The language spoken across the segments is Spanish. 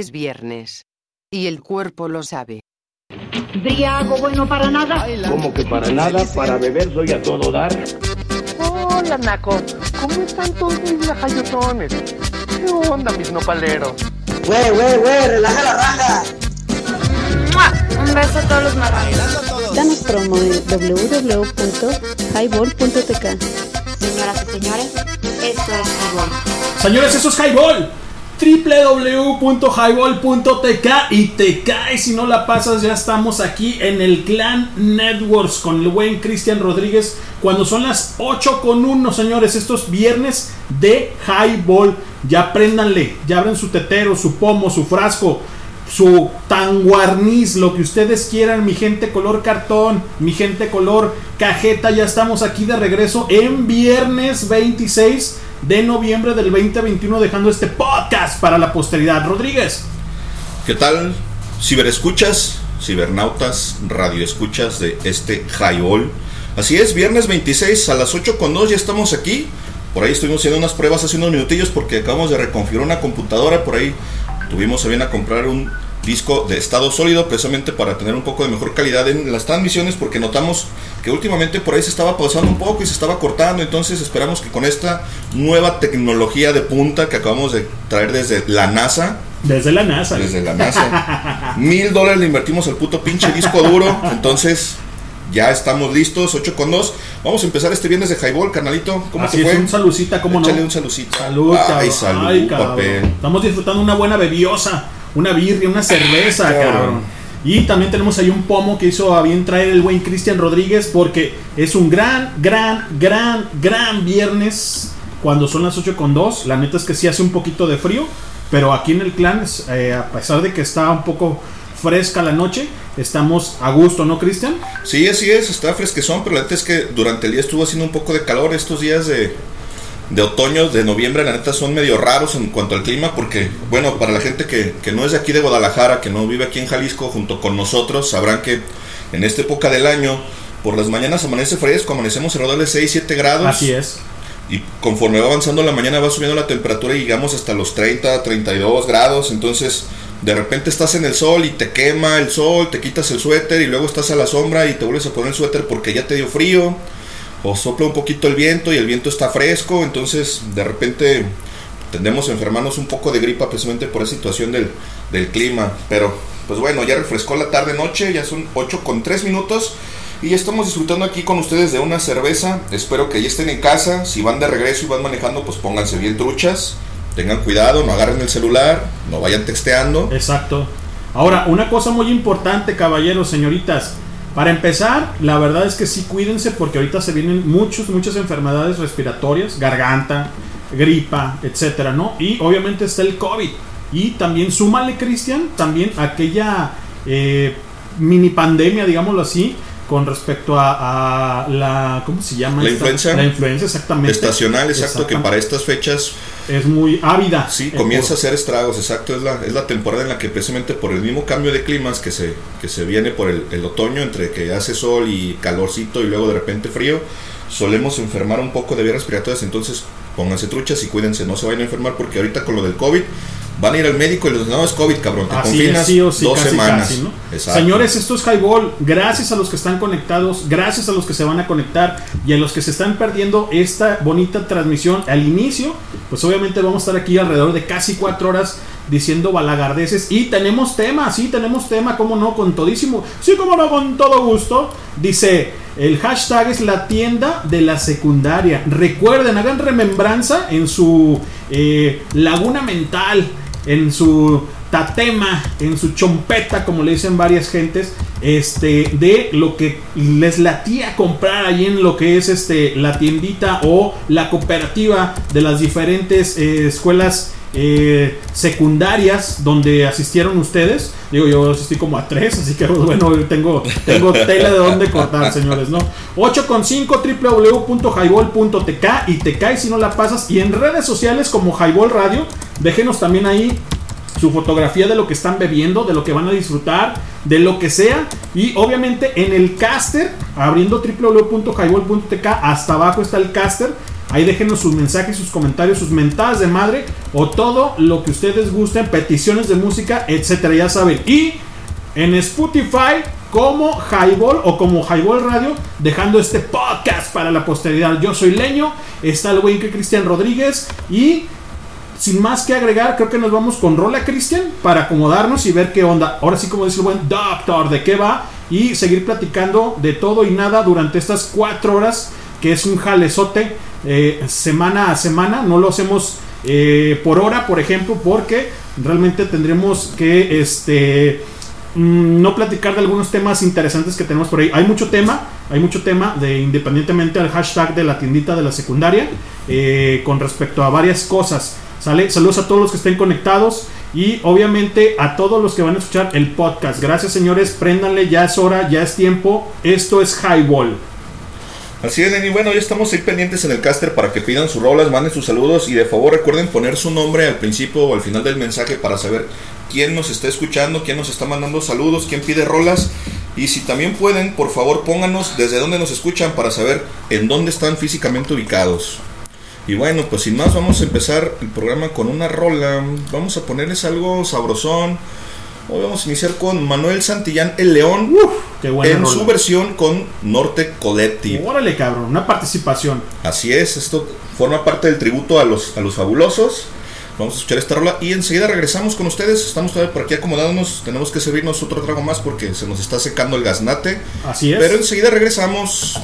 Es viernes. Y el cuerpo lo sabe. Briago bueno para nada. Como que para nada, para beber soy a todo dar. Hola, Naco. ¿Cómo están todos mis lajayotones? ¿Qué onda, mis nopaleros? Güey, güey, güey, relaja la raja. Un beso a todos los marranos. Danos promo en www.highball.tk. Señoras y señores, esto es Highball. Señores, eso es Highball www.highball.tk y te cae si no la pasas. Ya estamos aquí en el Clan Networks con el buen Cristian Rodríguez. Cuando son las 8 con 1, señores, estos viernes de Highball. Ya préndanle, ya abren su tetero, su pomo, su frasco, su tanguarniz, lo que ustedes quieran, mi gente color cartón, mi gente color cajeta. Ya estamos aquí de regreso en viernes 26 de noviembre del 2021 dejando este podcast para la posteridad. Rodríguez. ¿Qué tal? Ciberescuchas, cibernautas, radioescuchas de este Highball. Así es, viernes 26 a las 8 con 2 ya estamos aquí. Por ahí estuvimos haciendo unas pruebas hace unos minutillos porque acabamos de reconfigurar una computadora. Por ahí tuvimos a bien a comprar un disco de estado sólido precisamente para tener un poco de mejor calidad en las transmisiones porque notamos que últimamente por ahí se estaba pausando un poco y se estaba cortando entonces esperamos que con esta nueva tecnología de punta que acabamos de traer desde la NASA Desde la NASA. desde la NASA mil dólares le invertimos al puto pinche disco duro entonces ya estamos listos 8 con 2 vamos a empezar este viernes de Highball carnalito ¿cómo Así te fue? es, un salucita, ¿cómo Échale no? un salucito Salud, ay salud Ay, papel Estamos disfrutando una buena bebiosa, una birria, una cerveza, Cabrón. cabrón. Y también tenemos ahí un pomo que hizo a bien traer el buen Cristian Rodríguez porque es un gran, gran, gran, gran viernes cuando son las 8 con 2. La neta es que sí hace un poquito de frío, pero aquí en el clan, eh, a pesar de que está un poco fresca la noche, estamos a gusto, ¿no, Cristian? Sí, así es, está fresquezón, pero la neta es que durante el día estuvo haciendo un poco de calor. Estos días de, de otoño, de noviembre, la neta son medio raros en cuanto al clima, porque, bueno, para la gente que, que no es de aquí de Guadalajara, que no vive aquí en Jalisco junto con nosotros, sabrán que en esta época del año, por las mañanas amanece fresco, amanecemos alrededor de 6, 7 grados. Así es. Y conforme va avanzando la mañana va subiendo la temperatura y llegamos hasta los 30, 32 grados. Entonces de repente estás en el sol y te quema el sol, te quitas el suéter y luego estás a la sombra y te vuelves a poner el suéter porque ya te dio frío. O sopla un poquito el viento y el viento está fresco. Entonces de repente tendemos a enfermarnos un poco de gripa precisamente por esa situación del, clima. Pero pues bueno, ya refrescó la tarde noche, ya son 8 con 3 minutos. Y ya estamos disfrutando aquí con ustedes de una cerveza. Espero que ya estén en casa. Si van de regreso y van manejando, pues pónganse bien truchas. Tengan cuidado, no agarren el celular, no vayan texteando. Exacto. Ahora, una cosa muy importante, caballeros, señoritas. Para empezar, la verdad es que sí cuídense porque ahorita se vienen muchos, muchas enfermedades respiratorias, garganta, gripa, etcétera, ¿no? Y obviamente está el COVID. Y también súmale, Cristian, también aquella eh, mini pandemia, digámoslo así, con respecto a, a la. ¿Cómo se llama? La influenza. La influenza, exactamente. Estacional, exacto, que Exactamente. para estas fechas Es muy ávida. sí Eh, comienza a hacer estragos, exacto. Es la, es la temporada en la que precisamente por el mismo cambio de climas que se, que se viene por el, el otoño, entre que hace sol y calorcito y luego de repente frío, solemos enfermar un poco de vías respiratorias. Entonces pónganse truchas y cuídense, no se vayan a enfermar porque ahorita con lo del COVID van a ir al médico y les dicen, no, es COVID, cabrón, te Así confinas es, sí o sí, dos casi, semanas. casi, ¿no? Exacto. Señores, esto es Highball. Gracias a los que están conectados, gracias a los que se van a conectar y a los que se están perdiendo esta bonita transmisión al inicio. Pues obviamente vamos a estar aquí alrededor de casi cuatro horas diciendo balagardeces. Y tenemos tema, sí, tenemos tema, como no, con todísimo. Sí, como no, con todo gusto. Dice, el hashtag es la tienda de la secundaria. Recuerden, hagan remembranza en su eh, laguna mental, en su tatema, en su chompeta, como le dicen varias gentes, este, de lo que les latía comprar ahí en lo que es este, la tiendita o la cooperativa de las diferentes eh, escuelas eh, secundarias donde asistieron ustedes. Digo, yo asistí como a tres, así que bueno, tengo, tela de dónde cortar, señores, ¿no? 8 con 5 www.highball.tk y te caes si no la pasas. Y en redes sociales como Highball Radio, déjenos también ahí su fotografía de lo que están bebiendo, de lo que van a disfrutar, de lo que sea. Y obviamente en el caster, abriendo www.highball.tk, hasta abajo está el caster. Ahí déjenos sus mensajes, sus comentarios, sus mentadas de madre o todo lo que ustedes gusten, peticiones de música, etcétera, ya saben. Y en Spotify como Highball o como Highball Radio, dejando este podcast para la posteridad. Yo soy Leño, está el que Cristian Rodríguez y sin más que agregar, creo que nos vamos con Rola Cristian para acomodarnos y ver qué onda. Ahora sí, como dice el buen doctor, de qué va y seguir platicando de todo y nada durante estas cuatro horas, que es un jalezote eh, semana a semana. No lo hacemos eh, por hora, por ejemplo, porque realmente tendremos que este mm, no platicar de algunos temas interesantes que tenemos por ahí. Hay mucho tema, hay mucho tema de independientemente al hashtag de la tiendita de la secundaria eh, con respecto a varias cosas. Saludos a todos los que estén conectados y obviamente a todos los que van a escuchar el podcast. Gracias señores, préndanle, ya es hora, ya es tiempo. Esto es Highball. Así es, Lenny. Bueno, ya estamos ahí pendientes en el caster para que pidan sus rolas, manden sus saludos y de favor recuerden poner su nombre al principio o al final del mensaje para saber quién nos está escuchando, quién nos está mandando saludos, quién pide rolas. Y si también pueden, por favor pónganos desde dónde nos escuchan para saber en dónde están físicamente ubicados. Y bueno, pues sin más vamos a empezar el programa con una rola. Vamos a ponerles algo sabrosón. Hoy vamos a iniciar con Manuel Santillán El León Qué buena en rola. su versión con Norte Collective. Órale, cabrón, una participación. Así es, esto forma parte del tributo a los, a los fabulosos. Vamos a escuchar esta rola y enseguida regresamos con ustedes. Estamos todavía por aquí acomodándonos. Tenemos que servirnos otro trago más porque se nos está secando el gaznate. Así es. Pero enseguida regresamos.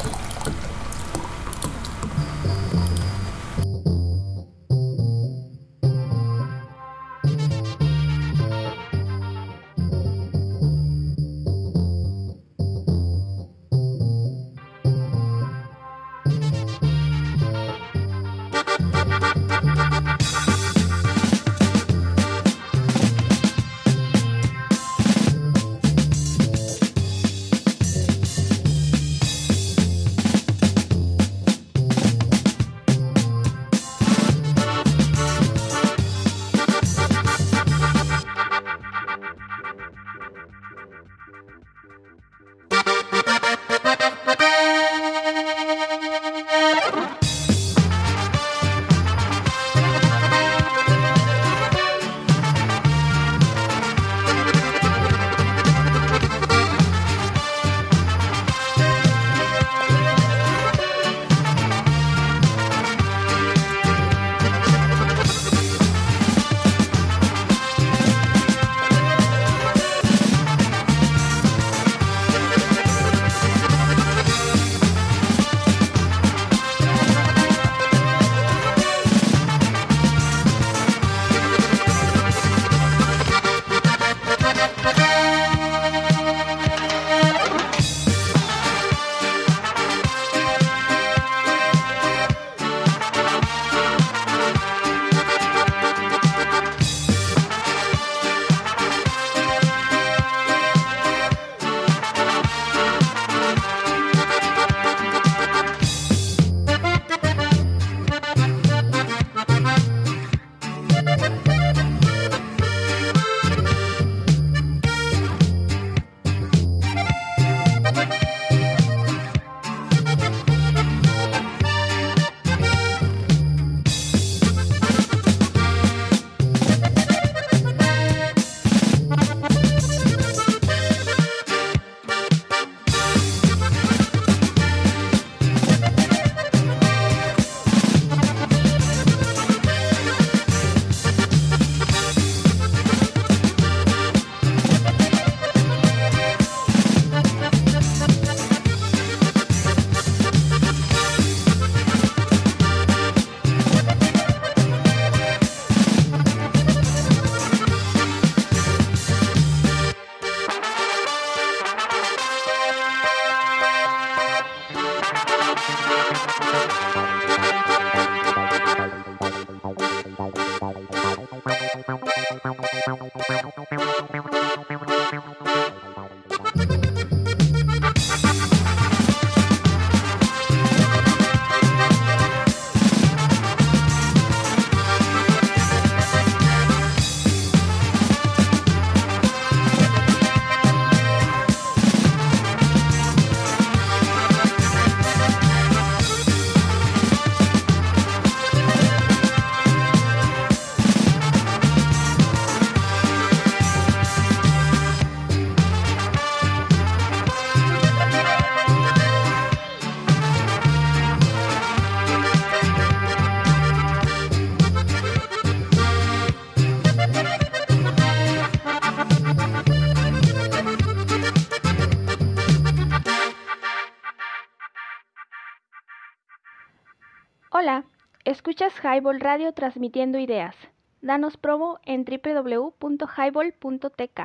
Escuchas Highball Radio transmitiendo ideas. Danos promo en www.highball.tk.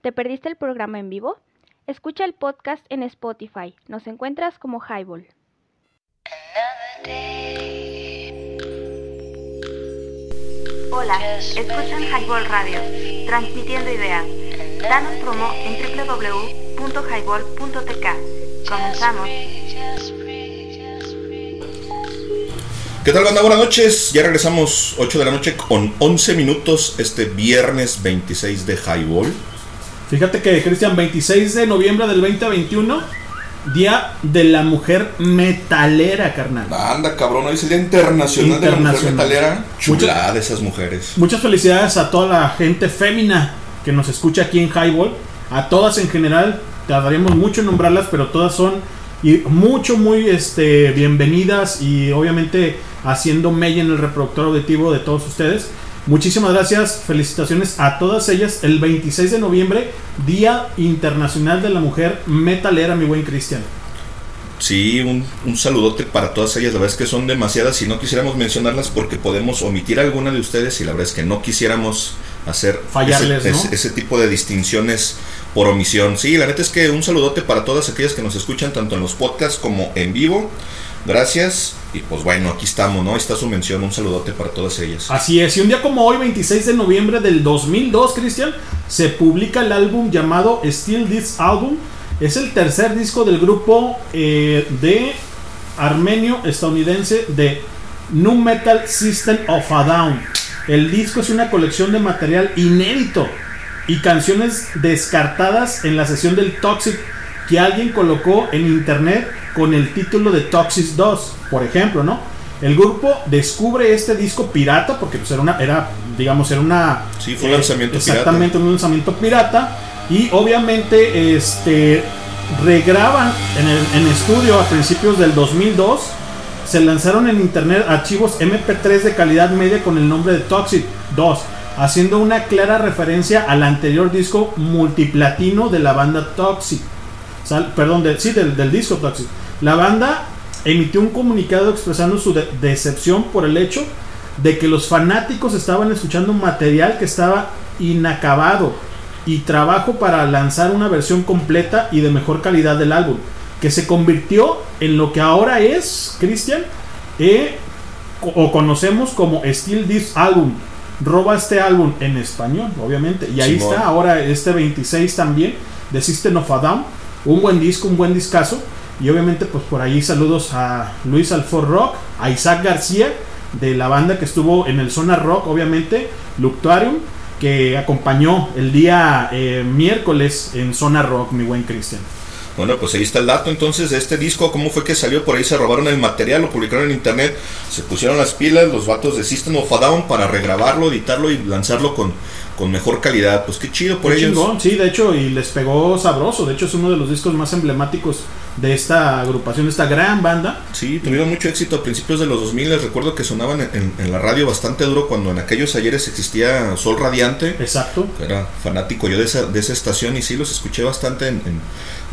¿Te perdiste el programa en vivo? Escucha el podcast en Spotify. Nos encuentras como Highball. Hola, escuchan Highball Radio, transmitiendo ideas. Danos promo en www.highball.tk. Comenzamos. ¿Qué tal, banda? Buenas noches. Ya regresamos 8 de la noche con 11 minutos este viernes 26 de Highball. Fíjate que, Cristian, 26 de noviembre del 2021, Día de la Mujer Metalera, carnal. Anda, cabrón, hoy es el Día Internacional, de la Mujer. Metalera. Chulada de esas mujeres. Muchas felicidades a toda la gente fémina que nos escucha aquí en Highball. A todas en general, tardaríamos mucho en nombrarlas, pero todas son y mucho, muy este, bienvenidas y obviamente haciendo mella en el reproductor auditivo de todos ustedes. Muchísimas gracias, felicitaciones a todas ellas. El 26 de noviembre, Día Internacional de la Mujer Metalera, mi buen Cristian. Sí, un, un saludote para todas ellas. La verdad es que son demasiadas y no quisiéramos mencionarlas porque podemos omitir alguna de ustedes y la verdad es que no quisiéramos hacer Fallarles, ese, ¿no? ese- ese tipo de distinciones por omisión. Sí, la neta es que un saludote para todas aquellas que nos escuchan tanto en los podcasts como en vivo. Gracias. Y pues bueno, aquí estamos, ¿no? Está su mención. Un saludote para todas ellas. Así es, y un día como hoy, 26 de noviembre del 2002, Cristian, se publica el álbum llamado Still This Album. Es el tercer disco del grupo eh, de armenio estadounidense de Nu Metal System of a Down. El disco es una colección de material inédito y canciones descartadas en la sesión del Toxic que alguien colocó en internet con el título de Toxic 2, por ejemplo, ¿no? El grupo descubre este disco pirata porque pues, era una era digamos era una Sí, fue un lanzamiento exactamente un lanzamiento pirata y obviamente este regraban en el en estudio a principios del 2002 se lanzaron en internet archivos MP3 de calidad media con el nombre de Toxic 2, haciendo una clara referencia al anterior disco multiplatino de la banda Toxic. Perdón, sí, del, disco Toxic. La banda emitió un comunicado expresando su de- decepción por el hecho de que los fanáticos estaban escuchando material que estaba inacabado y trabajo para lanzar una versión completa y de mejor calidad del álbum, que se convirtió en lo que ahora es, Christian, eh, o conocemos como Still This Album. Roba este álbum en español, obviamente. Y ahí Simón. está, ahora este 26 también, de System of a Down. Un buen disco, un buen discazo. Y obviamente, pues por ahí saludos a Luis Alfor Rock, a Isaac García, de la banda que estuvo en el Zona Rock, obviamente, Luctuarium, que acompañó el día eh, miércoles en Zona Rock, mi buen Cristian. Bueno, pues ahí está el dato entonces de este disco, cómo fue que salió, por ahí se robaron el material, lo publicaron en internet, se pusieron las pilas los vatos de System of a Down para regrabarlo, editarlo y lanzarlo con, con mejor calidad. Pues qué chido por Qué ellos. chingón, sí, de hecho, y les pegó sabroso. De hecho, es uno de los discos más emblemáticos de esta agrupación, de esta gran banda. Sí, tuvieron mucho éxito a principios de los 2000, les recuerdo que sonaban en, en- la radio bastante duro cuando en aquellos ayeres existía Sol Radiante. Exacto. Era fanático yo de esa, de esa estación y sí los escuché bastante en, en-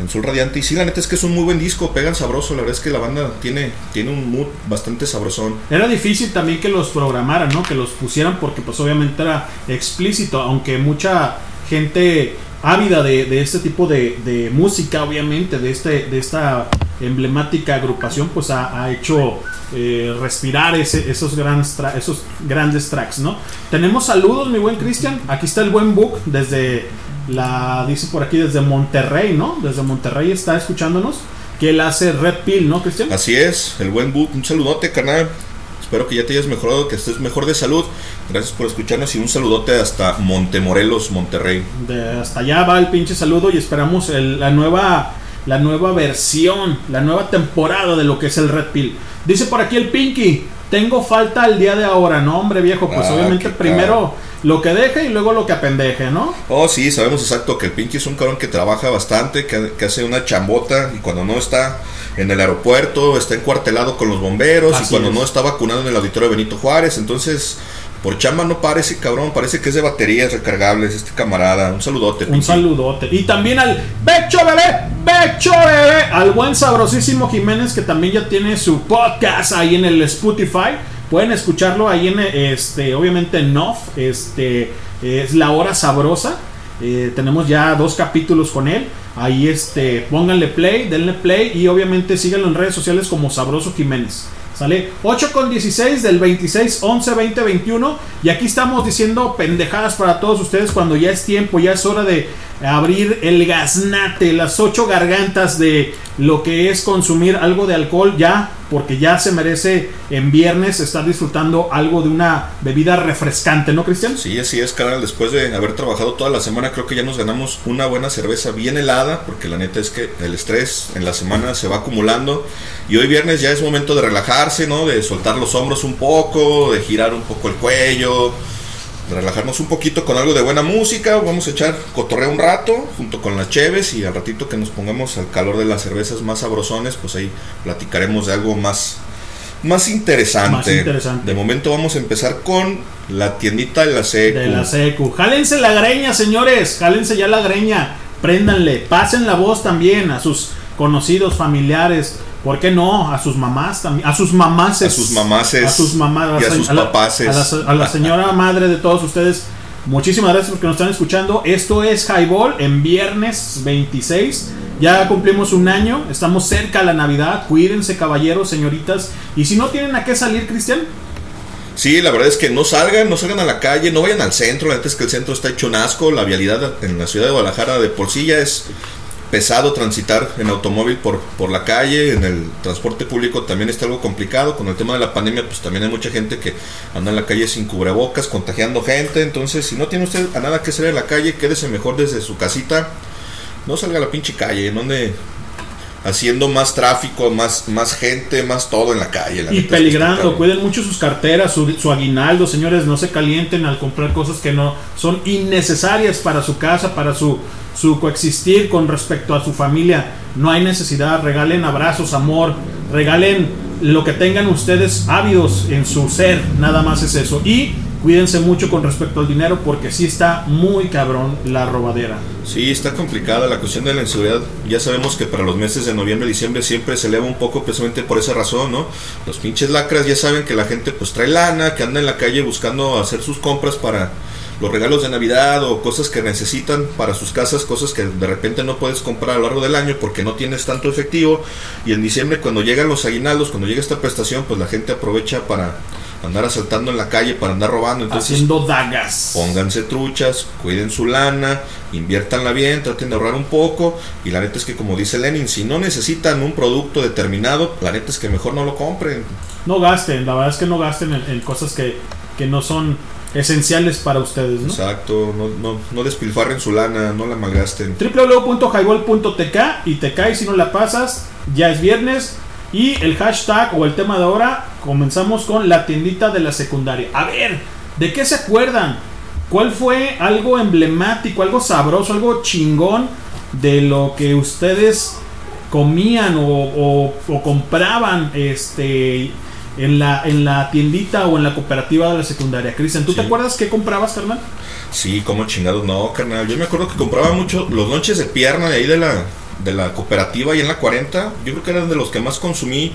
en Sol Radiante. Y sí, la neta es que es un muy buen disco, pegan sabroso. La verdad es que la banda tiene, tiene un mood bastante sabrosón. Era difícil también que los programaran, ¿no? Que los pusieran porque pues obviamente era explícito, aunque mucha gente ávida de, de este tipo de, de música, obviamente, de, este, de esta emblemática agrupación, pues ha, ha hecho eh, respirar ese- esos, grandes esos grandes tracks, ¿no? Tenemos saludos, mi buen Cristian. Aquí está el buen Book desde la, dice por aquí, desde Monterrey, ¿no? Desde Monterrey está escuchándonos. Que él hace Red Pill, ¿no, Cristian? Así es, el buen Book, un saludote, carnal. Espero que ya te hayas mejorado, que estés mejor de salud. Gracias por escucharnos y un saludote hasta Montemorelos, Monterrey. De hasta allá va el pinche saludo y esperamos el- la nueva la nueva versión, la nueva temporada de lo que es el Red Pill. Dice por aquí el Pinky, tengo falta al día de ahora, no hombre viejo, pues Ah, obviamente primero lo que deje y luego lo que apendeje, ¿no? Oh, sí, sabemos exacto que el Pinky es un cabrón que trabaja bastante, que, que hace una chambota y cuando no está en el aeropuerto, está encuartelado con los bomberos Así y cuando es. no está vacunado en el auditorio Benito Juárez. Entonces, por chamba no parece cabrón, parece que es de baterías recargables este camarada. Un saludote, Un saludote. Y también al Becho Bebé, Becho Bebé, al buen sabrosísimo Jiménez que también ya tiene su podcast ahí en el Spotify. Pueden escucharlo ahí en este, obviamente en Off, este es la hora sabrosa. Eh, tenemos ya dos capítulos con él. Ahí este, pónganle play, denle play y obviamente síganlo en redes sociales como Sabroso Jiménez. ¿Sale? 8 con 16 del 26, 11, 20, 21. Y aquí estamos diciendo pendejadas para todos ustedes cuando ya es tiempo, ya es hora de abrir el gaznate, las ocho gargantas de lo que es consumir algo de alcohol ya, porque ya se merece en viernes estar disfrutando algo de una bebida refrescante, ¿no, Cristian? Sí, así es, carnal. Después de haber trabajado toda la semana, creo que ya nos ganamos una buena cerveza bien helada, porque la neta es que el estrés en la semana se va acumulando. Y hoy viernes ya es momento de relajarse, ¿no? De soltar los hombros un poco, de girar un poco el cuello relajarnos un poquito con algo de buena música, vamos a echar cotorreo un rato junto con las cheves y al ratito que nos pongamos al calor de las cervezas más sabrosones, pues ahí platicaremos de algo más más interesante. De momento vamos a empezar con la tiendita de la secu. De la secu. Jálense la greña, señores, jálense ya la greña. Préndanle, pasen la voz también a sus conocidos, familiares, ¿Por qué no? A sus mamás también. A sus mamás. A sus mamás. A sus mamás. Y a, sus papás. A, la, señora madre de todos ustedes. Muchísimas gracias por que nos están escuchando. Esto es Highball en viernes 26. Ya cumplimos un año. Estamos cerca a la Navidad. Cuídense, caballeros, señoritas. Y si no tienen a qué salir, Cristian. Sí, la verdad es que no salgan, no salgan a la calle, no vayan al centro. Antes que el centro está hecho un asco. La vialidad en la ciudad de Guadalajara de por sí ya es pesado transitar en automóvil por, por la calle, en el transporte público también está algo complicado, con el tema de la pandemia pues también hay mucha gente que anda en la calle sin cubrebocas, contagiando gente, entonces si no tiene usted a nada que salir a la calle, quédese mejor desde su casita, no salga a la pinche calle, donde haciendo más tráfico, más, más gente, más todo en la calle. y peligrando, cuiden mucho sus carteras, su, su, aguinaldo, señores, no se calienten al comprar cosas que no son innecesarias para su casa, para su su coexistir con respecto a su familia. No hay necesidad, regalen abrazos, amor, regalen lo que tengan ustedes ávidos en su ser, nada más es eso. Y cuídense mucho con respecto al dinero porque sí está muy cabrón la robadera. Sí, está complicada la cuestión de la inseguridad. Ya sabemos que para los meses de noviembre y diciembre siempre se eleva un poco precisamente por esa razón, ¿no? Los pinches lacras ya saben que la gente pues trae lana, que anda en la calle buscando hacer sus compras para los regalos de Navidad o cosas que necesitan para sus casas, cosas que de repente no puedes comprar a lo largo del año porque no tienes tanto efectivo. Y en diciembre cuando llegan los aguinaldos, cuando llega esta prestación, pues la gente aprovecha para andar asaltando en la calle, para andar robando. Entonces, Haciendo dagas. Pónganse truchas, cuiden su lana, inviértanla bien, traten de ahorrar un poco. Y la neta es que como dice Lenin, si no necesitan un producto determinado, la neta es que mejor no lo compren. No gasten, la verdad es que no gasten en, cosas que, que no son esenciales para ustedes, ¿no? Exacto, no, no, no despilfarren su lana, no la malgasten. www.highball.tk y te caes si no la pasas, ya es viernes. Y el hashtag o el tema de ahora, comenzamos con la tiendita de la secundaria. A ver, ¿de qué se acuerdan? ¿Cuál fue algo emblemático, algo sabroso, algo chingón de lo que ustedes comían o, o compraban este en la, en la tiendita o en la cooperativa de la secundaria. Cristian, ¿tú te acuerdas qué comprabas, carnal? Sí, como chingados, no, carnal. Yo me acuerdo que compraba mucho los noches de pierna de ahí de la, de la cooperativa y en la 40. Yo creo que eran de los que más consumí.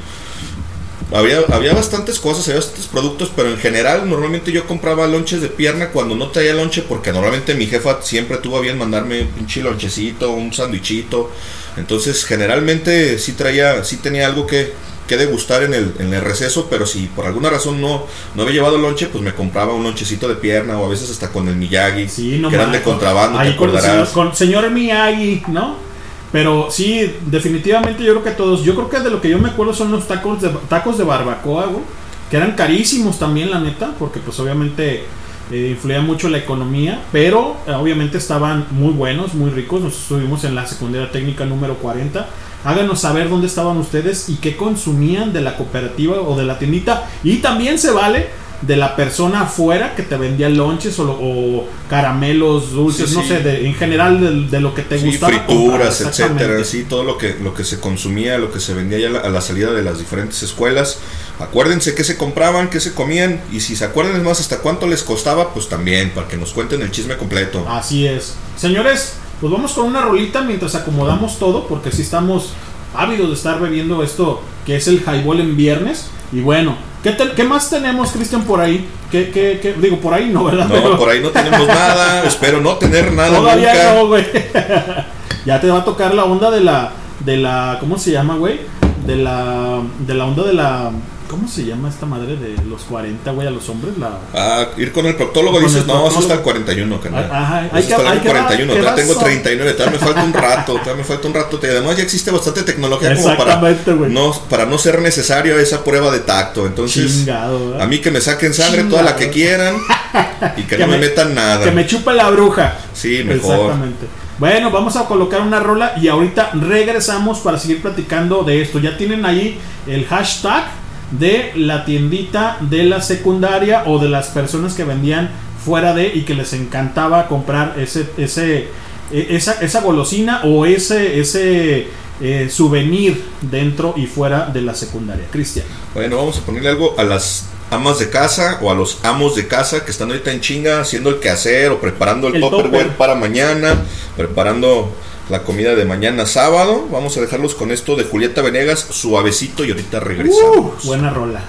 Había, había bastantes cosas, había bastantes productos, pero en general normalmente yo compraba lonches de pierna cuando no traía lonche, porque normalmente mi jefa siempre tuvo bien mandarme un pinche lonchecito, un sandwichito. Entonces generalmente sí traía, sí tenía algo que, que degustar en el, en el receso, pero si por alguna razón no, no había llevado lonche, pues me compraba un lonchecito de pierna o a veces hasta con el Miyagi, sí, que eran de contrabando, te acordarás. Con, señor Miyagi, ¿no? Pero sí, definitivamente yo creo que todos, yo creo que de lo que yo me acuerdo son los tacos de, tacos de barbacoa, que eran carísimos también, la neta, porque pues obviamente eh, influía mucho la economía, pero eh, obviamente estaban muy buenos, muy ricos. Nosotros estuvimos en la secundaria técnica número 40 Háganos saber dónde estaban ustedes y qué consumían de la cooperativa o de la tiendita. Y también se vale de la persona afuera que te vendía lonches o, caramelos dulces, no sé, en general de, lo que te sí, gustaba. Frituras, etcétera, sí, todo lo que, lo que se consumía, lo que se vendía ya a la salida de las diferentes escuelas. Acuérdense qué se compraban, qué se comían y si se acuerdan más hasta cuánto les costaba, pues también, para que nos cuenten el chisme completo. Así es. Señores, pues vamos con una rolita mientras acomodamos todo, porque si estamos ávidos de estar bebiendo esto que es el highball en viernes. Y bueno, ¿Qué, te- qué más tenemos, Cristian, por ahí? ¿Qué, qué, qué? Digo, por ahí no, ¿verdad? No, Pero por ahí no tenemos nada. Espero no tener nada Todavía nunca. no, güey. ya te va a tocar la onda de la. De la. ¿Cómo se llama, güey? De la. De la onda de la. ¿Cómo se llama esta madre de los 40, güey, a los hombres? La. Ah, ir con el proctólogo Con dices, el no, eso hasta el 41, carnal. Ajá, hay Eso que- hasta el hay año que- 41, que ya tengo a- 39, todavía me falta un rato, todavía me falta un rato. Además ya existe bastante tecnología como para no, para no ser necesario esa prueba de tacto. Entonces, Chingado, a mí que me saquen sangre toda la que quieran y que, Que no me, me- metan nada. Que me chupe la bruja. Sí, mejor. Exactamente. Bueno, vamos a colocar una rola y ahorita regresamos para seguir platicando de esto. Ya tienen ahí el hashtag de la tiendita de la secundaria o de las personas que vendían fuera de y que les encantaba comprar ese ese e- esa, esa golosina o ese ese eh, souvenir dentro y fuera de la secundaria. Cristian. Bueno, vamos a ponerle algo a las amas de casa o a los amos de casa que están ahorita en chinga haciendo el quehacer o preparando el, El tupperware tupper. para mañana, preparando la comida de mañana sábado. Vamos a dejarlos con esto de Julieta Venegas, suavecito y ahorita regresamos. buena rola.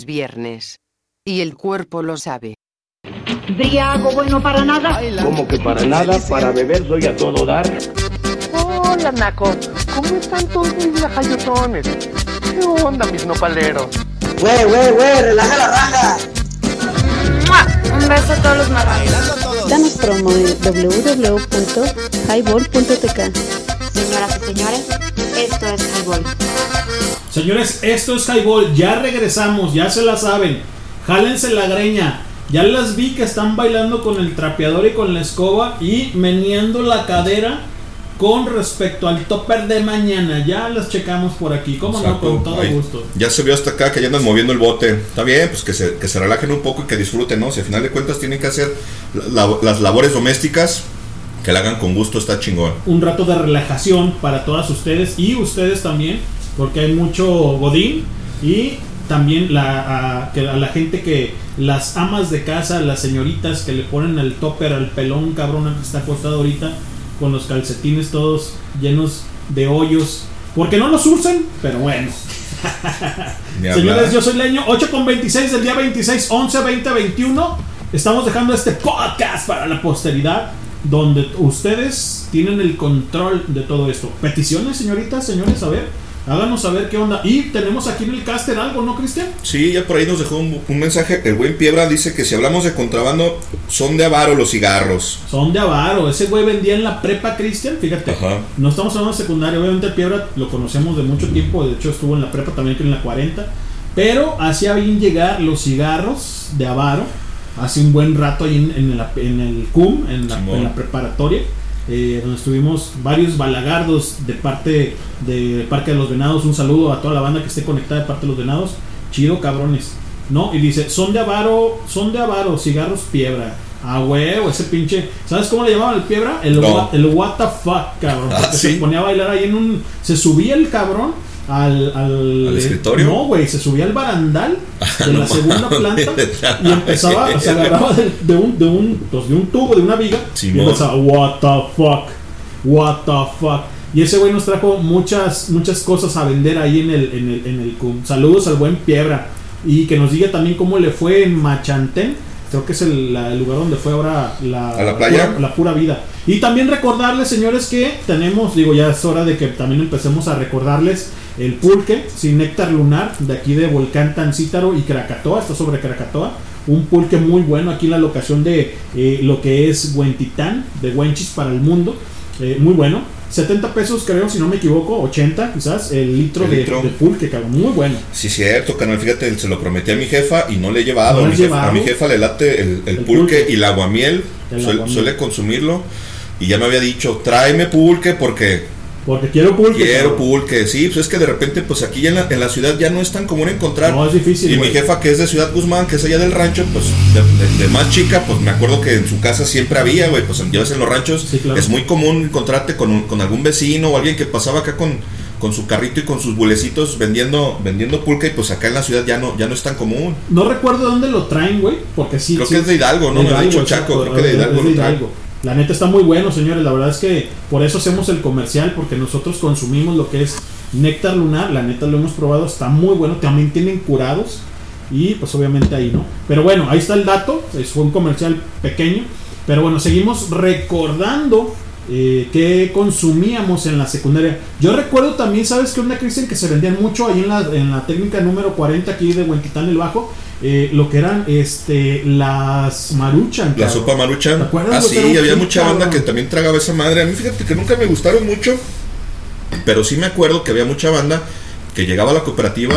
Es viernes. Y el cuerpo lo sabe. Briago bueno para nada. Como que para nada, para beber soy a todo dar. Hola, Naco. ¿Cómo están todos mis lajayotones? ¿Qué onda, mis nopaleros? Güey, güey, güey, relaja la raja. ¡Mua! Un beso a todos los marranos. Danos promo en www.highball.tk. Señoras y señores, esto es Highball. Señores, esto es Highball. Ya regresamos, ya se la saben. Jálense la greña. Ya las vi que están bailando con el trapeador y con la escoba y meneando la cadera con respecto al topper de mañana. Ya las checamos por aquí, ¿cómo no? Con todo Ahí. gusto. Ya se vio hasta acá que ya andan moviendo el bote. Está bien, pues que se, que se relajen un poco y que disfruten, ¿no? Si al final de cuentas tienen que hacer la- la- las labores domésticas, que la hagan con gusto, está chingón. un rato de relajación para todas ustedes y ustedes también, porque hay mucho godín y también la, a, que a la gente que las amas de casa, las señoritas que le ponen el topper al pelón cabrón que está acostado ahorita con los calcetines todos llenos de hoyos, porque no los usen, pero bueno. Señores, yo soy Leño, 8 con 26 del día 26, 11, 20, 21. Estamos dejando este podcast para la posteridad, donde ustedes tienen el control de todo esto. Peticiones, señoritas, señores, a ver, háganos saber qué onda. Y tenemos aquí en el caster algo, ¿no, Cristian? Sí, ya por ahí nos dejó un, un mensaje. El buen Piebra dice que si hablamos de contrabando, son de avaro los cigarros. Son de avaro. Ese güey vendía en la prepa, Cristian, fíjate. Ajá. No estamos hablando de secundaria, obviamente el Piedra lo conocemos de mucho tiempo, de hecho estuvo en la prepa también que en la 40, pero hacía bien llegar los cigarros de Avaro, hace un buen rato ahí en, en la- en el CUM, en la, Simón. en la preparatoria, eh, donde estuvimos varios balagardos de parte de Parque de los Venados, un saludo a toda la banda que esté conectada de parte de los Venados, chido cabrones, ¿no? Y dice, son de Avaro, son de Avaro, cigarros Piedra. Ah, huevo, ese pinche. ¿Sabes cómo le llamaban? El, No. what, el what the fuck, cabrón. Ah, Porque se ponía a bailar ahí en un. Se subía el cabrón al. ¿Al, ¿Al escritorio? No, güey, se subía al barandal de No la segunda planta y empezaba, se agarraba de, de un, de, un, pues, de un tubo, de una viga y empezaba, what the fuck, what the fuck. Y ese güey nos trajo muchas, muchas cosas a vender ahí en el, en el, en el CUM. Saludos al buen Piedra. Y que nos diga también cómo le fue en Machantén. Creo que es el, la- el lugar donde fue ahora la, ¿A la playa? pura- la pura vida. Y también recordarles, señores, que tenemos, digo, ya es hora de que también empecemos a recordarles el pulque sin néctar lunar de aquí de Volcán Tancítaro y Krakatoa, está sobre Krakatoa. Un pulque muy bueno aquí en la locación de eh, lo que es Huentitán, de Huenchis para el mundo. Eh, muy bueno. 70 pesos, creo, si no me equivoco, 80 quizás, el litro, El de, litro. de pulque, cabrón. Muy bueno. Sí, cierto, canal. Fíjate, se lo prometí a mi jefa y no le he llevado. ¿No a, mi jefa, llevado? a mi jefa le late el, el El pulque, pulque. y el aguamiel. El Suel- aguamiel. Suele consumirlo. Y ya me había dicho, tráeme pulque porque Porque quiero pulque. quiero pulque. Sí, pues es que de repente, pues aquí en la, en la ciudad ya no es tan común encontrar. No, es difícil. Y mi jefa, que es de Ciudad Guzmán, que es allá del rancho, pues de, de- de más chica, pues me acuerdo que en su casa siempre había, güey. Pues ya ves en los ranchos, Sí, claro. es muy común encontrarte con, un- con algún vecino o alguien que pasaba acá con, con su carrito y con sus bulecitos vendiendo vendiendo pulque. Y pues acá en la ciudad ya no, ya no es tan común. No recuerdo de dónde lo traen, güey, porque sí. Creo sí- que es de Hidalgo, ¿no? Me lo ha dicho Chaco, creo que de Hidalgo lo trae. Hidalgo. La neta está muy bueno, señores. La verdad es que por eso hacemos el comercial, porque nosotros consumimos lo que es néctar lunar. La neta lo hemos probado, está muy bueno. También tienen curados. Y pues obviamente ahí, ¿no? Pero bueno, ahí está el dato. Es un comercial pequeño. Pero bueno, seguimos recordando eh, que consumíamos en la secundaria. Yo recuerdo también, ¿sabes qué onda, Cristian? Que se vendían mucho ahí en la, en la técnica número 40 aquí de Huentitán el Bajo. Eh, lo que eran este las maruchan. La sopa maruchan. ¿Te acuerdas, Ah, güey? sí, Era un había mucha banda cabrón. que también tragaba esa madre. A mí fíjate que nunca me gustaron mucho. Pero sí me acuerdo que había mucha banda que llegaba a la cooperativa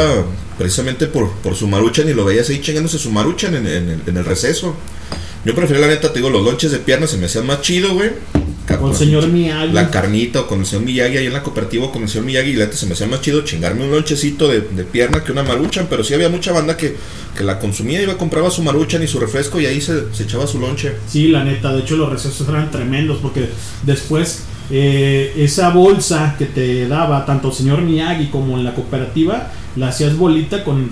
precisamente por, por su maruchan y lo veías ahí chingándose su maruchan en, en el, en el receso. Yo prefería la neta, te digo, los lonches de pierna se me hacían más chido, güey. Con el señor Miyagi. La carnita o con el señor Miyagi ahí en la cooperativa con el señor Miyagi y la se me hacía más chido chingarme un lonchecito de, de pierna que una maruchan, pero sí había mucha banda que, que la consumía, iba, compraba su maruchan y su refresco y ahí se, se echaba su lonche. Sí, la neta, de hecho los recesos eran tremendos porque después eh, esa bolsa que te daba tanto el señor Miyagi como en la cooperativa la hacías bolita con,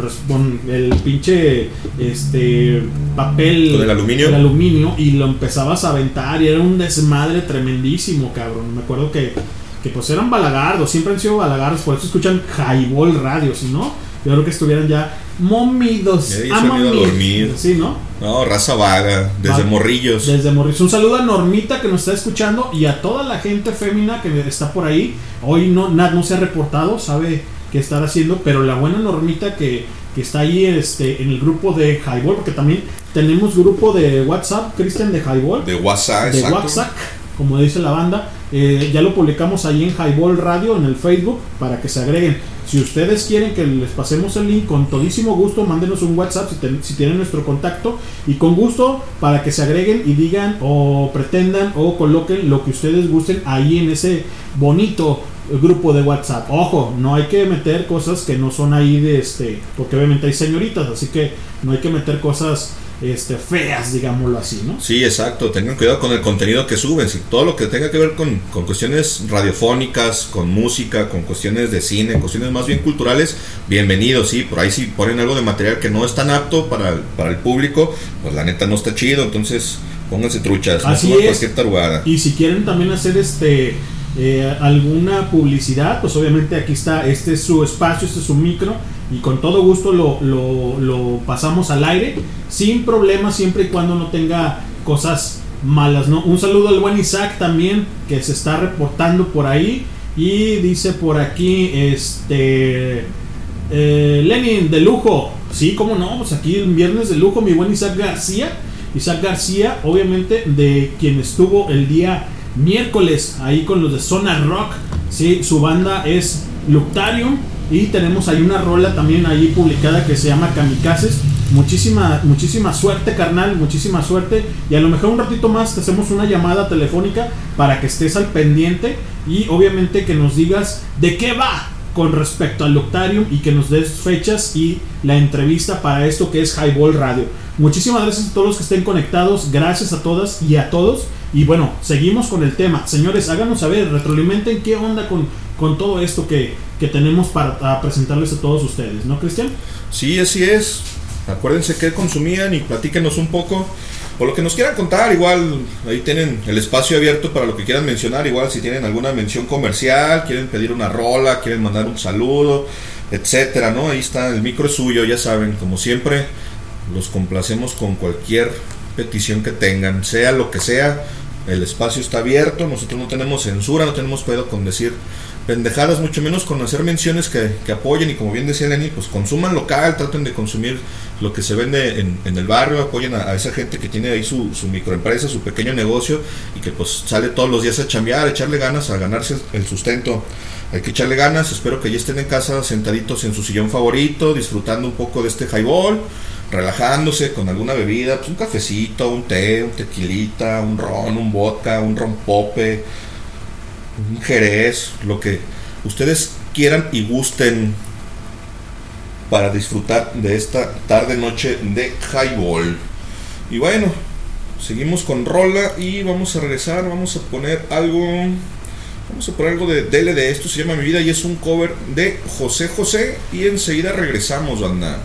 el pinche este papel Con el aluminio. el aluminio y lo empezabas a aventar y era un desmadre tremendísimo, cabrón. Me acuerdo que, que pues eran balagardos, siempre han sido balagardos, por eso escuchan Highball Radio, si no, yo creo que estuvieran ya momidos, Ya dormir. Sí, ¿no? No, raza vaga, desde morrillos. Desde Morris. Un saludo a Normita que nos está escuchando y a toda la gente fémina que está por ahí. Hoy no, Nat no se ha reportado, sabe qué estar haciendo, pero la buena Normita que, que está ahí este, en el grupo de Highball, porque también tenemos grupo de WhatsApp, Cristian de Highball, De WhatsApp, de exacto. WhatsApp, como dice la banda. Eh, ya lo publicamos ahí en Highball Radio, en el Facebook, para que se agreguen. Si ustedes quieren que les pasemos el link, con todísimo gusto, mándenos un WhatsApp si, si tienen nuestro contacto y con gusto para que se agreguen y digan o pretendan o coloquen lo que ustedes gusten ahí en ese bonito grupo de WhatsApp. Ojo, no hay que meter cosas que no son ahí de este, porque obviamente hay señoritas, así que no hay que meter cosas este feas, digámoslo así, ¿no? Sí, exacto. Tengan cuidado con el contenido que suben. Si todo lo que tenga que ver con, con cuestiones radiofónicas, con música, con cuestiones de cine, cuestiones más bien culturales, bienvenidos. Sí, por ahí si ponen algo de material que no es tan apto para el, para el público, pues la neta no está chido. Entonces pónganse truchas. Así no es. cualquier. Y si quieren también hacer este eh, alguna publicidad, pues obviamente aquí está, este es su espacio, este es su micro y con todo gusto lo, lo- pasamos al aire sin problema siempre y cuando no tenga cosas malas, ¿no? Un saludo al buen Isaac también que se está reportando por ahí y dice por aquí este eh, Lenin de lujo, sí, cómo no, pues aquí el viernes de lujo mi buen Isaac García, Isaac García obviamente de quien estuvo el día miércoles ahí con los de Zona Rock. Sí, su banda es Luctarium. Y tenemos ahí una rola también ahí publicada que se llama Kamikazes. Muchísima, muchísima suerte, carnal. Muchísima suerte. Y a lo mejor un ratito más te hacemos una llamada telefónica para que estés al pendiente. Y obviamente que nos digas de qué va con respecto al Luctarium y que nos des fechas y la entrevista para esto que es Highball Radio. Muchísimas gracias a todos los que estén conectados, gracias a todas y a todos. Y bueno, seguimos con el tema. Señores, háganos saber, retroalimenten qué onda con, con todo esto que, que tenemos para a presentarles a todos ustedes, ¿no, Cristian? Sí, así es. Acuérdense qué consumían y platíquenos un poco. O lo que nos quieran contar, igual ahí tienen el espacio abierto para lo que quieran mencionar. Igual si tienen alguna mención comercial, quieren pedir una rola, quieren mandar un saludo, etcétera, ¿no? Ahí está, el micro es suyo, ya saben, como siempre, los complacemos con cualquier petición que tengan, sea lo que sea. El espacio está abierto, nosotros no tenemos censura, no tenemos pedo con decir pendejadas, mucho menos con hacer menciones que, que apoyen y como bien decía Lenny, pues consuman local, traten de consumir lo que se vende en, en el barrio, apoyen a, a esa gente que tiene ahí su, su microempresa, su pequeño negocio y que pues sale todos los días a chambear, a echarle ganas, a ganarse el sustento. Hay que echarle ganas, espero que ya estén en casa sentaditos en su sillón favorito, disfrutando un poco de este highball, relajándose con alguna bebida, pues un cafecito, un té, un tequilita, un ron, un vodka, un ron pope, un jerez, lo que ustedes quieran y gusten para disfrutar de esta tarde noche de highball. Y bueno, seguimos con rola y vamos a regresar, vamos a poner algo vamos a poner algo de DLD, esto se llama Mi vida y es un cover de José José y enseguida regresamos, banda.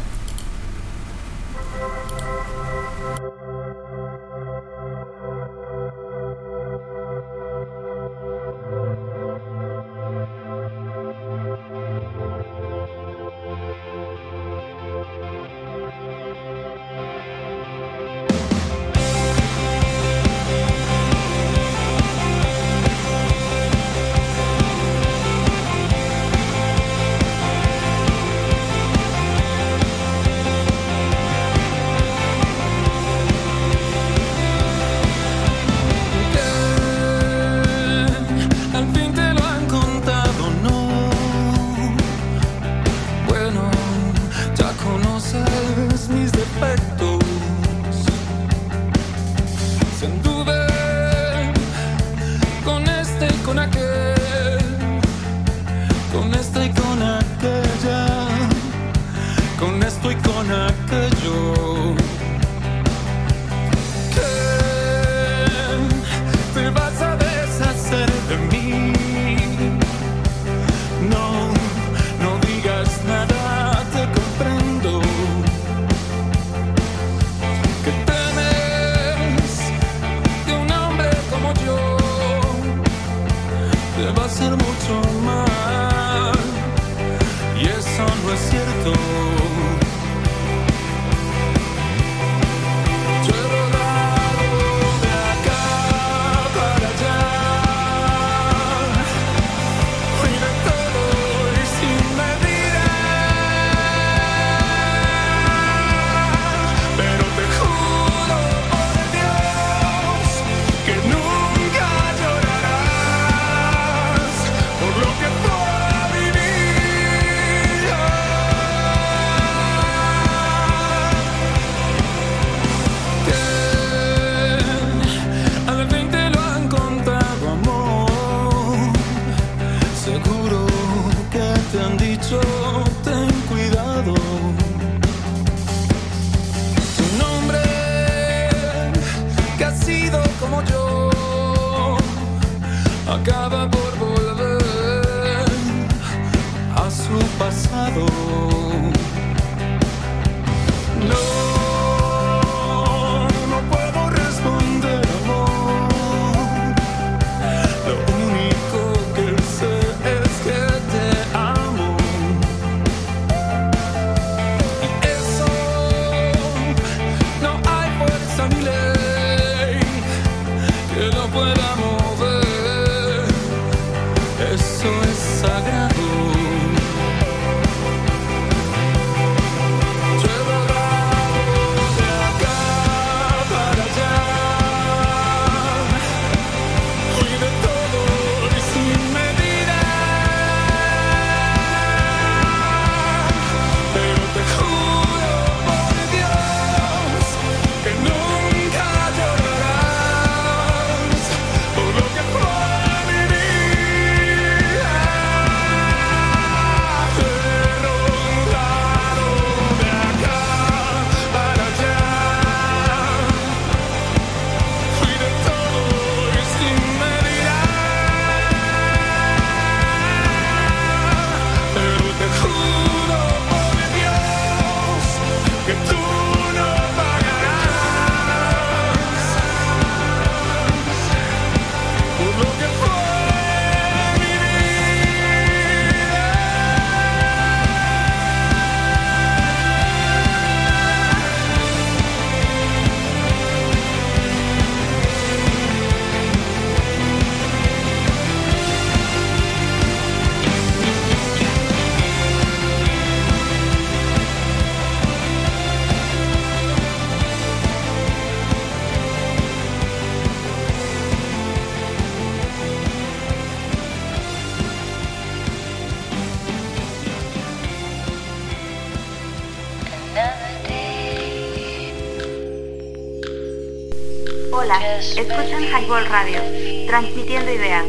Hola, escuchan Highball Radio, transmitiendo ideas.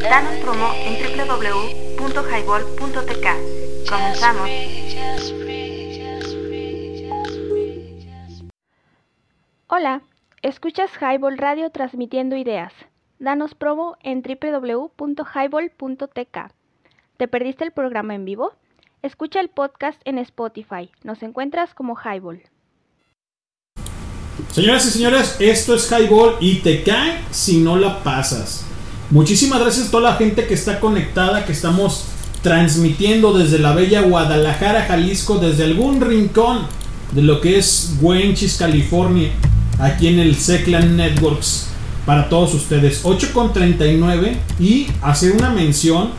Danos promo en www.highball.tk. Comenzamos. Hola, escuchas Highball Radio transmitiendo ideas. Danos promo en www.highball.tk. ¿Te perdiste el programa en vivo? Escucha el podcast en Spotify. Nos encuentras como Highball. Señoras y señores, esto es Highball y te cae si no la pasas. Muchísimas gracias a toda la gente que está conectada, que estamos transmitiendo desde la bella Guadalajara, Jalisco, desde algún rincón de lo que es Wenchis, California, aquí en el Seclan Networks, para todos ustedes. 8.39 y hacer una mención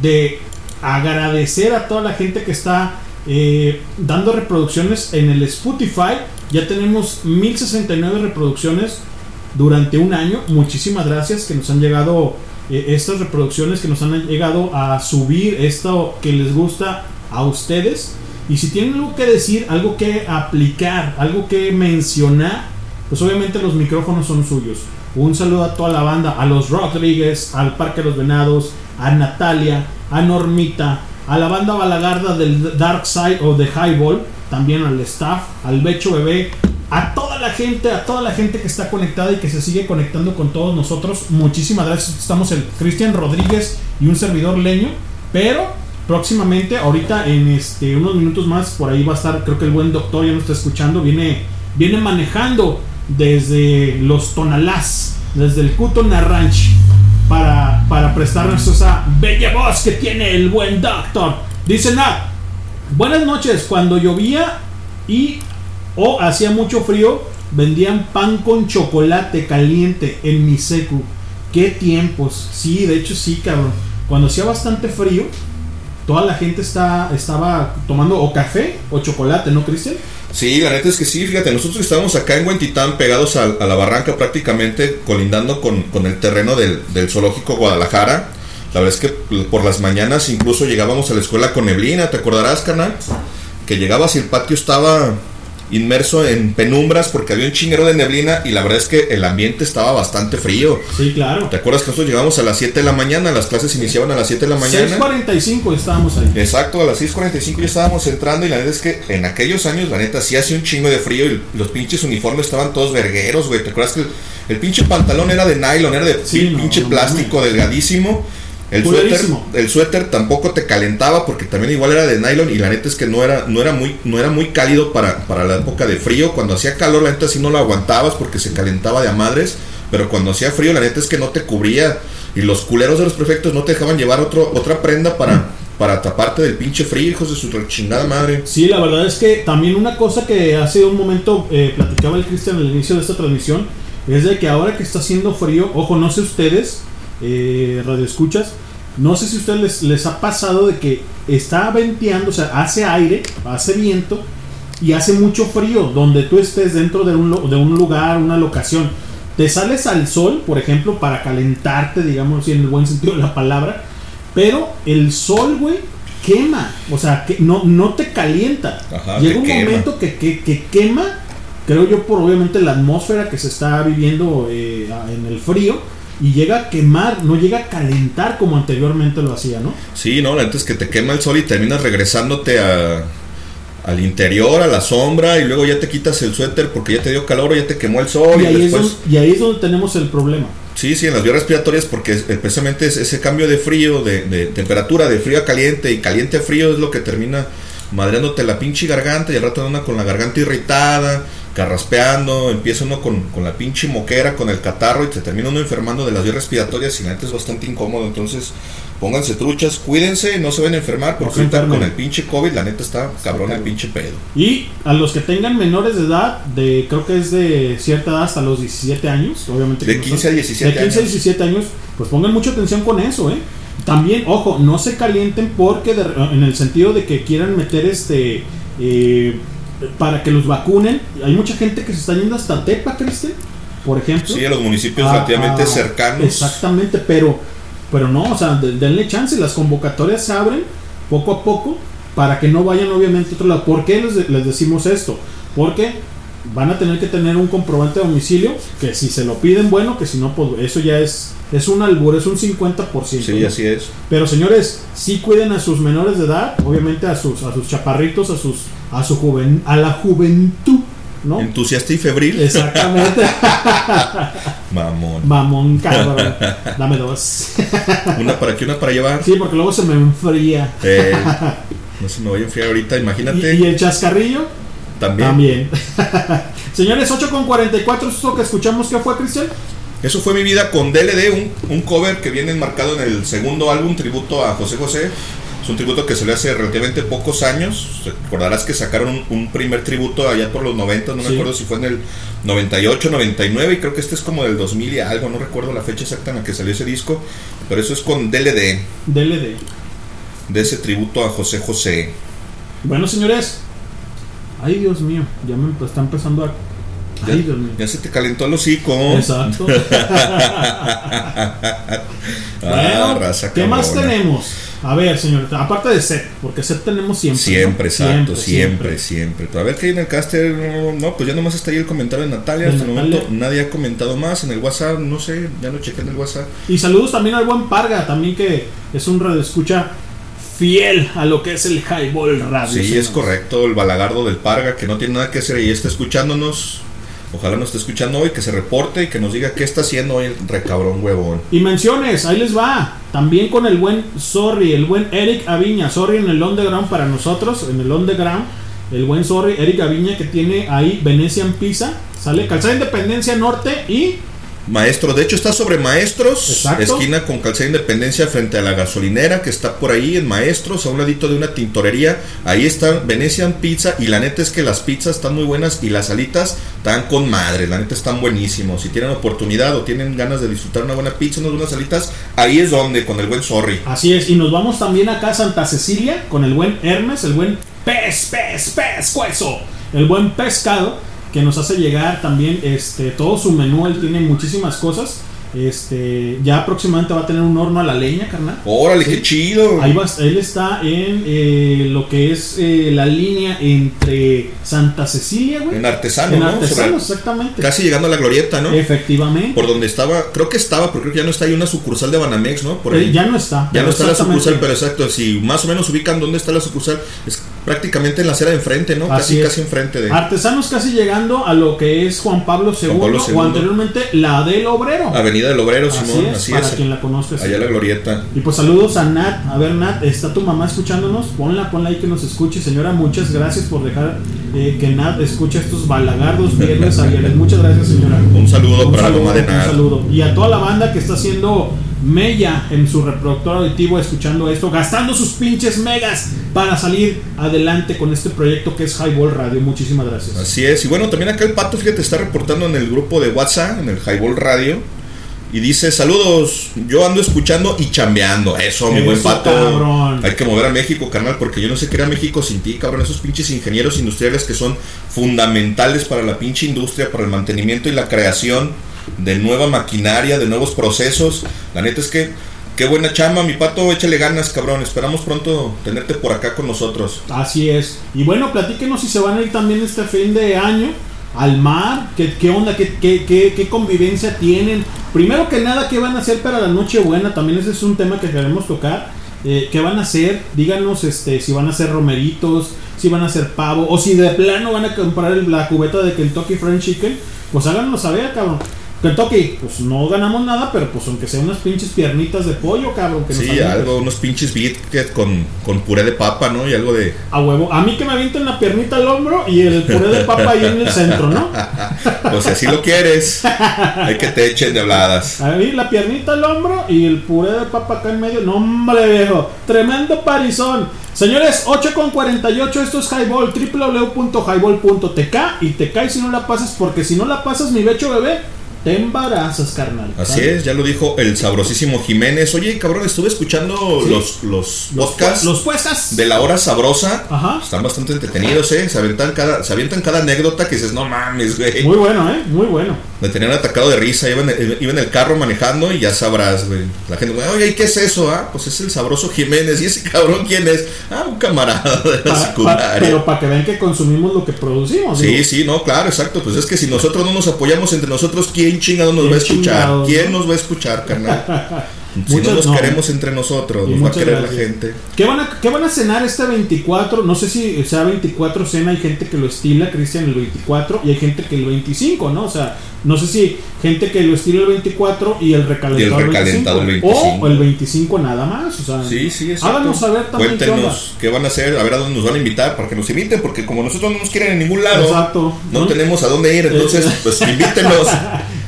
de agradecer a toda la gente que está eh, dando reproducciones en el Spotify. Ya tenemos 1069 reproducciones durante un año. Muchísimas gracias que nos han llegado eh, estas reproducciones, que nos han llegado a subir esto que les gusta a ustedes. Y si tienen algo que decir, algo que aplicar, algo que mencionar, pues obviamente los micrófonos son suyos. Un saludo a toda la banda, a los Rodríguez, al Parque de los Venados, a Natalia, a Normita, a la banda Balagarda del Dark Side o de Highball, también al staff, al Becho Bebé, a toda la gente, a toda la gente que está conectada y que se sigue conectando con todos nosotros. Muchísimas gracias. Estamos el Cristian Rodríguez y un servidor leño, pero próximamente, ahorita en este unos minutos más, por ahí va a estar, creo que el buen doctor ya nos está escuchando, viene, viene manejando desde los Tonalás, desde el Cutona Ranch, para, para prestarnos esa bella voz que tiene el buen doctor. Dice Nat, buenas noches, cuando llovía y o hacía mucho frío, vendían pan con chocolate caliente en mi secu. Qué tiempos. Sí, de hecho sí, cabrón. Cuando hacía bastante frío, toda la gente está, estaba tomando o café o chocolate, ¿no, Cristian? Sí, la neta es que sí, fíjate, nosotros estábamos acá en Huentitán, pegados a, a la barranca prácticamente, colindando con, con el terreno del, del zoológico Guadalajara. La verdad es que por las mañanas incluso llegábamos a la escuela con neblina, ¿te acordarás, canal? Que llegabas y el patio estaba inmerso en penumbras porque había un chinguero de neblina y la verdad es que el ambiente estaba bastante frío. Sí, claro. ¿Te acuerdas que nosotros llegamos a las 7 de la mañana? Las clases iniciaban a las 7 de la mañana. 6.45 estábamos ahí. Exacto, a las 6.45 ya estábamos entrando y la neta es que en aquellos años, la neta, sí hacía un chingo de frío y los pinches uniformes estaban todos vergueros, güey. ¿Te acuerdas que el, el pinche pantalón era de nylon, era de Sí, no, pinche no plástico delgadísimo? El suéter, el suéter tampoco te calentaba porque también igual era de nylon y la neta es que no era, no era muy, no era muy cálido para, para la época de frío. Cuando hacía calor la neta sí no lo aguantabas porque se calentaba de a madres. Pero cuando hacía frío la neta es que no te cubría. Y los culeros de los prefectos no te dejaban llevar otro, otra prenda para, para taparte del pinche frío, hijos de su chingada madre. Sí, la verdad es que también una cosa que hace un momento eh, platicaba el Cristian al inicio de esta transmisión es de que ahora que está haciendo frío, ojo, no sé ustedes, eh, radioescuchas, no sé si a ustedes les, les ha pasado de que está venteando, o sea, hace aire, hace viento y hace mucho frío donde tú estés dentro de un, de un lugar, una locación. Te sales al sol, por ejemplo, para calentarte, digamos, en el buen sentido de la palabra, pero el sol, güey, quema, o sea, que no, no te calienta. Ajá, Llega te un quema. momento que, que, que quema, creo yo, por obviamente la atmósfera que se está viviendo eh, en el frío, y llega a quemar, no llega a calentar como anteriormente lo hacía, ¿no? Sí, no, la neta es que te quema el sol y terminas regresándote a, al interior, a la sombra, y luego ya te quitas el suéter porque ya te dio calor o ya te quemó el sol. Y Y, ahí, es después, donde, y ahí es donde tenemos el problema. sí, sí, en las vías respiratorias, porque es- precisamente es ese cambio de frío, de, de temperatura, de frío a caliente y caliente a frío es lo que termina madreándote la pinche garganta y al rato anda con la garganta irritada, carraspeando, empieza uno con, con la pinche moquera, con el catarro y te termina uno enfermando de las vías respiratorias y la neta es bastante incómodo, entonces pónganse truchas, cuídense, no se van a enfermar porque se ahorita con el pinche COVID la neta está cabrón el pinche pedo. Y a los que tengan menores de edad, de creo que es de cierta edad hasta los 17 años, obviamente. De que no 15 son- a 17 De 15 a años. 17 años, pues pongan mucha atención con eso, ¿eh? También, ojo, no se calienten porque de- en el sentido de que quieran meter este... eh, para que los vacunen. Hay mucha gente que se está yendo hasta Tepa, Cristian, por ejemplo. Sí, a los municipios Ah, relativamente ah, cercanos. Exactamente, pero, pero no, o sea, de- denle chance, las convocatorias se abren poco a poco para que no vayan obviamente a otro lado. ¿Por qué les, les decimos esto? Porque van a tener que tener un comprobante de domicilio, que si se lo piden, bueno, que si no, pues eso ya es, es un albur, es un 50%. Sí, ¿no? así es. Pero señores, sí cuiden a sus menores de edad, obviamente a sus, a sus chaparritos, a sus, a su juven, a la juventud, ¿no? Entusiasta y febril. Exactamente. Mamón. Mamón, cabrón. Dame dos. Una para aquí, una para llevar. Sí, porque luego se me enfría. Eh, no se me voy a enfriar ahorita, imagínate. y el chascarrillo también. también. Señores, 8 con 44, ¿eso es lo que escuchamos que fue, Cristian? Eso fue mi vida con DLD, un, un cover que viene enmarcado en el segundo álbum, tributo a José José. Es un tributo que se le hace relativamente pocos años. Recordarás que sacaron un, un primer tributo allá por los 90, no me acuerdo si fue en el 98, 99, y creo que este es como del 2000 y algo, no recuerdo la fecha exacta en la que salió ese disco. Pero eso es con DLD, DLD. de ese tributo a José José. Bueno, señores. Ay, Dios mío, ya me está empezando a. Ya, Ay, Dios mío. ya se te calentó el hocico. Exacto. Ah, bueno, raza ¿qué más tenemos? A ver, señor, aparte de set, porque set tenemos siempre. Siempre, ¿no? exacto, siempre, siempre, Pero a ver qué hay en el caster. No, no, pues ya nomás está ahí el comentario de Natalia. Hasta el momento nadie ha comentado más. En el WhatsApp, no sé, ya no chequé en el WhatsApp. Y saludos también al buen Parga, también que es un radioescucha fiel a lo que es el Highball Radio. Sí, es señores. correcto. El balagardo del Parga, que no tiene nada que hacer y está escuchándonos. Ojalá nos esté escuchando hoy, que se reporte y que nos diga qué está haciendo hoy el recabrón huevón. Y menciones, ahí les va. También con el buen Sorry, el buen Eric Aviña. Sorry en el underground para nosotros, en el underground. El buen Sorry, Eric Aviña que tiene ahí Venecian Pizza. Sale Calzada Independencia Norte y Maestro, de hecho está sobre Maestros, Exacto. esquina con calzada Independencia frente a la gasolinera que está por ahí en Maestros, a un ladito de una tintorería. Ahí está Venetian Pizza y la neta es que las pizzas están muy buenas y las alitas están con madre, la neta están buenísimos. Si tienen oportunidad o tienen ganas de disfrutar una buena pizza, unas buenas alitas, ahí es donde, con el buen sorry. así es. Y nos vamos también acá a Santa Cecilia con el buen Hermes, el buen pez, pez, pez, hueso. El buen pescado que nos hace llegar también este todo su menú. Él tiene muchísimas cosas. Este, ya próximamente va a tener un horno a la leña, carnal. Órale, Sí. qué chido. Ahí va, él está en eh, lo que es eh, la línea entre Santa Cecilia, güey. En artesano, En ¿no? artesano, exactamente. Casi llegando a la glorieta, ¿no? Efectivamente. Por donde estaba, creo que estaba, pero creo que ya no está ahí una sucursal de Banamex, ¿no? Por ahí. Eh, ya no está. Ya no está la sucursal, pero exacto, si más o menos ubican dónde está la sucursal, es prácticamente en la acera de enfrente, ¿no? Así casi, es. casi enfrente de... Artesanos casi llegando a lo que es Juan Pablo II, Pablo II. o anteriormente la del Obrero. Avenida del Obrero, Así Simón, es, así para es. quien la conozca. sí. Allá la glorieta. Y pues saludos a Nat. A ver, Nat, ¿está tu mamá escuchándonos? Ponla, ponla ahí que nos escuche. Señora, muchas gracias por dejar eh, que Nat escuche estos balagardos viernes a viernes. Muchas gracias, señora. Un saludo Un para saludo, la mamá de un Nat. saludo. Y a toda la banda que está haciendo mella en su reproductor auditivo escuchando esto, gastando sus pinches megas para salir adelante con este proyecto que es Highball Radio. Muchísimas gracias. Así es. Y bueno, también acá el pato, fíjate, está reportando en el grupo de WhatsApp, en el Highball Radio. Y dice, saludos, yo ando escuchando y chambeando. Eso, mi buen pato. cabrón. Hay que mover a México, carnal, porque yo no sé qué era México sin ti, cabrón. Esos pinches ingenieros industriales que son fundamentales para la pinche industria, para el mantenimiento y la creación de nueva maquinaria, de nuevos procesos. La neta es que, qué buena chamba, mi pato, échale ganas, cabrón. Esperamos pronto tenerte por acá con nosotros. Así es. Y bueno, platíquenos si se van a ir también este fin de año al mar. ¿Qué, onda? ¿Qué, qué, qué, qué convivencia tienen? Primero que nada, ¿qué van a hacer para la Nochebuena? También ese es un tema que queremos tocar. Eh, ¿Qué van a hacer? Díganos este, si van a hacer romeritos, si van a hacer pavo, o si de plano van a comprar el- la cubeta de Kentucky Fried Chicken. Pues háganos saber, cabrón. Kentucky, pues no ganamos nada, pero pues aunque sea unas pinches piernitas de pollo, cabrón. Que nos Sí, algo, unos pinches biscuits con, con puré de papa, ¿no? Y algo de... A huevo. A mí que me avienten la piernita al hombro y el puré de papa ahí en el centro, ¿no? Pues si así lo quieres, hay que te echen de habladas. A mí la piernita al hombro y el puré de papa acá en medio. No, hombre, viejo. Tremendo parizón. Señores, 8 con 48. Esto es Highball. www.highball.tk. Y te caes si no la pasas. Porque si no la pasas, mi becho bebé, te embarazas, carnal. Así es, ya lo dijo el sabrosísimo Jiménez. Oye, cabrón, estuve escuchando Sí. los, los Los, podcasts los puestas. de la hora sabrosa. Ajá. Están bastante entretenidos, ¿eh? Se avientan cada, se avientan cada anécdota que dices, no mames, güey. Muy bueno, ¿eh? Muy bueno. Me tenían atacado de risa, iba en, el, iba en el carro manejando y ya sabrás, güey. La gente, güey, oye, ¿y qué es eso? Ah, pues es el sabroso Jiménez. ¿Y ese cabrón quién es? Ah, un camarada de la pa- secundaria. pero para que vean que consumimos lo que producimos. Sí, digo. sí, no, claro, exacto. Pues es que si nosotros no nos apoyamos entre nosotros, ¿quién chingado nos ¿Quién va a escuchar? chingados, ¿Quién no? nos va a escuchar, carnal? si Muchas- no nos no. queremos entre nosotros, Y nos va a querer gracias. la gente. ¿Qué van, a, ¿Qué van a cenar este 24? No sé si sea 24 cena, hay gente que lo estila, Cristian, el 24, y hay gente que el 25, ¿no? O sea, no sé si gente que lo estila el 24 y el recalentado, Y el recalentado el 25, O el 25 nada más, o sea, Sí, sí, exacto. háganos saber también qué. Cuéntenos qué van a hacer, a ver a dónde nos van a invitar para que nos inviten, porque como nosotros no nos quieren en ningún lado, Exacto. no tenemos a dónde ir, entonces, pues invítenos.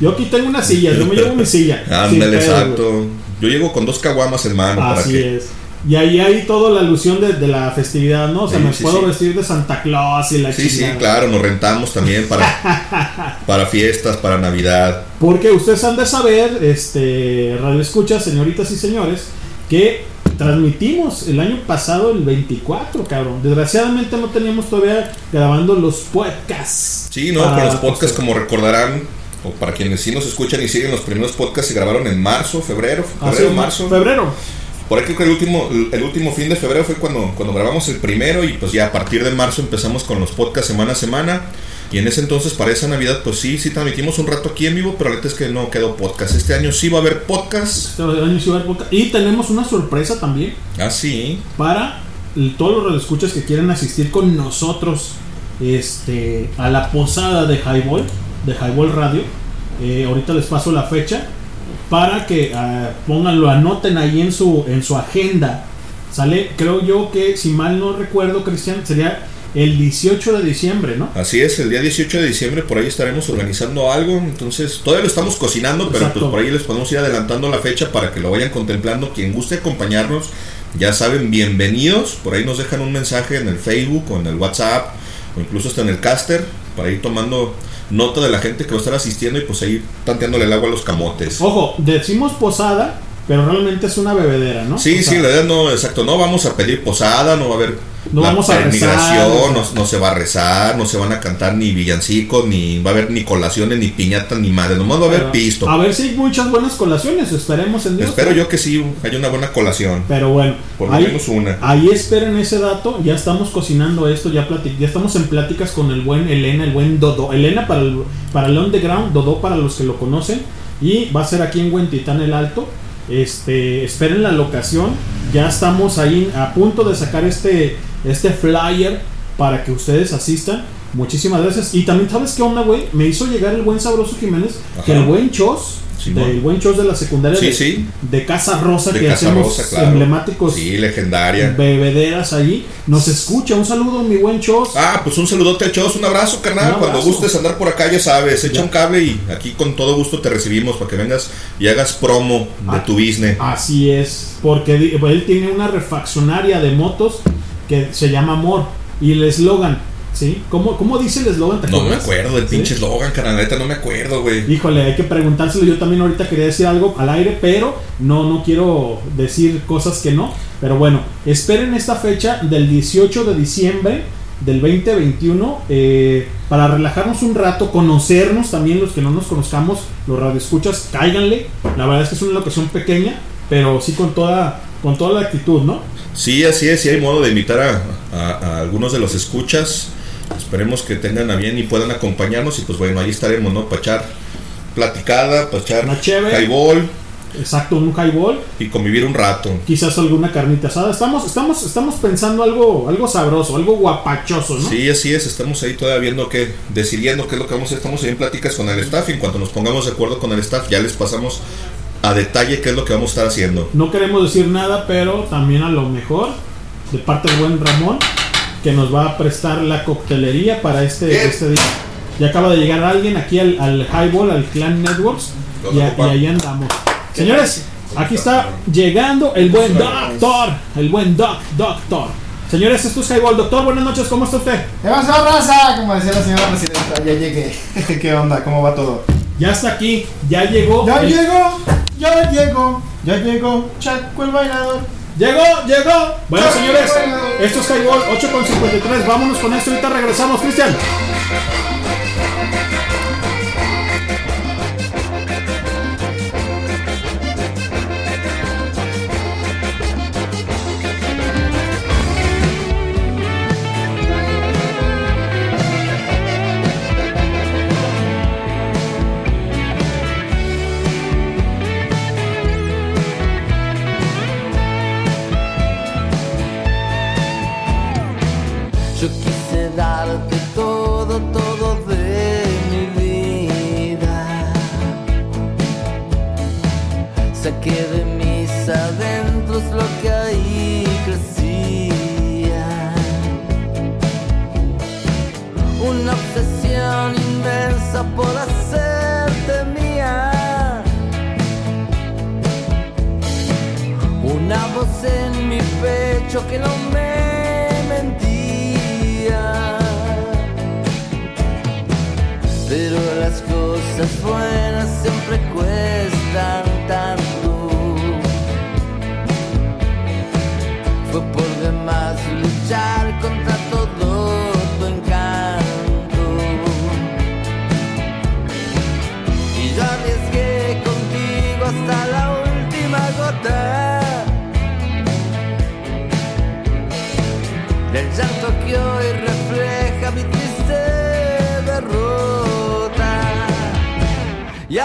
Yo aquí tengo una silla, yo me llevo mi silla. Ándale, exacto. Yo llego con dos caguamas, hermano, para Así que. es. Y ahí hay toda la alusión de, de la festividad, ¿no? O sea, Sí, me sí, puedo sí. vestir de Santa Claus y la Sí, sí, claro, nos rentamos también para, para fiestas, para Navidad. Porque ustedes han de saber, este, radio escucha, señoritas y señores, que transmitimos el año pasado el 24, cabrón. Desgraciadamente no teníamos todavía grabando los podcasts. Sí, no, Para- pero los podcasts, como recordarán, o para quienes sí nos escuchan y siguen, los primeros podcasts se grabaron en marzo, febrero, Ah, febrero, sí, marzo. Febrero. Por ahí creo que el último, el último fin de febrero fue cuando, cuando grabamos el primero y pues ya a partir de marzo empezamos con los podcasts semana a semana. Y en ese entonces para esa Navidad pues sí, sí transmitimos un rato aquí en vivo, pero la neta es que no quedó podcast. Este año sí va a haber podcast. Este año sí va a haber podcast. Y tenemos una sorpresa también Ah, sí. para todos los radioescuchas que quieran asistir con nosotros este, a la posada de Highball, de Highball Radio. Eh, ahorita les paso la fecha para que ah, pónganlo, anoten ahí en su, en su agenda. Sale, creo yo que si mal no recuerdo, Cristian, sería el 18 de diciembre, ¿no? Así es, el día 18 de diciembre por ahí estaremos organizando algo. Entonces, todavía lo estamos cocinando, pero Exacto. pues por ahí les podemos ir adelantando la fecha para que lo vayan contemplando. Quien guste acompañarnos, ya saben, bienvenidos. Por ahí nos dejan un mensaje en el Facebook o en el WhatsApp o incluso hasta en el caster para ir tomando nota de la gente que va a estar asistiendo y pues ahí tanteándole el agua a los camotes. Ojo, decimos posada pero realmente es una bebedera, ¿no? Sí, O sea, sí, la verdad no, exacto, no vamos a pedir posada, no va a haber No la vamos a rezar, no, no se va a rezar, no se van a cantar ni villancicos, ni va a haber ni colaciones, ni piñata, ni madre, nomás va a haber pisto. A ver si hay muchas buenas colaciones, esperemos en Dios. Espero yo que sí haya una buena colación, Pero bueno, por lo ahí, menos una. ahí esperen ese dato. Ya estamos cocinando esto, ya, ya estamos en pláticas con el buen Elena, el buen Dodo. Elena para el, para el underground, Dodo para los que lo conocen. Y va a ser aquí en Huentitán el Alto. Este, esperen la locación. Ya estamos ahí a punto de sacar este, este flyer para que ustedes asistan. Muchísimas gracias. Y también, ¿sabes qué onda, güey? Me hizo llegar el buen Sabroso Jiménez que el buen Chos, del buen Chos de la secundaria Sí, de, sí. de Casa Rosa, De que Casa hacemos Rosa, claro. emblemáticos Sí, legendaria. bebederas allí. Nos escucha. Un saludo, mi buen Chos. Ah, pues un saludote al Chos, un abrazo, carnal. Un Cuando abrazo. gustes andar por acá, ya sabes, echa Ya. un cable y aquí con todo gusto te recibimos para que vengas y hagas promo de Ah. tu business. Así es, porque él tiene una refaccionaria de motos que se llama Amor. Y el eslogan, ¿sí? ¿Cómo, cómo dice el eslogan? ¿Te No me acuerdo del ¿Sí? pinche eslogan, no me acuerdo, güey. Híjole, hay que preguntárselo. Yo también ahorita quería decir algo al aire, pero no, no quiero decir cosas que no. Pero bueno, esperen esta fecha del 18 de diciembre del 2021 eh, para relajarnos un rato, conocernos también los que no nos conozcamos, los radioescuchas, cáiganle. La verdad es que es una locación pequeña, pero sí con toda, con toda la actitud, ¿no? Sí, así es, sí hay modo de invitar a, a- a algunos de los escuchas. Esperemos que tengan a bien y puedan acompañarnos. Y pues bueno, ahí estaremos, ¿no? Para echar platicada, para echar cheve. highball Exacto, un highball, y convivir un rato. quizás alguna carnita asada. Estamos, estamos, estamos pensando algo, algo sabroso, algo guapachoso, ¿no? Sí, así es, estamos ahí todavía viendo que, decidiendo qué es lo que vamos a hacer. Estamos ahí en pláticas con el staff. Y en cuanto nos pongamos de acuerdo con el staff, ya les pasamos a detalle qué es lo que vamos a estar haciendo. No queremos decir nada, pero también a lo mejor, de parte del buen Ramón, que nos va a prestar la coctelería para este, este día. Ya acaba de llegar alguien aquí al, al Highball, al Clan Networks, y, a- y ahí andamos. Señores, aquí está llegando el buen Doctor, el buen Doc, Doctor. Señores, esto es Highball. Doctor, buenas noches, ¿cómo está usted? ¿Qué pasó, raza? Como decía la señora presidenta, ya llegué. ¿Qué onda? ¿Cómo va todo? Ya está aquí, ya llegó. Ya el- llegó, ya llegó, ya llegó Chaco el bailador. Llegó, llegó. Bueno, señores, esto es Highball 8.53. Vámonos con esto. Ahorita regresamos, Cristian. Por hacerte mía. Una voz en mi pecho que no me mentía. Pero las cosas buenas siempre cuestan tanto. Fue por demás luchar contra todo hoy refleja mi triste derrota. Y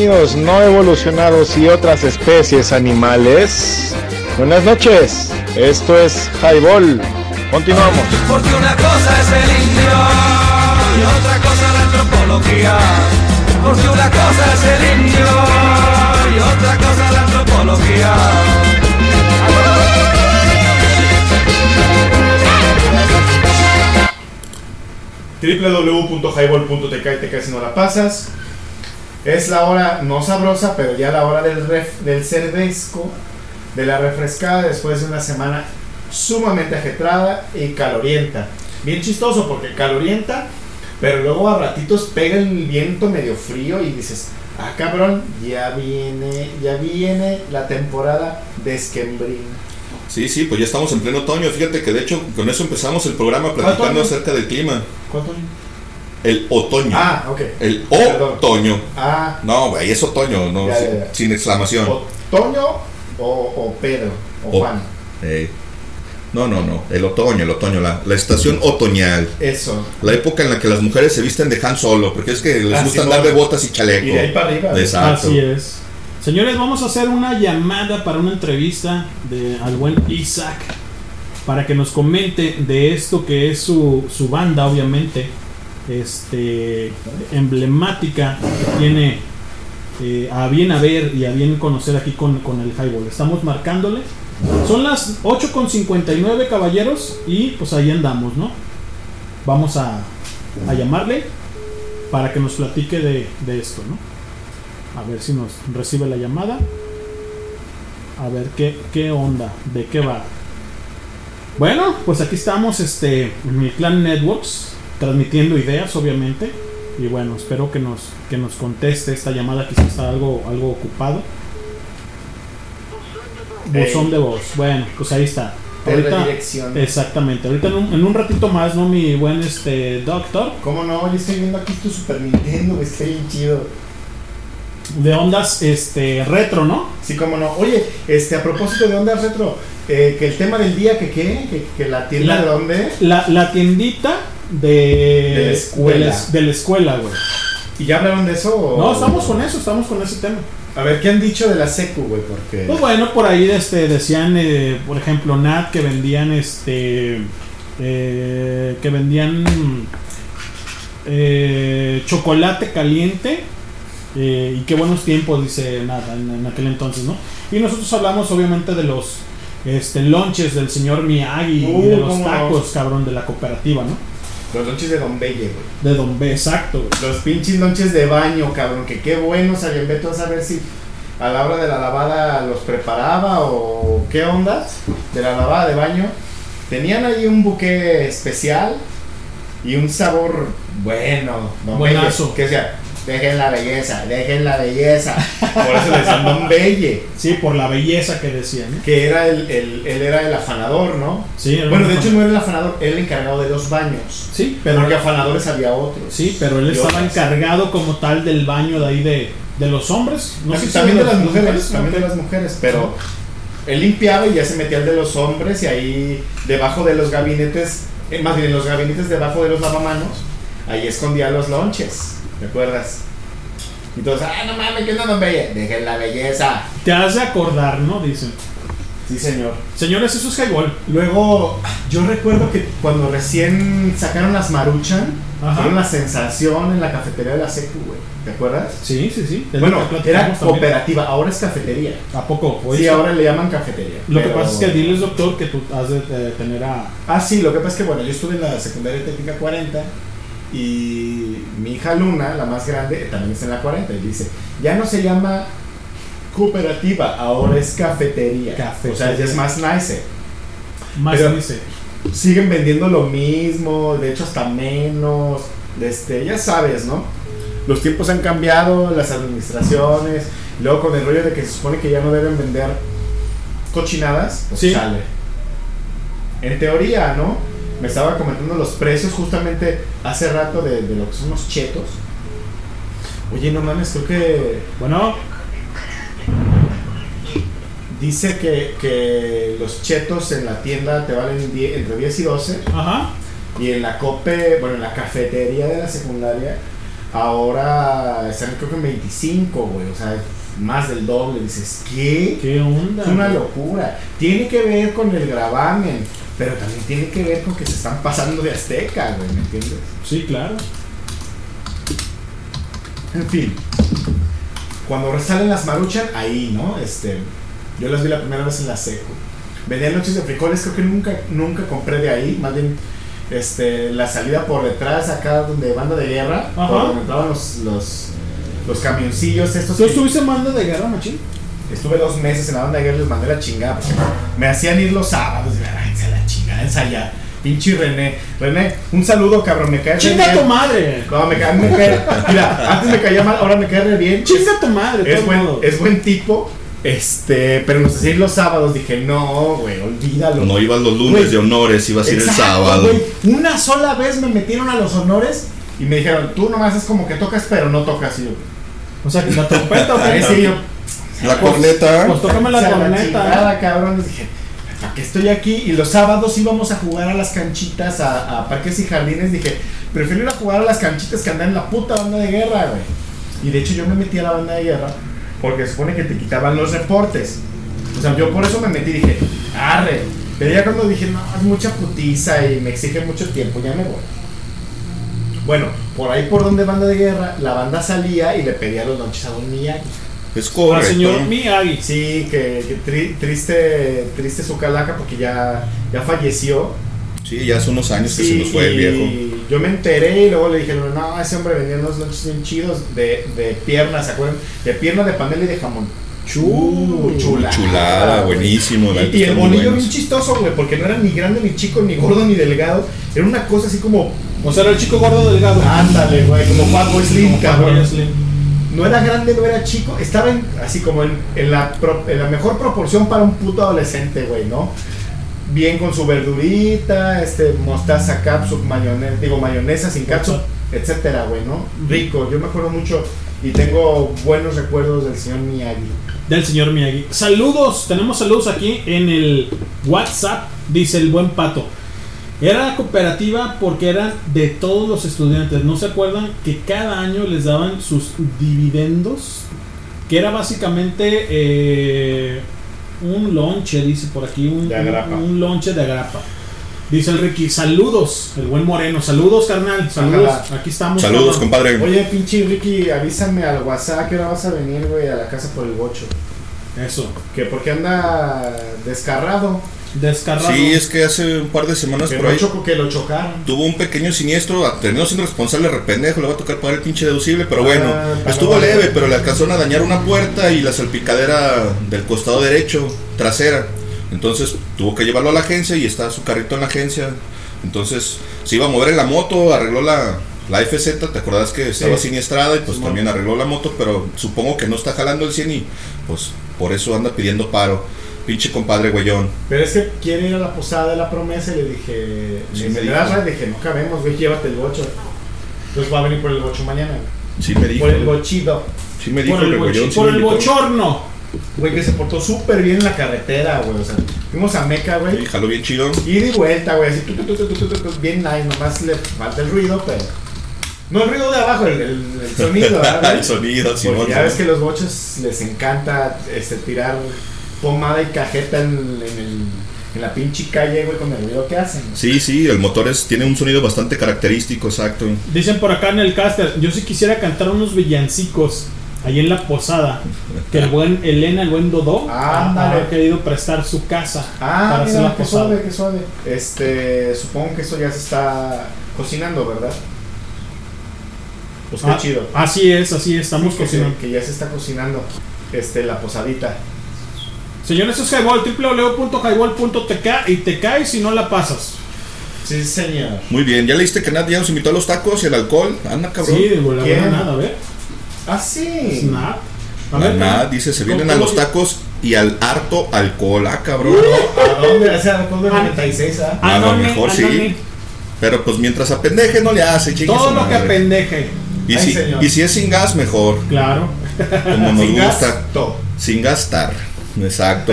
Amigos no evolucionados y otras especies animales. Buenas noches. Esto es Highball. Continuamos. Porque una cosa es el indio y otra cosa la antropología. Porque una cosa es el indio y otra cosa la antropología. www.highball.tk y te caes si no la pasas. Es la hora no sabrosa, pero ya la hora del, ref- del cervezco, de la refrescada después de una semana sumamente ajetrada y calorienta. Bien chistoso porque calorienta, pero luego a ratitos pega el viento medio frío y dices, ah cabrón, ya viene, ya viene la temporada de esquembrín. Sí, sí, pues ya estamos en pleno otoño. Fíjate que de hecho con eso empezamos el programa platicando acerca del clima. ¿Cuánto? El otoño. Ah, ok. El otoño. Ah, No, güey, es otoño, no, Ya, sin, ya, ya. sin exclamación. Toño o, o Pedro o O- Juan. Eh, no, no, no. El otoño, el otoño, la, la estación otoñal. Eso. La época en la que las mujeres se visten de Han Solo, porque es que les Ah, gusta andar de botas y chaleco. Y de ahí para arriba. Exacto. Así es. Señores, vamos a hacer una llamada para una entrevista de, al buen Isaac para que nos comente de esto que es su, su banda, obviamente, este emblemática que tiene eh, a bien a ver y a bien conocer aquí con, con el highball. Estamos marcándole. Son las 8.59 caballeros y pues ahí andamos, ¿no? Vamos a, a llamarle para que nos platique de, de esto, ¿no? A ver si nos recibe la llamada. A ver qué, qué onda, de qué va. Bueno, pues aquí estamos este, en mi Clan Networks, transmitiendo ideas, obviamente. Y bueno, espero que nos, que nos conteste esta llamada, quizás está algo, algo ocupado. Buzón de voz. Bueno, pues ahí está. Ahorita, exactamente. Ahorita en un, en un ratito más, ¿no? Mi buen este doctor. ¿Cómo no? Yo estoy viendo aquí tu Super Nintendo, está bien chido. De ondas este retro, ¿no? Sí, cómo no. Oye, este, a propósito de ondas retro, eh, que el tema del día, que qué, que, que la tienda La- de dónde. La, la tiendita de, De la escuela. de la, de la escuela, güey. ¿Y ya hablaron de eso? o- No, estamos con eso, estamos con ese tema. A ver, ¿qué han dicho de la secu, güey? Porque. Pues bueno, por ahí este, decían, eh, por ejemplo, Nat, que vendían este. eh, que vendían eh, chocolate caliente. eh, y qué buenos tiempos, dice Nat, en, en aquel entonces, ¿no? Y nosotros hablamos, obviamente, de los este, lunches del señor Miyagi y Uh, de los cómo no. tacos, cabrón, de la cooperativa, ¿no? Los lonches de Don Belle, güey. De Don B, exacto, güey. Los pinches lonches de baño, cabrón. Que qué buenos habían. Ve tú a saber si. a la hora de la lavada los preparaba o qué onda de la lavada de baño. Tenían ahí un buque especial y un sabor bueno, Don Buenazo. Belle, que decía, dejen la belleza, dejen la belleza. Por eso le decían Don Belle. Sí, por la belleza que decían. ¿eh? Que era el, el- él era el afanador, ¿no? Sí, era Bueno, de hecho no era el afanador, era el encargado de los baños. Sí, pero Porque afanadores había otros. Sí, pero él estaba otras. encargado como tal del baño de ahí de, de los hombres. No sé si también de las mujeres, también de las mujeres, pero él limpiaba y ya se metía el de los hombres y ahí debajo de los gabinetes, eh, más bien en los gabinetes debajo de los lavamanos, ahí escondía los lonches, ¿te acuerdas? Y todos, ah, no mames, que no nos belle, dejen la belleza. Te has de acordar, ¿no? Dicen. Sí, señor. Señores, eso es highball. Luego, yo recuerdo que cuando recién sacaron las Maruchan, Ajá. fueron la sensación en la cafetería de la Secu, güey. ¿Te acuerdas? Sí, sí, sí. Bueno, que era platicamos también. cooperativa, ahora es cafetería. ¿A poco? Sí, ahora le llaman cafetería. Lo que pero- pasa es que diles, doctor, que tú has de eh, tener a. Ah, sí, lo que pasa es que, bueno, yo estuve en la secundaria técnica 40 y mi hija Luna, la más grande, también está en la 40 y dice, ya no se llama cooperativa, ahora es cafetería. Cafetería. O sea, ya es más nice. Más Pero dice. siguen vendiendo lo mismo, de hecho hasta menos, este, ya sabes, ¿no? Los tiempos han cambiado, las administraciones, luego con el rollo de que se supone que ya no deben vender cochinadas, pues Sí. sale. En teoría, ¿no? Me estaba comentando los precios justamente hace rato de, de lo que son los chetos. Oye, no mames, creo que Bueno, dice que, que los chetos en la tienda te valen die- entre 10 y 12. ajá. Y en la COPE, bueno, en la cafetería de la secundaria, ahora están creo que en 25, güey. O sea, más del doble. Dices, ¿qué? ¿Qué onda? Es una locura. Tiene que ver con el gravamen, pero también tiene que ver con que se están pasando de azteca, güey, ¿me entiendes? Sí, claro. En fin. Cuando salen las maruchan, ahí, ¿no? Este, yo las vi la primera vez en la seco. Vendían noches de frijoles, creo que nunca, nunca compré de ahí, más bien este, la salida por detrás, acá donde banda de guerra, Ajá. por donde entraban los, los, los camioncillos estos. ¿Tú estuviste en banda de guerra, machín? Estuve dos meses en la banda de guerra y les mandé la chingada. porque me hacían ir los sábados. Ensayar. Pinche René. René, un saludo, cabrón. Me cae re ¡Chinga bien. tu madre! No, me cae, me cae. Mira, antes me caía mal, ahora me cae re bien. ¡Chinga tu madre! Es buen, es buen tipo. Este, pero nos hacía ir los sábados. Dije, no, güey, olvídalo. No ibas los lunes de honores, ibas a ir el sábado. Una sola vez me metieron a los honores y me dijeron, tú nomás es como que tocas, pero no tocas. Y yo, O sea, que la trompeta, ¿o Ahí qué? sí, yo, La corneta. Pues tócame la o sea, corneta. chingada, cabrón. Les dije, ¿para qué estoy aquí? Y los sábados íbamos a jugar a las canchitas, a, parques y jardines. Dije, prefiero ir a jugar a las canchitas que andar en la puta banda de guerra, güey. Y de hecho yo me metí a la banda de guerra porque se supone que te quitaban los reportes. O sea, yo por eso me metí y dije, arre. Pero ya cuando dije, no, es mucha putiza y me exige mucho tiempo, ya me voy. Bueno, por ahí por donde banda de guerra, la banda salía y le pedía los lonches a Don Miyagi. Es Al correcto. señor Miyagi. Sí, que, que tri- triste, triste su calaca porque ya, ya falleció. Sí, ya hace unos años que se nos fue el viejo. Yo me enteré y luego le dijeron, no, ese hombre vendía unos lonches bien chidos de, de piernas, ¿se acuerdan? De pierna de panela y de jamón. Chu, chulada. Chulada, buenísimo. Y, y el bolillo bien chistoso, güey, porque no era ni grande, ni chico, ni gordo, ni delgado. Era una cosa así como, O sea, era el chico gordo delgado. ándale, güey, como Fatboy Slim, cabrón. No era grande, no era chico, estaba en- así como en, en la, pro- en la mejor proporción para un puto adolescente, güey, ¿no? Bien con su verdurita, este, mostaza, capsup, mayonesa, digo, mayonesa sin capsup, etcétera, güey, ¿no? Rico, yo me acuerdo mucho y tengo buenos recuerdos del señor Miyagi. Del señor Miyagi. Saludos, tenemos saludos aquí en el WhatsApp, dice el buen pato. Era la cooperativa porque eran de todos los estudiantes. ¿No se acuerdan que cada año les daban sus dividendos? Que era básicamente eh, un lonche, dice por aquí, un, lonche de agrapa. Dice el Ricky, saludos, el buen Moreno, saludos carnal, saludos, Ajá. aquí estamos. Saludos, compadre. Oye, pinche Ricky, avísame al WhatsApp que ahora vas a venir, güey, a la casa por el bocho. Eso. Que porque anda descarrado. Descarrado. Sí, es que hace un par de semanas Que por ahí choco, que lo chocaron. tuvo un pequeño siniestro, terminó siendo responsable rependejo, le va a tocar pagar el pinche deducible, pero bueno, Ah, estuvo no- leve, pero le alcanzaron a dañar una puerta y la salpicadera del costado derecho, trasera. Entonces tuvo que llevarlo a la agencia y está su carrito en la agencia. Entonces se iba a mover en la moto, arregló la, la FZ, ¿te acordás que estaba Sí. siniestrada y pues también arregló la moto, pero supongo que no está jalando el 100 y pues por eso anda pidiendo paro. Pinche compadre güeyón. Pero es que quiere ir a la posada de la promesa y le dije, Sí, me dijo. Le dije, no cabemos, güey, llévate el bocho. Entonces va a venir por el bocho mañana. güey. Sí me dijo. Por el bochido. Sí me dijo por el, sí por el bochorno. Güey, que se portó súper bien en la carretera, güey. O sea, fuimos a Meca, güey. Sí, jaló bien chido. Y vuelta, güey, así, tu, tu, tu, bien nice, nomás le falta el ruido, pero... No el ruido de abajo, el, el- el sonido, ¿verdad? el sonido, Porque Simón. ya ves que los bochos les encanta este, tirar pomada y cajeta en, en, el, en la pinche calle, güey, con el ruido que hacen. Sí, sí, el motor es, tiene un sonido bastante característico, exacto. Dicen por acá en el caster, yo sí quisiera cantar unos villancicos ahí en la posada. Que el buen Elena, el buen Dodó, ha, Ándale. ha querido prestar su casa Ah, para hacer la qué posada. suave, qué suave. Este, supongo que eso ya se está cocinando, ¿verdad? Pues qué Ah, chido. Así es, así es, estamos Sí, que, cocinando. se- que ya se está cocinando este, la posadita. Señores, es Highball, www.highball.tk y te caes si no la pasas. Sí, señor. Muy bien, ¿ya leíste que Nat ya nos invitó a los tacos y al alcohol? Anda, cabrón. Sí, de ¿Quién? nada, a ver. Ah, sí. Snap. A ver, Nat ¿cómo- dice, se cómo- vienen a los tacos y al harto alcohol. Ah, cabrón. ¿A dónde? O sea, después de 96, ¿ah? A lo mejor sí. Pero pues mientras apendeje no le hace, chingue Todo su lo que madre. pendeje. Y, Ay, si, señor. y si es sin gas, mejor. Claro. Como nos Sin gusta. gasto. Sin gastar. Exacto.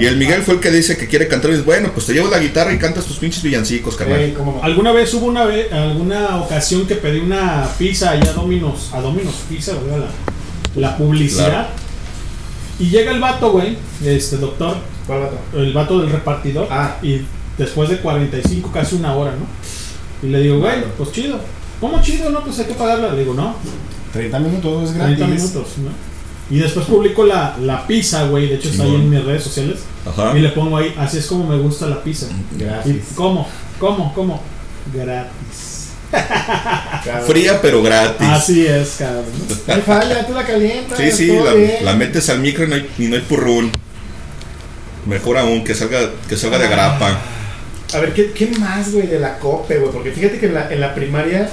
y el Miguel fue el que dice que quiere cantar. Y dice, bueno, pues te llevo la guitarra y cantas tus pinches villancicos, carnal. No. Alguna vez hubo una vez, alguna ocasión que pedí una pizza allá a Domino's, a Domino's Pizza, ¿verdad? La, la publicidad. Claro. Y llega el vato, güey, este doctor, ¿Cuál vato? el vato del repartidor, Ah. y después de 45, casi una hora, ¿no? Y le digo, güey, pues chido. ¿Cómo chido? No, pues hay que pagarla. Le digo, no, 30 minutos es gratis. 30 minutos, ¿no? Y después publico la, la pizza, güey, de hecho está ahí en mis redes sociales. Ajá. Y le pongo ahí, así es como me gusta la pizza. Gratis. ¿Y cómo? ¿Cómo? ¿Cómo? Gratis. Fría pero gratis. Así es, cabrón. No falla, tú la calientas. Sí, sí, la, la metes al micro y no hay, y no hay purrún. Mejor aún, que salga, que salga de grapa. A ver, ¿qué, qué más, güey, de la COPE, güey? Porque fíjate que en la, en la primaria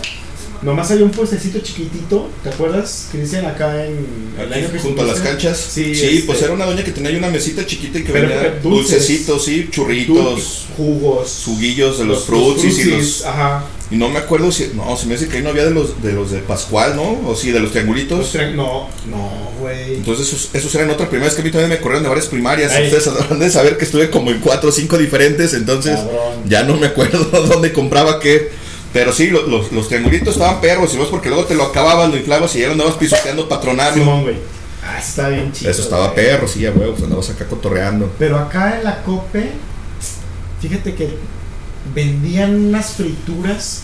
nomás había un puestecito chiquitito, ¿te acuerdas? Que dicen acá en... el Aquí año que junto a las canchas. Sí, Sí, este, pues era una doña que tenía ahí una mesita chiquita y que Pero, vendía dulces. dulcecitos, sí, churritos, dulces, jugos. juguillos de los, los frutsis y los. Ajá. Y no me acuerdo si. No, se me hace que ahí no había de los de los de Pascual, ¿no? O sí, de los triangulitos. Los tren- no, no, güey. Entonces esos, esos eran otra primera vez que a mí también me corrieron de varias primarias. Ay. Ustedes habrán de saber que estuve como en cuatro o cinco diferentes, entonces Cabrón. ya no me acuerdo dónde compraba qué. Pero sí, lo- los, los triangulitos estaban perros, y no es porque luego te lo acababas, lo inflabas y ya lo andabas pisoteando para tronarlo. Simón, güey. Ah, está bien chido. Eso estaba güey. perro, sí, a huevo, pues andabas acá cotorreando. Pero acá en la COPE, fíjate que vendían unas frituras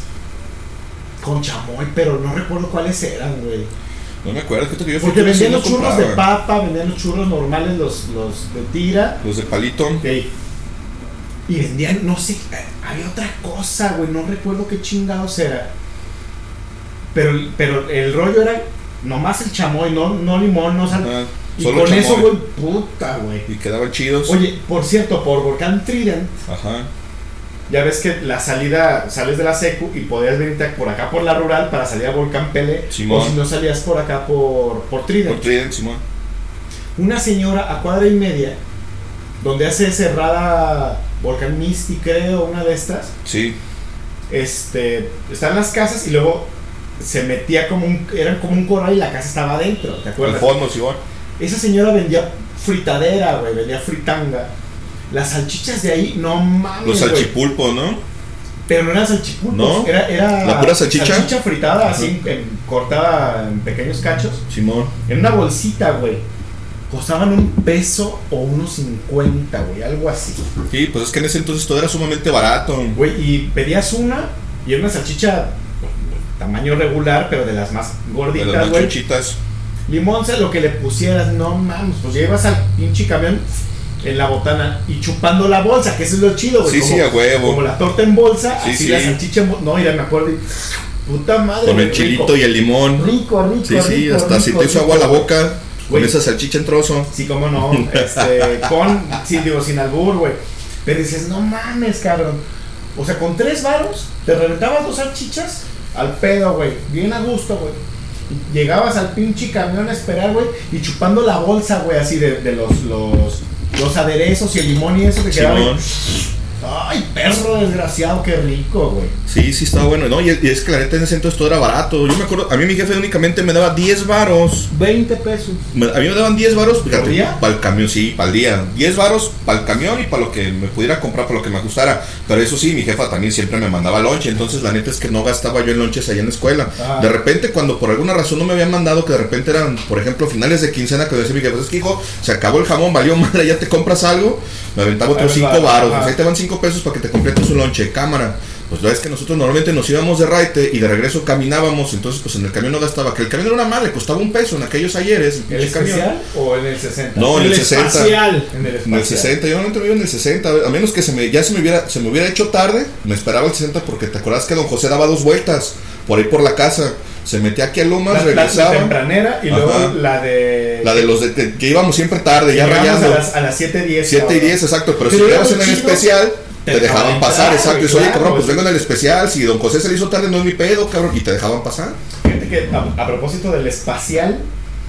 con chamoy, pero no recuerdo cuáles eran, güey. No me acuerdo, que yo Porque vendían los churros de papa, vendían los churros normales, los, los de tira. Los de palito. ok. Y vendían, no sé, había otra cosa, güey, no recuerdo qué chingados era. Pero, pero el rollo era nomás el chamoy, no, no limón, no sal. Y con eso, güey, puta, güey. Y quedaban chidos. Oye, por cierto, por Volcán Trident, Ajá. ya ves que la salida, sales de la secu y podías venirte por acá por la rural para salir a Volcán Pele. Simón. O si no salías por acá por, por Trident. Por Trident, Simón. Una señora a cuadra y media, donde hace cerrada Volcán Misty, creo, una de estas. Sí. Este, están las casas y luego se metía como un, eran como un corral y la casa estaba adentro, ¿te acuerdas? fondo, Simón. Esa señora vendía fritadera, güey, vendía fritanga. Las salchichas de ahí, no mames. Los salchipulpos, ¿no? Pero no eran salchipulpos, ¿No? era, era ¿La pura salchicha? salchicha fritada, Ajá. así, en- cortada en pequeños cachos, Simón. en una bolsita, güey. Costaban un peso o unos 50, güey, algo así. Sí, pues es que en ese entonces todo era sumamente barato. Güey, y pedías una y era una salchicha tamaño regular, pero de las más De gorditas, las güey. machuchitas. Limón, sea lo que le pusieras, no mames, pues ibas al pinche camión en la botana y chupando la bolsa, que eso es lo chido, güey. Sí, como, sí, a huevo. Como la torta en bolsa, Sí, así sí. la salchicha en bolsa. No, mira, me acuerdo. Puta madre. Con el chilito y el limón. Rico, rico, Sí, sí, rico, hasta si te hizo agua la boca con esa salchicha en trozo. Sí, cómo no. Este, con, sí, digo, sin albur, güey. Pero dices, no mames, cabrón. O sea, con tres varos, te reventabas dos salchichas al pedo, güey. Bien a gusto, güey. Llegabas al pinche camión a esperar, güey, y chupando la bolsa, güey, así de, de los, los, los aderezos y el limón y eso que quedaba. Ay, perro desgraciado, qué rico, güey. Sí, sí, estaba bueno. No, y, y es que la neta en ese entonces todo era barato. Yo me acuerdo, a mí mi jefe únicamente me daba 10 varos. 20 pesos. Me- A mí me daban 10 varos, fíjate, día? para el camión, sí, para el día. 10 varos para el camión y para lo que me pudiera comprar, para lo que me gustara. Pero eso sí, mi jefa también siempre me mandaba lonche. Entonces, la neta es que no gastaba yo en lonches allá en la escuela. Ah. De repente, cuando por alguna razón no me habían mandado, que de repente eran, por ejemplo, finales de quincena, que decía mi jefa, es que hijo, se acabó el jamón, valió madre, ya te compras algo. Me aventaba otros Ahí va, 5 varos. Pues ahí te van 5 pesos para que te completes su lonche, cámara. Pues la vez que nosotros normalmente nos íbamos de raite y de regreso caminábamos, entonces pues en el camión no gastaba, que el camión era una madre, costaba un peso en aquellos ayeres. ¿El pinche camión. especial o en el 60? No, en el, 60. espacial. En el En el espacial. 60, yo normalmente vivo en el 60, a menos que se me, ya se me hubiera, se me hubiera hecho tarde, me esperaba el 60 porque te acuerdas que don José daba dos vueltas por ahí por la casa, se metía aquí a Lomas, La, la- la regresaba. tempranera y Ajá. luego la de. La de los de, de- que íbamos siempre tarde, ya rayando. a las, a las 7.10. 7 y cabrón. 10, exacto, pero, Pero si llegabas en el especial, Te te, dejaban dejaban pasar, entrar, exacto. Y dices, oye, claro, cabrón, pues vengo en el especial, si don José se le hizo tarde, no es mi pedo, cabrón, y te dejaban pasar. Fíjate que a, a propósito del espacial,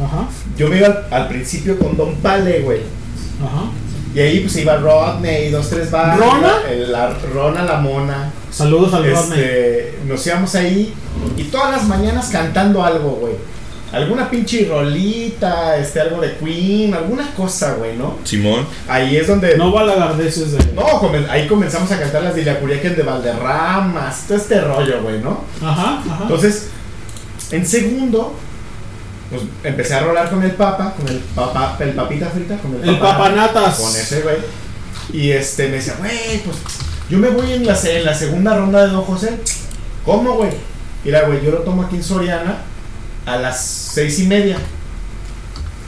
Ajá, yo me iba al, al principio con Don Pale, güey. ajá. Y ahí pues iba Rodney, dos, tres bandas. ¿Rona? el- la, Rona la mona. Saludos al Rodney. Este, nos íbamos ahí y todas las mañanas cantando algo, güey. Alguna pinche rolita, este, algo de Queen, alguna cosa, güey, ¿no? Simón. Ahí es donde. No balagardeces de. No, comen- ahí comenzamos a cantar las de Illacuriaquén de Valderramas, todo este rollo, güey, ¿no? Ajá, ajá. Entonces, en segundo, pues empecé a rolar con el papa, con el papa, el papita frita, con el, El papanatas. Con ese, güey. Y este me decía, güey, pues yo me voy en la, en la segunda ronda de Don José. ¿Cómo, güey? Mira, güey, yo lo tomo aquí en Soriana a las seis y media.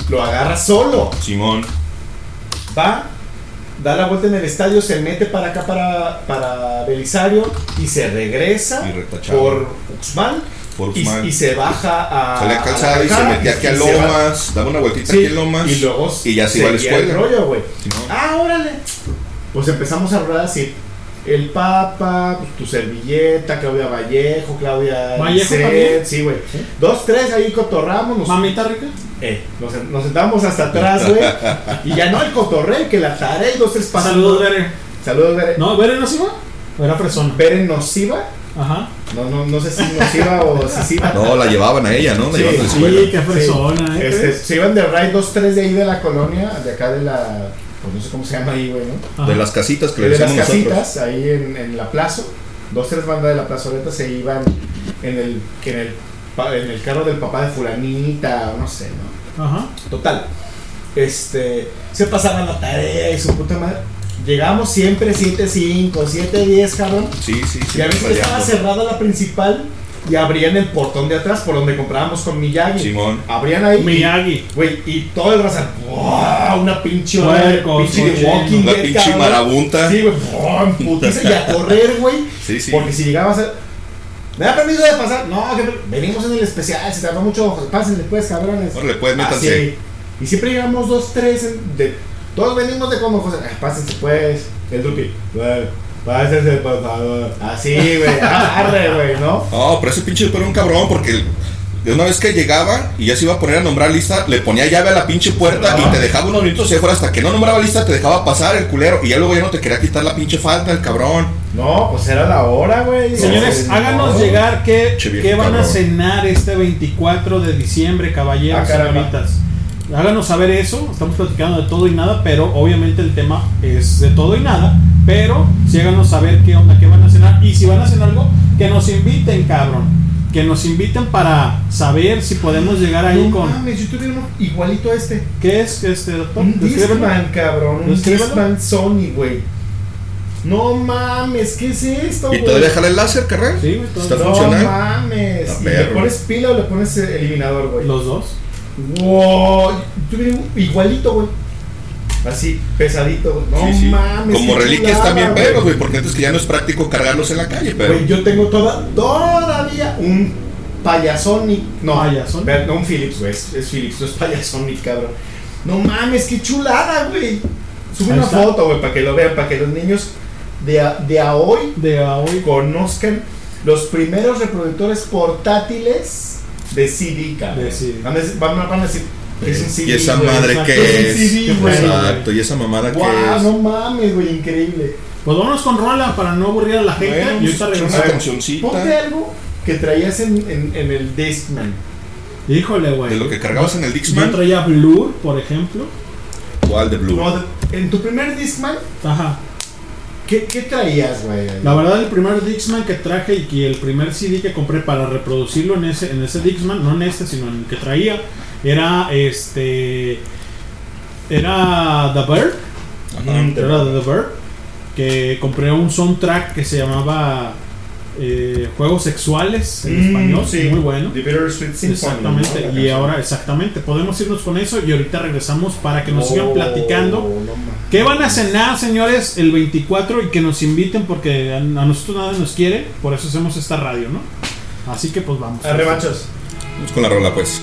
Lo agarra solo. Simón. Va, da la vuelta en el estadio, se mete para acá, para, para Belisario, y se regresa Y por Uxmal. Y, y se baja a. Salía a calzada y se metía aquí a. Lomas, daba una vueltita Sí, aquí en Lomas. Y luego y ya se iba a la escuela. rollo. Ah, órale. Pues empezamos a rolar así. El Papa, pues, tu servilleta, Claudia Vallejo, Claudia ¿Vallejo Lisset? Sí, güey. Dos, tres ahí cotorramos. Nos, Mamita rica. eh, nos, nos sentamos hasta atrás, güey. y ya no el cotorreo, que la tarea y dos, tres pasos. Saludos, Bere. Saludos, Bere. No, Bere no se iba. ¿O Era fresona. Bere nos iba. Ajá. No, no, no sé si nos iba o si iba. No, la llevaban a ella, ¿no? La Sí, llevaban a la escuela. Sí, qué fresona, ¿eh? Este, se iban de ride dos, tres de ahí de la colonia, de acá de la. Pues no sé cómo se llama ahí, güey, ¿no? De las casitas que le de las decimos nosotros. casitas, ahí en, en la plaza. Dos, tres bandas de la plazoleta se iban en el, en el, en el carro del papá de Fulanita, no sé, ¿no? Ajá. Total. Este. Se pasaban la tarea y su puta madre. Llegamos siempre 7-5, 7-10, cabrón. Sí, sí, sí. Y a veces estaba cerrada la principal y abrían el portón de atrás por donde comprábamos con Miyagi. Simón. Abrían ahí. Miyagi. Güey, y todo el raza, ¡buah! Una pinche Puercos, pinche de. Walking Dead, pinche cabrón. marabunta. Sí, güey, y a correr, güey. Sí, sí. Porque si llegabas a. ¿Me da permiso de pasar? No, que venimos en el especial, se tardó mucho. Pásenle, pues, cabrones. Órale, pues, Así. Y siempre llegamos dos, tres. de, todos venimos de como José. "Ay, pásense, pues. El Drupi. Bueno, pásense, por favor. Así, güey. Arre, güey, ¿no? No, pero ese pinche era un cabrón porque de una vez que llegaba y ya se iba a poner a nombrar lista, le ponía llave a la pinche puerta y te dejaba unos minutos y fuera hasta que no nombraba lista te dejaba pasar el culero y ya luego ya no te quería quitar la pinche falta el cabrón. No, pues era la hora, güey. Señores, No, háganos no. llegar qué, qué van a cenar este 24 de diciembre, caballeros Ah, señoritas. Háganos saber eso. Estamos platicando de todo y nada, pero obviamente el tema es de todo y nada. Pero sí háganos saber qué onda, qué van a cenar. Y si van a hacer algo, que nos inviten, cabrón. Que nos inviten para saber si podemos llegar ahí No con. mames, yo tuve uno igualito a este. ¿Qué es este doctor? Un. Discman, cabrón. Un. Discman Sony, güey. No mames, ¿qué es esto, ¿Y güey? todavía jala el láser, carnal? Sí, güey, ¿Está No funcionando? mames. Está ¿Y le pones pila o le pones eliminador, güey? Los dos. Wow, tuve un igualito, güey. Así, pesadito. No Sí, sí. mames. Como reliquias chulada, también pero güey, porque antes que ya no es práctico cargarlos en la calle, pero. Güey, yo tengo toda, todavía un payasonic. No, ¿Payasonic? no un Philips, güey. Es, es Philips, no es payasonic, cabrón. No mames, qué chulada, güey. Sube Ahí una está. foto, güey, para que lo vean, para que los niños de, a- de a hoy De a hoy. conozcan los primeros reproductores portátiles de CD, cabrón. De CD. A- van a decir, es un CD. y esa güey, madre exacto, que es. CD, güey. Exacto, y esa mamada que Guau, es. no mames, güey, increíble. Pues vámonos con rola para no aburrir a la gente. Bueno, y ahorita una regresamos. cancioncita. Ponte algo que traías en, en, en el Discman. Híjole, güey. De lo que cargabas en el Dixman. Yo traía Blur, por ejemplo. ¿Cuál de? No, de- en tu primer Discman, Ajá. ¿Qué, qué traías, güey? La verdad, el primer Dixman que traje y que el primer CD que compré para reproducirlo en ese, en ese Dixman, no en este, sino en el que traía, era este. Era The Bird. Ajá. Era The Bird. Que compré un soundtrack que se llamaba eh, Juegos Sexuales en Mm, español. sí. Muy bueno. The Bittersweet Symphony, Exactamente, y canción. ahora exactamente, podemos irnos con eso y ahorita regresamos para que nos sigan platicando. no. ¿Qué van a cenar, señores, el 24 y que nos inviten porque a, a nosotros nada nos quiere, por eso hacemos esta radio, ¿no? Así que pues vamos. Arre, machos. Vamos con la rola, pues.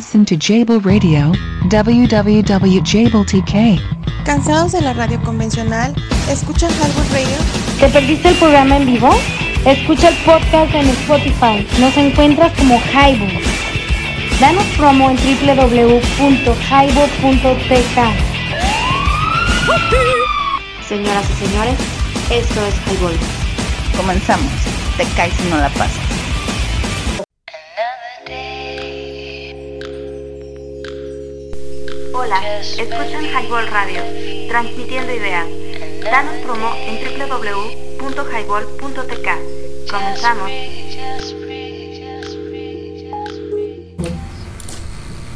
Listen to Jable Radio, www.jabletk. ¿Cansados de la radio convencional? ¿Escuchan Highball Radio? ¿Te perdiste el programa en vivo? Escucha el podcast en Spotify. Nos encuentras como Highball. Danos promo en www.highball.tk. Señoras y señores, esto es Highball. Comenzamos. Te caes si no la pasas. Escuchan Highball Radio, transmitiendo ideas. Danos promo en www.highball.tk. Comenzamos.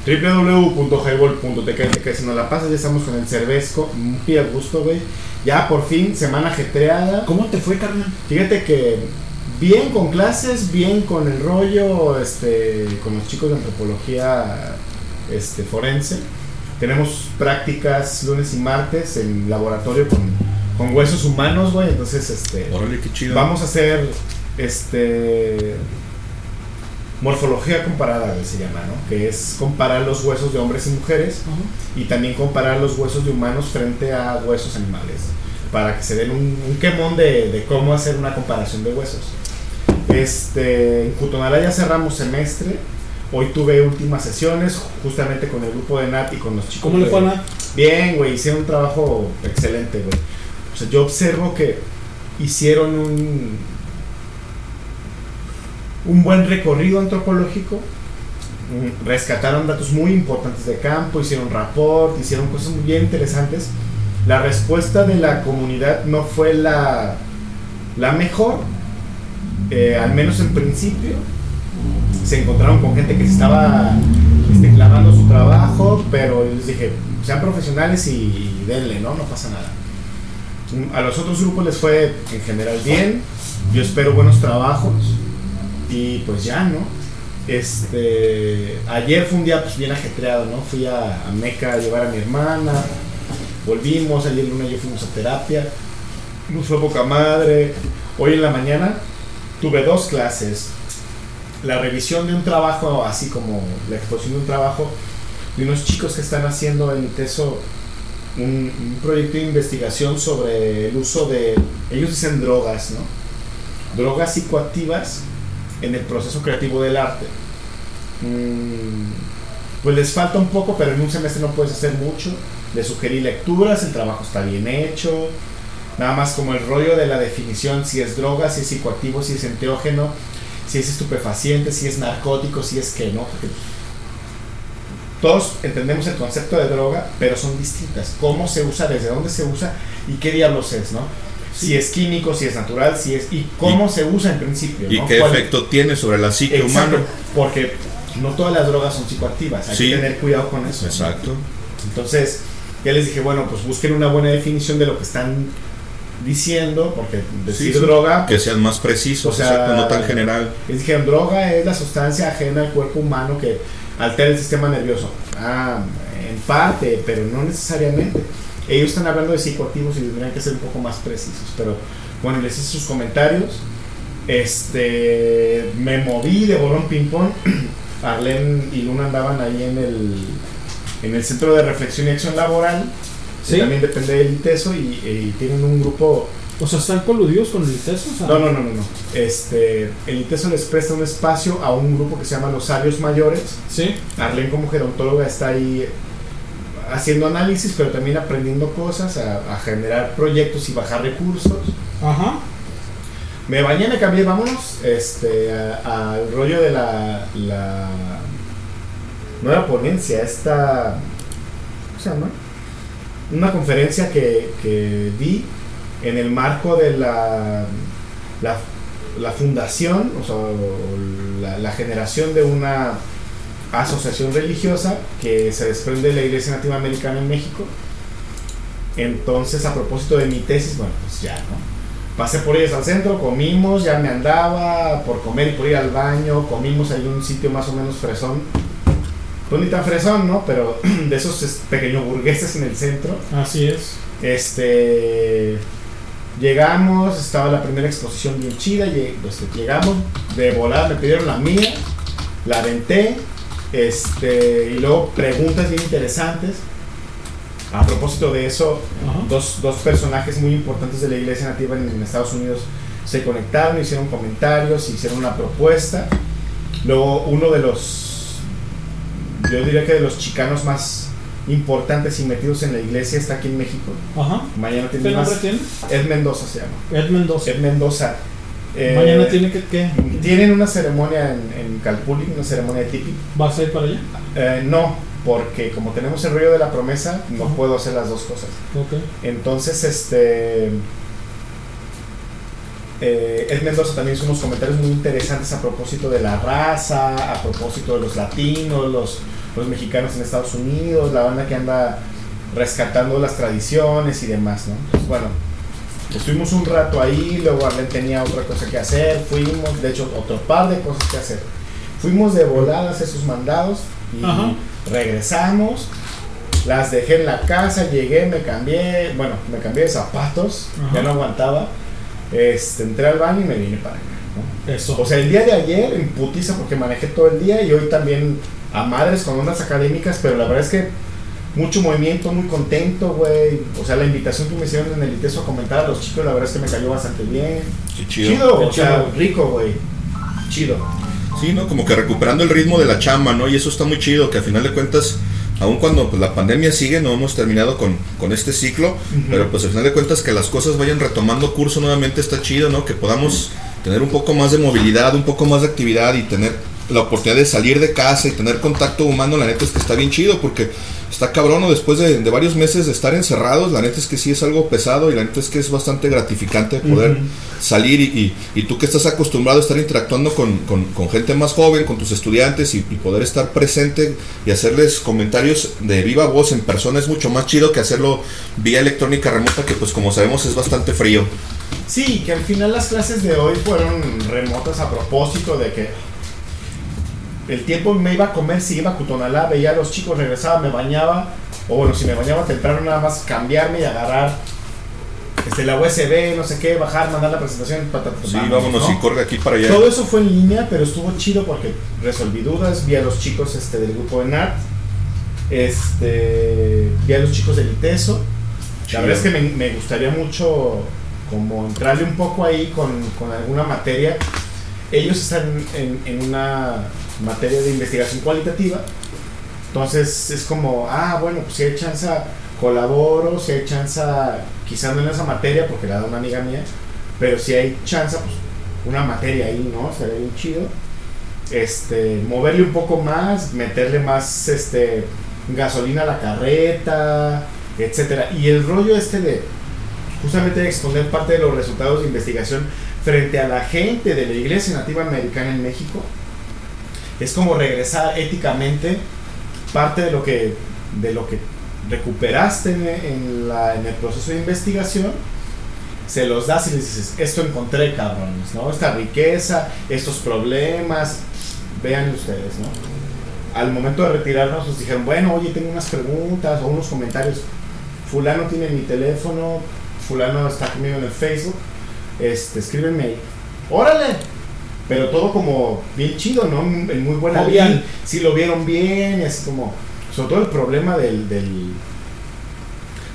www.highball.tk que si nos la pasas ya estamos con el cervezco muy a gusto güey ya por fin semana ajetreada ¿cómo te fue carnal? fíjate que bien con clases bien con el rollo este con los chicos de antropología este forense tenemos prácticas lunes y martes en laboratorio con, con huesos humanos güey entonces este Órale, qué chido. vamos a hacer este morfología comparada se llama, ¿no? Que es comparar los huesos de hombres y mujeres y también comparar los huesos de humanos frente a huesos animales para que se den un, un quemón de, de cómo hacer una comparación de huesos. Este, en Cutonalá ya cerramos semestre. Hoy tuve últimas sesiones justamente con el grupo de Nat y con los chicos. ¿Cómo le fue a Nat? Bien, güey, hicieron un trabajo excelente, güey. O sea, yo observo que hicieron un un buen recorrido antropológico, rescataron datos muy importantes de campo, hicieron rapport, hicieron cosas muy bien interesantes. La respuesta de la comunidad no fue la, la mejor, eh, al menos en principio. Se encontraron con gente que se estaba este, su trabajo, pero les dije, sean profesionales y, denle, ¿no? No pasa nada. A los otros grupos les fue en general bien. Yo espero buenos trabajos. Y pues ya, ¿no? Este, ayer fue un día pues, bien ajetreado, ¿no? Fui a, a Meca a llevar a mi hermana, volvimos, ayer lunes yo fuimos a terapia, nos fue poca madre. Hoy en la mañana tuve dos clases, la revisión de un trabajo, así como la exposición de un trabajo de unos chicos que están haciendo en ITESO un, un proyecto de investigación sobre el uso de, ellos dicen drogas, ¿no? Drogas psicoactivas en el proceso creativo del arte. Mm, pues les falta un poco, pero en un semestre no puedes hacer mucho. Les sugerí lecturas, el trabajo está bien hecho. Nada más como el rollo de la definición, si es droga, si es psicoactivo, si es enteógeno, si es estupefaciente, si es narcótico, si es que no. Porque todos entendemos el concepto de droga, pero son distintas. Cómo se usa, desde dónde se usa y qué diablos es, ¿no? Si es químico, si es natural, si es y cómo se usa en principio. ¿Y ¿no? qué ¿Cuál- efecto tiene sobre la psique Exacto, humana? Porque no todas las drogas son psicoactivas, hay Sí. que tener cuidado con eso. ¿no? Exacto. Entonces, ya les dije, bueno, pues busquen una buena definición de lo que están diciendo, porque decir Sí, droga, Que sean más precisos, o sea, exacto, no tan general. les dijeron, droga es la sustancia ajena al cuerpo humano que altera el sistema nervioso. Ah, en parte, pero no necesariamente. Ellos están hablando de psicoactivos y tendrían que ser un poco más precisos, pero bueno, les hice sus comentarios. Este, me moví de bolón ping pong. Arlen y Luna andaban ahí en el, en el Centro de Reflexión y Acción Laboral. Sí. También depende del ITESO y, y tienen un grupo O sea, ¿están coludidos con el ITESO? O sea, no, no, no, no, no. Este, el ITESO les presta un espacio a un grupo que se llama Los Sabios Mayores. Sí. Arlene como gerontóloga está ahí haciendo análisis, pero también aprendiendo cosas, a, a generar proyectos y bajar recursos. Ajá. Me bañé, me cambié, vámonos, este, al rollo de la, la nueva ponencia, esta, ¿cómo se llama? Una conferencia que, que di en el marco de la, la, la fundación, o sea, la generación de una asociación religiosa que se desprende de la Iglesia Nativa Americana en México. Entonces, a propósito de mi tesis, bueno, pues ya, ¿no? Pasé por ellos al centro, comimos, ya me andaba por comer y por ir al baño, comimos ahí en un sitio más o menos fresón. Pues ni tan fresón, ¿no? Pero de esos es- pequeños burgueses en el centro. Así es. Este. Llegamos, estaba la primera exposición bien chida. pues, llegamos de volar, me pidieron la mía, la aventé. Este, y luego preguntas bien interesantes. A propósito de eso, dos, dos personajes muy importantes de la iglesia nativa en, en Estados Unidos se conectaron, hicieron comentarios, hicieron una propuesta. Luego uno de los, yo diría que de los chicanos más importantes y metidos en la iglesia está aquí en México. Ajá. Mañana ¿Qué tiene nombre más. tiene? Ed Mendoza se llama. Ed Mendoza. Ed Mendoza. Eh, Mañana tiene que qué? Tienen una ceremonia en, en Calpulli, una ceremonia típica. ¿Vas a ir para allá? Eh, no, porque como tenemos el rollo de la promesa, no puedo hacer las dos cosas. Entonces, este. Eh, Ed Mendoza también hizo unos comentarios muy interesantes a propósito de la raza, a propósito de los latinos, los, los mexicanos en Estados Unidos, la banda que anda rescatando las tradiciones y demás, ¿no? Entonces, bueno, estuvimos un rato ahí, luego Arlen tenía otra cosa que hacer, fuimos, de hecho, otro par de cosas que hacer. Fuimos de volada a hacer sus mandados y Ajá. regresamos. Las dejé en la casa, llegué, me cambié, bueno, me cambié de zapatos, Ajá. ya no aguantaba. Este, entré al baño y me vine para acá. ¿no? Eso. O sea, el día de ayer en putiza porque manejé todo el día y hoy también a madres con ondas académicas, pero la verdad es que mucho movimiento, muy contento, güey. O sea, la invitación que me hicieron en el ITESO a comentar a los chicos, la verdad es que me cayó bastante bien. Qué chido. o Qué sea, chido. rico, güey. Chido. Sí, ¿no? Como que recuperando el ritmo de la chamba, ¿no? Y eso está muy chido, que al final de cuentas, aun cuando pues, la pandemia sigue, no hemos terminado con, con este ciclo, pero pues al final de cuentas que las cosas vayan retomando curso nuevamente está chido, ¿no? Que podamos tener un poco más de movilidad, un poco más de actividad y tener la oportunidad de salir de casa y tener contacto humano, la neta es que está bien chido porque está cabrón, ¿no? Después de, de varios meses de estar encerrados, la neta es que sí es algo pesado y la neta es que es bastante gratificante poder salir y, y- y tú que estás acostumbrado a estar interactuando con, con- con gente más joven, con tus estudiantes y, y poder estar presente y hacerles comentarios de viva voz en persona es mucho más chido que hacerlo vía electrónica remota que pues como sabemos es bastante frío. Sí, que al final las clases de hoy fueron remotas a propósito de que el tiempo me iba a comer si iba a Cutonalá, veía a los chicos, regresaba, me bañaba, o bueno, si me bañaba temprano nada más cambiarme y agarrar este, la USB, no sé qué, bajar, mandar la presentación. pa, ta, ta, Sí, vámonos, vámonos ¿no? y corre aquí para allá. Todo eso fue en línea, pero estuvo chido porque resolví dudas, vi a los chicos este, del grupo de NAT, este, vi a los chicos del ITESO. La verdad es que me, me gustaría mucho como entrarle un poco ahí con, con alguna materia. Ellos están en, en una materia de investigación cualitativa. Entonces es como, ah, bueno, pues si hay chance, colaboro, si hay chance, quizás no en esa materia porque la da una amiga mía, pero si hay chance, pues una materia ahí, ¿no? Estaría bien chido. Este, moverle un poco más, meterle más este, gasolina a la carreta, etcétera. Y el rollo este de justamente exponer parte de los resultados de investigación frente a la gente de la Iglesia Nativa Americana en México es como regresar éticamente parte de lo que de lo que recuperaste en, en la- en el proceso de investigación. Se los das y les dices esto encontré cabrones no esta riqueza estos problemas vean ustedes no al momento de retirarnos nos dijeron bueno oye tengo unas preguntas o unos comentarios. Fulano tiene mi teléfono fulano está conmigo en el Facebook. Este escríbeme órale pero todo como bien chido, ¿no? En muy buena línea. Si lo vieron bien, y así como. Sobre todo el problema del, del-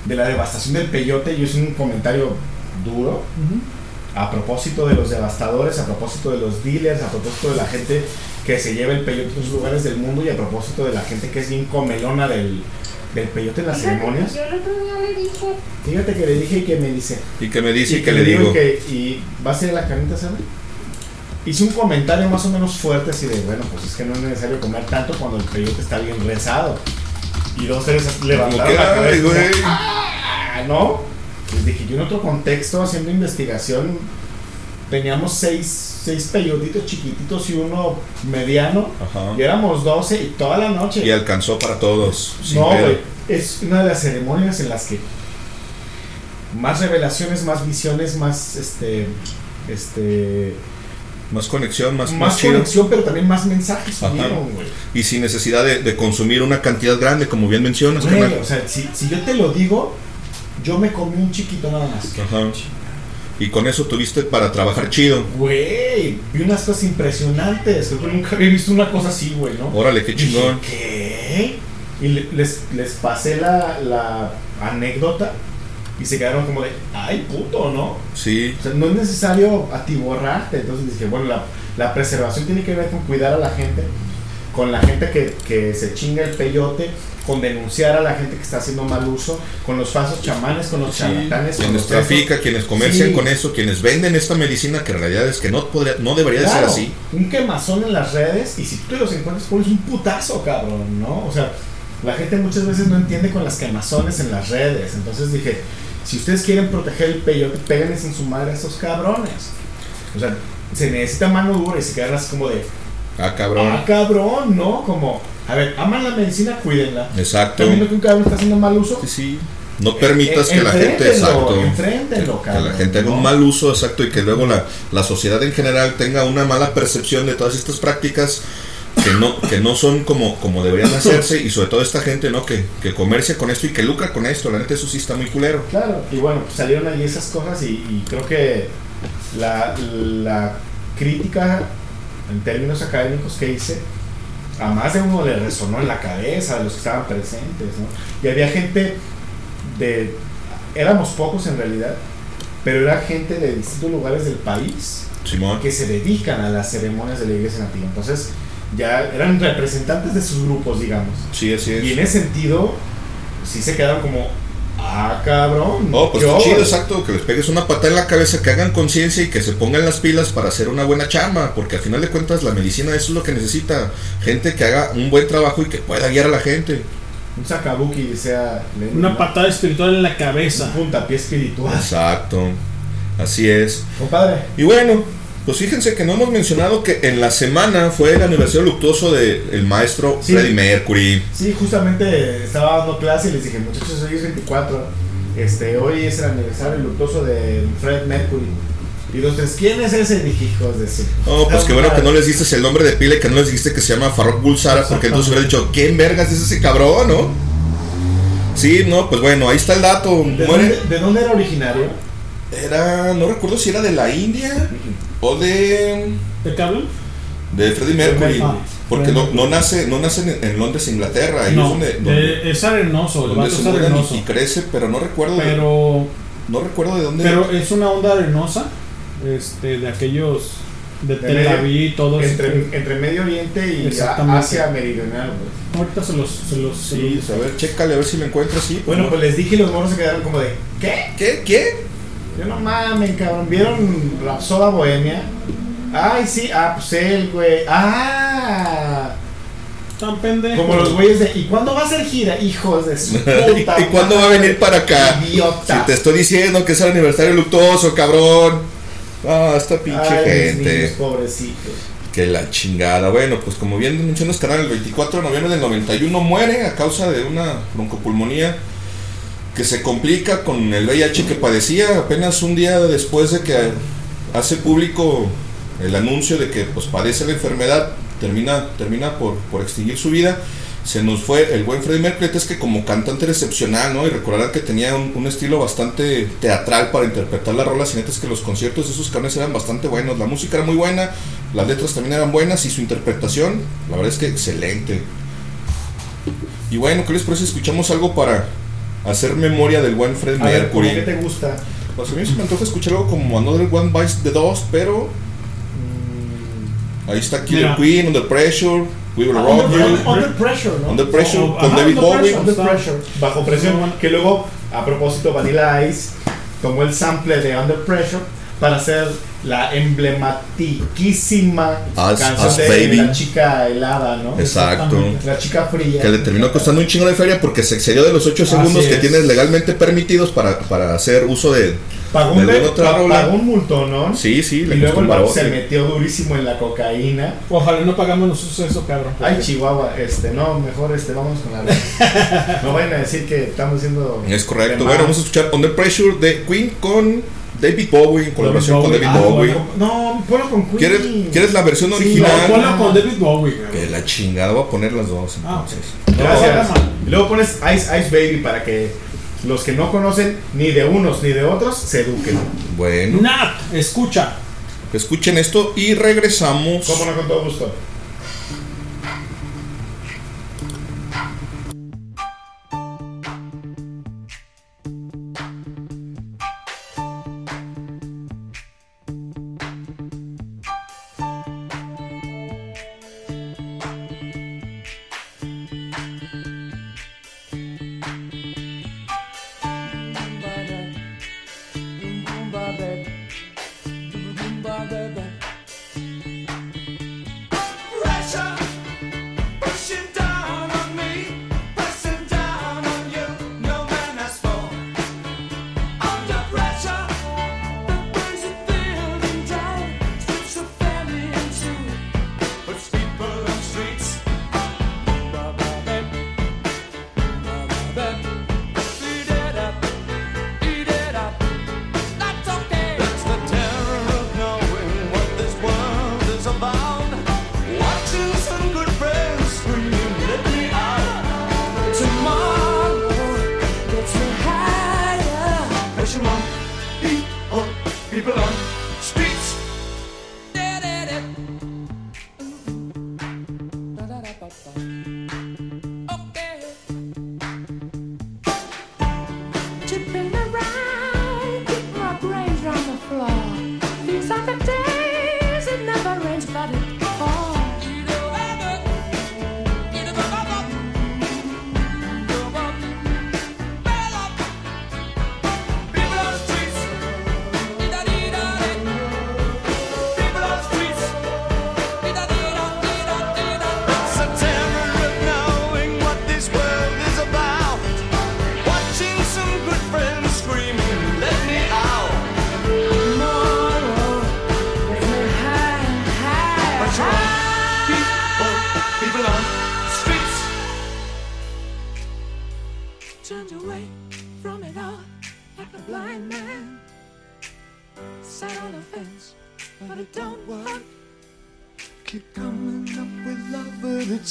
de la devastación del peyote. Yo hice un comentario duro a propósito de los devastadores, a propósito de los dealers, a propósito de la gente que se lleva el peyote a otros lugares del mundo y a propósito de la gente que es bien comelona del, del peyote en las ceremonias. Yo el otro día le dije, Fíjate que le dije y que me dice. Y que me dice y, que le digo. que- y va a ser la carnita asada. Hice un comentario más o menos fuerte así de, bueno, pues es que no es necesario comer tanto cuando el peyote está bien rezado. Y dos tres levantaron la "Ay, cabeza como, güey". "Ah", ¿no? Les dije, yo en otro contexto, haciendo investigación, teníamos seis, seis peyotitos chiquititos y uno mediano. Ajá. Y éramos 12 y toda la noche. Y alcanzó para todos. No, güey. Es una de las ceremonias en las que más revelaciones, más visiones, más este. Este. Más conexión, más, Más, chido. conexión, pero también más mensajes güey. Y sin necesidad de, de consumir una cantidad grande, como bien mencionas. Carnal. o sea, si, si yo te lo digo, yo me comí un chiquito nada más. Ajá. Y con eso tuviste para trabajar chido. Güey, vi unas cosas impresionantes. Que nunca había visto una cosa así, güey, ¿no? Órale, qué Dije, chingón. ¿Qué? Y le- les, les pasé la, la anécdota y se quedaron como de, ay, puto, ¿no? Sí. O sea, no es necesario atiborrarte. Entonces dije, bueno, la, la preservación tiene que ver con cuidar a la gente, con la gente que, que se chinga el peyote, con denunciar a la gente que está haciendo mal uso, con los falsos chamanes, con los Sí, charlatanes, quienes los trafican, estos. quienes comercian Sí. con eso, quienes venden esta medicina que en realidad es que no podría, no debería de ser Claro, así. Un quemazón en las redes y si tú los encuentras pones un putazo, cabrón, ¿no? O sea, la gente muchas veces no entiende con las quemazones en las redes. Entonces dije, si ustedes quieren proteger el peyote, péguenles en su madre a esos cabrones. O sea, se necesita mano dura y se quedan así como de, Ah, cabrón. ah, cabrón, ¿no? Como, a ver, aman la medicina, cuídenla. Exacto. Viendo que un cabrón está haciendo mal uso. Sí, sí. No permitas Eh, que la gente, exacto, enfréntenlo, que la cabrón, gente haga un mal uso, exacto, y que luego la, la sociedad en general tenga una mala percepción de todas estas prácticas que no, que no son como, como deberían hacerse, y sobre todo esta gente, ¿no? Que, que comercia con esto y que lucra con esto, la neta eso sí está muy culero. Claro, y bueno, salieron allí esas cosas y, y creo que la, la crítica en términos académicos que hice, a más de uno le resonó en la cabeza de los que estaban presentes, ¿no? Y había gente de... Éramos pocos en realidad, pero era gente de distintos lugares del país Simón. que se dedican a las ceremonias de la iglesia nativa. Entonces, ya eran representantes de sus grupos, digamos. Sí, así es. Y en ese sentido, sí se quedaron como, ah, cabrón. Oh, pues ¿qué está chido, óvole?". exacto, que les pegues una patada en la cabeza, que hagan conciencia y que se pongan las pilas para hacer una buena chamba, porque al final de cuentas la medicina eso es lo que necesita, gente que haga un buen trabajo y que pueda guiar a la gente. Un sacabuki, sea Una ¿no? patada espiritual en la cabeza. Un puntapié espiritual. Exacto, así es. Compadre. Y bueno, pues fíjense que no hemos mencionado que en la semana fue el aniversario luctuoso del maestro Sí. Freddie Mercury. Sí, justamente estaba dando clase y les dije, muchachos, hoy es 24. Este, hoy es el aniversario luctuoso de Fred Mercury. Y los tres, ¿quién es ese? Hijos de su. Oh, pues qué bueno que no les diste el nombre de pila y que no les dijiste que se llama Farrokh Bulsara, porque entonces hubiera dicho, ¿quién vergas es ese cabrón, no? Sí, no, pues bueno, ahí está el dato. ¿De dónde, ¿De dónde era originario? Era, no recuerdo si era de la India o de. ¿De qué hablan? De Freddie Mercury. Ah, porque no, no nace, no nace en, Londres, Inglaterra. Ahí es donde, de- donde- es arenoso, el donde es arenoso. y, y crece, pero no recuerdo. de- Pero, no recuerdo de dónde. pero es una onda arenosa, este, de aquellos de De Tel Aviv, todo eso. entre, entre Medio Oriente y. Asia Meridional, güey. Ahorita se los, se los, se Sí, los- a ver, chécale a ver si lo encuentro así. Bueno, pues les dije y los morros se quedaron como de, ¿qué? ¿Qué? ¿Qué? Yo no mames, cabrón. ¿Vieron Rapsoda Bohemia? Ay, sí, ah, pues él, güey. Ah. Tan pendejo. Como los güeyes de, ¿y cuándo va a ser gira? Hijos de su ¿Y puta. cuándo va a venir para acá? Idiota. Si te estoy diciendo que es el aniversario luctuoso, cabrón. Ah, esta pinche Ay, gente. niños, pobrecitos. Que la chingada. Bueno, pues como bien mencionas, canal, el 24 de noviembre del 91 muere a causa de una broncopulmonía que se complica con el VIH que padecía apenas un día después de que hace público el anuncio de que pues padece la enfermedad, termina, termina por, por extinguir su vida. Se nos fue el buen Freddie Mercury, es que como cantante era excepcional, ¿no? Y recordarán que tenía un, un estilo bastante teatral para interpretar las rolas, y neta es que los conciertos de esos cabrones eran bastante buenos, la música era muy buena, las letras también eran buenas, y su interpretación, la verdad es que excelente. Y bueno, ¿qué les parece? Escuchamos algo para hacer memoria del buen ¿cómo Mercury. qué te gusta? Pues a mí se me antoja escuchar algo como Another One Bites the Dust, pero ahí está Killer Mira. Queen, Under Pressure, We Will Ah, Rock under, You. under pressure, ¿no? Under Pressure Oh, con ajá, David Bowie. Under pressure, bajo presión, que luego, a propósito, Vanilla Ice tomó el sample de Under Pressure para hacer la emblematiquísima As- canción As de Baby. la chica helada, ¿no? Exacto. La chica fría. Que le terminó costando un chingo de feria porque se excedió de los 8 Así segundos que es. tienes legalmente permitidos para, para hacer uso de, Pagó de un, alguna otra pa- rola. pagó un multón, ¿no? Sí, sí, Y le luego el se metió durísimo en la cocaína. Ojalá no pagamos nosotros eso, cabrón. Ay, Chihuahua, este, no, mejor este, vamos con la No vayan a decir que estamos haciendo. Es correcto. Bueno, vamos a escuchar Under Pressure de Queen con David Bowie, en colaboración con Bowie. David Ah, Bowie. bueno. No, ponlo con Queen. ¿Quieres, ¿Quieres la versión Sí, original? no, Ponlo con David Bowie, cabrón. Que la chingada, voy a poner las dos Ah, entonces. Gracias. No, Y luego pones Ice Ice Baby para que los que no conocen ni de unos ni de otros se eduquen. Bueno. Nat, escucha. Escuchen esto y regresamos. Cómo no, con todo gusto.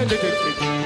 Dick, Dick, Dick, Dick.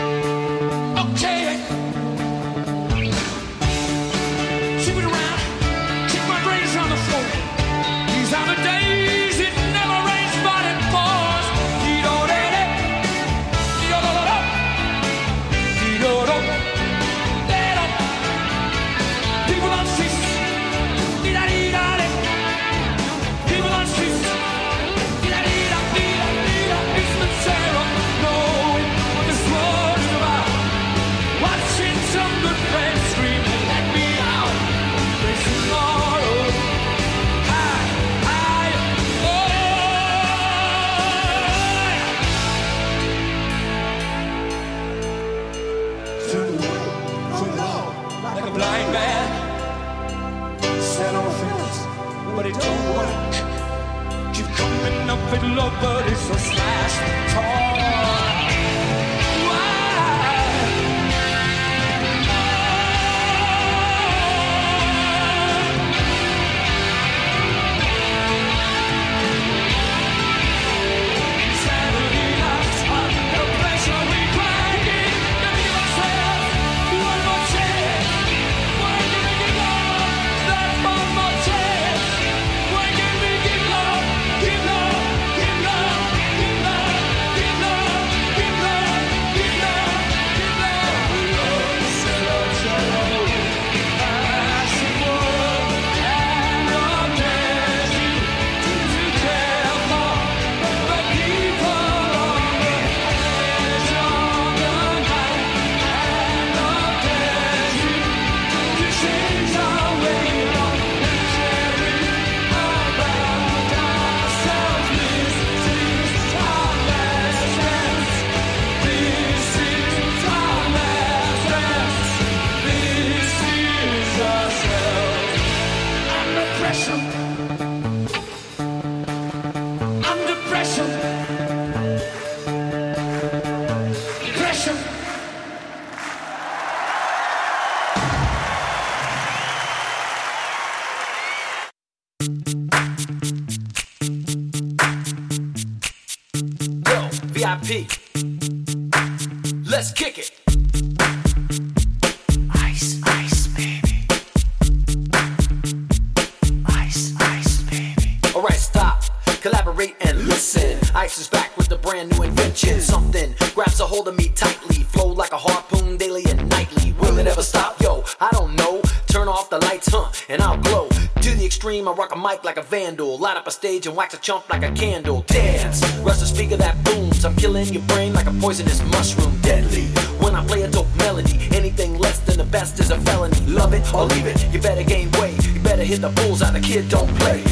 stage and wax a chump like a candle. Dance, rush the speaker that booms. I'm killing your brain like a poisonous mushroom. Deadly. When I play a dope melody, anything less than the best is a felony. Love it or leave it, you better gain weight. You better hit the bulls out. The kid don't play.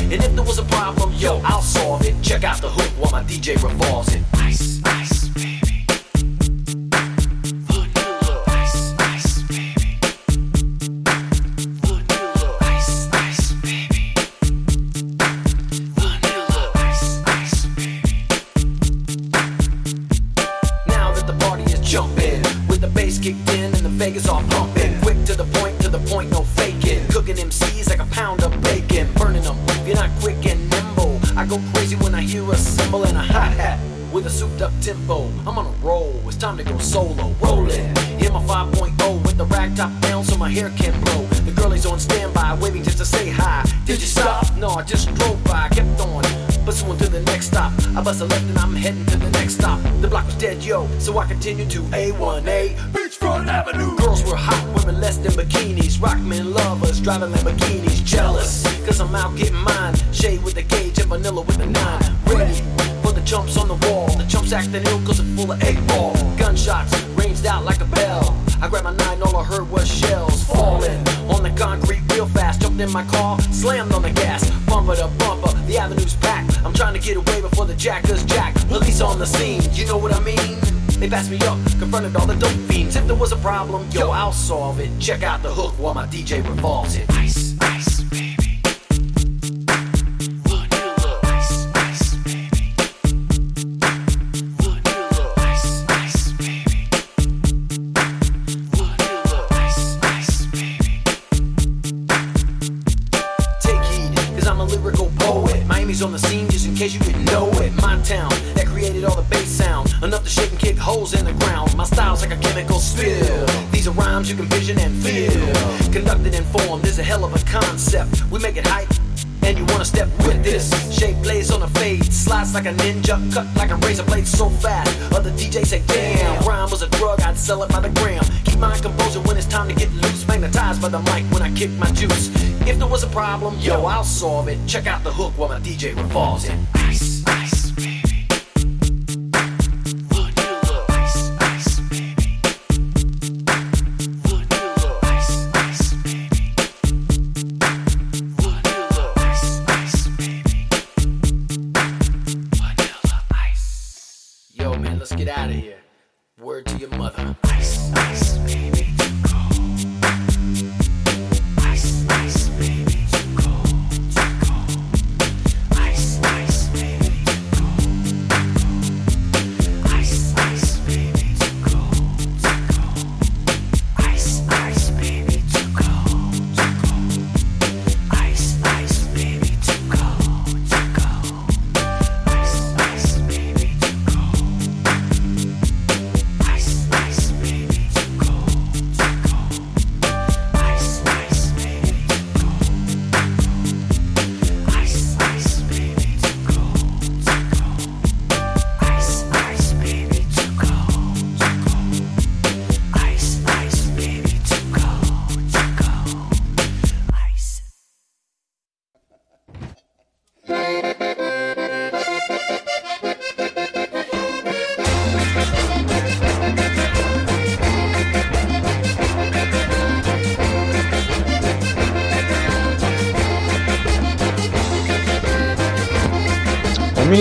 solve it. Check out the hook while my DJ revolves it.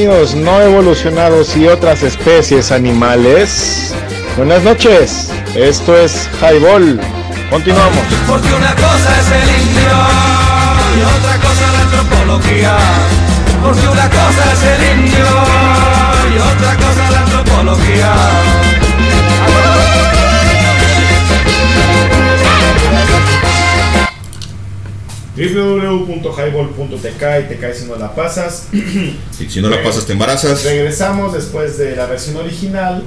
Amigos no evolucionados y otras especies animales. Buenas noches. Esto es Highball. Continuamos. Porque una cosa es el indio y otra cosa la antropología. Porque una cosa es el indio y otra cosa la antropología. www.highball.tk y te caes si no la pasas. Y si no la pasas, te embarazas. Regresamos después de la versión original.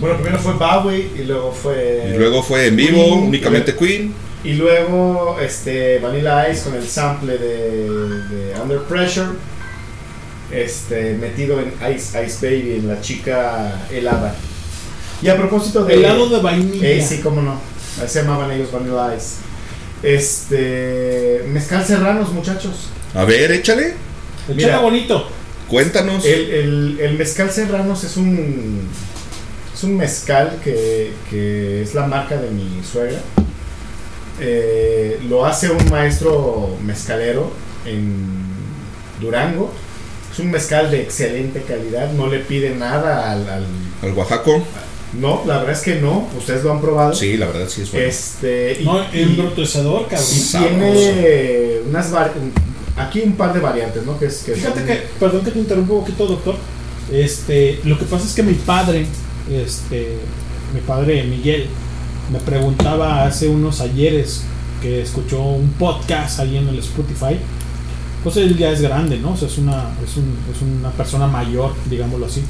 Bueno, primero fue Bowie y luego fue. Y luego fue en vivo, Queen, únicamente y- Queen. Y luego este Vanilla Ice con el sample de, de Under Pressure. Este, metido en Ice Ice Baby, en la chica helada. Y a propósito de. Helado de vainilla. Eh, sí, cómo no. Se llamaban ellos Vanilla Ice. Este. Mezcal Serranos, muchachos. A ver, échale. Mira, bonito. Cuéntanos. El, el- el mezcal Serranos es un es un mezcal que, que es la marca de mi suegra. Eh, lo hace un maestro mezcalero en Durango. Es un mezcal de excelente calidad, no le pide nada al, al- Al Oaxaco. No, la verdad es que no, ustedes lo han probado. Sí, la verdad sí es bueno. Este, y- No, embrutecedor, cabrón. y tiene unas aquí un par de variantes, ¿no? Que es, que Fíjate son- que, perdón que te interrumpa un poquito, doctor. Este, lo que pasa es que mi padre, este, mi padre Miguel, me preguntaba hace unos ayeres que escuchó un podcast ahí en el Spotify. Pues él ya es grande, ¿no? O sea, es una, es, un- es una persona mayor, digámoslo así.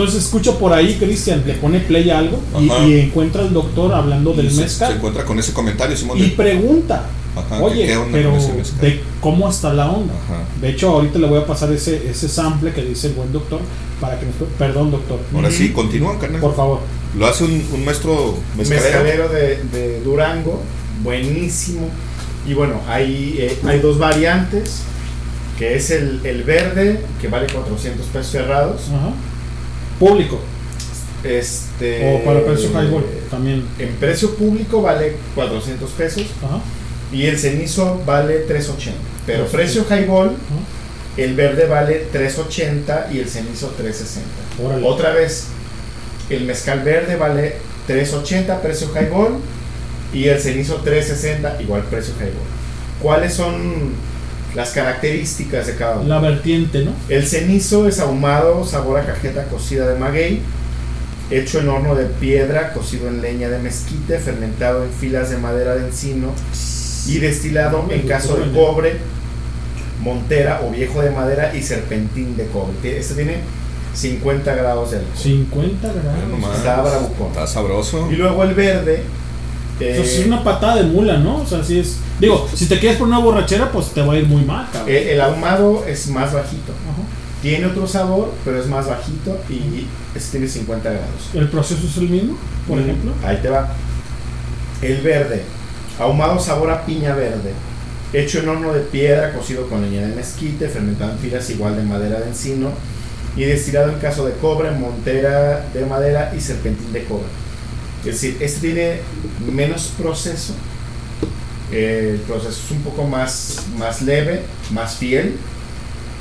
Entonces escucho por ahí, Cristian, le pone play a algo y, encuentra al doctor hablando Y del se, se mezcal. encuentra con ese comentario, Simón. Y de- pregunta, Ajá, oye, ¿qué onda pero mezcal? de cómo está la onda. Ajá. De hecho, ahorita le voy a pasar ese, ese sample que dice el buen doctor para que nos... Perdón, doctor. Ahora sí, continúa, carnal. Por favor. Lo hace un, un maestro mezcalero. mezcalero de, de Durango, buenísimo. Y bueno, hay, eh, hay dos variantes, que es el, el verde, que vale 400 pesos cerrados. Ajá. Público. Este, O para precio highball también. En precio público vale 400 pesos. Y el cenizo vale 380. Pero 380. precio highball, el verde vale 380 y el cenizo 360. Órale. Otra vez, el mezcal verde vale 380 precio highball y el cenizo 360 igual precio highball. ¿Cuáles son las características de cada uno? La vertiente, ¿no? El cenizo es ahumado, sabor a cajeta cocida de maguey, hecho en horno de piedra, cocido en leña de mezquite, fermentado en filas de madera de encino y destilado en caso de cobre, montera o viejo de madera y serpentín de cobre. Este tiene 50 grados de alcohol. 50 grados. Nomás. Está bravucón. Está sabroso. Y luego el verde Eh, es una patada de mula, ¿no? O sea, sí es. Digo, si te quieres por una borrachera, pues te va a ir muy mal, cabrón. Eh, el ahumado es más bajito. Tiene otro sabor, pero es más bajito y este tiene 50 grados. ¿El proceso es el mismo, por Mm, ejemplo? Ahí te va. El verde. Ahumado sabor a piña verde. Hecho en horno de piedra, cocido con leña de mezquite, fermentado en filas igual de madera de encino y destilado en caso de cobre, montera de madera y serpentín de cobre. Es decir, este tiene menos proceso. Eh, el proceso es un poco más, más leve, más fiel.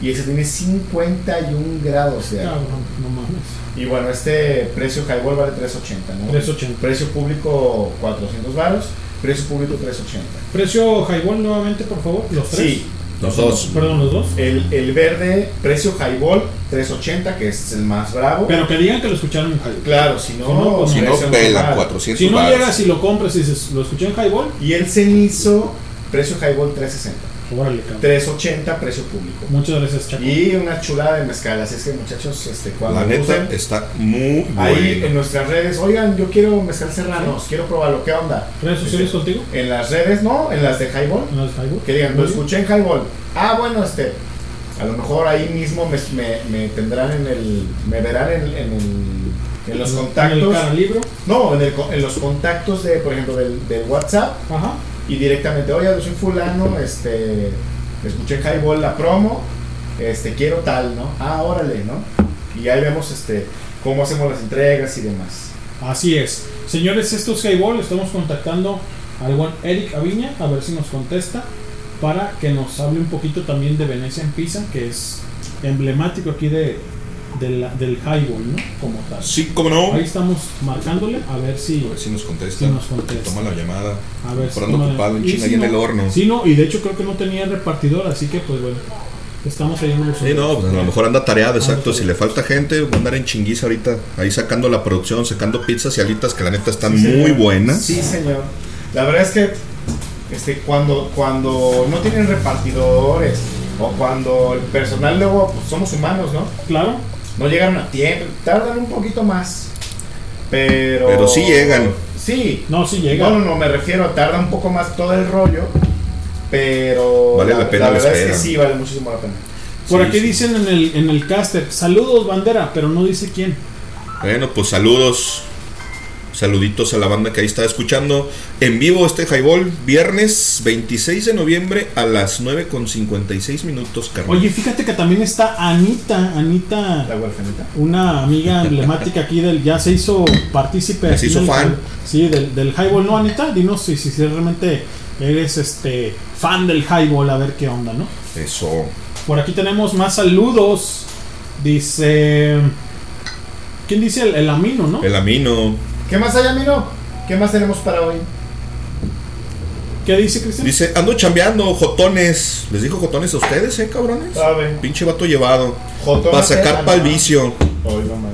Y este tiene 51 grados de alcohol. Cabrón, no mames. Y bueno, este precio highball vale 380, ¿no? 380. Precio público 400 varos, precio público 380. Precio highball nuevamente, por favor, los tres. Sí. Los dos. Perdón, los dos. El, el verde, precio highball 380, que es el más bravo. Pero que digan que lo escucharon en highball. Claro, si no, pues Si no, pela, normal. 400 Si no llegas y lo compras y dices, lo escuché en highball, Y el cenizo, precio highball 360. Órale, cabrón. 380, precio público. Muchas gracias, Chaco. Y una chulada de mezcal. Así es que, muchachos, este, cuando La neta gusten, está muy Ahí en nuestras redes, oigan, yo quiero mezcal serranos, quiero probarlo, ¿qué onda? ¿Redes sociales Este, contigo? En las redes, no, en las de Highball. ¿En las highball? Que digan, lo escuché en Highball. Ah, bueno, este. A lo mejor ahí mismo me, me, me tendrán en el. Me verán en, en, el- en los ¿En el contactos. caralibro? No, en, el co- en los contactos de, por ejemplo, del, del WhatsApp. Ajá. Y directamente, oye, yo soy fulano, este. Escuché Highball la promo. Este, quiero tal, ¿no? Ah, órale, ¿no? Y ahí vemos este cómo hacemos las entregas y demás. Así es. Señores, esto es Highball. Estamos contactando al buen Eric Aviña, a ver si nos contesta, para que nos hable un poquito también de Venecia en Pisa, que es emblemático aquí de, de la- del Highball, ¿no? Como tal. Sí, cómo no. Ahí estamos marcándole, a ver si, A ver si nos contesta. si nos contesta. Toma la llamada. A ver si ocupado en y China si y en no- el horno. Sí, no, y de hecho creo que no tenía repartidor, así que pues bueno, estamos ahí en los Sí, no, pues a lo mejor anda tareado, exacto. Si le falta gente, va a andar en chinguiza ahorita. Ahí sacando la producción, sacando pizzas y alitas que la neta están Sí, muy señor. buenas. Sí, señor. La verdad es que este, cuando, cuando no tienen repartidores o cuando el personal luego pues, somos humanos, ¿no? Claro. No llegaron a tiempo, tardan un poquito más. Pero. Pero sí llegan. Sí. No, sí llegan. No, no, no, me refiero, tarda un poco más todo el rollo. Pero. Vale la pena la verdad es que sí, vale muchísimo la pena. Por Sí, aquí sí. dicen en el, en el caster, saludos bandera, pero no dice quién. Bueno, pues saludos. Saluditos a la banda que ahí está escuchando en vivo este Highball, viernes 26 de noviembre a las 9 con 56 minutos, carnal. Oye, fíjate que también está Anita, Anita, La una amiga emblemática aquí del, ya se hizo partícipe. Se hizo del- fan. Sí, del, del highball, ¿no, Anita? Dinos si, si, si realmente eres este fan del highball, a ver qué onda, ¿no? Eso. Por aquí tenemos más saludos. Dice... ¿Quién dice el, el amino, no? El amino. ¿Qué más hay, Amino? ¿Qué más tenemos para hoy? ¿Qué dice Cristian? Dice, ando chambeando, jotones. ¿Les dijo jotones a ustedes, eh, cabrones? Sabe. Pinche vato llevado. Jotones, Para sacar pa'l ah, vicio. Hoy no más.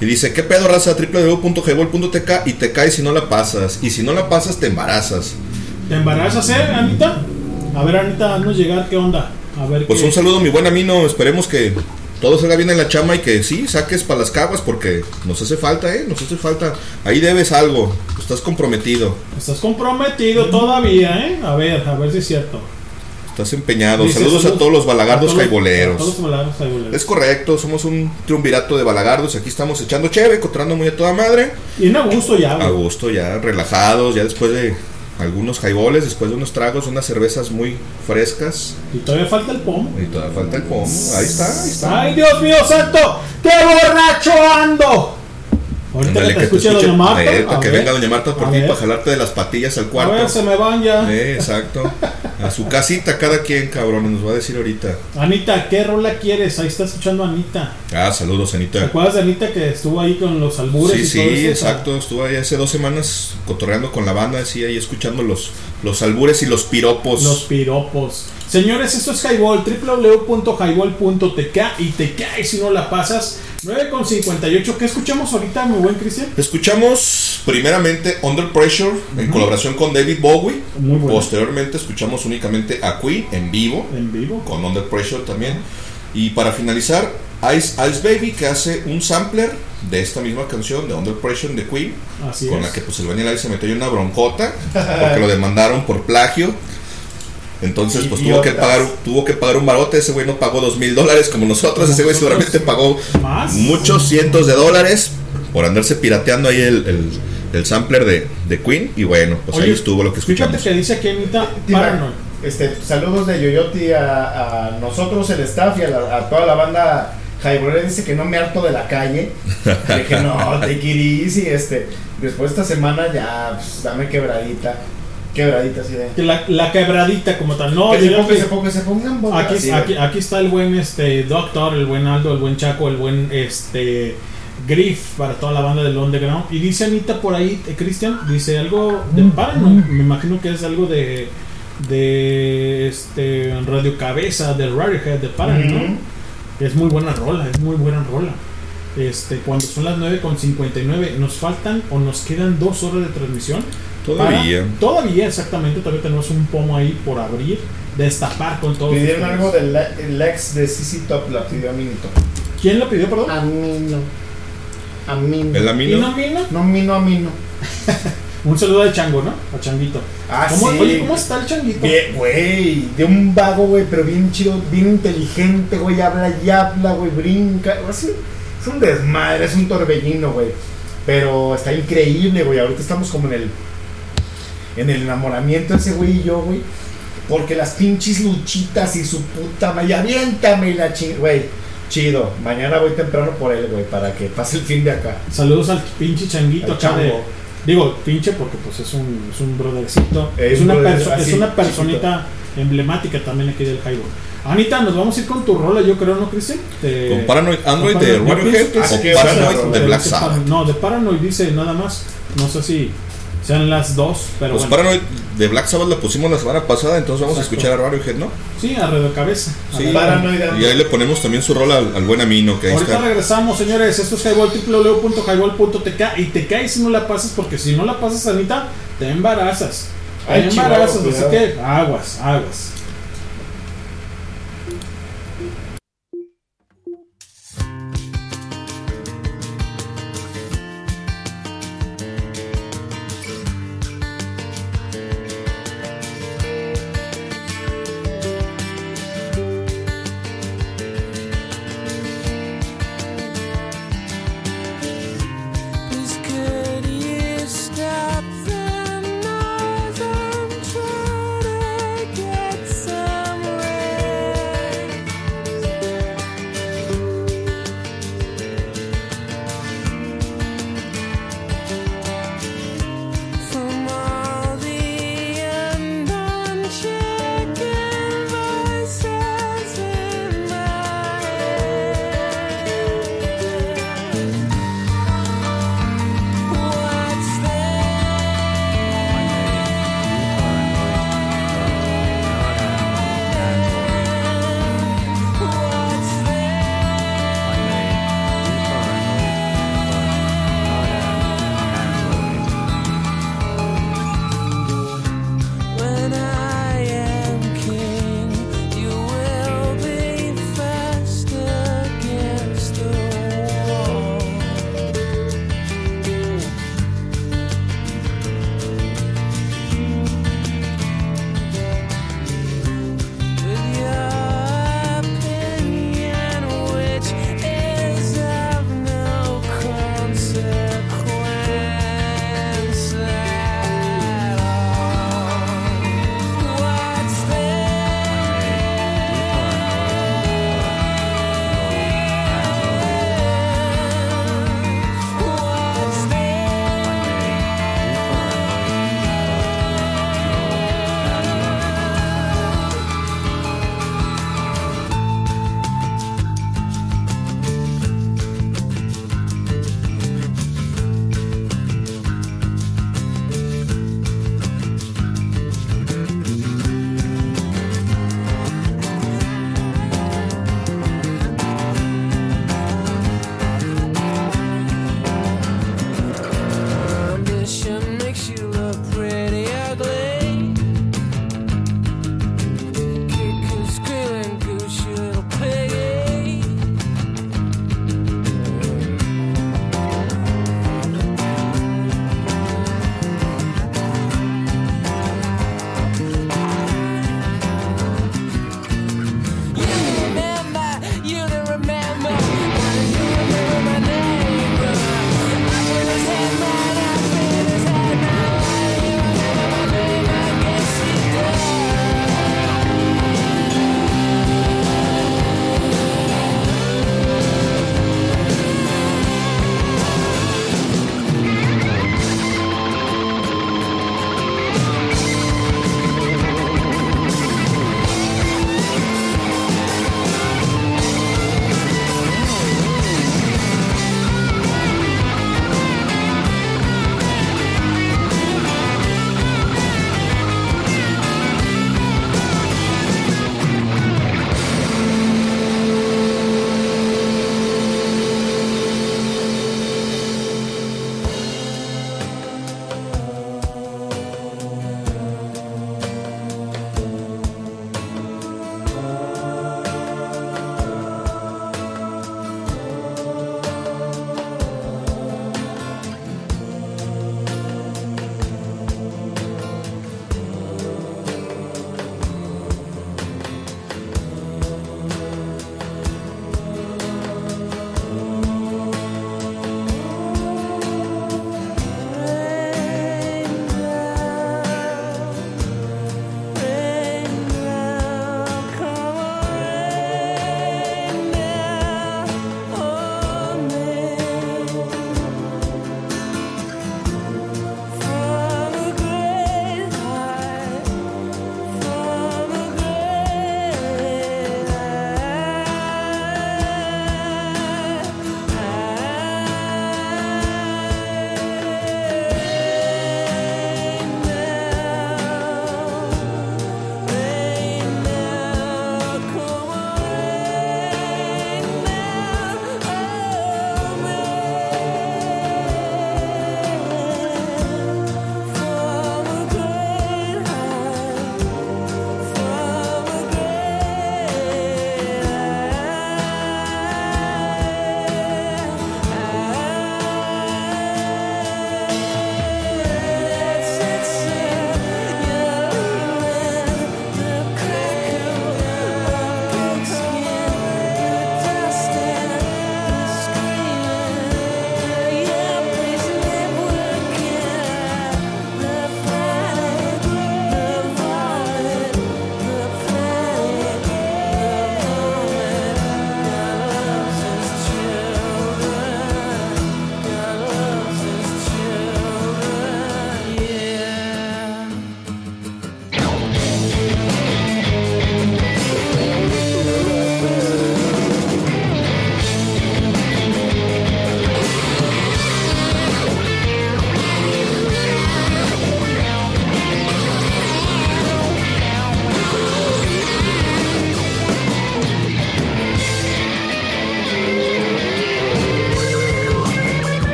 Y dice, ¿qué pedo raza? www.highball.tk y te caes si no la pasas. Y si no la pasas, te embarazas. ¿Te embarazas, eh, Anita? A ver, Anita, haznos llegar, ¿qué onda? A ver Pues qué- un saludo, mi buen amino. Esperemos que todo salga bien en la chama y que sí, saques para las caguas porque nos hace falta, ¿eh? Nos hace falta. Ahí debes algo. Estás comprometido. Estás comprometido todavía, ¿eh? A ver, a ver si es cierto. Estás empeñado. Dice, saludos, a todos los a balagardos todos los- jaiboleros. Es correcto, somos un triunvirato de balagardos. Aquí estamos echando cheve, encontrando muy a toda madre. Y en gusto ya, A gusto, ya relajados, ya después de algunos jaiboles, después de unos tragos, unas cervezas muy frescas. Y todavía falta el pomo. Y todavía falta el pomo. Ahí está, ahí está. ¡Ay, Dios mío santo! ¡Qué borracho ando! Ahorita Ándale, que te escuche escuche- Doña Marta. Neta, a que ver. venga Doña Marta por A ti para jalarte de las patillas al A cuarto. ver, se me van ya. Eh, exacto. A su casita cada quien, cabrón, nos va a decir ahorita. Anita, ¿qué rola quieres? Ahí está escuchando a Anita. Ah, saludos, ¿Te Anita. acuerdas de Anita que estuvo ahí con los albures Sí, y sí, todo eso? exacto. Estuve ahí hace dos semanas cotorreando con la banda, así ahí escuchando los, los albures y los piropos. Los piropos. Señores, esto es Highball, www.highball.tk y te caes si no la pasas. 9.58, ¿qué escuchamos ahorita, mi buen Cristian? Escuchamos primeramente Under Pressure en colaboración con David Bowie. Muy bueno. Posteriormente escuchamos únicamente a Queen en vivo. En vivo. Con Under Pressure también. Y para finalizar, Ice Ice Baby que hace un sampler de esta misma canción de Under Pressure de Queen, Así con es. la que pues el Vanilla Ice se metió en una broncota porque lo demandaron por plagio. Entonces, pues tuvo que pagar, tuvo que pagar un barote. Ese güey no pagó dos mil dólares como nosotros. Ese güey seguramente pagó ¿Más? muchos cientos de dólares por andarse pirateando ahí el, el- el sampler de, de Queen. Y bueno, pues ahí Oye, estuvo lo que Fíjate escuchamos. que dice aquí Anita Paranoid. Este, saludos de Yoyoti a, a nosotros, el staff y a, la- a toda la banda Jaibolera. Dice que no me harto de la calle. Le dije, no, te y este. Después de esta semana ya, pues, dame quebradita. Quebradita así de. La, la quebradita como tal. No, que, se ponga, que- se ponga, se pongan bolas, Aquí, aquí, aquí está el buen este Doctor, el buen Aldo, el buen Chaco, el buen este Griff para toda la banda del Underground. Y dice Anita por ahí, eh, Cristian, dice algo de Paranoid. Me imagino que es algo de de este Radio Cabeza, de Radiohead, de Paranoid, ¿no? Es muy buena rola, es muy buena rola. Este, cuando son las 9.59, nos faltan o nos quedan dos horas de transmisión. Todavía. para- todavía, exactamente, todavía tenemos un pomo ahí por abrir, destapar con todo. Pidieron algo del ex de CC Top, la pidió a Minito. ¿Quién lo pidió, perdón? A mí no. A mí no. ¿El Amino? ¿Y no vino? No, mi no, a mí no. Un saludo al chango, ¿no? A Changuito. Ah, ¿Cómo, sí. Oye, ¿cómo está el changuito? Bien, güey, de un vago, güey, pero bien chido, bien inteligente, güey, habla y habla, güey, brinca, un- es un desmadre, es un torbellino, güey, pero está increíble, güey, ahorita estamos como en el, en el enamoramiento ese güey y yo, güey, porque las pinches luchitas y su puta madre, aviéntame y la ching, güey, chido, mañana voy temprano por él, güey, para que pase el fin de acá. Saludos al pinche changuito acá de-. Digo, pinche porque pues es un, es un brothercito. Es Es, un una, brother perso- así, es una personita emblemática también aquí del Highball. Anita, nos vamos a ir con tu rola, yo creo, ¿no, Cristian? De- ¿Con Paranoid Android de Radiohead o Paranoid de Black Sabbath? No, de Paranoid dice nada más. No sé si sean las dos, pero Pues bueno. Paranoid de Black Sabbath la pusimos la semana pasada, entonces vamos Exacto. a escuchar a Radiohead, ¿no? Sí, a de cabeza. Sí, A- Paranoid y ahí le ponemos también su rola al, al buen Amino, que ahí Ahorita está. regresamos, señores. Esto es Highball, www.highball.tk y te caes si no la pasas, porque si no la pasas, Anita, te embarazas. Te Ay, chihuahua, embarazas, así cuidado. que aguas, aguas.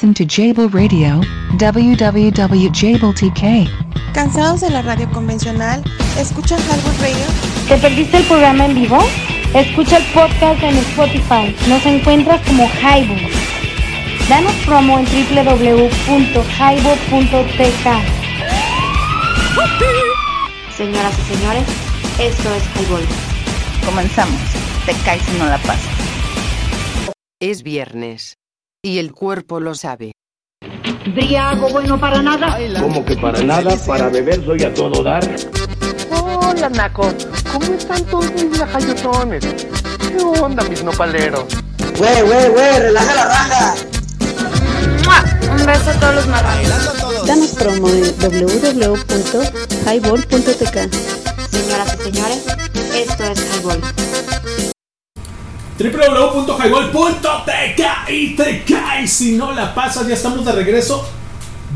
Listen to Jable Radio, www.jabletk. ¿Cansados de la radio convencional? ¿Escuchan Highball Radio? ¿Te perdiste el programa en vivo? Escucha el podcast en Spotify. Nos encuentras como Highball. Danos promo en www.highball.tk. Señoras y señores, esto es Highball. Comenzamos. Te caes si no la pasas. Es viernes. Y el cuerpo lo sabe. Briago bueno para nada. Como que para nada, para beber soy a todo dar. Hola, Naco. ¿Cómo están todos mis lajayotones? ¿Qué onda, mis nopaleros? Güey, güey, güey, relaja la raja. Un beso a todos los marranos. Danos promo en www.highball.tk. Señoras y señores, esto es Highball. www.highball.tk y te caes si no la pasas. Ya estamos de regreso.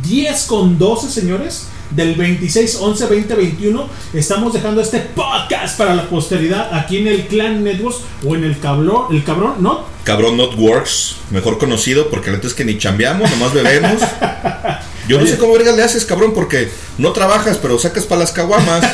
10 con 12, señores. Del 26-11-2021. Estamos dejando este podcast para la posteridad aquí en el Clan Networks o en el cabrón, el cabrón, ¿no? Cabrón Not Works, mejor conocido porque la neta es que ni chambeamos, nomás bebemos. Yo no sé cómo vergas le haces, cabrón, porque no trabajas, pero sacas para las caguamas.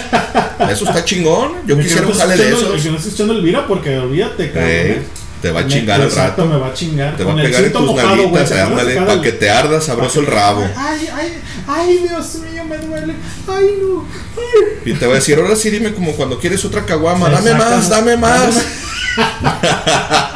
Eso está chingón. Yo El quisiera un jale de esos. el que no estés echando Elvira porque olvídate, cabrón. Eh, ¿eh? te va a chingar al rato. me va a chingar. Te va a Con pegar en tus ¿te acuerdas ándale, para que te arda sabroso el rabo. Ay, ay, ay, Dios mío, me duele. Ay, no. Ay. Y te va a decir, ahora sí dime como cuando quieres otra caguama, dame más, dame más.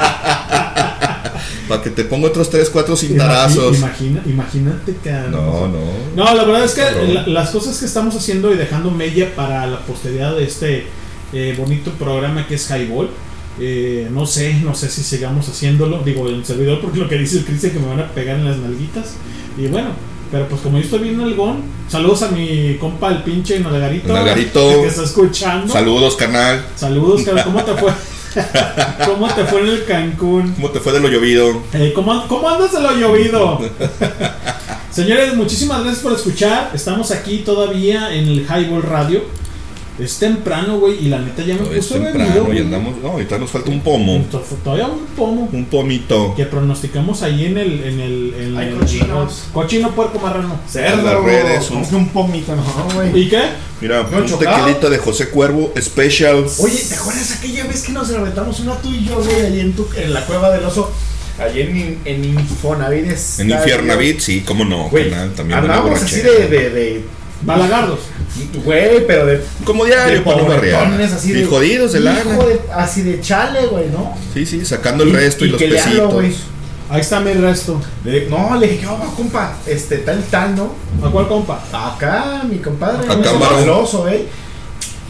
Te ponga otros 3, 4 cintarazos. Imagina, imagínate, cabrón. No, no. No, la verdad es que la- las cosas que estamos haciendo y dejando mella para la posteridad de este eh, bonito programa que es Highball. eh, no sé, no sé si sigamos haciéndolo. Digo, el servidor, porque lo que dice el Cristian que me van a pegar en las nalguitas. Y bueno, pero pues como yo estoy bien algón, saludos a mi compa, el pinche Nalgarito. Nalgarito. Que está escuchando. Saludos, carnal. Saludos, cara, ¿cómo te fue? ¿Cómo te fue en el Cancún? ¿Cómo te fue de lo llovido? Eh, ¿cómo, ¿Cómo andas de lo llovido? Señores, muchísimas gracias por escuchar. Estamos aquí todavía en el Highball Radio. Es temprano, güey, y la neta ya me Es puse temprano bebido, y andamos. No, ahorita nos falta un pomo. Todavía un pomo Un pomito. que pronosticamos ahí en el. En el en Hay el- cochinos. Cochino, puerco, marrano. Cerdo, las redes, un- un pomito, no, güey. ¿Y qué? Mira, No, un chocado. tequilita de José Cuervo Special. Oye, ¿te acuerdas aquella vez que nos reventamos una tú y yo, güey, ahí en, tu, en la cueva del oso? Allí en, en Infonavit. En Infiernavit, sí, cómo no, Güey, carnal, también Andábamos así de, de, de Balagardos. Güey, pero de. Como diario, de pobretones, así Y de. jodidos de lana. de- así de chale, güey, ¿no? Sí, sí, sacando el resto y, los pesitos. Ahí está mi resto. Le- No, le dije, ¿qué onda, compa? Este, tal y tal, ¿no? ¿A cuál compa? Acá, mi compadre. Acá, celoso, eh.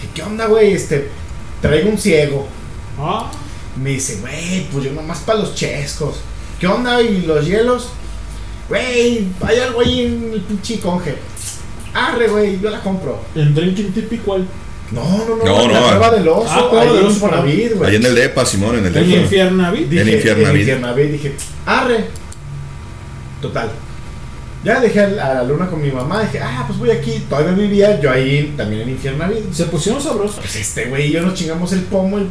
Dije, ¿Qué onda, güey? Este, traigo un ciego. Ah, Me dice, güey, pues yo nomás para los chescos. ¿Qué onda? ¿Y los hielos? Güey, hay algo ahí en el pinche conge. Arre, güey, yo la compro. en Drinking Typical. No, no, no, No, en la no. cueva del oso. Ah, cueva del en oso, güey. Ahí en el DEPA, Simón, en el En DEPA. Infiernavit. Dije, En Infiernavit. En Infiernavit, dije, arre. Total. Ya dejé a la, luna con mi mamá. Dije, ah, pues voy aquí. Todavía vivía yo ahí también en Infiernavit. Se pusieron sabrosos. Pues este güey y yo nos chingamos el pomo y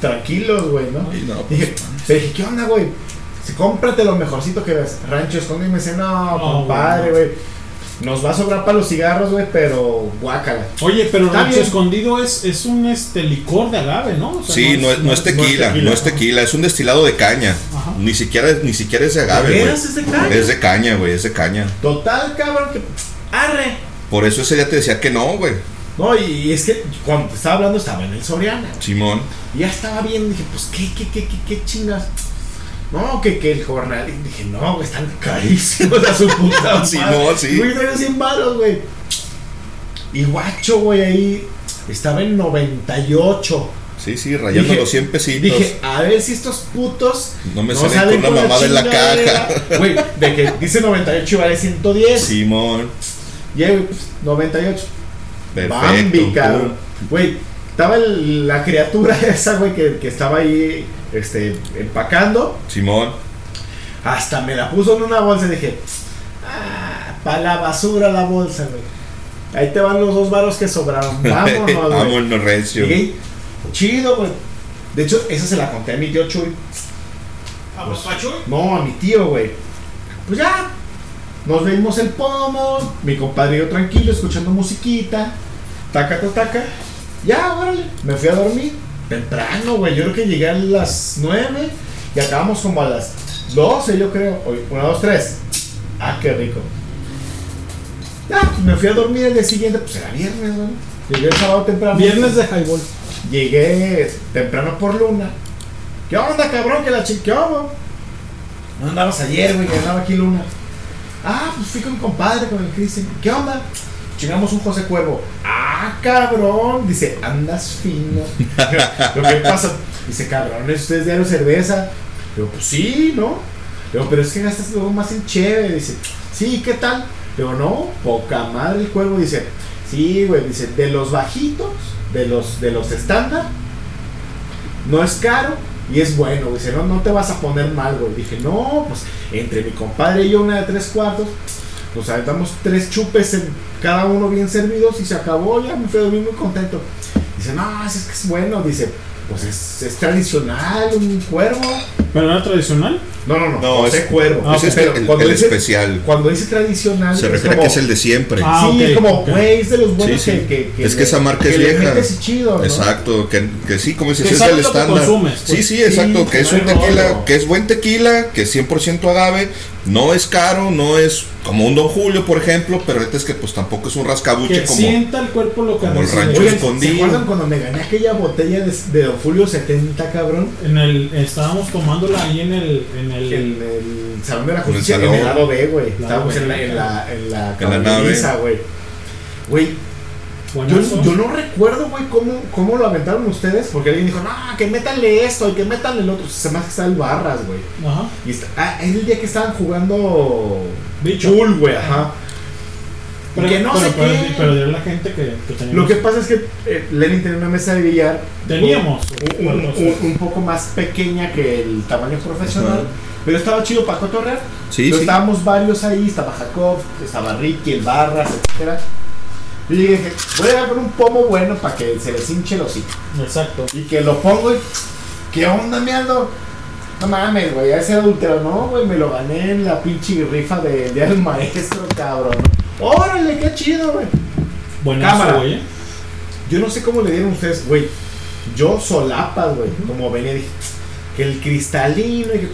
tranquilos, güey, ¿no? Y no, pues, dije, le dije, ¿qué onda, güey? Si cómprate lo mejorcito que ves. Rancho esconde y me dice, no, No, compadre, güey. Nos va a sobrar para los cigarros, güey, pero guácala. Oye, pero Está Rancho bien. Escondido es, es un este licor de agave, ¿no? O sea, Sí, no es, no es tequila, no es tequila, es un destilado de caña. Ajá. Ni siquiera, ni siquiera es de agave, ¿De güey. veras es de caña? Es de caña, güey, es de caña. Total, cabrón, que. Arre. Por eso ese día te decía que no, güey. No, y es que cuando te estaba hablando estaba en el Soriana. Simón. Y ya estaba bien, dije, pues, ¿qué, qué, qué, qué, qué chingas? No, que, que el jornal. Y dije, no, güey, están carísimos a su puta. Sí, no, sí. Güey, traía 100 baros, güey. Y guacho, güey, ahí estaba en 98. Sí, sí, rayando Dije- los 100 pesitos. Dije, a ver si estos putos. No me salen con una la mamada en la caja. Güey, de que dice 98 y vale 110. Simón. Y ahí, güey, pues, 98. Perfecto. Bambi, cabrón. Güey, estaba el- la criatura esa, güey, que, que estaba ahí este, empacando. Simón. Hasta me la puso en una bolsa y dije, ah, para la basura la bolsa, güey. Ahí te van los dos varos que sobraron. Vámonos, güey. Vámonos, recio. Chido, güey. De hecho, esa se la conté a mi tío Chuy. ¿A Papacho? No, a mi tío, güey. Pues ya, Nos bebimos el pomo, mi compadre y yo tranquilo, escuchando musiquita, taca, taca, taca. Ya, órale, me fui a dormir. Temprano, güey, yo creo que llegué a las 9 y acabamos como a las 12, yo creo. Oye, 1, 2, 3. Ah, qué rico. Ya, pues me fui a dormir el día siguiente, pues era viernes, güey. Llegué el sábado temprano. Viernes de highball. Llegué temprano por luna. ¿Qué onda, cabrón? Que la chiqueó, ¿No andabas ayer, güey? Que andaba aquí luna. Ah, pues fui con mi compadre, con el Cristian. ¿Qué onda? Chingamos un José Cuervo. Ah, cabrón. Dice, andas fino. Lo que pasa, dice, cabrón, ¿es ustedes diario cerveza? Digo, pues sí, ¿no? Digo, pero es que gastas luego más en chévere. Dice, sí, ¿qué tal? Digo, no, poca madre el cuervo. Dice, sí, güey, dice, de los bajitos, de los, de los estándar, no es caro y es bueno. Dice, no, no te vas a poner mal, güey. Dije, no, pues entre mi compadre y yo, una de tres cuartos, pues aventamos tres chupes en cada uno bien servidos y se acabó. Ya me fui a dormir muy contento. Dice, no, es que es bueno. Dice, pues es, es tradicional, un cuervo. ¿Pero era tradicional? No, no, no, No, es- Cuervo. ese es Pero el- cuando el dice- especial. Cuando dice tradicional, Se refiere a que es el de siempre. Ah, sí, ok, es como, güey, es de los buenos Sí, sí. que, que, que es que le- esa marca que es vieja. chido, ¿no? Exacto, que, que sí, como dices, Que es el estándar. consumes, pues. Sí, sí, exacto, Sí, que es no un tequila, rollo. que es buen tequila, que es 100% agave, no es caro, no es como un Don Julio, por ejemplo, pero neta es que pues tampoco es un rascabuche Que como sienta el cuerpo lo que como el rancho Oigan, escondido. ¿se acuerdan cuando me gané aquella botella de, de Don Julio 70, cabrón? En el, estábamos tomándola ahí en el, en el, En el Salón de la En el Justicia, en, el lado B, güey. Estábamos B. en la, en la, en la, En la nave. güey. Güey. Yo, yo no recuerdo, güey, cómo, cómo lo aventaron ustedes, porque alguien dijo, no, que métanle esto y que métanle el otro. Se me hace que está el Barras, güey. Ajá. Y está, ah, es el día que estaban jugando Bicho. pool, güey, ajá. Pero, que no pero, sé pero, qué. pero dirá la gente que, que teníamos. Lo que pasa es que eh, Lenin tenía una mesa de billar. Teníamos. Un, un- un- un poco más pequeña que el tamaño profesional. Ajá. Pero estaba chido para cotorrear. Sí, Pero sí. estábamos varios ahí. Estaba Jacob, estaba Ricky, el Barras, etcétera. Y dije, voy a llegar con un pomo bueno para que se les hinche el hocico. Exacto. Y que lo pongo y. ¿Qué onda, me ando? No mames, güey, ese adultero, no, güey, me lo gané en la pinche rifa del Día del Maestro, cabrón. Órale, qué chido, güey. Cámara. güey. Yo no sé cómo le dieron ustedes, güey. Yo solapas, güey. Como venía, dije, que el cristalino. y que-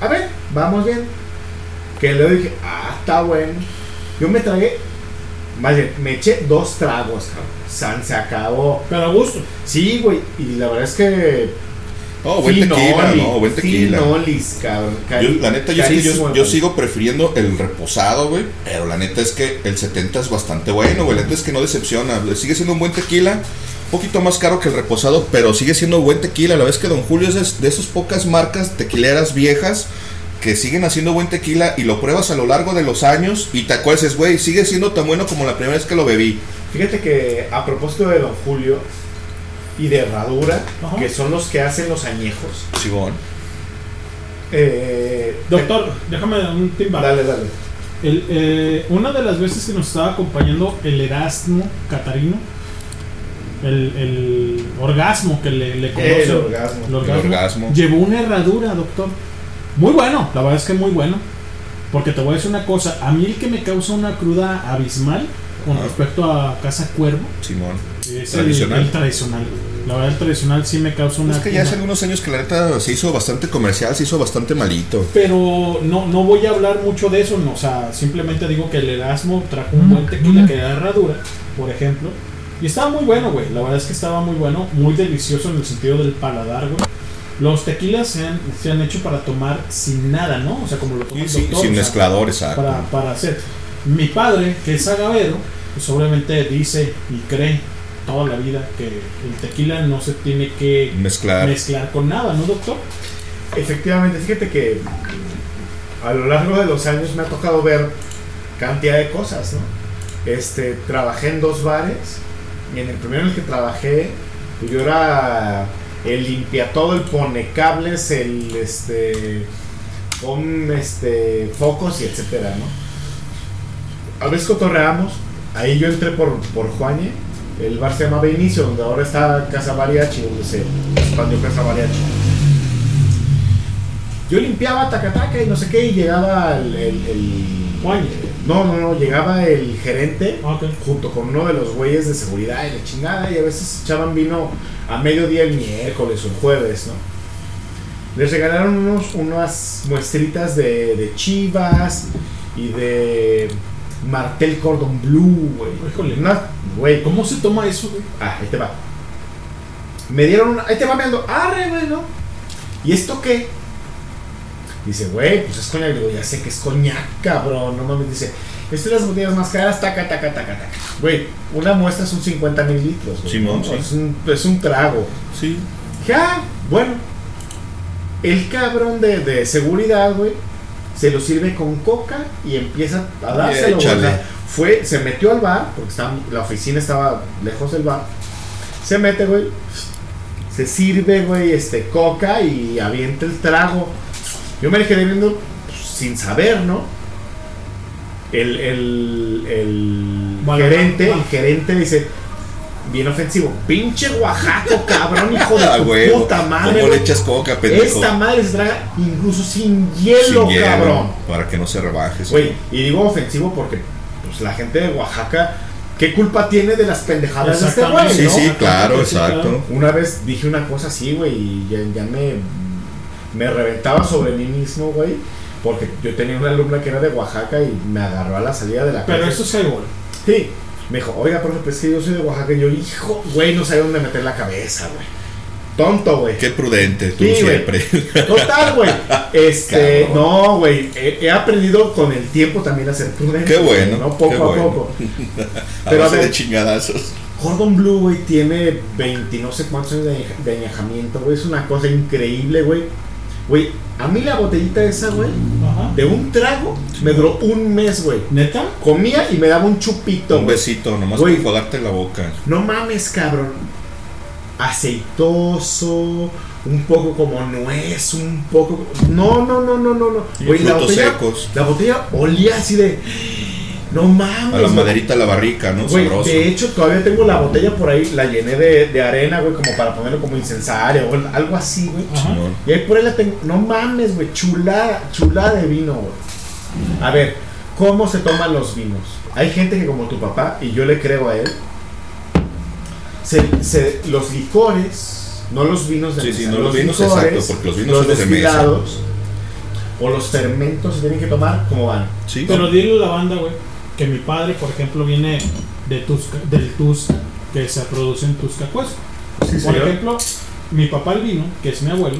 a ver, vamos bien. Que luego dije, ah, está bueno. Yo me tragué, más bien, me eché dos tragos, cabrón. San se acabó. Pero a gusto. Sí, güey. Y la verdad es que. Oh, buen tequila, no, buen tequila. Finolis, cabrón. Yo, la neta, yo, es que yo, sigo prefiriendo el reposado, güey. Pero la neta es que el 70 es bastante bueno, güey. La neta es que no decepciona. Sigue siendo un buen tequila. Un poquito más caro que el reposado, pero sigue siendo buen tequila. La vez que Don Julio es de, de esas pocas marcas tequileras viejas que siguen haciendo buen tequila y lo pruebas a lo largo de los años y te acuerdas, güey, sigue siendo tan bueno como la primera vez que lo bebí. Fíjate que a propósito de Don Julio y de Herradura, Ajá. que son los que hacen los añejos. Chigón. Eh, Doctor, déjame dar un timba. Dale, dale. El, eh, una de las veces que nos estaba acompañando el Erasmo Catarino, el, el orgasmo que le, le conocen, El orgasmo. el orgasmo, El orgasmo. llevó una herradura, doctor. Muy bueno, la verdad es que muy bueno. Porque te voy a decir una cosa, a mí el que me causa una cruda abismal con Ajá. respecto a Casa Cuervo Simón. es Tradicional. El, el tradicional. La verdad el tradicional sí me causa una Es que ya hace algunos años que la neta se hizo bastante comercial, se hizo bastante malito. Pero no, no voy a hablar mucho de eso, no, o sea, simplemente digo que el Erasmo trajo un buen tequila que era herradura, por ejemplo. Y estaba muy bueno, güey. La verdad es que estaba muy bueno, muy delicioso en el sentido del paladar, güey. Los tequilas se han, se han hecho para tomar sin nada, ¿no? O sea, como lo toma el Sí, doctor, sin o sea, mezclador, exacto. para, para hacer. Mi padre, que es agavero, pues obviamente dice y cree toda la vida que el tequila no se tiene que Mezclar. mezclar con nada, ¿no, doctor? Efectivamente, fíjate que a lo largo de los años me ha tocado ver cantidad de cosas, ¿no? Este, trabajé en dos bares y en el primero en el que trabajé, pues yo era el limpia todo, el pone cables, el este pon este focos y etcétera, ¿no? A veces cotorreamos, ahí yo entré por, por Juañe, el bar se llamaba Inicio, donde ahora está Casa Mariachi, donde se expandió Casa Mariachi. Yo limpiaba tacataca y no sé qué, y llegaba el. el- no, no, no, llegaba el gerente Ah, junto con uno de los güeyes de seguridad y la chingada, y a veces echaban vino a mediodía el miércoles o el jueves, ¿no? Les regalaron unos, unas muestritas de, de chivas y de Martel Cordon Blue, güey. Güey. ¿Cómo se toma eso, güey? Ah, ahí te va. Me dieron una. Ahí te va meando. Arre, güey, ¿no? ¿Y esto qué? Dice, güey, pues es coñac. Digo, ya sé que es coñac, cabrón. No mames. Dice, estas son las botellas más caras, taca, taca, taca, taca. Güey, una muestra son 50 mil litros. Simón, ¿no? sí. Es un, es un trago. Sí. Ah, bueno. El cabrón de, de seguridad, güey, se lo sirve con coca y empieza a dárselo. fue, se metió al bar, porque estaba- la oficina estaba lejos del bar. Se mete, güey. Se sirve, güey, este, coca y avienta el trago. Yo me quedé viendo pues, sin saber, ¿no? El, el, el gerente, el gerente dice, bien ofensivo, pinche Oaxaco, cabrón, hijo de Ah, tu güey. puta madre. ¿Cómo le echas coca, pendejo? Esta madre se traga incluso sin hielo, Sin hielo, cabrón. Para que no se rebaje. Güey, y digo ofensivo porque pues, la gente de Oaxaca, ¿qué culpa tiene de las pendejadas de este güey? Sí, no? sí, claro, Sí, exacto. claro. Una vez dije una cosa así, güey, y ya, ya me, me reventaba sobre mí mismo, güey. Porque yo tenía una alumna que era de Oaxaca y me agarró a la salida de la Pero clase. eso es highball. Sí. Me dijo, oiga, profe, pues es que yo soy de Oaxaca. Y yo, hijo, güey, no sabía dónde meter la cabeza, güey. Tonto, güey. Qué prudente, tú Sí, siempre. Total, güey. Este, Cabrón. no, güey. He, he aprendido con el tiempo también a ser prudente. Qué bueno. ¿no? Poco qué a poco. a Pero a ver. de chingadazos. Gordon Blue, güey, tiene 20 no sé cuántos años de, añeja- de añejamiento, güey. Es una cosa increíble, güey. Güey, a mí la botellita esa, güey, de un trago, me duró un mes, güey. ¿Neta? Comía y me daba un chupito, Un güey. besito, nomás Güey. para jugarte la boca. No mames, cabrón. Aceitoso, un poco como nuez, un poco. No, no, no, no, no, no. Y Güey, la frutos botella, secos. la botella olía así de. No mames. A la maderita, a la barrica, ¿no? Güey, Sabroso. de hecho, todavía tengo la botella por ahí, la llené de, de arena, güey, como para ponerlo como incensario o algo así, güey. Y ahí por ahí la tengo. No mames, güey, chulada, chulada de vino, güey. A ver, ¿cómo se toman los vinos? Hay gente que como tu papá, y yo le creo a él, se, se- los licores, no los vinos de Sí, mesa, sí, no los vinos, exacto, porque los vinos son los de mesa. destilados, o los fermentos se tienen que tomar como van. Sí, Pero dile a la banda, güey, que mi padre, por ejemplo, viene de Tusca, del Tusca, que se produce en Tuscacuesco. Sí, por señor. ejemplo, mi papá el vino, que es mi abuelo,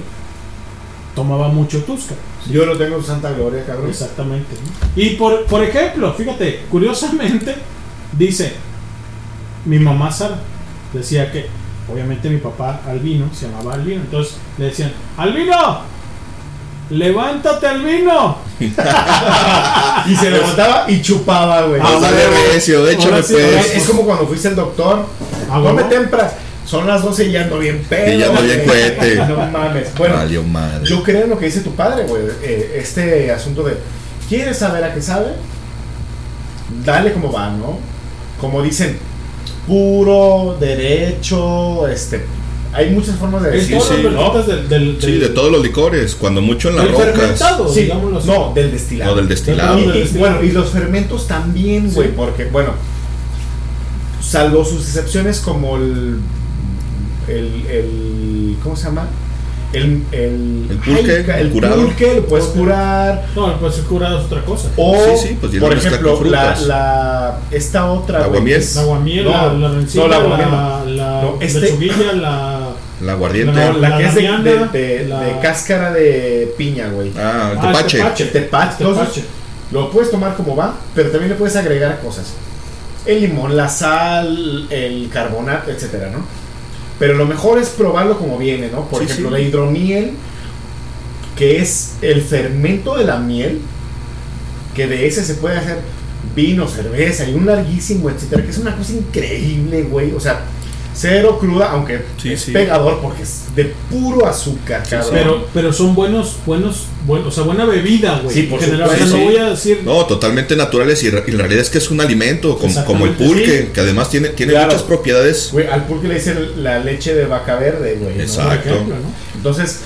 tomaba mucho Tusca. Yo lo tengo en Santa Gloria, cabrón. Exactamente. ¿no? Y por, por ejemplo, fíjate, curiosamente, dice, mi mamá Sara decía que, obviamente mi papá Albino se llamaba Albino, entonces le decían, Albino, levántate Albino. Y se levantaba y chupaba, güey. Ah, recio, échame Ahora sí, pues. Es, es como cuando fuiste al doctor. Ah, Come temprano. Son las 12 y ya ando bien pedo. Y ya ando bien cohete. No mames. Bueno, Valió madre. yo creo en lo que dice tu padre, güey. Eh, este asunto de. ¿Quieres saber a qué sabe? Dale como va, ¿no? Como dicen, puro, derecho, este. Hay muchas formas de decir. sí, las ¿no? del, del, Sí, de todos los licores. Cuando mucho en las del rocas. fermentado, Sí, digámoslo así. no, del destilado. No, del destilado. Y, y, bueno, y los fermentos también, güey, porque, bueno, salvo sus excepciones como el. El. el ¿Cómo se llama? El. El, El pulque, ay, el curado. pulque lo puedes curar. No, pues el curado es otra cosa. O, Sí, sí, pues, por ejemplo, la, la. Esta otra. La aguamiel. La aguamiel, No, la, la rencilla, no, la la, la, la, No, este- lechuguilla, la... La aguardiente. No, la, La que es de, damiana, de- de- la- de cáscara de piña, güey. Ah, el Ah, el tepache. tepache. El tepache. Entonces, Tepache. lo puedes tomar como va, pero también le puedes agregar cosas. El limón, la sal, el carbonato, etcétera, ¿no? Pero lo mejor es probarlo como viene, ¿no? Por Sí, ejemplo, sí. la hidromiel, que es el fermento de la miel, que de ese se puede hacer vino, cerveza y un larguísimo, etcétera, que es una cosa increíble, güey. O sea, cero cruda, aunque Sí, es sí. pegador porque es de puro azúcar. Pero, pero son buenos, buenos, buenos, o sea, buena bebida, güey. Sí, por supuesto, no voy a decir... No, totalmente naturales y en realidad es que es un alimento como, como el pulque, sí. que además tiene, tiene Claro. muchas propiedades. Güey, al pulque le dicen la leche de vaca verde, güey. Exacto. Por ejemplo, ¿no? Entonces,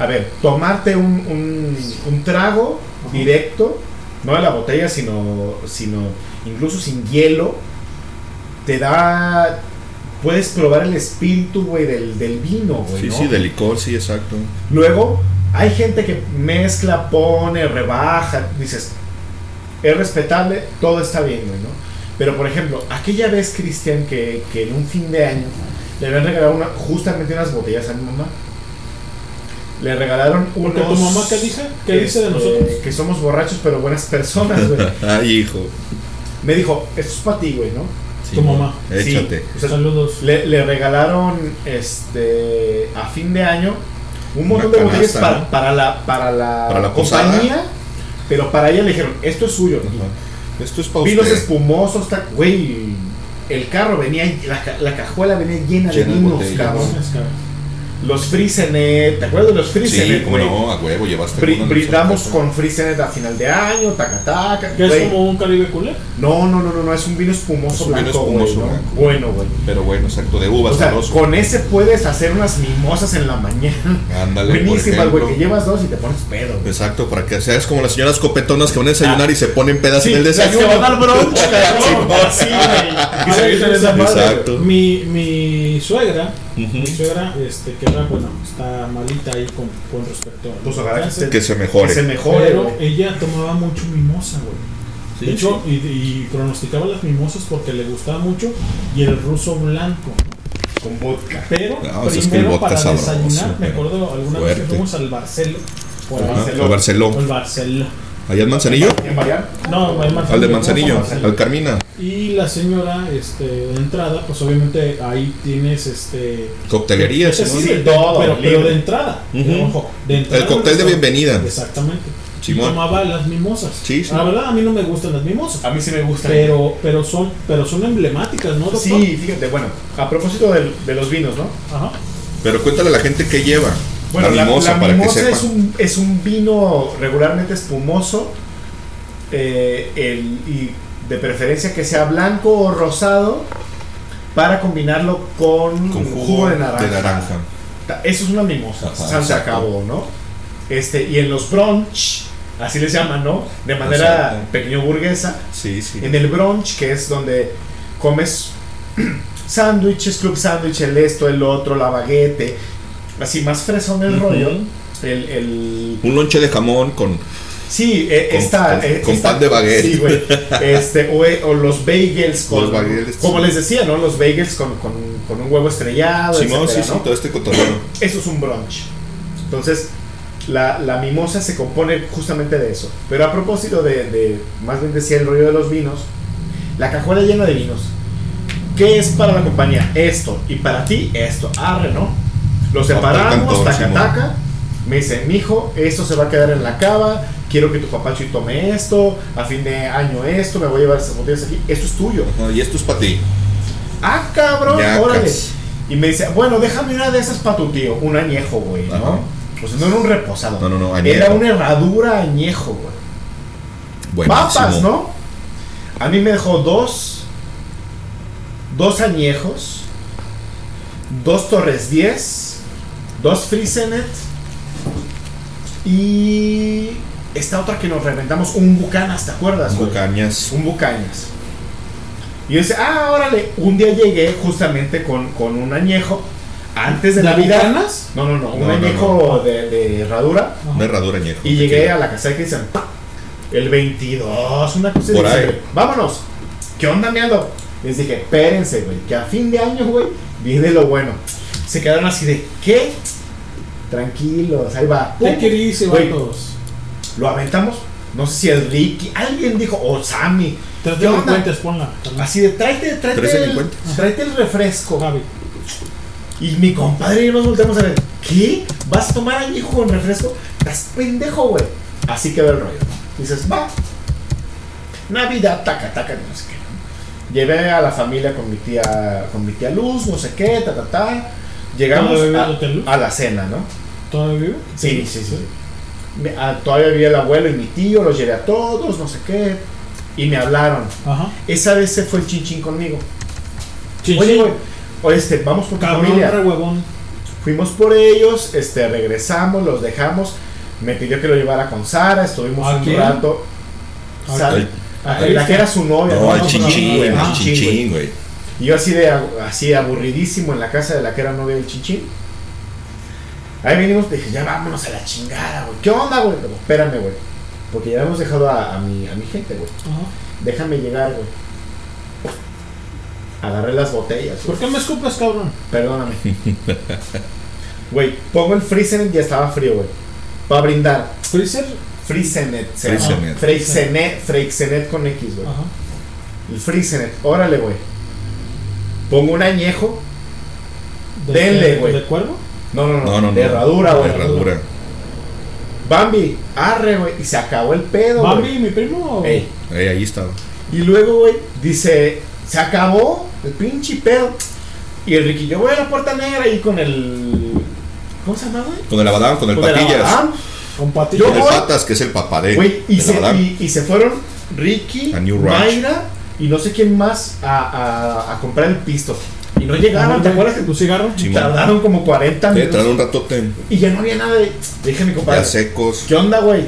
A ver, tomarte un, un, un trago directo, no de la botella, sino, sino incluso sin hielo, te da. Puedes probar el espíritu, güey, del, del vino, güey. Sí, ¿no? sí, de licor, sí, exacto. Luego, hay gente que mezcla, pone, rebaja, dices, es respetable, todo está bien, güey, ¿no? Pero, por ejemplo, aquella vez, Cristian, que, que en un fin de año le habían regalado una, justamente unas botellas a mi mamá. Le regalaron unos... Porque tu mamá, ¿qué dice? ¿Qué dice de este, nosotros? Que somos borrachos, pero buenas personas, güey. Ay, hijo. Me dijo, esto es para ti, güey, ¿no? Sí, Tu mamá. Sí, échate. o sea, Saludos. Le, le regalaron este a fin de año un montón de botellas para, la, para la, Para la posada. compañía, pero para ella le dijeron, esto es suyo. Esto es para Vinos usted. espumosos, güey. El carro venía, la, ca- la cajuela venía llena, Llena de vinos, cabrón. Los Frisenet, ¿te acuerdas de los Sí, Frisenet, como no, a huevo, llevaste Bri- brindamos con Frisenet a final de año, taca taca. ¿Que es como un Caribe Cooler? No, no, no, no, no, es un vino espumoso Es un vino blanco, espumoso güey, ¿no? blanco. Bueno, güey. Pero bueno, exacto, de uvas, O sea, sabroso. con ese puedes hacer unas mimosas en la mañana. Ándale, Buenísimas, güey, que llevas dos y te pones pedo. güey. Exacto, para que seas como las señoras copetonas que van a desayunar y se ponen pedas Sí, en el que desayuno. van al brunch, cabrón. Sí, Sí, güey. Exacto. Mi, mi suegra, Ujú. mi suegra, este, que era, bueno, está malita ahí con, con respecto a Pues que se mejore. Que se mejore, pero ella tomaba mucho mimosa, güey. Sí, de hecho, y, y pronosticaba las mimosas porque le gustaba mucho y el ruso blanco. Con vodka. Pero No, pues es que el primero vodka para sabroso, desayunar, me acuerdo alguna vez que fuimos al Barcelo. O al Barceló. al Barceló. O al Barceló. ¿Allá en Manzanillo? ¿En? No, al Manzanillo. Al de Manzanillo, al Carmina. Y la señora, este, de entrada, pues obviamente ahí tienes este. Coctelería, Ese sí, sí, ¿no? de- todo, pero, pero de entrada. Ojo, de entrada El cóctel de bienvenida. Exactamente. Y Simón. tomaba las mimosas. Sí, sí. La verdad, a mí no me gustan las mimosas. A mí sí me gusta. Pero, pero son, pero son emblemáticas, ¿no, doctor? Sí, fíjate, bueno, a propósito del- de, los vinos, ¿no? Ajá. Pero cuéntale a la gente qué lleva. Bueno, la mimosa, la para que mimosa sepa. es un, es un vino regularmente espumoso eh, el- y de preferencia que sea blanco o rosado para combinarlo con, Con jugo, de naranja. Eso es una mimosa, Ajá, se acabó, ¿no? Este, y en los brunch, así les llaman, ¿no? De manera Exacto. pequeño burguesa, Sí, sí. en el brunch, que es donde comes sándwiches, club sándwich, el esto, el otro, la baguette, así más fresón el Ujú. rollo. El, el- Un lonche de jamón con. sí, eh, Con- está, con- eh, con está- pan de baguette. Sí, güey. Este, o, eh, o los bagels con, Los bagels, como sí. les decía, ¿no? Los bagels con, con, con un huevo estrellado, Simón, sí, etcétera, sí, ¿no? todo este cotorreo. Eso es un brunch. Entonces, la, la mimosa se compone justamente de eso. Pero a propósito de, de- más bien decía el rollo de los vinos, la cajuela llena de vinos. ¿Qué es para la compañía? Esto. Y para ti, esto. Arre, ¿no? Lo separamos, taca, taca. Me dice, mijo, esto se va a quedar en la cava. Quiero que tu papacho tome esto. A fin de año esto. Me voy a llevar esas botellas aquí. Esto es tuyo. Ajá, y esto es para ti. Ah, cabrón, Ñacas. órale. Y me dice, bueno, déjame una de esas para tu tío. Un añejo, güey, ¿no? Ajá. Pues no era un reposado. No, no, no, añejo. Era una herradura añejo, güey. Buenísimo. Papas, ¿no? A mí me dejó dos. Dos añejos. Dos Torres 10. Dos Frisenet. Y. Esta otra que nos reventamos. Un Bucanas, ¿te acuerdas? güey? Bucañas. Un Bucañas. Y yo decía, ah, órale. Un día llegué justamente con, con un añejo. Antes de ¿De Navidad. Bucanas? No, no, no. Un No, no, añejo De, de herradura. Una herradura añejo. Y llegué a la casa de Cristian. El 22, una cosa Por dice, ahí. Vámonos. ¿Qué onda, meando? Les dije, espérense, güey, que a fin de año, güey, viene lo bueno. Se quedaron así de, ¿qué? Tranquilos, ahí va. ¿Qué querís, vatos? Lo aventamos. No sé si el Ricky, alguien dijo, o Sammy. Tres delincuentes, ponla. Así de, tráete, tráete, Tres el, tráete el refresco. Javi. Y mi compadre y yo nos volteamos a ver, ¿qué? ¿Vas a tomar añejo con refresco? Estás pendejo, güey. Así quedó el rollo. Dices, va. Navidad, taca, taca, no sé qué. Llevé a la familia con mi tía, con mi tía Luz, no sé qué, ta, ta, ta. Llegamos ¿Todavía vive a, la a cena, ¿no? ¿Todavía vive? Sí, sí, sí. Me- a- todavía vivía el abuelo y mi tío, los llevé a todos, no sé qué. Y me hablaron. Ajá. Esa vez se fue el chinchín conmigo. Chin, Oye, güey, oye, este, vamos por tu Cabrón, familia. re huevón. Fuimos por ellos, este, regresamos, los dejamos. Me pidió que lo llevara con Sara, estuvimos ¿A un quién? rato. ¿A Sara- la que era su novia. No, no, chinchín, güey, al al chinchín, güey. Y yo así de así aburridísimo en la casa de la que era novia del chinchín. Ahí venimos, dije, ya vámonos a la chingada, güey. ¿Qué onda, güey? Digo, Espérame, güey. Porque ya hemos dejado a, a mi, a mi gente, güey. Déjame llegar, güey. Agarré las botellas. ¿Por qué me escupes, cabrón? Perdóname. Güey, pongo el Freezenet y ya estaba frío, güey. Para brindar. ¿Freezer? Freezenet. se llama. Freixenet. Freixenet. Freixenet con X, güey. Ajá. El Freezenet. Órale, güey. Pongo un añejo. ¿De Denle, güey. ¿De cuervo? No, no, no. No. De herradura, güey. De herradura. Bambi, arre, güey. Y se acabó el pedo, güey. ¿Bambi, mi primo? Ey. Ey, ahí estaba. Y luego, güey, dice, se acabó el pinche pedo. Y el Ricky, yo voy a la puerta negra ahí con el... ¿Cómo se llama, güey? Con el abadán, con el Con patillas. Abadán. Con Yo patillas. el voy. patas, que es el papá de, Güey, y, se, y, y se fueron Ricky. Mayra y no sé quién más a, a, a comprar el pisto. Y no llegaron, ¿te acuerdas que ¿Tu cigarro? Sí, tardaron como 40 Sí, minutos? traen un ratote. Y ya no había nada de. Dije a mi compadre, Ya secos. ¿qué onda, güey?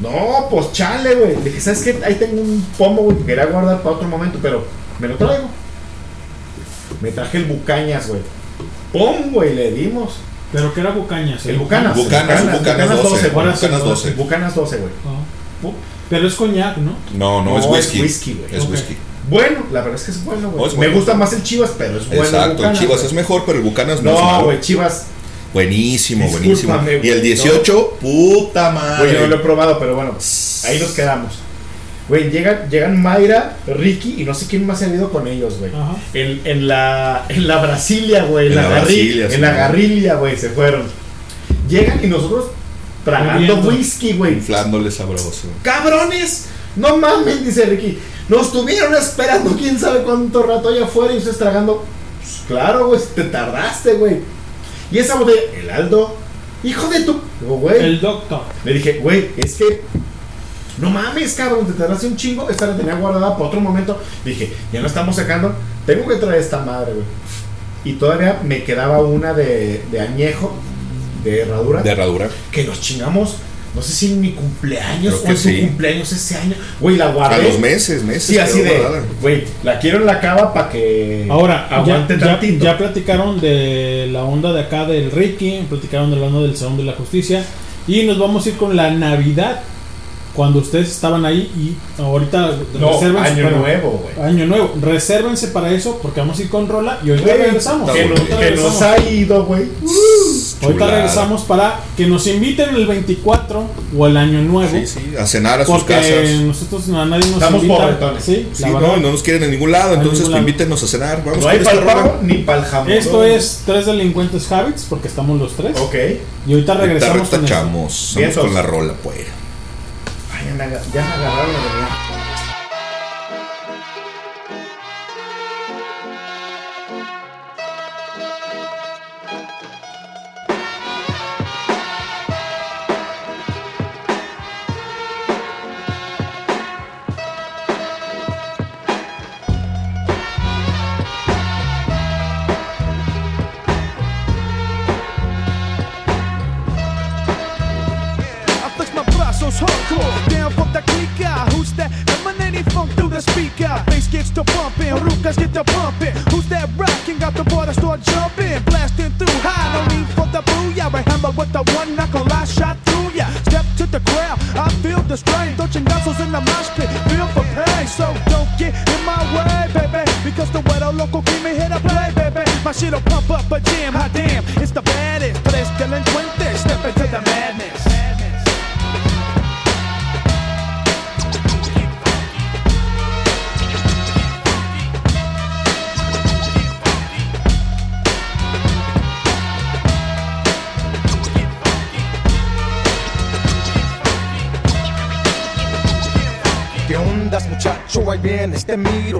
No, pues chale, güey. Le dije, ¿sabes qué? Ahí tengo un pomo, güey, que quería guardar para otro momento, pero me lo traigo. Me traje el bucañas, güey. ¡Pum, güey! Le dimos. ¿Pero qué era Bucañas? El bucanas. Bucanas, un Bucanas 12, güey. Bucanas 12. Bucanas 12, güey. Ah. Pero es coñac, ¿no? No, no, es No, es whisky. whisky, güey. Es whisky. Bueno, la verdad es que es bueno, güey. No, es Me gusta más el Chivas, pero es bueno. Exacto, el Bucanas, Chivas es mejor, pero el Bucanas no, es No, güey, Chivas. Buenísimo, Discúlpame, buenísimo. Y el 18, puta madre. Güey, yo no lo he probado, pero bueno, ahí nos quedamos. Güey, llegan, llegan Mayra, Ricky y no sé quién más se ha ido con ellos, güey. Ajá. En, en la, en la Brasilia, güey. En, En la, Brasilia, en la güey. garrilia, güey, se fueron. Llegan y nosotros tragando whisky, güey. Inflándole sabroso. ¡Cabrones! No mames, dice Ricky. Nos estuvieron esperando quién sabe cuánto rato allá afuera y ustedes tragando. Pues claro, güey, te tardaste, güey. Y esa botella, el Aldo, hijo de tu. Digo, güey. El doctor. Le dije, güey, es que. No mames, cabrón, te tardaste un chingo. Esta la tenía guardada para otro momento. Dije, ya no estamos sacando. Tengo que traer esta madre, güey. Y todavía me quedaba una de, de añejo, de herradura. De herradura. que nos chingamos. No sé si en mi cumpleaños Creo o en su sí. cumpleaños ese año. Güey, la guardé. A los meses, meses. Sí, así de. guardada. Güey, la quiero en la cava para que. Ahora, ya, aguante ya, tantito. ya platicaron de la onda de acá del Ricky, platicaron de la onda del Salón de la Justicia y nos vamos a ir con la Navidad. Cuando ustedes estaban ahí y ahorita No, resérvense año para- nuevo, güey. Año nuevo, resérvense para eso porque vamos a ir con Rola y ahorita Güey, regresamos. que, nos, Ahorita que regresamos. nos ha ido, güey. Ahorita Chulada. regresamos para que nos inviten el 24 o el año nuevo. Sí, sí, a cenar a sus porque casas. nosotros a nadie nos Estamos invita. Sí, Sí, no, no nos quieren en ningún lado, A entonces ningún lado. invítenos a cenar. Vamos No hay con para el pavo ni para el jamón. Esto es tres delincuentes habits porque estamos los tres. Ok. Y ahorita Ahorita regresamos con eso. retachamos. Vamos Vientos. con la rola, pues. Me, ya me agarraron la verdad.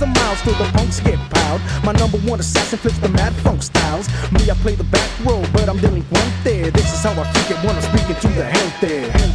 Mannerism miles till the punks get piled. My number one assassin flips the mad funk styles. Me, I play the back row, but I'm delinquente. This is how I kick it when I'm speaking to the gente. gente.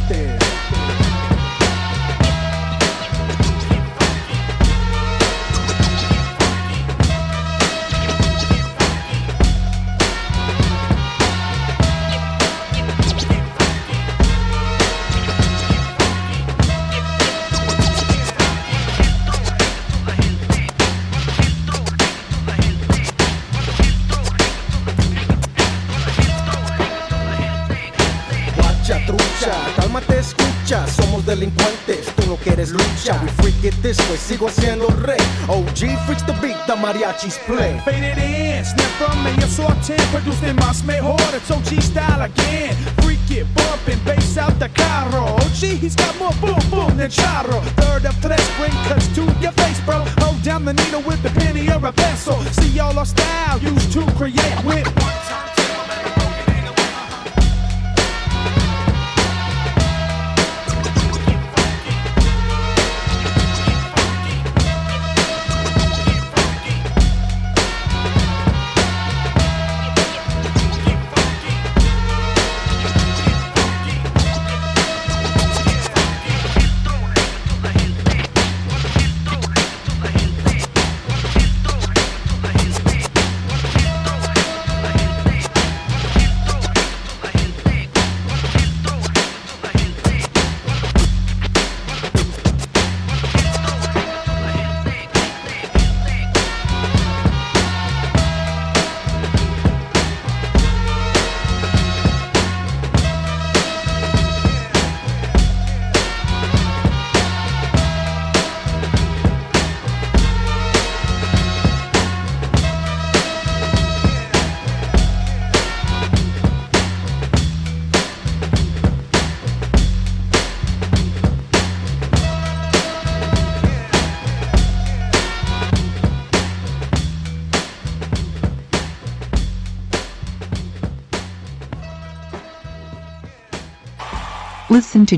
Way, sigo siendo rey. OG freaks the beat, the mariachis play. Faded in, snap from medio sorten, produced más mejor, it's OG style again. Freak it, bumping, bass out the carro. OG, he's got more boom boom than charro. Third of tres, bring cuts to your face, bro. Hold down the needle with the penny or a pencil. See all our style used to create with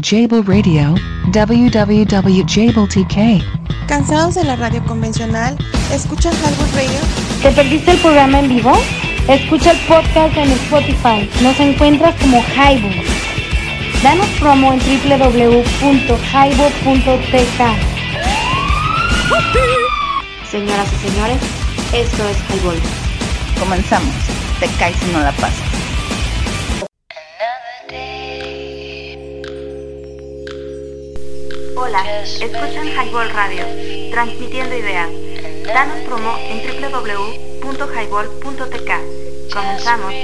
to Jable Radio, www.jabletk. ¿Cansados de la radio convencional? ¿Escuchan Highball Radio? ¿Te perdiste el programa en vivo? Escucha el podcast en Spotify. Nos encuentras como Highball. Danos promo en www.highball.tk. Señoras y señores, esto es Highball. Comenzamos. Te caes si no la pasas. Hola, escuchan Highball Radio, transmitiendo ideas. Danos promo en www.highball.tk. Comenzamos.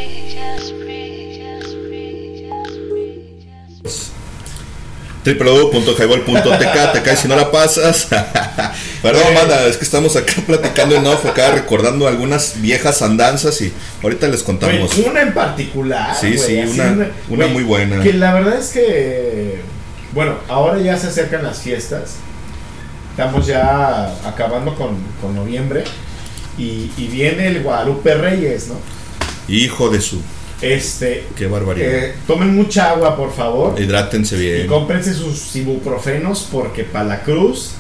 www.highball.tk te caes si no la pasas. Perdón, banda, es que estamos acá platicando en off, acá recordando algunas viejas andanzas y ahorita les contamos. Una en particular. Sí, sí, una, muy buena. Que la verdad es que, bueno, ahora ya se acercan las fiestas. Estamos ya acabando con, con noviembre. Y, y viene el Guadalupe Reyes, ¿no? Hijo de su. Este. Qué barbaridad. eh, tomen mucha agua, por favor. Hidrátense Y bien. cómprense sus ibuprofenos porque para la cruz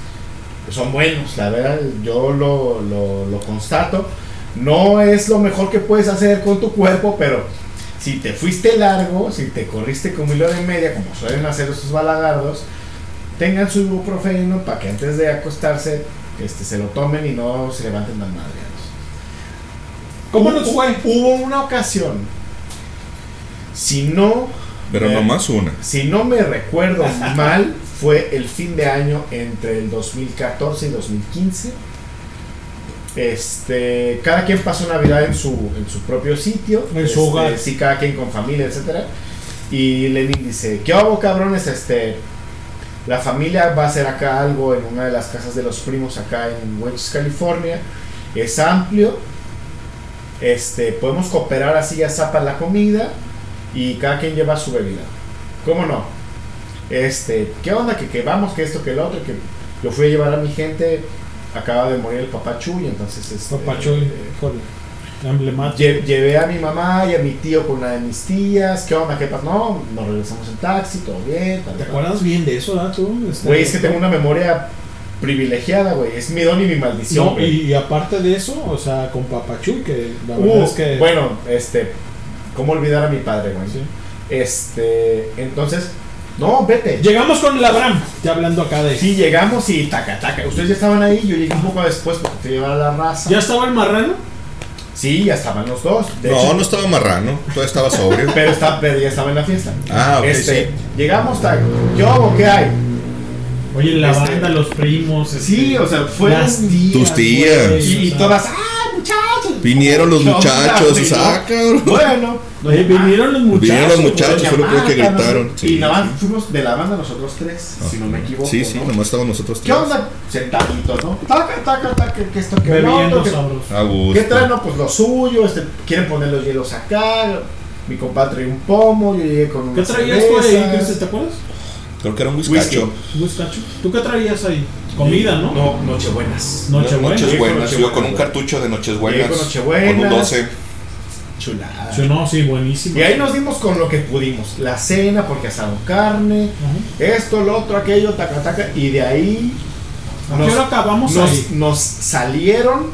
son buenos, la verdad, yo lo, lo, lo constato. No es lo mejor que puedes hacer con tu cuerpo, pero si te fuiste largo, si te corriste con un hilo de media, como suelen hacer esos balagardos, tengan su ibuprofeno para que antes de acostarse este, se lo tomen y no se levanten tan madreados. ¿Cómo Hubo- nos fue? Hubo una ocasión, si no Pero me- nomás una. si no me recuerdo mal, fue el fin de año entre el 2014 y 2015. Este, cada quien pasó Navidad en su, en su propio sitio. En su Este, hogar. Sí, cada quien con familia, etcétera. Y Lenin dice, ¿qué hago cabrones? Este, la familia va a hacer acá algo en una de las casas de los primos acá en Welch, California. Es amplio. Este, podemos cooperar así ya zapa la comida y cada quien lleva su bebida. ¿Cómo no? Este, ¿qué onda? Que, que vamos, que esto, que el otro, que yo fui a llevar a mi gente, acaba de morir el papá Chuy, entonces este, Papá Chuy, eh. Emblemático. Lle- llevé a mi mamá y a mi tío con una de mis tías. ¿Qué onda? ¿Qué pasa? No, nos regresamos en taxi, todo bien. tal, ¿Te tal. acuerdas bien de eso, ah, tú? Este, Güey, es que tengo una memoria privilegiada, güey. Es mi don y mi maldición. No, y, y aparte de eso, o sea, con Papachuy, que la verdad Uh, es que. Bueno, este. ¿Cómo olvidar a mi padre, güey? Este. Entonces. No, vete. Llegamos con el Abraham, ya hablando acá de. Sí, llegamos y taca, taca. Ustedes ya estaban ahí, yo llegué un poco después porque te llevaba la raza. ¿Ya estaba el marrano? Sí, ya estaban los dos. De No, hecho- no estaba marrano, todavía estaba sobrio. Pero, está, pero ya estaba en la fiesta. Ah, ok, Este, sí. Llegamos, tac. ¿Qué hago? ¿Qué hay? Oye, la Este- banda, los primos. este, Sí, o sea, fueron las tías. Tus tías. Y, y todas, ¡ah, muchachos! Vinieron los ¿Qué muchachos, ah, cabrón. Bueno, vinieron los muchachos. Vinieron los muchachos, fue lo primero que gritaron. Sí, y nada más fuimos de la banda nosotros tres, si no me equivoco. Sí, sí, ¿no? nomás estábamos nosotros ¿Qué tres. onda? Sentaditos, ¿no? Taca, taca, taca, que esto, que Bebiendo. ¿Qué traen? No, pues lo suyo, este, quieren poner los hielos acá. Mi compadre trae un pomo, yo llegué con ¿Qué unas traías tú ahí? ¿Te acuerdas? Creo que era un Whisky. whiskacho. ¿Tú qué traías ahí? Comida, ¿no? No, Nochebuenas. Nochebuena. Noches Llegué con buenas, yo con un Nochebuenas, cartucho de Noches buenas. Llegué con Nochebuenas. Con un 12. Chulada. Sí, no, sí, buenísimo. Y ahí nos dimos con lo que pudimos. La cena, porque asaron carne, esto, lo otro, aquello, taca, taca. Y de ahí. ¿A qué hora acabamos nos, ahí? nos salieron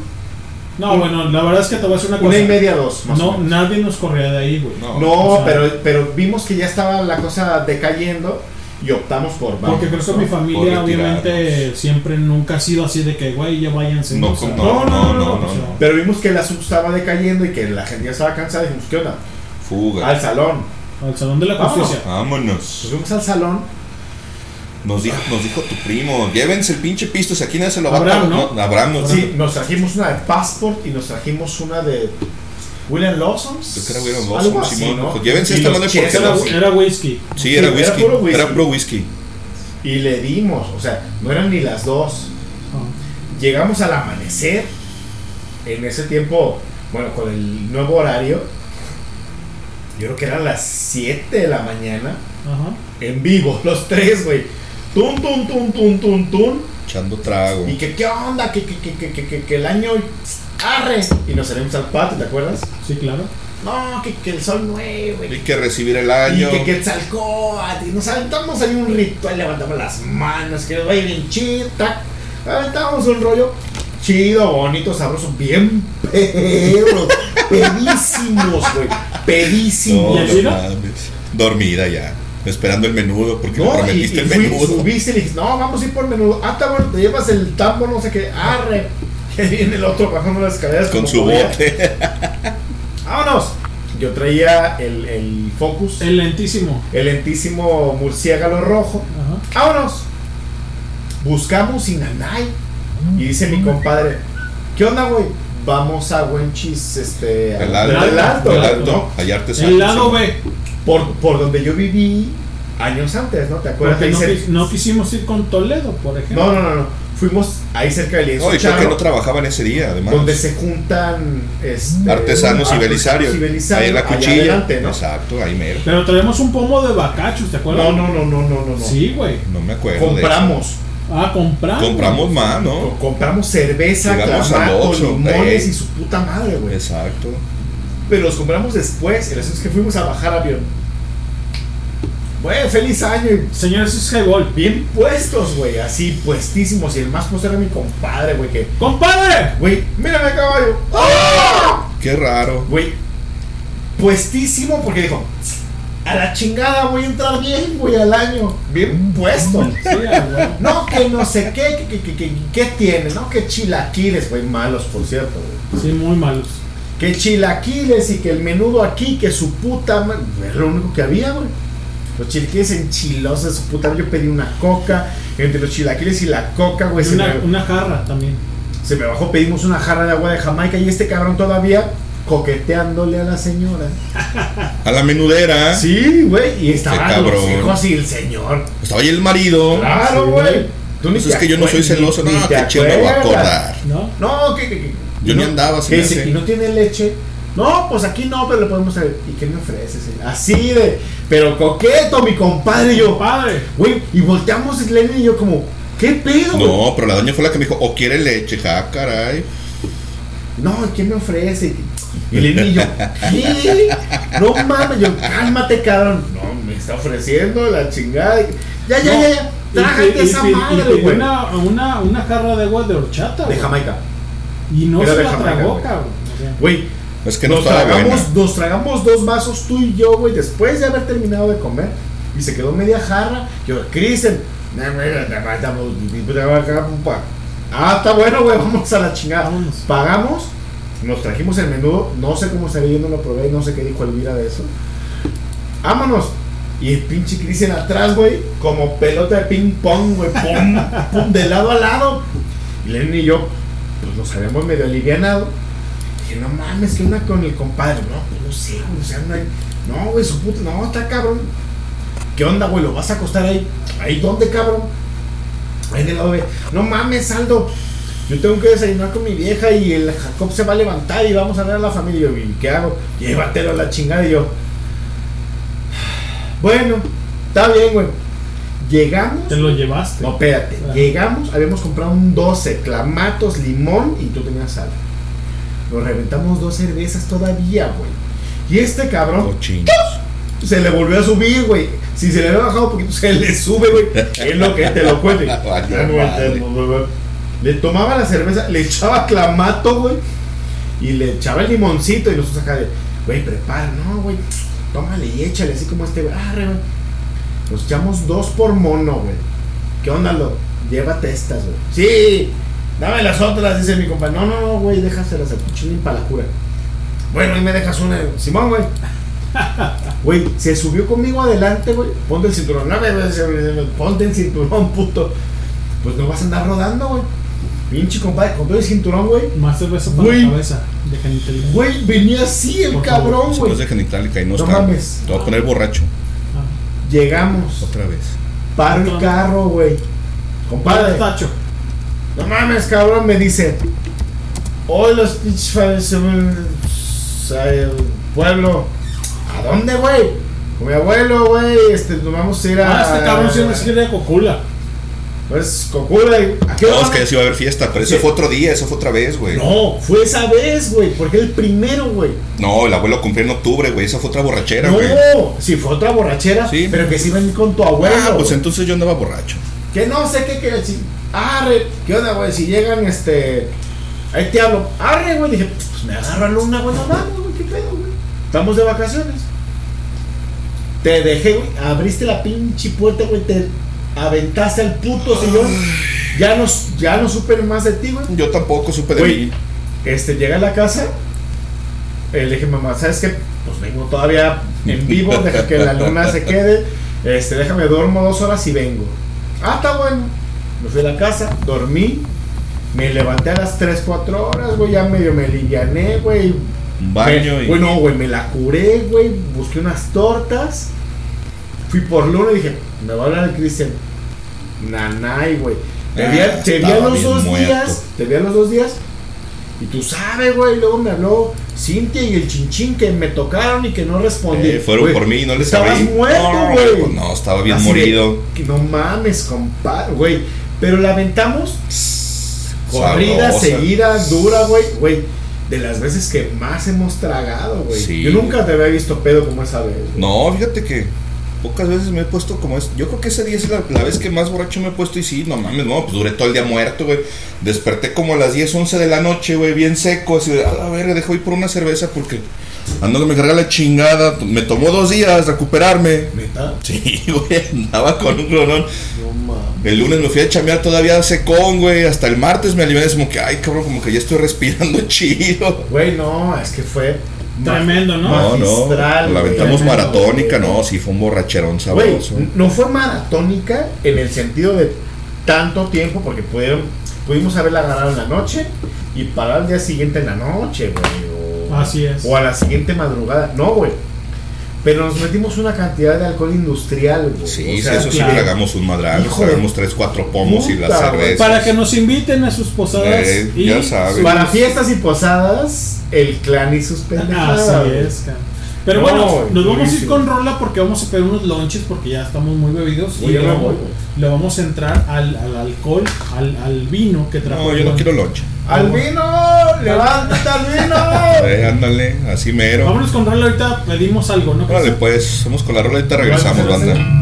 No, bueno, la verdad es que te voy a una cosa. una y media, dos. Más o No, menos. nadie nos corría de ahí, güey. No, O sea, pero, pero vimos que ya estaba la cosa decayendo y optamos por. Porque creo que mi familia, obviamente, siempre nunca ha sido así de que, güey, ya váyanse. No, no, No, no, Pero vimos que el asunto estaba decayendo y que la gente ya estaba cansada. Y dijimos, ¿qué onda? Fuga. Al salón. Al Salón de la Vámonos. Justicia. Nos Vámonos. fuimos al salón. Nos dijo, nos dijo tu primo, llévense el pinche pistos, aquí nadie se lo va Abraham, a. ¿no? Abraham, no. Sí, nos trajimos una de Passport y nos trajimos una de William Lawson. Creo que era William Lawson, así, Simón. ¿no? Pues llévense esta madre porque Era, era whisky. Sí, era Sí, era whisky. puro whisky. Era pro whisky. Y le dimos, o sea, no eran ni las dos. Llegamos al amanecer. En ese tiempo, bueno, con el nuevo horario, yo creo que eran las 7 de la mañana. Ajá. En vivo, los tres, güey. Tum, tum, tum, tum, tum, tum. Echando trago. Y que, ¿qué onda? Que, que, que, que, que, que el año arre. Y nos salimos al patio, ¿te acuerdas? Sí, claro. No, que, que el sol nuevo. Hay Y que recibir el y año. que Quetzalcóatl, y nos aventamos ahí un ritual, levantamos las manos, que nos va a ir bien chido, tac. aventamos un rollo chido, bonito, sabroso, bien pedos, pedísimos, güey, pedísimos. No, ¿Y no. Dormida ya. Esperando el menudo porque me No, y, prometiste y el fui, menudo. subiste y le dijiste, no, vamos a ir por el menudo. Ah, está bueno, te llevas el tambo, no sé qué, arre. Que viene el otro bajando las escaleras Con su podía. bote. Vámonos. Yo traía el, el Focus, el, El lentísimo. lentísimo murciélago rojo. Ajá. Vámonos. Buscamos Inanay. Y dice mi compadre, ¿qué onda, güey? Vamos a Wenchis, este... El al- alto. al alto, El ¿no? alto. Hallarte El lado. B. Por, por donde yo viví años antes, ¿no? ¿Te acuerdas? Porque no, no quisimos ir con Toledo, por ejemplo. no, no, no, no. Fuimos ahí cerca del lienzo No, y creo que no trabajaban ese día, además. donde se juntan este, Artesanos y Belisarios, Ahí en la cuchilla. adelante, ¿no? Exacto, ahí mero. Pero traemos un pomo de bacachos, ¿te acuerdas? No, no, no, no, no, no, no. Sí, güey. No me acuerdo. de Compramos. Ah, compramos. Compramos más, ¿no? Co- Compramos cerveza, clamato, limones y su puta madre, güey. Exacto. Pero los compramos después. El asunto es que fuimos a bajar avión. Güey, feliz año. y Señores, es highball. Bien puestos, güey. Así puestísimos. Y el más puesto era mi compadre, güey. Que, ¡Compadre! güey, mírame caballo. ¡Ah! Qué raro. Güey, puestísimo porque dijo, a la chingada voy a entrar bien, güey, al año. Bien puesto. No, que no sé qué, que, que, que, que- ¿qué tiene, ¿no? Que chilaquiles, güey, malos, por cierto, güey. Sí, muy malos. Que chilaquiles y que el menudo aquí, que su puta madre. Es lo único que había, güey. Los chilaquiles enchilosos de su puta madre. Yo pedí una coca. Entre los chilaquiles y la coca, güey, Una, me, una jarra también. se me bajó. Pedimos una jarra de agua de Jamaica y este cabrón todavía coqueteándole a la señora. A la menudera. Sí, güey. Y estaban los hijos y el señor. Estaba ahí el marido. Claro, Sí, güey. Tú ni Pues te es que yo no soy celoso, ni- no, ni te que chido me voy a acuerdas. acordar. ¿No? No, que, que, que- Yo no, ni andaba, se que me dice, hace. y no tiene leche. No, pues aquí no, pero le podemos traer. ¿Y qué me ofreces? Así de. Pero coqueto, mi compadre. y yo, Padre. güey. Y volteamos Lenin y yo, como, ¿qué pedo? güey? No, pero la doña fue la que me dijo, o quiere leche, ja, caray. No, ¿quién me ofrece? Y le y yo, ¿qué? No mames, yo, cálmate, cabrón. No, me está ofreciendo la chingada. Ya, ya, No, ya, ya. y Trágate te- y esa y madre, güey. Una, una, una jarra de agua de horchata. De. Jamaica. Y no Era se de la Jamaica, tragó, güey. cabrón. O sea, Güey, Es que no nos, tragamos, buena. nos tragamos dos vasos tú y yo, güey, después de haber terminado de comer. Y se quedó media jarra. Yo, pa- Ah, está bueno, güey, vamos a la chingada. Pagamos, nos trajimos el menudo. No sé cómo estaría, yo no lo probé, no sé qué dijo Elvira de eso. Vámonos. Y el pinche Cristian atrás, güey, como pelota de ping pong, güey, pum, pum, de lado a lado. Y Lenny y yo, pues nos habíamos medio alivianado. Dije, no mames, que una con el compadre. No, pues no sé, güey, o sea, no hay. No, güey, su puta, no, está cabrón. ¿Qué onda, güey? ¿Lo vas a acostar ahí? ¿Ahí dónde, cabrón? Ahí del lado de. No mames, Aldo. Yo tengo que desayunar con mi vieja y el Jacob se va a levantar y vamos a ver a la familia. Y yo, ¿y qué hago? Llévatelo a la chingada. Y yo, bueno, está bien, güey. Llegamos. Te lo llevaste. No, espérate. Ah. Llegamos, habíamos comprado un 12, clamatos, limón y tú tenías sal. Nos reventamos dos cervezas todavía, güey. Y este cabrón se le volvió a subir, güey. Si se le había bajado un poquito, se le sube, güey. Es lo que te lo cuente. Le tomaba la cerveza, le echaba clamato, güey. Y le echaba el limoncito y nosotros acá de, güey, prepara, no, güey. Tómale y échale, así como este, güey. Arre, güey. Nos echamos dos por mono, güey. ¿Qué onda, lo? Llévate estas, güey. Sí, dame las otras, dice mi compa. No, no, no, güey, déjaselas al cuchilín para la cura. Bueno, ahí me dejas una. Simón, güey. Güey, se subió conmigo adelante, güey. Ponte el cinturón. No, güey, ponte el cinturón, puto. Pues no vas a andar rodando, güey. Pinche compadre, con todo el cinturón, güey. Más cerveza para Güey. la cabeza. De. Güey, venía así el Por cabrón, güey. de genitalica y no, No está. mames. Te voy a poner borracho. Llegamos. Otra vez. Paro el carro, güey. Compadre. Tacho. No mames, cabrón, me dice. Hoy los pinches pueblo. ¿A dónde, güey? Con mi abuelo, güey. Este, nos vamos a ir a. Ah, este cabrón siempre se quiere de cocula. Pues, cocula. ¿A qué No, hora? es que ya sí iba a haber fiesta, pero eso Sí. fue otro día, eso fue otra vez, güey. No, fue esa vez, güey. Porque el primero, güey. No, el abuelo cumplió en octubre, güey. Esa fue otra borrachera, güey. No, si fue otra borrachera. Sí. Pero que sí ven con tu abuelo. Ah, pues entonces yo andaba borracho. Que no sé qué quiere decir. Arre, ¿qué onda, güey? Si llegan, este. Ahí te hablo. Arre, güey. Dije, pues me agarro a luna, güey. No mames, güey. ¿Qué pedo, güey? Estamos de vacaciones. Te dejé, güey. Abriste la pinche puerta, güey. Te aventaste al puto sillón. Ya no, ya no supe más de ti, güey. Yo tampoco supe de Güey, mí. este, llega a la casa. eh, le dije, mamá, ¿sabes qué? Pues vengo todavía en vivo, deja que la luna se quede. Este, déjame duermo dos horas y vengo. Ah, está bueno. Me fui a la casa, dormí. Me levanté a las 3, 4 horas, güey. Ya medio me liviané, güey. Un baño Me- y. Bueno, güey, me la curé, güey. Busqué unas tortas. Fui por luna y dije, me va a hablar el Cristian. Nanay, güey. Te vi, Ah, te vi a estaba los dos muerto. días. Te vi a los dos días. Y tú sabes, güey. Luego me habló Cintia y el chinchín que me tocaron y que no respondí. Eh, fueron Güey, por mí y no les Estabas abrí. muerto, güey. pues no, estaba bien Así de, morido. que no mames, compadre, güey. Pero la aventamos corrida, seguida, dura, güey. Güey, de las veces que más hemos tragado, güey. Sí. Yo nunca te había visto pedo como esa vez. güey. No, fíjate que pocas veces me he puesto como es. Yo creo que ese día es la, la vez que más borracho me he puesto y sí, no mames, no, pues duré todo el día muerto, güey. Desperté como a las 10, 11 de la noche, güey, bien seco, así de, a la verga, dejo ir por una cerveza porque ando que me carga la chingada. Me tomó dos días recuperarme. ¿Neta? Sí, güey, andaba con un clonón. No. El lunes me fui a chamear todavía secón, güey. Hasta el martes me alivié, es como que, ay, cabrón, como que ya estoy respirando chido. Güey, no, es que fue. Tremendo, ¿no? No, no, magistral, la aventamos Tremendo, maratónica, no, sí, fue un borracherón Güey, sabroso. no fue maratónica en el sentido de tanto tiempo, porque pudieron, pudimos haberla agarrado en la noche y parar al día siguiente en la noche, güey. O, Así es. o a la siguiente madrugada. No, güey. Pero nos metimos una cantidad de alcohol industrial, güey. Sí, O sí, sea, eso sí claro. tragamos un madral, tragamos tres, cuatro pomos y la puta, güey. cerveza. Para que nos inviten a sus posadas. Eh, y ya saben. Para fiestas y posadas, el clan y sus pendejadas. Así güey. es, cara. Pero No, bueno, nos vamos a ir con rola porque vamos a pedir unos lonches porque ya estamos muy bebidos y Oye, le vamos, a entrar al, al alcohol, al, al vino que trajo. No, yo no quiero lonche. ¡Albino! ¡Levántate, Albino! Eh, ándale, así mero. Vámonos con Rola, ahorita pedimos algo, ¿no? Vale, pues, vamos con la rola, ahorita regresamos, banda.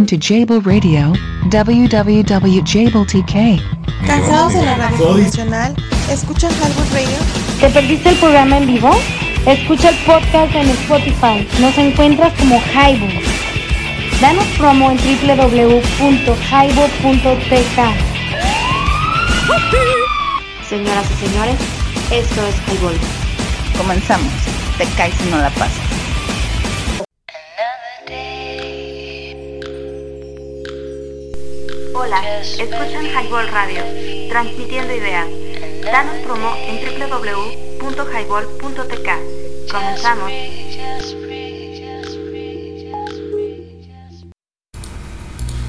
Listen to Jable Radio, www.jabletk. ¿Cansados de la radio convencional? ¿Escuchan Highball Radio? ¿Te perdiste el programa en vivo? Escucha el podcast en Spotify. Nos encuentras como Highball. Danos promo en www.highball.tk. Señoras y señores, esto es Highball. Comenzamos. Te caes si no la pasas. Hola, escuchan Highball Radio, transmitiendo ideas. Danos promo en www.highball.tk. Comenzamos.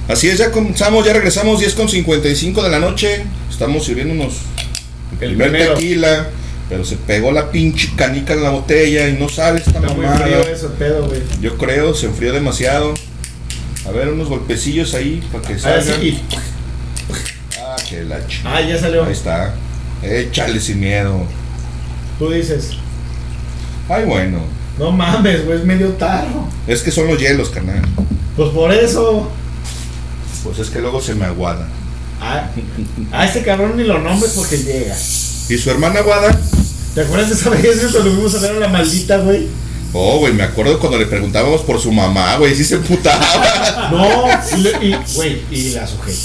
Así es, ya comenzamos, ya regresamos 10 con 55 de la noche. Estamos sirviéndonos el El primer primero. tequila, pero se pegó la pinche canica en la botella y no sale esta Está muy mamada. frío ese pedo, güey. Yo creo, se enfrió demasiado. A ver, unos golpecillos ahí para que Ah, salgan. sí. Ah, que la ch- Ah, ya salió. Ahí está. Échale sin miedo. Tú dices, Ay, bueno. no mames, güey, es medio tarro. Es que son los hielos, canal. Pues por eso. Pues es que luego se me aguada. Ah, a este cabrón ni lo nombres porque llega. ¿Y su hermana aguada? ¿Te acuerdas de esa vez güey, cuando fuimos a ver a la maldita, güey? Oh, güey, me acuerdo cuando le preguntábamos por su mamá, güey, sí se emputaba. No, y, güey, y la sujeta.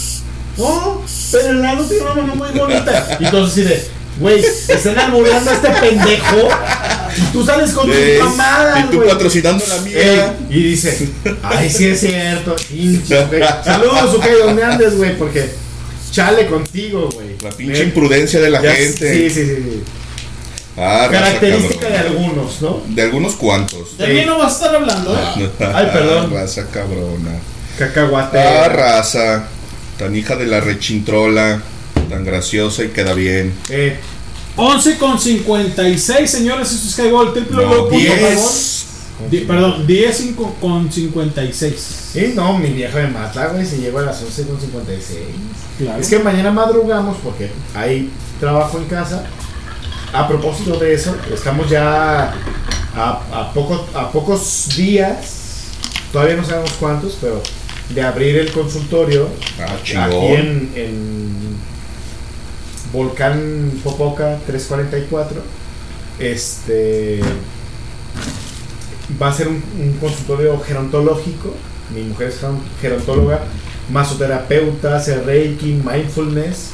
No, pero el lado tiene una mamá muy bonita. Y entonces así de, güey, están albureando a este pendejo. Y tú sales con Ey, tu mamada, y tú güey. patrocinando la mía. Ey, y dice, ay, sí es cierto. pinche. Saludos, ok, ¿dónde andes, güey? Porque chale contigo, güey. La pinche imprudencia de la Ya- gente. Sí, sí, sí. sí. Ah, Característica de algunos, ¿no? De algunos cuantos. De mí no vas a estar hablando, ¿eh? Ay, perdón. Raza cabrona. Cacahuate. Ah, raza. Tan hija de la rechintrola. Tan graciosa y queda bien. Eh, 11 con 56, señores, eso es Skyball, triple No, W punto 10. Skyball. Di- Perdón, 10 cinco- con 56. Sí, no, mi vieja me mata, güey, si llego a las 11 con 56. Claro. Es que mañana madrugamos porque hay trabajo en casa. A propósito de eso, estamos ya a, a, poco, a pocos días, todavía no sabemos cuántos, pero de abrir el consultorio Ah, aquí en, en Volcán Popoca 344. Este va a ser un, un consultorio gerontológico. Mi mujer es geron- gerontóloga, masoterapeuta, hace reiki, mindfulness.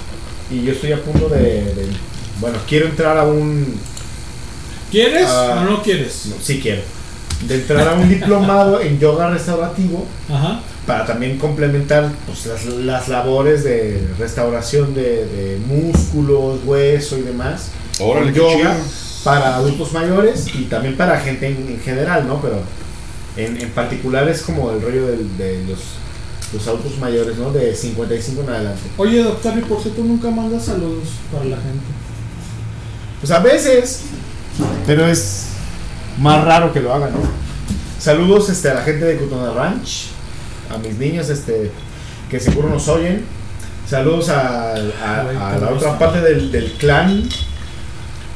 Y yo estoy a punto de. de- bueno, quiero entrar a un. ¿Quieres o no quieres? no, sí quiero. De entrar a un diplomado en yoga restaurativo Ajá. para también complementar pues, las, las labores de restauración de, de músculos, hueso y demás. Órale, Con yoga chido. para adultos mayores y también para gente en, en general, ¿no? Pero en, en particular es como el rollo de los, los adultos mayores, ¿no? De 55 en adelante. Oye, doctor, ¿y por qué tú nunca mandas saludos para la gente? Pues a veces, pero es más raro que lo hagan, ¿no? Saludos este, a la gente de Cutona Ranch, a mis niños este, que seguro nos oyen. Saludos a, a- a la otra parte del, del clan.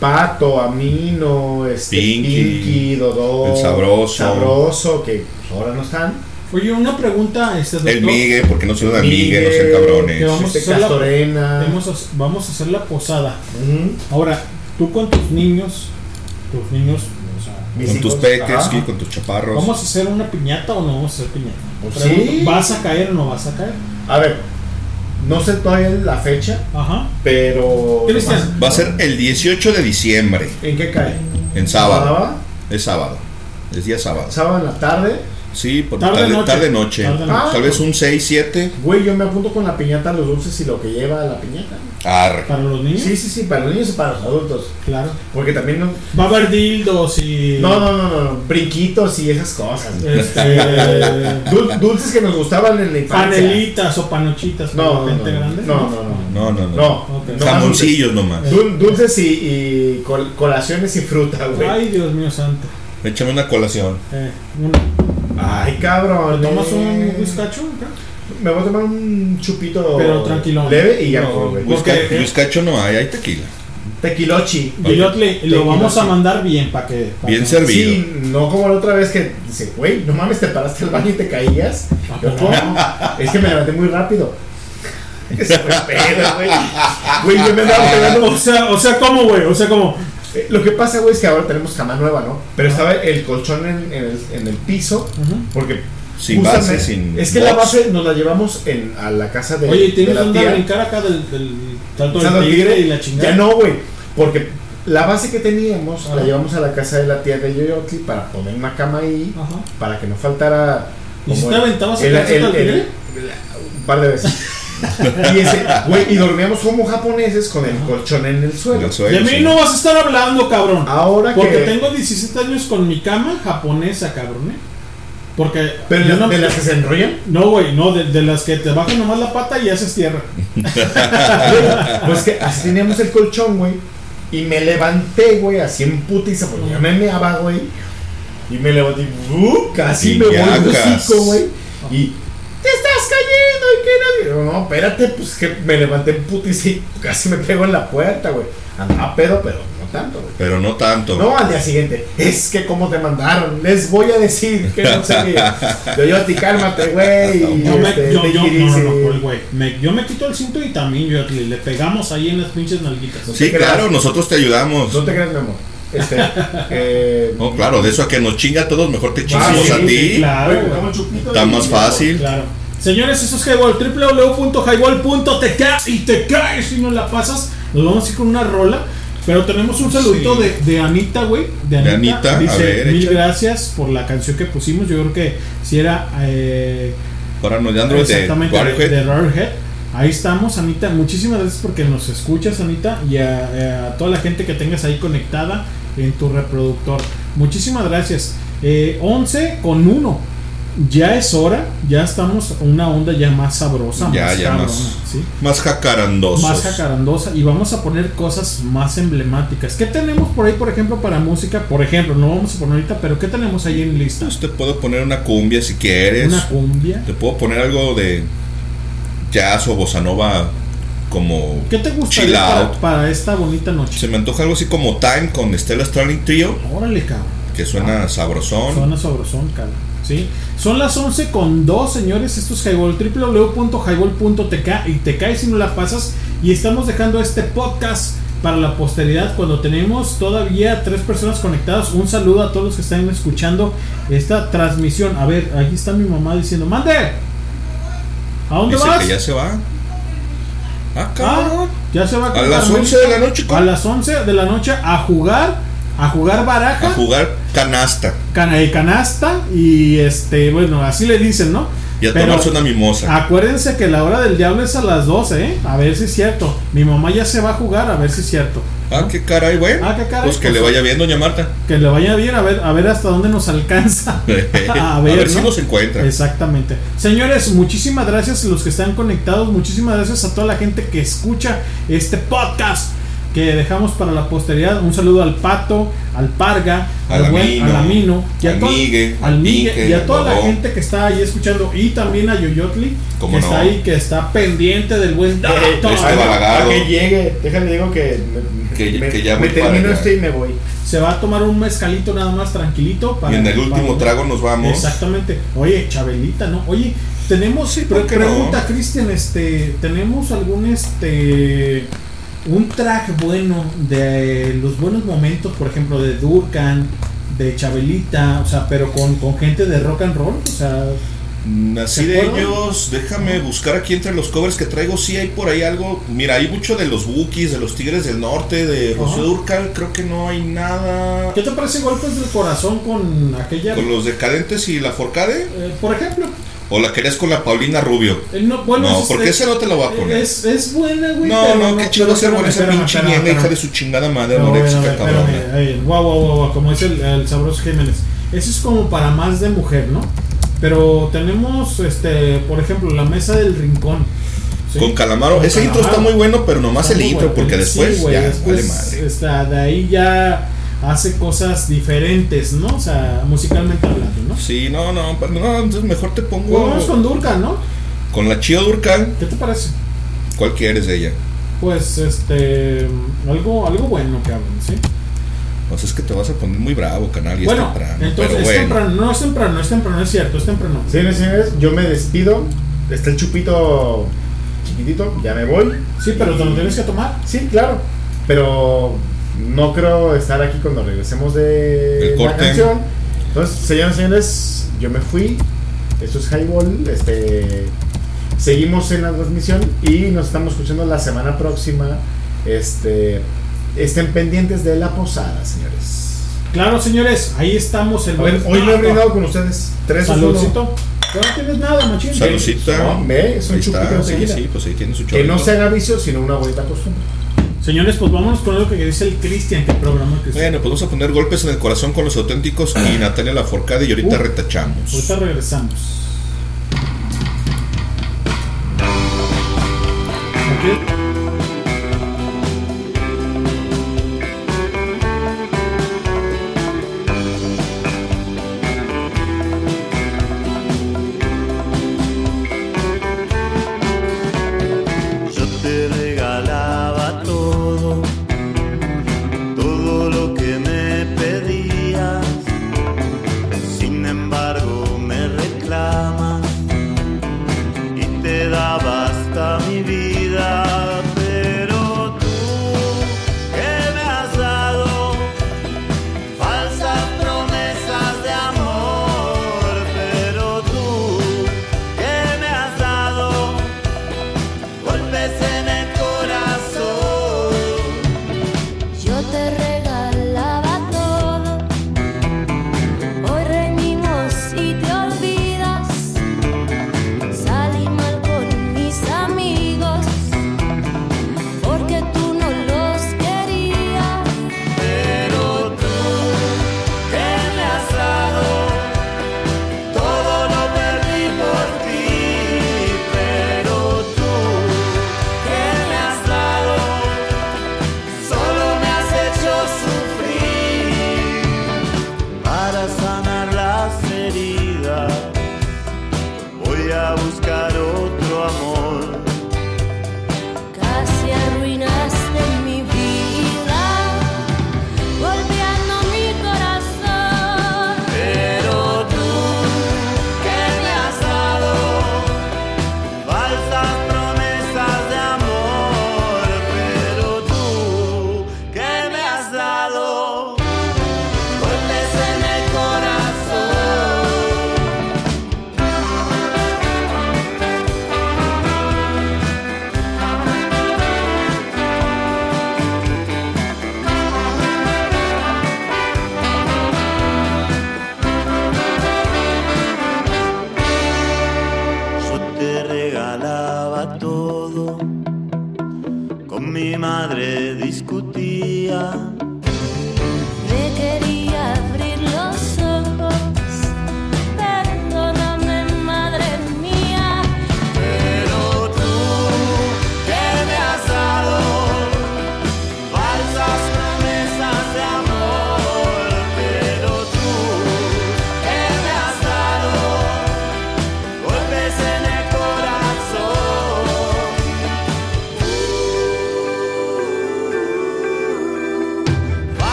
Pato, Amino, este, Pinky, Pinky, Dodó, el Sabroso. Sabroso, que ahora no están. Oye, una pregunta, este doctor. El Migue, porque no se da Migue, no sean que cabrones. vamos, a Este, hacer la, vamos, a, vamos a hacer la posada. Ahora, tú con tus niños, tus niños, o sea, Mis Con tus hijos, peques, ajá. sí, con tus chaparros. ¿vamos a hacer una piñata o no vamos a hacer piñata? Pues Pregunto, sí. ¿Vas a caer o no vas a caer? A ver, no sé todavía la fecha, Ajá. pero... Cristian. Va a ser el 18 de diciembre, ¿En qué cae? en sábado. ¿Sábado? Es sábado. Es día sábado. ¿Sábado en la tarde? Sí, por Tarde, tarde, noche. tarde noche. Tarde noche. Tal vez un 6, 7. Güey, yo me apunto con la piñata, los dulces y lo que lleva la piñata. Arre. ¿Para los niños? Sí, sí, sí, para los niños y para los adultos. Claro. Porque también no... Va a haber dildos y. No, no, no, no, brinquitos y esas cosas. Este, Dul- dulces que nos gustaban en la infancia. panelitas o panochitas No, no, no, grande. no, no, no. No, no, no. No, Jamoncillos nomás. dulces. Dul- dulces y, y col- colaciones y fruta, güey. Ay, Dios mío santo. Échame una colación. Eh, una- Ay, cabrón. ¿Te tomas eh. un whiskacho? acá? Me voy a tomar un chupito Pero tranquilón. leve y ya güey. No hay, hay tequila. Tequilochi. Guillotle, lo vamos a Tequilochi. mandar bien para que. pa' Bien que- servido. Sí, no como la otra vez que dice, güey, no mames, te paraste al baño y te caías. Yo, ¿cómo? Es que me levanté muy rápido. Ese fue pedo, güey. Güey, yo me andaba pegando. O sea, o sea, ¿cómo, güey? O sea, ¿cómo? Eh, Lo que pasa, güey, es que ahora tenemos cama nueva, ¿no? Pero estaba el colchón en, en el, en el piso, porque. Sin base, sin Es que la base nos la llevamos en, a la casa de, Oye, de ¿tienes la tía. brincar acá del, del tanto del tigre tigre, y la chingada? Ya no, güey. Porque la base que teníamos la Ajá. llevamos a la casa de la tía de Yoyotli para poner una cama ahí, Ajá. para que no faltara. ¿Y si como te el- aventabas el- el- el-? Un par de veces. y, ese, güey, y dormíamos como japoneses con el colchón en el suelo. El De suelo, mí sí. no vas a estar hablando, cabrón. Ahora Porque que. tengo 17 años con mi cama japonesa, cabrón, ¿eh? Porque. Pero yo de, no- de las que se enrollan. No, güey, no, de, de las que te bajan nomás la pata y haces tierra. Pues que así teníamos el colchón, güey. Y me levanté, güey, así en putiza, porque ya me meaba, güey. Y me levanté, ¡uh! casi me voy de güey. Y te estás cayendo y que no. Yo, no, espérate, pues que me levanté en putiza y casi me pego en la puerta, güey. Andaba pedo, pero no tanto, güey. Pero no tanto. No, al día siguiente, es que como te mandaron, les voy a decir que no sé qué. Yo, yo, a ti cálmate, güey. y Yo, me, este, yo, te yo, no, no, no, güey. Me- yo me quito el cinto y también yo, le, le pegamos ahí en las pinches nalguitas. Sí, claro, nosotros te ayudamos. No te creas, mi amor. Este, eh, No, claro, de eso a que nos chinga a todos, mejor te chingamos Ah, sí, a sí, ti. claro. Está más fácil. Claro. Señores, eso es Highball, www.highball.tk y te caes si no la pasas. Nos vamos a ir con una rola. Pero tenemos un saludito Sí. de, de Anita, güey. De Anita. Anita, a Dice, ver, mil échale". gracias por la canción que pusimos. Yo creo que si era eh, Para no de Android de exactamente de, Radiohead. Ahí estamos, Anita. Muchísimas gracias porque nos escuchas, Anita, y a, a toda la gente que tengas ahí conectada en tu reproductor. Muchísimas gracias. Eh, 11 con 1. Ya es hora, ya estamos una onda ya más sabrosa, Ya, más ya cabrona, más, ¿sí? más jacarandosa y vamos a poner cosas más emblemáticas. ¿Qué tenemos por ahí, por ejemplo, para música? Por ejemplo, no vamos a poner ahorita, pero ¿qué tenemos ahí en lista? Pues te puedo poner una cumbia si quieres. Una cumbia. Te puedo poner algo de jazz o bossa nova como ¿Qué te gustaría para, para esta bonita noche? Se me antoja algo así como Time con Stella Starling Trio, Órale, cabrón. que suena sabrosón. Zona sabrosón, cara. ¿Sí? Son las 11 con 2, señores. Esto es Highball. www.highball.tk y te caes si no la pasas. Y estamos dejando este podcast para la posteridad cuando tenemos todavía tres personas conectadas. Un saludo a todos los que están escuchando esta transmisión. A ver, aquí está mi mamá diciendo: ¡Mande! ¿A dónde Dice vas? que ya se va. Ah, Ah, cabrón. ya se va A con las Carmelita. 11 de la noche, ¿cómo? A las 11 de la noche a jugar. A jugar baraja. A jugar canasta cana de canasta y este, bueno, así le dicen, ¿no? Y a Pero tomarse una mimosa. Acuérdense que la hora del diablo es a las 12, ¿eh? A ver si es cierto. Mi mamá ya se va a jugar, a ver si es cierto. Ah, qué caray, güey. Ah, qué caray, Pues que pues, le vaya bien, doña Marta. Que le vaya bien, a ver, a ver hasta dónde nos alcanza. a ver, si ¿no? nos encuentra. Exactamente. Señores, muchísimas gracias a los que están conectados. Muchísimas gracias a toda la gente que escucha este podcast que dejamos para la posteridad. Un saludo al Pato, al Parga, al, Al buen- Amino, al Amino, y a al Migue, al Migue, y a toda la gente que está ahí escuchando. Y también a Yoyotli, ¿Cómo que no? está ahí, que está pendiente del buen dato. Eh, Este ay, balagardo. para que llegue, déjame digo que, Que- me, que ya me termino este y me voy. Se va a tomar un mezcalito nada más tranquilito. Para, Y en el último para- trago nos vamos. Exactamente. Oye, Chabelita, ¿no? Oye, tenemos. Sí, pre- ¿por qué no? pregunta, Cristian, este. ¿Tenemos algún este. Un track bueno de los buenos momentos, por ejemplo, de Durkan, de Chabelita, o sea, pero con, con gente de rock and roll? O sea, Así ¿Se de acuerdan? ellos, déjame buscar aquí entre los covers que traigo. Sí, hay por ahí algo. Mira, hay mucho de los Wookiees, de los Tigres del Norte, de. Rocío Durcal. Creo que no hay nada. ¿qué te parece Golpes del Corazón con aquella. Con los Decadentes y la Forcade. eh, por ejemplo, ¿O la querías con la Paulina Rubio? no, bueno, No, es- porque es- ese no te lo voy a poner. Es, es buena, güey. No, no, qué chido con espérame, esa pinche ñenga, hija de su chingada madre, No, anoréxica, bueno, a ver, cabrona. espérame, ahí, guau, guau, guau, como es el, el sabroso Jiménez. Eso es como para más de mujer, ¿no? Pero tenemos, este, por ejemplo, la mesa del rincón. ¿sí? Con Calamaro. Con Ese intro está muy bueno, pero nomás Está el intro, bueno. porque Sí, después ya después vale madre. está, de ahí ya hace cosas diferentes, ¿no? O sea, musicalmente hablando, ¿no? Sí, no, no, pero no, entonces mejor te pongo Vamos con Durkan, ¿no? con la Chio Durcal. ¿Qué te parece? ¿Cuál quieres de ella? Pues, este, algo, algo bueno que hablen, ¿sí? Pues es que te vas a poner muy bravo, canal, y bueno, es temprano. entonces pero es bueno. temprano, no es temprano, es temprano, es cierto, es temprano. Señores, señores, yo me despido. Está el chupito chiquitito, ya me voy. Sí, pero te lo tienes que tomar. Sí, claro. Pero no creo estar aquí cuando regresemos de El la canción. Entonces, señores, señores, yo me fui. Esto es Highball. Este, seguimos en la transmisión y nos estamos escuchando la semana próxima. Este, estén pendientes de la posada, señores. Claro, señores, ahí estamos. El A ver, buen hoy no he brindado con ustedes. Tres Saludcito. No tienes nada, machín. Saludcita. No, ve, es un chupito sí, sí, pues ahí tiene su Que no se haga vicio, sino una bonita costumbre. Señores, pues vámonos con lo que dice el Cristian, que programa que Bueno, pues vamos a poner golpes en el corazón con los auténticos y Natalia Laforcade y ahorita Uh. retachamos. Ahorita regresamos. Ok.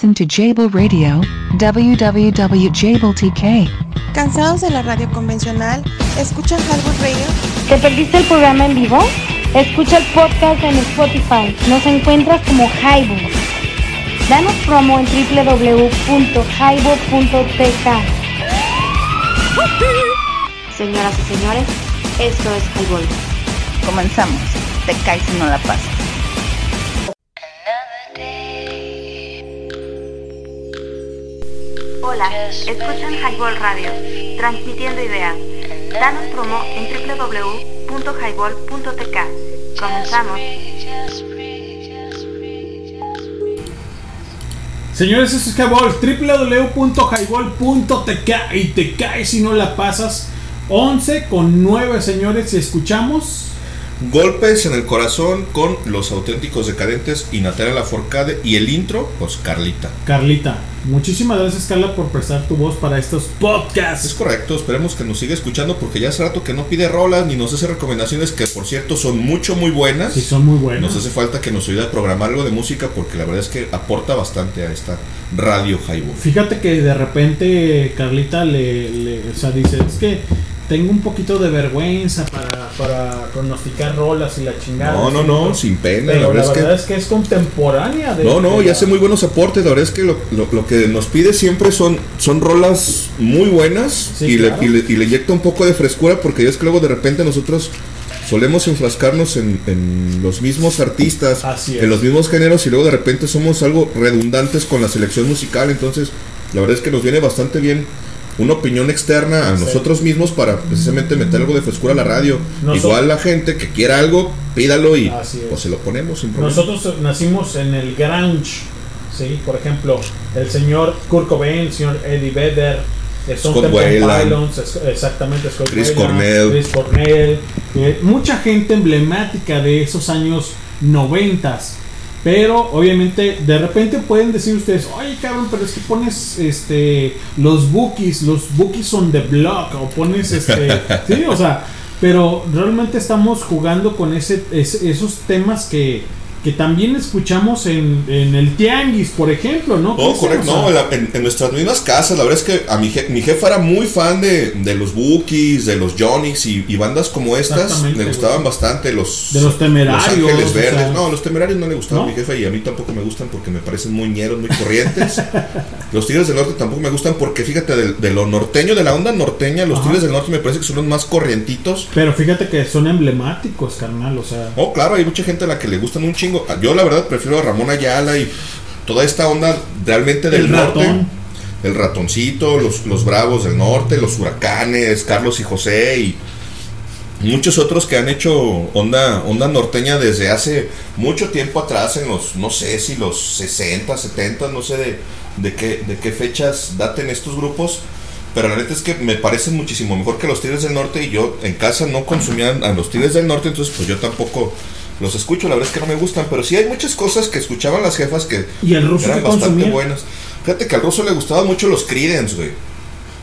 Listen to Jable Radio, www.jabletk. ¿Cansados de la radio convencional? ¿Escuchan Highball Radio? ¿Te perdiste el programa en vivo? Escucha el podcast en Spotify. Nos encuentras como Highball. Danos promo en www.highball.tk. Señoras y señores, esto es Highball. Comenzamos. Te caes si no la pasas. Escuchan Highball Radio, transmitiendo ideas. Danos promo en www.highball.tk. Comenzamos. Señores, eso es Highball, www.highball.tk y te caes si no la pasas. 11 con 9, señores, y escuchamos. Golpes en el corazón con los auténticos decadentes y Natalia Laforcade y el intro, pues Carlita. Carlita, muchísimas gracias Carla por prestar tu voz para estos podcasts. Es correcto, esperemos que nos siga escuchando porque ya hace rato que no pide rolas ni nos hace recomendaciones que por cierto son mucho muy buenas. Sí, son muy buenas. Nos hace falta que nos ayude a programar algo de música porque la verdad es que aporta bastante a esta radio Highball. Fíjate que de repente Carlita le, le- o sea, dice, es que tengo un poquito de vergüenza para, pronosticar rolas y la chingada. No, no, no, sin pena, Pero la verdad es que- es que es contemporánea. De, No, no, y hace muy buenos aportes. La verdad es que lo, lo- lo que nos pide siempre son, son rolas muy buenas Sí, y, claro. le, y, le, y le inyecta un poco de frescura porque es que luego de repente nosotros solemos enfrascarnos en, en los mismos artistas, en los mismos géneros y luego de repente somos algo redundantes con la selección musical. Entonces, la verdad es que nos viene bastante bien una opinión externa a Sí. nosotros mismos para precisamente meter algo de frescura a la radio. Nosotros- Igual la gente que quiera algo, pídalo y pues se lo ponemos sin problema. Nosotros nacimos en el grunge, ¿sí? Por ejemplo, el señor Kurt Cobain, el señor Eddie Vedder, eh, Stone Scott es- exactamente, Scott Chris Cornell. Chris Cornell, eh, mucha gente emblemática de esos años noventas. Pero obviamente de repente pueden decir ustedes, oye cabrón, pero es que pones este los bookies, los bookies on the block, o pones este, sí, o sea, pero realmente estamos jugando con ese, ese- esos temas que, que también escuchamos en, en el tianguis, por ejemplo, ¿no? No, correcto, no, en, la- en- en nuestras mismas casas, la verdad es que a mi, je- mi jefa era muy fan de, de los Bookies, de los Jonix y, y bandas como estas, le gustaban güey. bastante los, De los Temerarios, Los Ángeles Verdes, sea. no, los Temerarios no le gustaban ¿No? a mi jefa y a mí tampoco me gustan porque me parecen muy ñeros, muy corrientes. los Tigres del Norte tampoco me gustan porque fíjate, de, de lo norteño, de la onda norteña, los Ajá. Tigres del Norte me parece que son los más corrientitos. Pero fíjate que son emblemáticos, carnal, o sea. Oh, claro, hay mucha gente a la que le gustan un chingo. Yo la verdad prefiero a Ramón Ayala y toda esta onda realmente del El norte. ratón. El ratoncito, los, los bravos del norte, los huracanes, Carlos y José y muchos otros que han hecho onda, onda norteña desde hace mucho tiempo atrás, en los, no sé si los 60, 70, no sé de, de, qué, de qué fechas daten estos grupos. Pero la neta es que me parecen muchísimo mejor que los Tigres del Norte y yo en casa no consumía a los Tigres del Norte, entonces pues yo tampoco los escucho, la verdad es que no me gustan, pero sí hay muchas cosas que escuchaban las jefas que ¿Y el ruso eran bastante consumía? buenas. Fíjate que al ruso le gustaban mucho los Creedence, güey.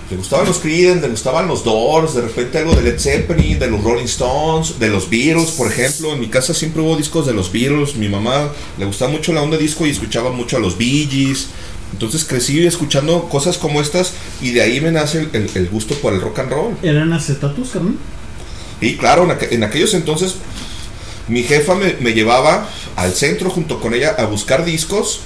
Le gustaban los Creedence, le gustaban los Doors, de repente algo de Led Zeppelin, de los Rolling Stones, de los Beatles, por ejemplo. En mi casa siempre hubo discos de los Beatles. Mi mamá le gustaba mucho la onda disco y escuchaba mucho a los Bee Gees. Entonces crecí escuchando cosas como estas y de ahí me nace el, el- el gusto por el rock and roll. ¿Eran acetatos, carnal? Y claro, en, aqu- en aquellos entonces mi jefa me, llevaba al centro junto con ella a buscar discos,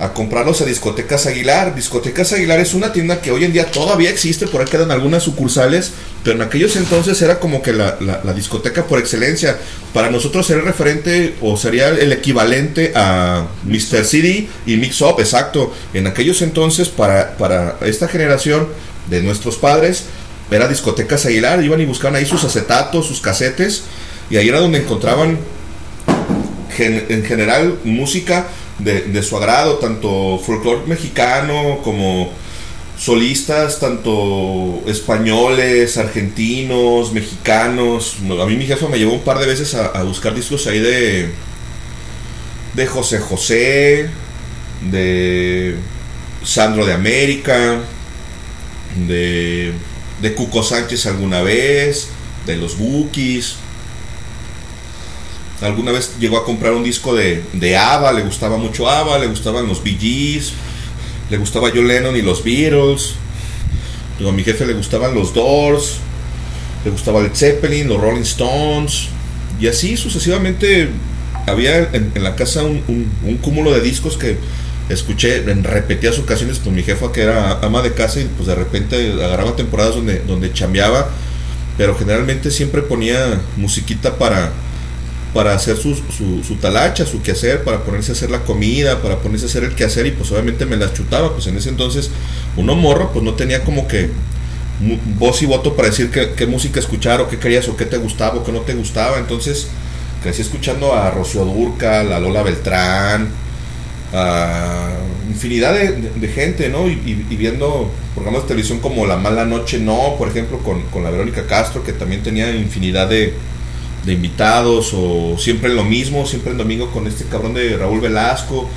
a comprarlos a Discotecas Aguilar. Discotecas Aguilar es una tienda que hoy en día todavía existe, por ahí quedan algunas sucursales, pero en aquellos entonces era como que la discoteca por excelencia. Para nosotros era el referente o sería el equivalente a Mr. CD y Mix Up, exacto. En aquellos entonces, para, para esta generación de nuestros padres, era Discotecas Aguilar, iban y buscaban ahí sus acetatos, sus casetes, y ahí era donde encontraban en general música de, de su agrado, tanto folclore mexicano como solistas, tanto españoles, argentinos, mexicanos. No, A mí mi jefe me llevó un par de veces a, a buscar discos ahí de, de José José, de Sandro de América, de, de Cuco Sánchez alguna vez, de los Bookies. Alguna vez llegó a comprar un disco de, de ABBA, le gustaba mucho ABBA, le gustaban los Bee Gees, le gustaba John Lennon y los Beatles. Digo, a mi jefe le gustaban los Doors, le gustaba Led Zeppelin, los Rolling Stones, y así sucesivamente había en, la casa un, un- un cúmulo de discos que escuché en repetidas ocasiones con mi jefa que era ama de casa y pues de repente agarraba temporadas donde, donde chambeaba, pero generalmente siempre ponía musiquita para, para hacer su, su, talacha, su quehacer, para ponerse a hacer la comida, para ponerse a hacer el quehacer y pues obviamente me las chutaba, pues en ese entonces uno morro pues no tenía como que voz y voto para decir qué, música escuchar o qué querías o qué te gustaba o qué no te gustaba, entonces crecí escuchando a Rocío Durcal, a Lola Beltrán, a infinidad de, gente, ¿no? Y viendo programas de televisión como La Mala Noche No, por ejemplo, con, con la Verónica Castro, que también tenía infinidad de, de invitados, o siempre lo mismo, siempre en domingo con este cabrón de Raúl Velasco,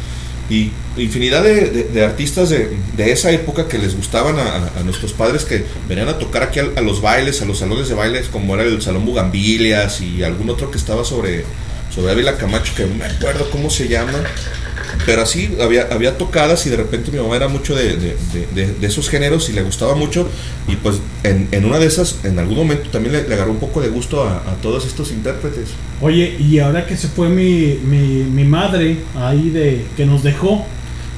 y infinidad de, artistas de, de esa época que les gustaban a nuestros padres que venían a tocar aquí a, a los bailes, a los salones de bailes, como era el Salón Bugambilias y algún otro que estaba sobre, sobre Ávila Camacho, que no me acuerdo cómo se llama. Pero así había, había tocadas y de repente mi mamá era mucho de, de- de- de- esos géneros y le gustaba mucho. Y pues en, en una de esas, en algún momento también le, le agarró un poco de gusto a, a todos estos intérpretes. Oye, y ahora que se fue mi, mi, mi madre ahí de que nos dejó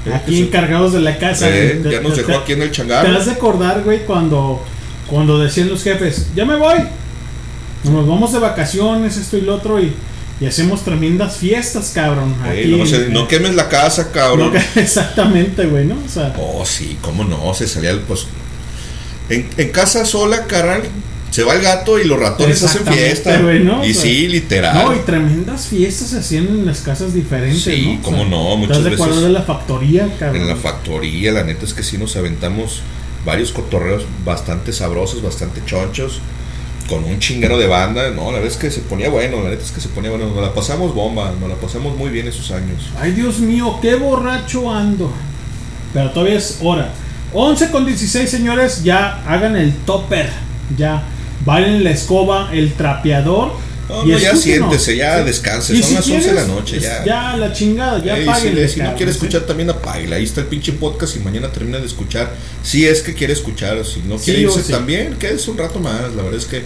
Eh, aquí encargados de la casa. Eh, te- ya nos te- dejó te- aquí en el Te changarro. has de acordar, güey, cuando, cuando decían los jefes, ya me voy. Nos vamos de vacaciones, esto y lo otro, y, y hacemos tremendas fiestas, cabrón. Aquí no, no quemes la casa, cabrón. No, exactamente, güey, ¿no? O sea, Oh, sí, cómo no, se salía el pues. En, en casa sola, carnal, se va el gato y los ratones hacen fiesta. Y O sea, sí, literal. No, y tremendas fiestas se hacían en las casas diferentes, Sí, ¿no? O cómo sea, no, ¿te muchas veces- de la factoría, cabrón? En la factoría, la neta es que sí nos aventamos varios cotorreos bastante sabrosos, bastante chonchos, con un chinguero de banda. No, la verdad es que se ponía bueno, la neta es que se ponía bueno. Nos la pasamos bomba, nos la pasamos muy bien esos años. Ay, Dios mío, qué borracho ando. Pero todavía es hora. 11 con 16, señores, ya hagan el topper. Ya, bailen la escoba, el trapeador. No, no, ya siéntese, ya descanse. Son si las 11 de la noche, ya. Ya, la chingada, ya paguen. si, no quiere escuchar también apáguela. Ahí está el pinche podcast y mañana termina de escuchar. Si es que quiere escuchar, o si no quiere irse también, quédese un rato más. La verdad es que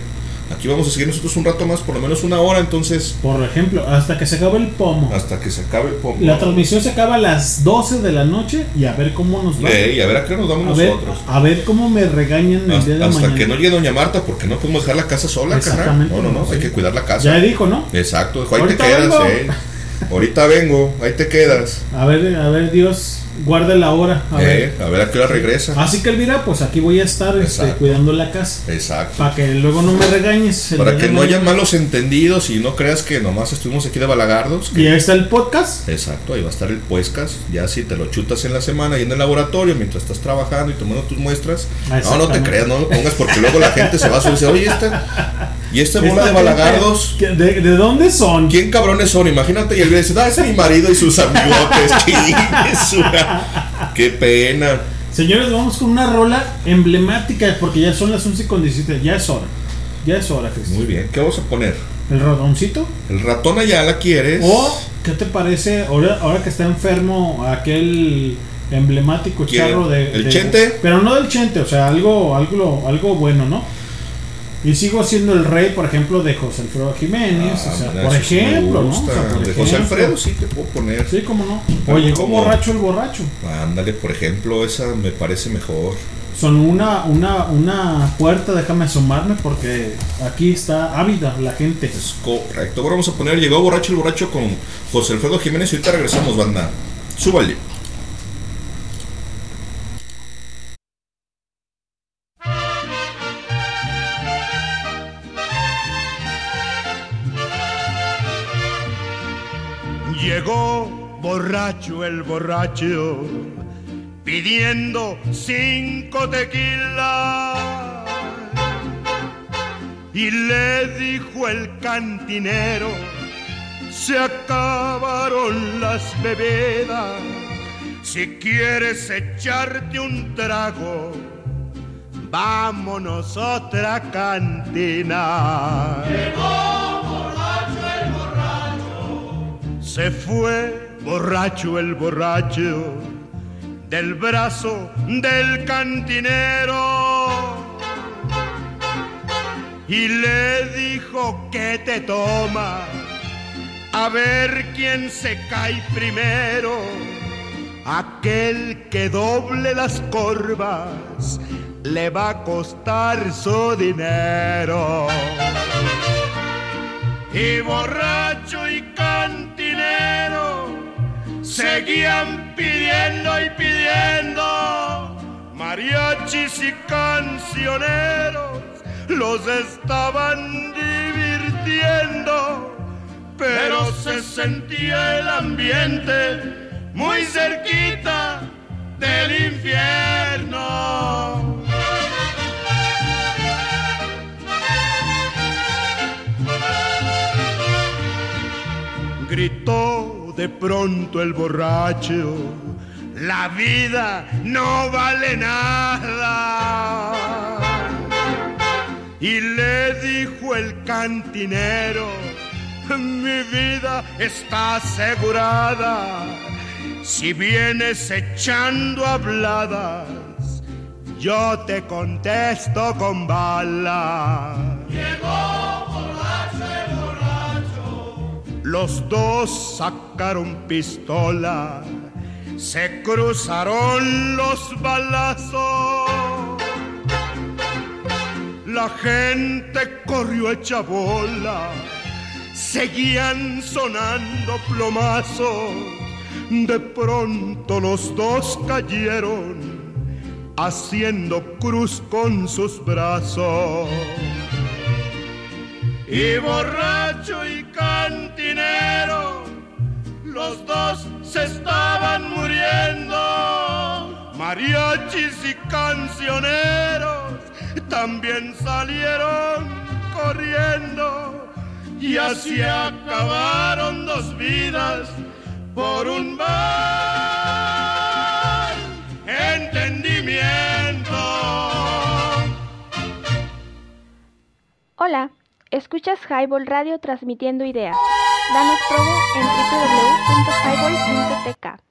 aquí vamos a seguir nosotros un rato más, por lo menos una hora. Entonces, Por ejemplo, hasta que se acabe el pomo. hasta que se acabe el pomo. La transmisión se acaba a las 12 de la noche y a ver cómo nos va. Ey, a ver a qué nos vamos a ver, nosotros. a ver cómo me regañan el día de Hasta mañana. que no llegue Doña Marta, porque no podemos dejar la casa sola, carnal. Exactamente, No, no, no, sí. hay que cuidar la casa. Ya dijo, ¿no? Exacto, dijo, ahí te quedas, vengo. eh. Ahorita vengo, ahí te quedas. A ver, a ver, Dios, guarde la hora. A ver. Eh, a ver a qué hora regresa. Así que Elvira, pues aquí voy a estar este, cuidando la casa. Exacto. Para que luego no me regañes. Para que no haya malos entendidos y no creas que nomás estuvimos aquí de balagardos. que- Y ahí está el podcast. Exacto, ahí va a estar el podcast. Ya si te lo chutas en la semana y en el laboratorio mientras estás trabajando y tomando tus muestras. No, no te creas, no lo pongas porque luego la gente se va a subir oye, esta, y esta bola de balagardos. ¿De, de dónde son? ¿Quién cabrones son? Imagínate y él dice, ah, es mi marido y sus amigotes. Qué pena. Señores, vamos con una rola emblemática porque ya son las 11 con 17. Ya es hora. Ya es hora, Cristian. Muy bien, ¿qué vamos a poner? ¿El ratoncito? El ratón allá la quieres. O, ¿qué te parece ahora, ahora que está enfermo aquel emblemático charro de... ¿El de- Chente? Pero no del Chente, o sea, algo, algo, algo bueno, ¿no? Y sigo siendo el rey, por ejemplo, de José Alfredo Jiménez. Ah, o sea, mira, por me ejemplo, ¿no? O sea, por de José. Alfredo sí te puedo poner. Sí, cómo no. Pero O llegó como- borracho el borracho. Ándale, por ejemplo, esa me parece mejor. Son una, una, una puerta, déjame asomarme porque aquí está ávida la gente. Es correcto. Ahora vamos a poner Llegó borracho el borracho con José Alfredo Jiménez y ahorita regresamos, banda. Súbale. Borracho el borracho pidiendo cinco tequilas y le dijo el cantinero se acabaron las bebidas. Si quieres echarte un trago vámonos otra cantina. Se fue borracho el borracho del brazo del cantinero y le dijo que te toma a ver quién se cae primero. Aquel que doble las corvas le va a costar su dinero. Y borracho y cantinero seguían pidiendo y pidiendo mariachis y cancioneros. Los estaban divirtiendo pero se sentía el ambiente muy cerquita del infierno. Gritó de pronto el borracho, la vida no vale nada. Y le dijo el cantinero, mi vida está asegurada. Si vienes echando habladas, yo te contesto con bala. Los dos sacaron pistola, se cruzaron los balazos. La gente corrió hecha bola, seguían sonando plomazos. De pronto los dos cayeron, haciendo cruz con sus brazos. Y borracho y cantinero, los dos se estaban muriendo. Mariachis y cancioneros también salieron corriendo. Y así acabaron dos vidas por un mal entendimiento. Hola, escuchas Highball Radio transmitiendo ideas. Danos promo en www.highball.tk.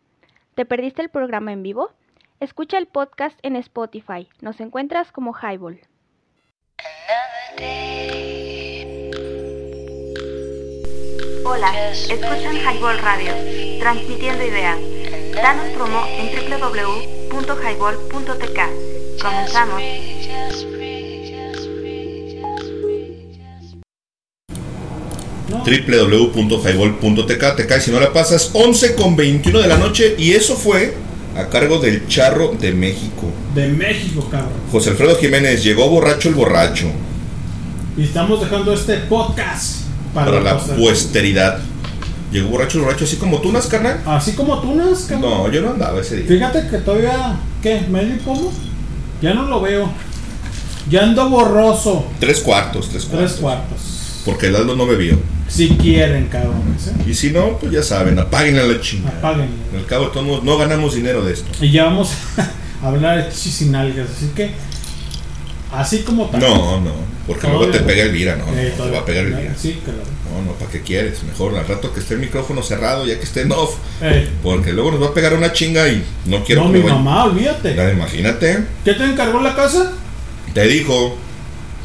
¿Te perdiste el programa en vivo? Escucha el podcast en Spotify. Nos encuentras como Highball. Hola, escuchan Highball Radio, transmitiendo ideas. Danos promo en www.highball.tk. Comenzamos. www.highball.tk te cae si no la pasas 11 con 21 de la noche y eso fue a cargo del Charro de México De México, cabrón. José Alfredo Jiménez llegó borracho el borracho Y estamos dejando este podcast para, para la posteridad. posteridad llegó borracho el borracho así como tú nas carnal Así como tú, Nas, cabrón. no yo no andaba ese día Fíjate que todavía, ¿qué? ¿Medio pomo? Ya no lo veo. Ya ando borroso. tres cuartos tres cuartos Tres cuartos. Porque el Aldo no bebió Si quieren, cabrones. ¿eh? y si no pues ya saben apaguen a la chingada Apáguenle. al cabo todos no ganamos dinero de esto Y ya vamos a hablar de chichis sin algas. Así que, así como tal. no no porque luego te pega el vira no, Eh, no te va a pegar el vira Sí, claro. No, no, ¿para qué quieres? Mejor al rato que esté el micrófono cerrado, ya que esté en off. Porque luego nos va a pegar una chinga y no quiero no, que mi mamá, olvídate. Ya, imagínate, ¿Qué te encargó la casa? te dijo.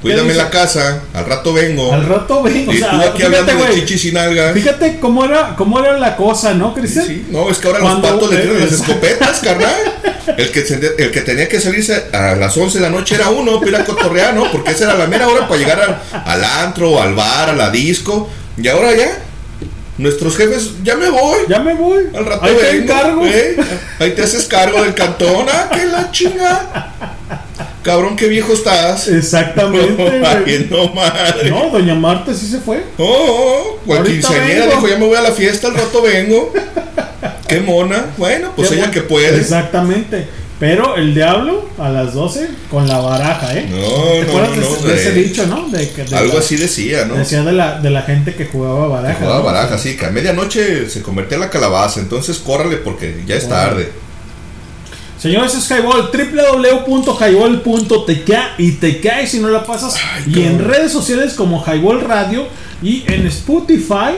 Cuídame la casa, al rato vengo. Al rato vengo. Y o sea, tú aquí fíjate, hablando de chichis y nalgas. Fíjate cómo era, cómo era la cosa, ¿no, Cristian? No, es que ahora Cuando- los patos le tiran las escopetas, carnal. El que, el que tenía que salirse a las 11 de la noche era uno, pero era cotorrear, ¿no? Porque esa era la mera hora para llegar al, al antro, al bar, a la disco. Y ahora ya, nuestros jefes, ya me voy. Ya me voy. Al rato Ahí te vengo, encargo. ¿eh? Ahí te haces cargo del cantón. Ah, que la chinga. Cabrón, qué viejo estás. Exactamente, no madre. No, doña Marta sí se fue. Oh, oh, Ahorita quinceañera vengo. dijo, ya me voy a la fiesta, al rato vengo. Qué mona. Bueno, pues Ya ella voy. que puede. Exactamente. Pero el diablo a las 12 con la baraja, ¿eh? No, ¿Te no, acuerdas no, de, no, ese- de ese de- dicho, no? De que- de Algo la- así decía, ¿no? Decía de la, de la gente que jugaba baraja. Jugaba ¿no? baraja, sí, que a medianoche se convertía en la calabaza, entonces córrale porque ya es Córrale. tarde. Señores, es Highball, www.highball.tk y te cae si no la pasas. y en redes sociales como Highball Radio y en Spotify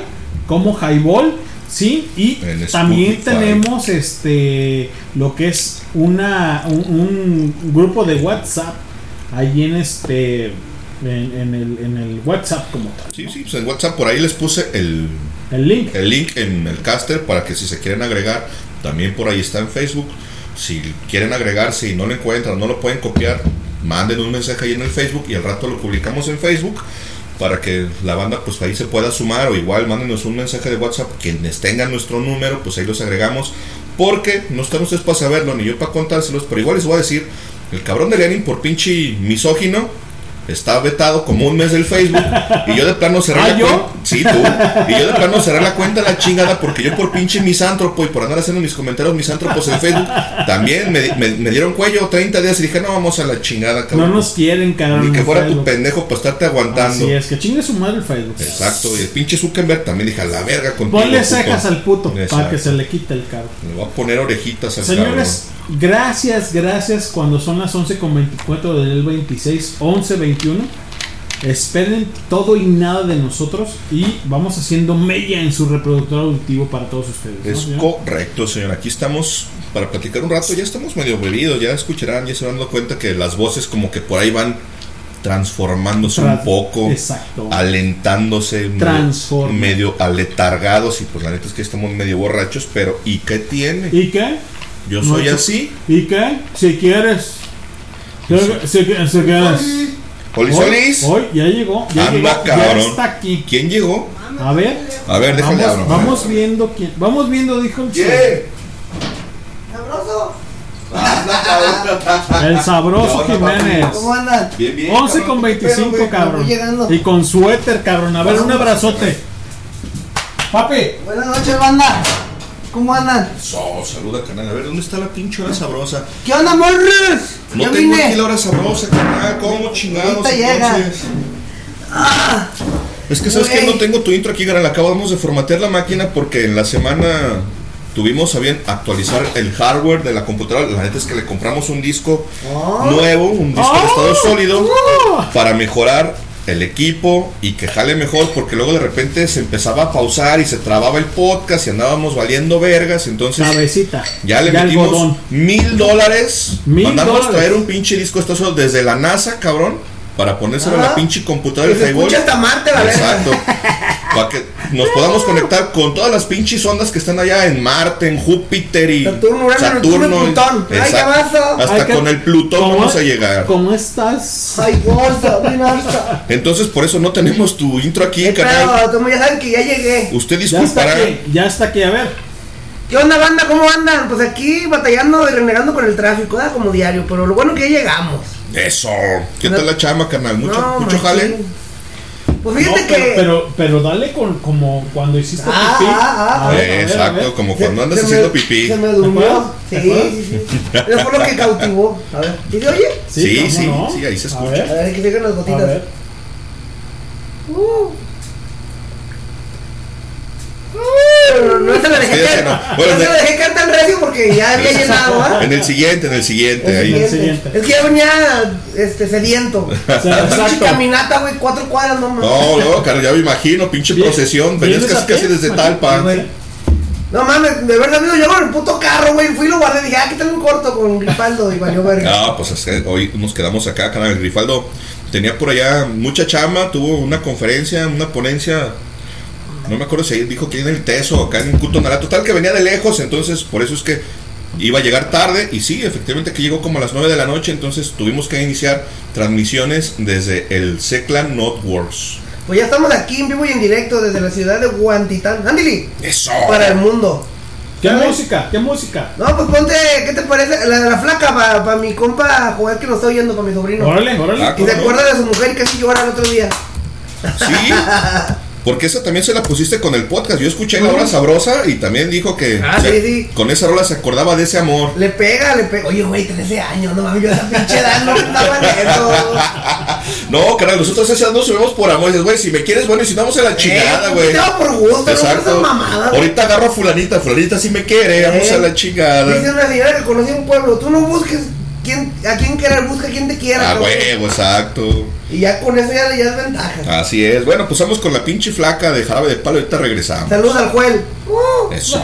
como Highball. Sí, y también Spotify. tenemos este lo que es una un, un grupo de WhatsApp ahí en este en, en el, en el WhatsApp como tal. Sí, sí, pues en WhatsApp por ahí les puse el, El link. el link en el caster para que si se quieren agregar, también por ahí está en Facebook. Si quieren agregarse y no lo encuentran, no lo pueden copiar, manden un mensaje ahí en el Facebook y al rato lo publicamos en Facebook para que la banda pues ahí se pueda sumar o igual mándenos un mensaje de WhatsApp quienes tengan nuestro número pues ahí los agregamos porque no están ustedes para saberlo ni yo para contárselos pero igual les voy a decir el cabrón de Lenin por pinche misógino está vetado como un mes del Facebook y yo de plano cerré ¿Ah, la cuenta sí tú y yo de plano cerré la cuenta la chingada porque yo por pinche misántropo y por andar haciendo mis comentarios misántropos en Facebook también me, me- me dieron cuello 30 días y dije no vamos a la chingada No cabrón nos quieren, cabrón. ni que fuera tu pendejo para estarte aguantando Así es, que chingue su madre el Facebook. Exacto, y el pinche Zuckerberg también dije a la verga contigo. Ponle puto". cejas al puto para que se le quite el carro. Le voy a poner orejitas al Señores, gracias, gracias. Cuando son las 11.24 del 26, 11.21. Esperen todo y nada de nosotros y vamos haciendo mella en su reproductor auditivo para todos ustedes. ¿no, Es señor? correcto, señor. Aquí estamos para platicar un rato. Ya estamos medio bebidos. Ya escucharán, ya se van dando cuenta que las voces como que por ahí van transformándose Trans- un poco. exacto. Alentándose. Medio aletargados. Y pues la neta es que estamos medio borrachos. Pero ¿y qué tiene? ¿Y qué? Yo No, soy así. ¿Y qué? Si quieres. Si, si- si quieres. Hoy-. Hoy ya llegó. Ya Anda, llegó, ya está aquí. ¿Quién llegó? A ver. A ver, déjale vamos, vamos viendo quién. Vamos viendo, dijo el ¿Quién? ¡Sabroso! El sabroso Jiménez. ¿Cómo andan? Bien, bien. 11 con 25, Pero, güey, cabrón. Y con suéter, cabrón. A ver, un abrazote. Papi. Buenas noches, banda. ¿Cómo andan? So, saluda, canal. A ver, ¿dónde está la pinche hora sabrosa? ¿Qué onda, morros? No ya tengo vine. aquí la hora sabrosa, canal. ¿Cómo chingados? Ahorita llega. Es que sabes que no tengo tu intro aquí, Garan. Acabamos de formatear la máquina porque en la semana tuvimos a bien actualizar el hardware de la computadora. La neta es que le compramos un disco Oh. nuevo, un disco de Oh. estado sólido, para mejorar el equipo y que jale mejor, porque luego de repente se empezaba a pausar y se trababa el podcast y andábamos valiendo vergas. Entonces Cabecita. ya le De metimos mil dólares. Mandamos dólares. traer un pinche disco estado sólido desde la NASA, cabrón. Para ponérselo a la pinche computadora del Highball. hasta Marte, la Exacto. Para que nos podamos conectar con todas las pinches ondas que están allá en Marte, en Júpiter y Saturno, Urano, Saturno. Plutón. Ay. Hasta Ay, con el Plutón ¿Cómo- vamos a llegar. ¿Cómo estás? Ay, bolsa, bien alta. Entonces por eso no tenemos tu intro aquí, canal. Pero, como ya saben que ya llegué. Usted disculpará. Ya está aquí. A ver. ¿Qué onda, banda? ¿Cómo andan? Pues aquí batallando y renegando con el tráfico, ¿verdad? Como diario. Pero lo bueno que ya llegamos. Eso. ¿Qué tal la chama, canal? Mucho, No, mucho jale. Pues No, fíjate pero, que. pero, pero dale con como cuando hiciste Ah, pipí. ah, ah, A ver, a a Exacto, ver. como Se- cuando andas se me- haciendo pipí. Se me ¿Te durmió. Sí, sí, sí. Eso fue lo que cautivó. A ver. ¿Y se oye? Sí, ¿cómo sí, no? sí, ahí se A escucha. A ver, ver, que lleguen las a gotitas. ver. Uh. No, no se la dejé caer. no. No, Bueno, se de- la dejé caer tan recio porque ya había llenado, ¿ah? En el siguiente, en el siguiente. El ahí. siguiente. siguiente. Es que ya venía este, sediento. sea, pinche caminata, güey, cuatro cuadras, no mames. No, no, cara, ya me imagino, pinche Bien- procesión. Venías casi, casi desde Talpa. No mames, de verdad, amigo, yo con el puto carro, güey, fui y lo guardé, dije, ah, aquí tengo un corto con Grifaldo y valió verga. Ah, pues es que hoy nos quedamos acá, canal Grifaldo. tenía por allá mucha chamba, tuvo una conferencia, una ponencia. No me acuerdo si dijo que en el Teso, acá en Cutonara. Total que venía de lejos, entonces por eso es que iba a llegar tarde. Y sí, efectivamente que llegó como a las 9 de la noche, entonces tuvimos que iniciar transmisiones desde el Seclan Networks. Pues ya estamos aquí en vivo y en directo desde la ciudad de Guantitán. Ándale. Eso. Para el mundo. ¿Qué ¿Sabes? música? ¿Qué música? No, pues ponte, ¿qué te parece? La, la flaca para mi compa Joel que nos está oyendo, para mi sobrino. Órale, órale. Ah, Y se de su mujer y casi llora el otro día. Sí. Porque esa también se la pusiste con el podcast. Yo escuché la hora sabrosa y también dijo que Ah, se- sí, sí. con esa rola se acordaba de ese amor. Le pega, le pega. Oye, güey, 13 años, no mames, yo esa pinche edad no estaba en eso. No, caray, nosotros esa no subimos por amor. Dices, güey, si me quieres, bueno, y si no, vamos a la chingada, Eh, güey. te va por gusto, no Exacto. esas mamadas. Ahorita agarro a fulanita, fulanita si me quiere, vamos Eh, a la chingada. Dice una señora que conocí un pueblo, tú no busques quién, a quién querer, busca a quien te quiera. Ah, huevo, exacto. Y ya con eso ya, ya es ventaja. Así es. Bueno, pues vamos con la pinche flaca de jarabe de palo. Ahorita regresamos. Saludos al Juel. Uh. Eso.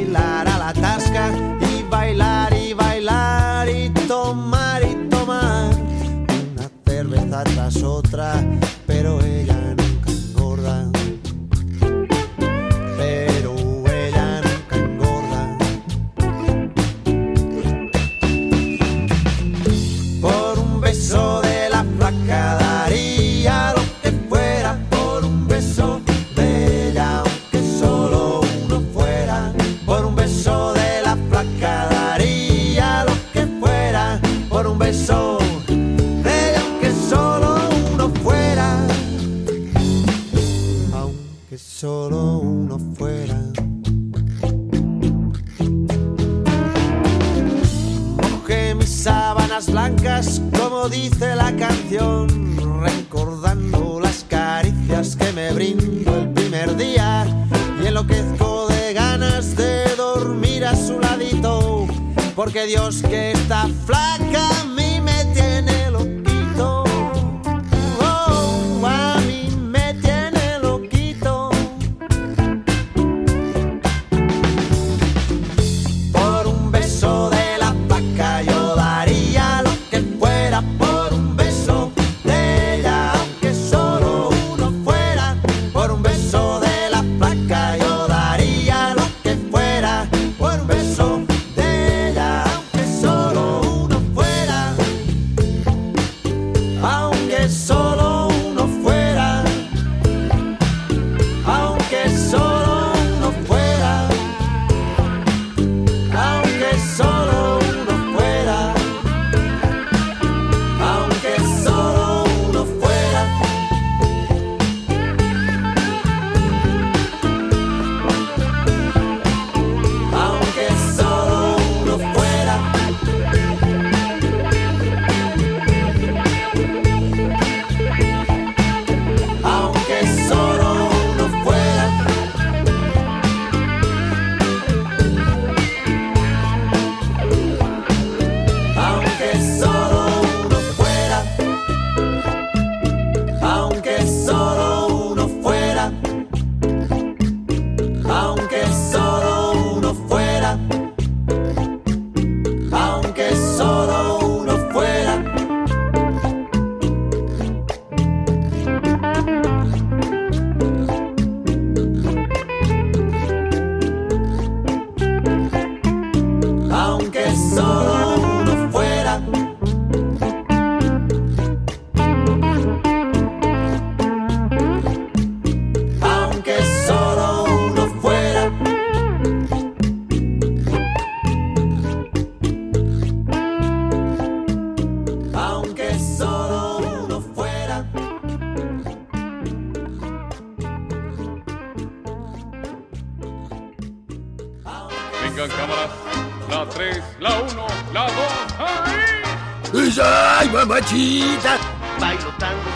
¡Ay, mamachita! Bailo tango,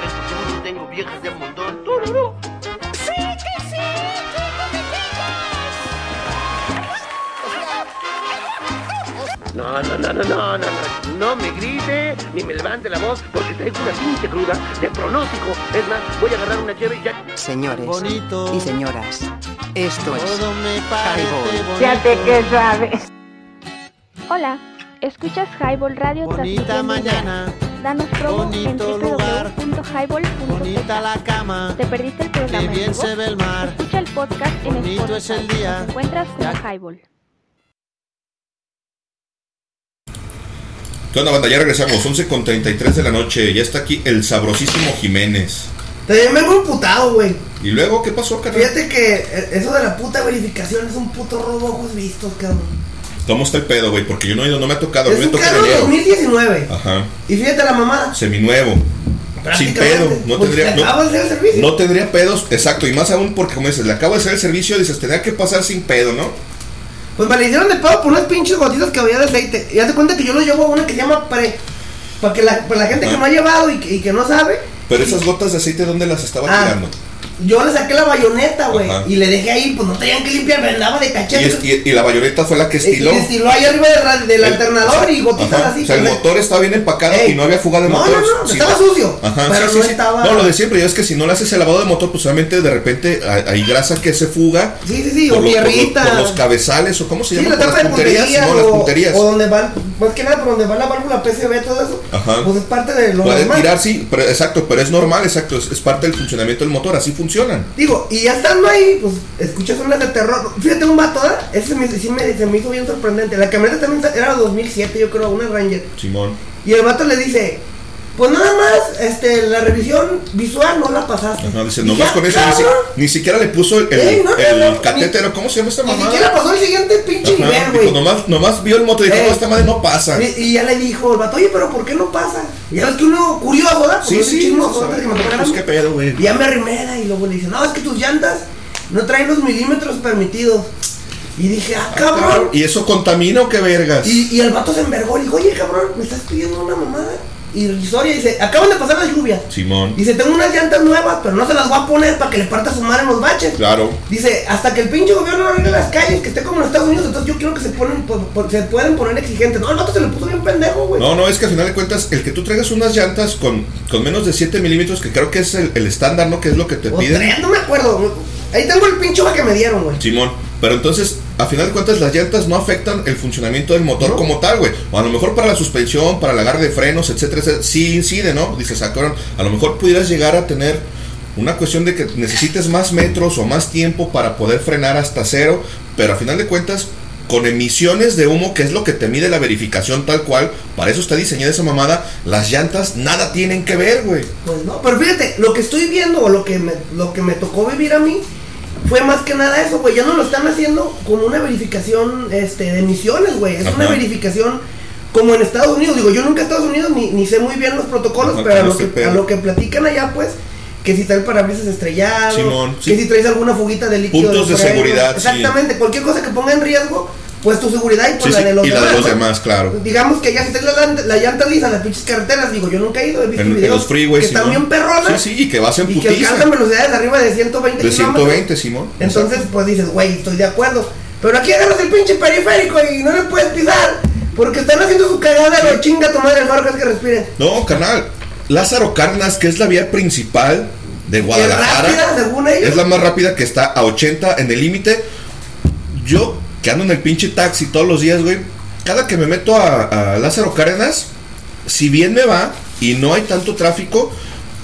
peso duro, tengo viejas de montón. ¡Tururú! Sí, que sí, No, no, no, no, no, no, no, no me grite ni me levante la voz porque traigo una pinche cruda de pronóstico. Es más, voy a agarrar una cheve y ya. Señores Bonito. y señoras, esto es Todo me parece Highball. Fíjate que sabes. Radio Bonita mañana. Danos promo en bonito lugar, www.highball.tk. bonita la cama, ¿Te perdiste el programa qué en bien se ve el mar. Escucha el podcast en Bonito Spotify. es el día. Nos encuentras como Highball. ¿Qué onda, banda? Ya regresamos, 11 con 33 de la noche. Ya está aquí el sabrosísimo Jiménez. También vengo emputado, güey. ¿Y luego qué pasó, carnal? Fíjate que eh, eso de la puta verificación es un puto robo ojos vistos, cabrón. ¿Cómo está el pedo, güey? Porque yo no he ido, no me ha tocado. Es me un carro enero. 2019. Ajá. Y fíjate la mamá. Seminuevo. Sin pedo. No pues, tendría, le acabas de hacer el servicio. no, no tendría pedos. Exacto. Y más aún porque, como dices, le acabo de hacer el servicio. Dices, tendría que pasar sin pedo, ¿no? Pues me le hicieron de pedo por unas pinches gotitas que había de aceite. Y hazte cuenta que yo lo llevo a una que se llama pre. Para que la, para la gente que Ah. no ha llevado y que, y que no sabe. Pero esas gotas de aceite, ¿dónde las estaba Ah, tirando? Yo le saqué la bayoneta, güey. Y le dejé ahí, pues no tenían que limpiar, me andaba de Y, cachete. es- y- y la bayoneta fue la que Y estiló. y estiló ahí arriba del, del El- alternador y gotitas Ajá, así. O sea, el pues, motor estaba bien empacado Ey. y no había fuga de No, motor. no, no, Sí, estaba sucio, Ajá, pero sí, no sí, sí. estaba- No, lo de siempre, ya es que si no le haces el lavado de motor, pues obviamente de repente hay, grasa que se fuga. Sí, sí, sí, o los- por. Por los cabezales o cómo se Sí, llama. la por tapa las de punterías. puntería No, las punterías. o donde va, más que nada por donde va la válvula PCB, todo eso. Ajá. Pues es parte de lo Puede normal. tirar, sí, pero, exacto, pero es normal, exacto, es, es parte del funcionamiento del motor, así funcionan. Digo, y ya estando ahí, pues escuchas unas de terror. Fíjate, un vato, ¿eh? Ese me, sí me, se me hizo bien sorprendente. La camioneta también era 2007, yo creo, una Ranger. Simón. Y el vato le dice, pues nada más, este, la revisión visual no la pasaste. Ajá, dice, nomás con eso ni, ni siquiera le puso el, el, Ey, no, el no, no, catétero, ¿cómo se llama esta Ni mamá? siquiera pasó el siguiente pinche Ajá, nivel, güey. nomás, nomás vio el motor y dijo, no, esta madre no pasa. Y, y ya le dijo el vato, oye, pero ¿por qué no pasa? Y ya ves que uno curioso, ¿verdad? Sí, sí, chismoso, pues, pues, qué pedo, güey. Y ya me arrimera y luego le dice, no, es que tus llantas no traen los milímetros permitidos. Y dije, ah, cabrón. ¿Y eso contamina o qué vergas? Y, y el vato se envergó y dijo, oye, cabrón, me estás pidiendo una mamada. Y Risoria dice, acaban de pasar la lluvia. Simón. Dice, tengo unas llantas nuevas, pero no se las voy a poner para que le parta su madre en los baches. Claro. Dice, hasta que el pinche gobierno no arregle las calles, que esté como en Estados Unidos, entonces yo quiero que se ponen, po- po- se pueden poner exigentes. No, el vato se le puso bien pendejo, güey. No, no, es que al final de cuentas, el que tú traigas unas llantas con, con menos de 7 milímetros, que creo que es el, el estándar, ¿no? Que es lo que te O piden. tres, no me acuerdo. Ahí tengo el pinche que me dieron, güey. Simón, pero entonces, a final de cuentas, las llantas no afectan el funcionamiento del motor como tal, güey. O a lo mejor para la suspensión, para el agarre de frenos, etcétera, etcétera, sí incide, ¿no? Dices, ah, cabrón, a lo mejor pudieras llegar a tener una cuestión de que necesites más metros o más tiempo para poder frenar hasta cero, pero a final de cuentas, con emisiones de humo, que es lo que te mide la verificación tal cual, para eso está diseñada esa mamada, las llantas nada tienen que ver, güey. Pues no, pero fíjate, lo que estoy viendo o lo que me, lo que me tocó vivir a mí fue más que nada eso, güey. Ya no lo están haciendo como una verificación este, de emisiones, güey. Es una verificación como en Estados Unidos. Digo, yo nunca he Estados Unidos ni, ni sé muy bien los protocolos, Ajá, pero a ¿cómo lo, que, pedo? a lo que platican allá, pues, que si trae el parabrisas estrellado, Simón, que si traes alguna fuguita de líquido. Puntos de freno. seguridad, sí. Exactamente, cualquier cosa que ponga en riesgo, pues tu seguridad y pues Sí, la sí, de los y la demás. de los ¿no? demás, claro. Digamos que ya si traes la, la llanta lisa en las pinches carreteras, digo, yo nunca he ido, he visto En, en videos los freeways, que están Simón. bien perronas. Sí, sí, y que vas en Y que alcanzan velocidades arriba de 120 De kilómetros. 120, Simón. Entonces, pues dices, güey, estoy de acuerdo. Pero aquí agarras el pinche periférico y no le puedes pisar. Porque están haciendo su cagada, lo chinga tu madre el que es que respire. No, carnal. Lázaro Cárdenas, que es la vía principal de Guadalajara. rápida, según ellos. Es la más rápida que está a 80 en el límite. Yo, que ando en el pinche taxi todos los días, güey. Cada que me meto a, a Lázaro Cárdenas, si bien me va y no hay tanto tráfico,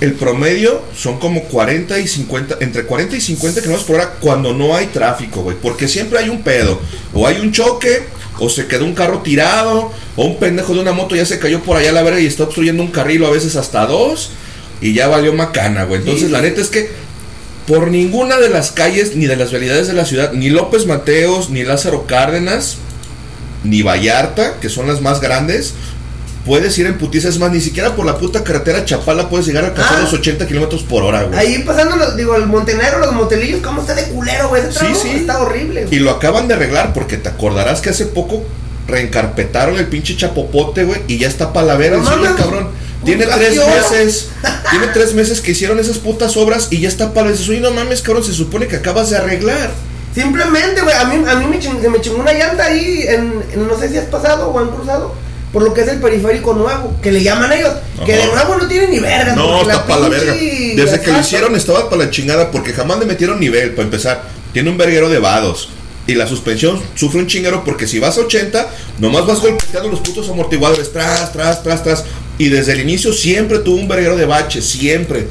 el promedio son como 40 y 50, entre 40 y 50 kilómetros por hora cuando no hay tráfico, güey. Porque siempre hay un pedo. O hay un choque, o se quedó un carro tirado, o un pendejo de una moto ya se cayó por allá a la verga y está obstruyendo un carril o a veces hasta dos. Y ya valió macana, güey. Entonces, Sí. la neta es que por ninguna de las calles ni de las vialidades de la ciudad, ni López Mateos, ni Lázaro Cárdenas, ni Vallarta, que son las más grandes, puedes ir en putiza. Es más, ni siquiera por la puta carretera Chapala puedes llegar a alcanzar Ah. los 80 kilómetros por hora, güey. Ahí pasando, los, digo, el Montenegro, los motelillos, ¿cómo está de culero, güey? Ese Sí, sí. está horrible, güey. Y lo acaban de arreglar porque te acordarás que hace poco reencarpetaron el pinche chapopote, güey, y ya está palavera el No señor mames. cabrón. Tiene ¿A tres meses, tiene tres meses que hicieron esas putas obras y ya está palavera. Dices, oye, no mames, cabrón, se supone que acabas de arreglar. Simplemente, güey, a mí, a mí me, ching- se me chingó una llanta ahí, en, en- no sé si has pasado o han cruzado, por lo que es el periférico nuevo, que le llaman ellos, que de nuevo no tiene ni verga. No, está para la verga. Desde que lo hicieron estaba para la chingada porque jamás le metieron nivel, para empezar. Tiene un verguero de vados. Y la suspensión sufre un chingero porque si vas a 80, nomás vas golpeando los putos amortiguadores, tras, tras, tras, tras. Y desde el inicio siempre tuvo un verguero de baches, siempre.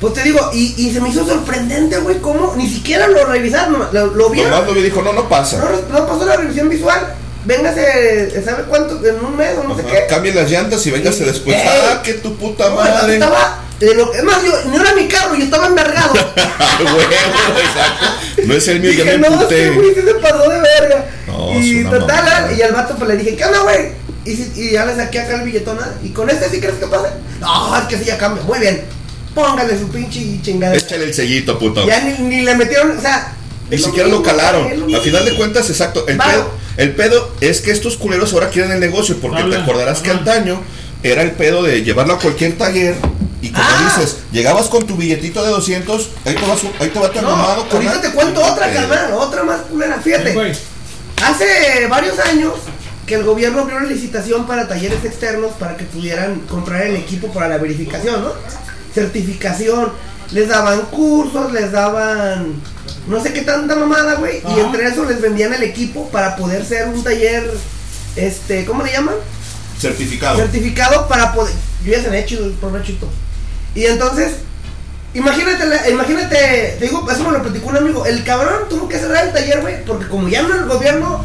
Pues te digo, y, y se me hizo sorprendente, güey, cómo ni siquiera lo revisaron, lo, lo vieron. Nomás lo vi y dijo, no, no pasa. No, no pasó la revisión visual. Véngase, ¿sabe cuánto? En un mes o no sé qué. Cambie las llantas y véngase después. Ey. ¡Ah, que tu puta No, madre! Estaba, de lo, es más, yo, no era mi carro, yo estaba envergado. Huevo, exacto. No es el mío, ya me no, emputé. este güey sí se pasó de verga. No, y total, y al vato pues le dije, ¿qué onda, güey? Y, si- y ya le saqué acá el billetón. ah, ¿Y con este sí crees que pase? No, es que sí ya cambia. Muy bien. Póngale su pinche chingada. Échale el sellito, puto. Ya ni, ni le metieron, o sea. Ni siquiera lo calaron. A final de cuentas, exacto. El pedo, el pedo es que estos culeros ahora quieren el negocio. Porque te Habla, acordarás que antaño era el pedo de llevarlo a cualquier taller. Y como Ah. dices, llegabas con tu billetito de 200, ahí te, vas, ahí te va tu No, armado. ahorita te cuento otra, carnal, otra más culera. Fíjate, hace varios años que el gobierno abrió una licitación para talleres externos para que pudieran comprar el equipo para la verificación, ¿no? Certificación. Les daban cursos, les daban no sé qué tanta mamada, güey. Y entre eso les vendían el equipo para poder ser un taller, este, ¿cómo le llaman? Certificado. certificado para poder. Yo ya se me he hecho el provechito. Y entonces, imagínate, la- imagínate, te digo, eso me lo platicó un amigo. El cabrón tuvo que cerrar el taller, güey, porque como ya no el gobierno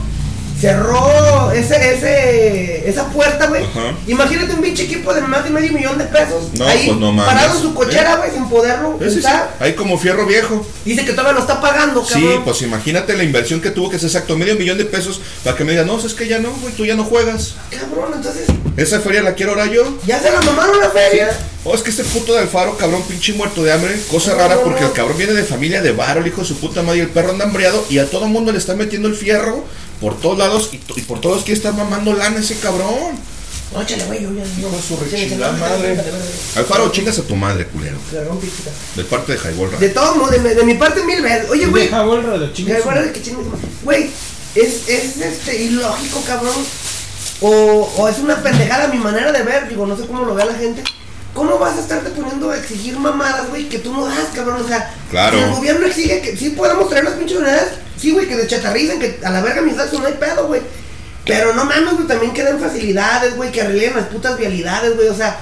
cerró ese, ese, esa puerta, güey. Ajá. Imagínate un pinche equipo de más de medio millón de pesos. No, ahí, pues no mames. parado en su cochera, güey, sin poderlo Sí, sí, sí. Ahí como fierro viejo. Dice que todavía lo está pagando, Sí, cabrón. pues imagínate la inversión que tuvo que ser exacto, medio millón de pesos para que me digan, no, es que ya no, güey, tú ya no juegas. Cabrón, entonces, Esa feria la quiero ahora yo. ya se la mamaron la feria. Oh, es que este puto de Alfaro, cabrón, pinche muerto de hambre. Cosa No, rara no, porque el cabrón viene de familia de varo, el hijo de su puta madre. Y el perro anda hambriado y a todo mundo le está metiendo el fierro por todos lados y, por todos quiere estar mamando lana ese cabrón. No, échale, güey, yo ya de su rechingada madre. Alfaro, chingas a tu madre, culero. De parte de Radio. De todo modo, de, de mi parte mil veces. Oye, güey. De que madre. Güey, es, es este, ilógico, cabrón. O, o es una pendejada a mi manera de ver. Digo, no sé cómo lo vea la gente. ¿Cómo vas a estarte poniendo a exigir mamadas, güey, que tú no das, cabrón? O sea, Claro. si el gobierno exige que sí podamos traer las pinches unidades, sí, güey, que dechatarricen, que a la verga mis datos no hay pedo, güey. Pero no mames, güey, también que den facilidades, güey, que arreglen las putas vialidades, güey, o sea,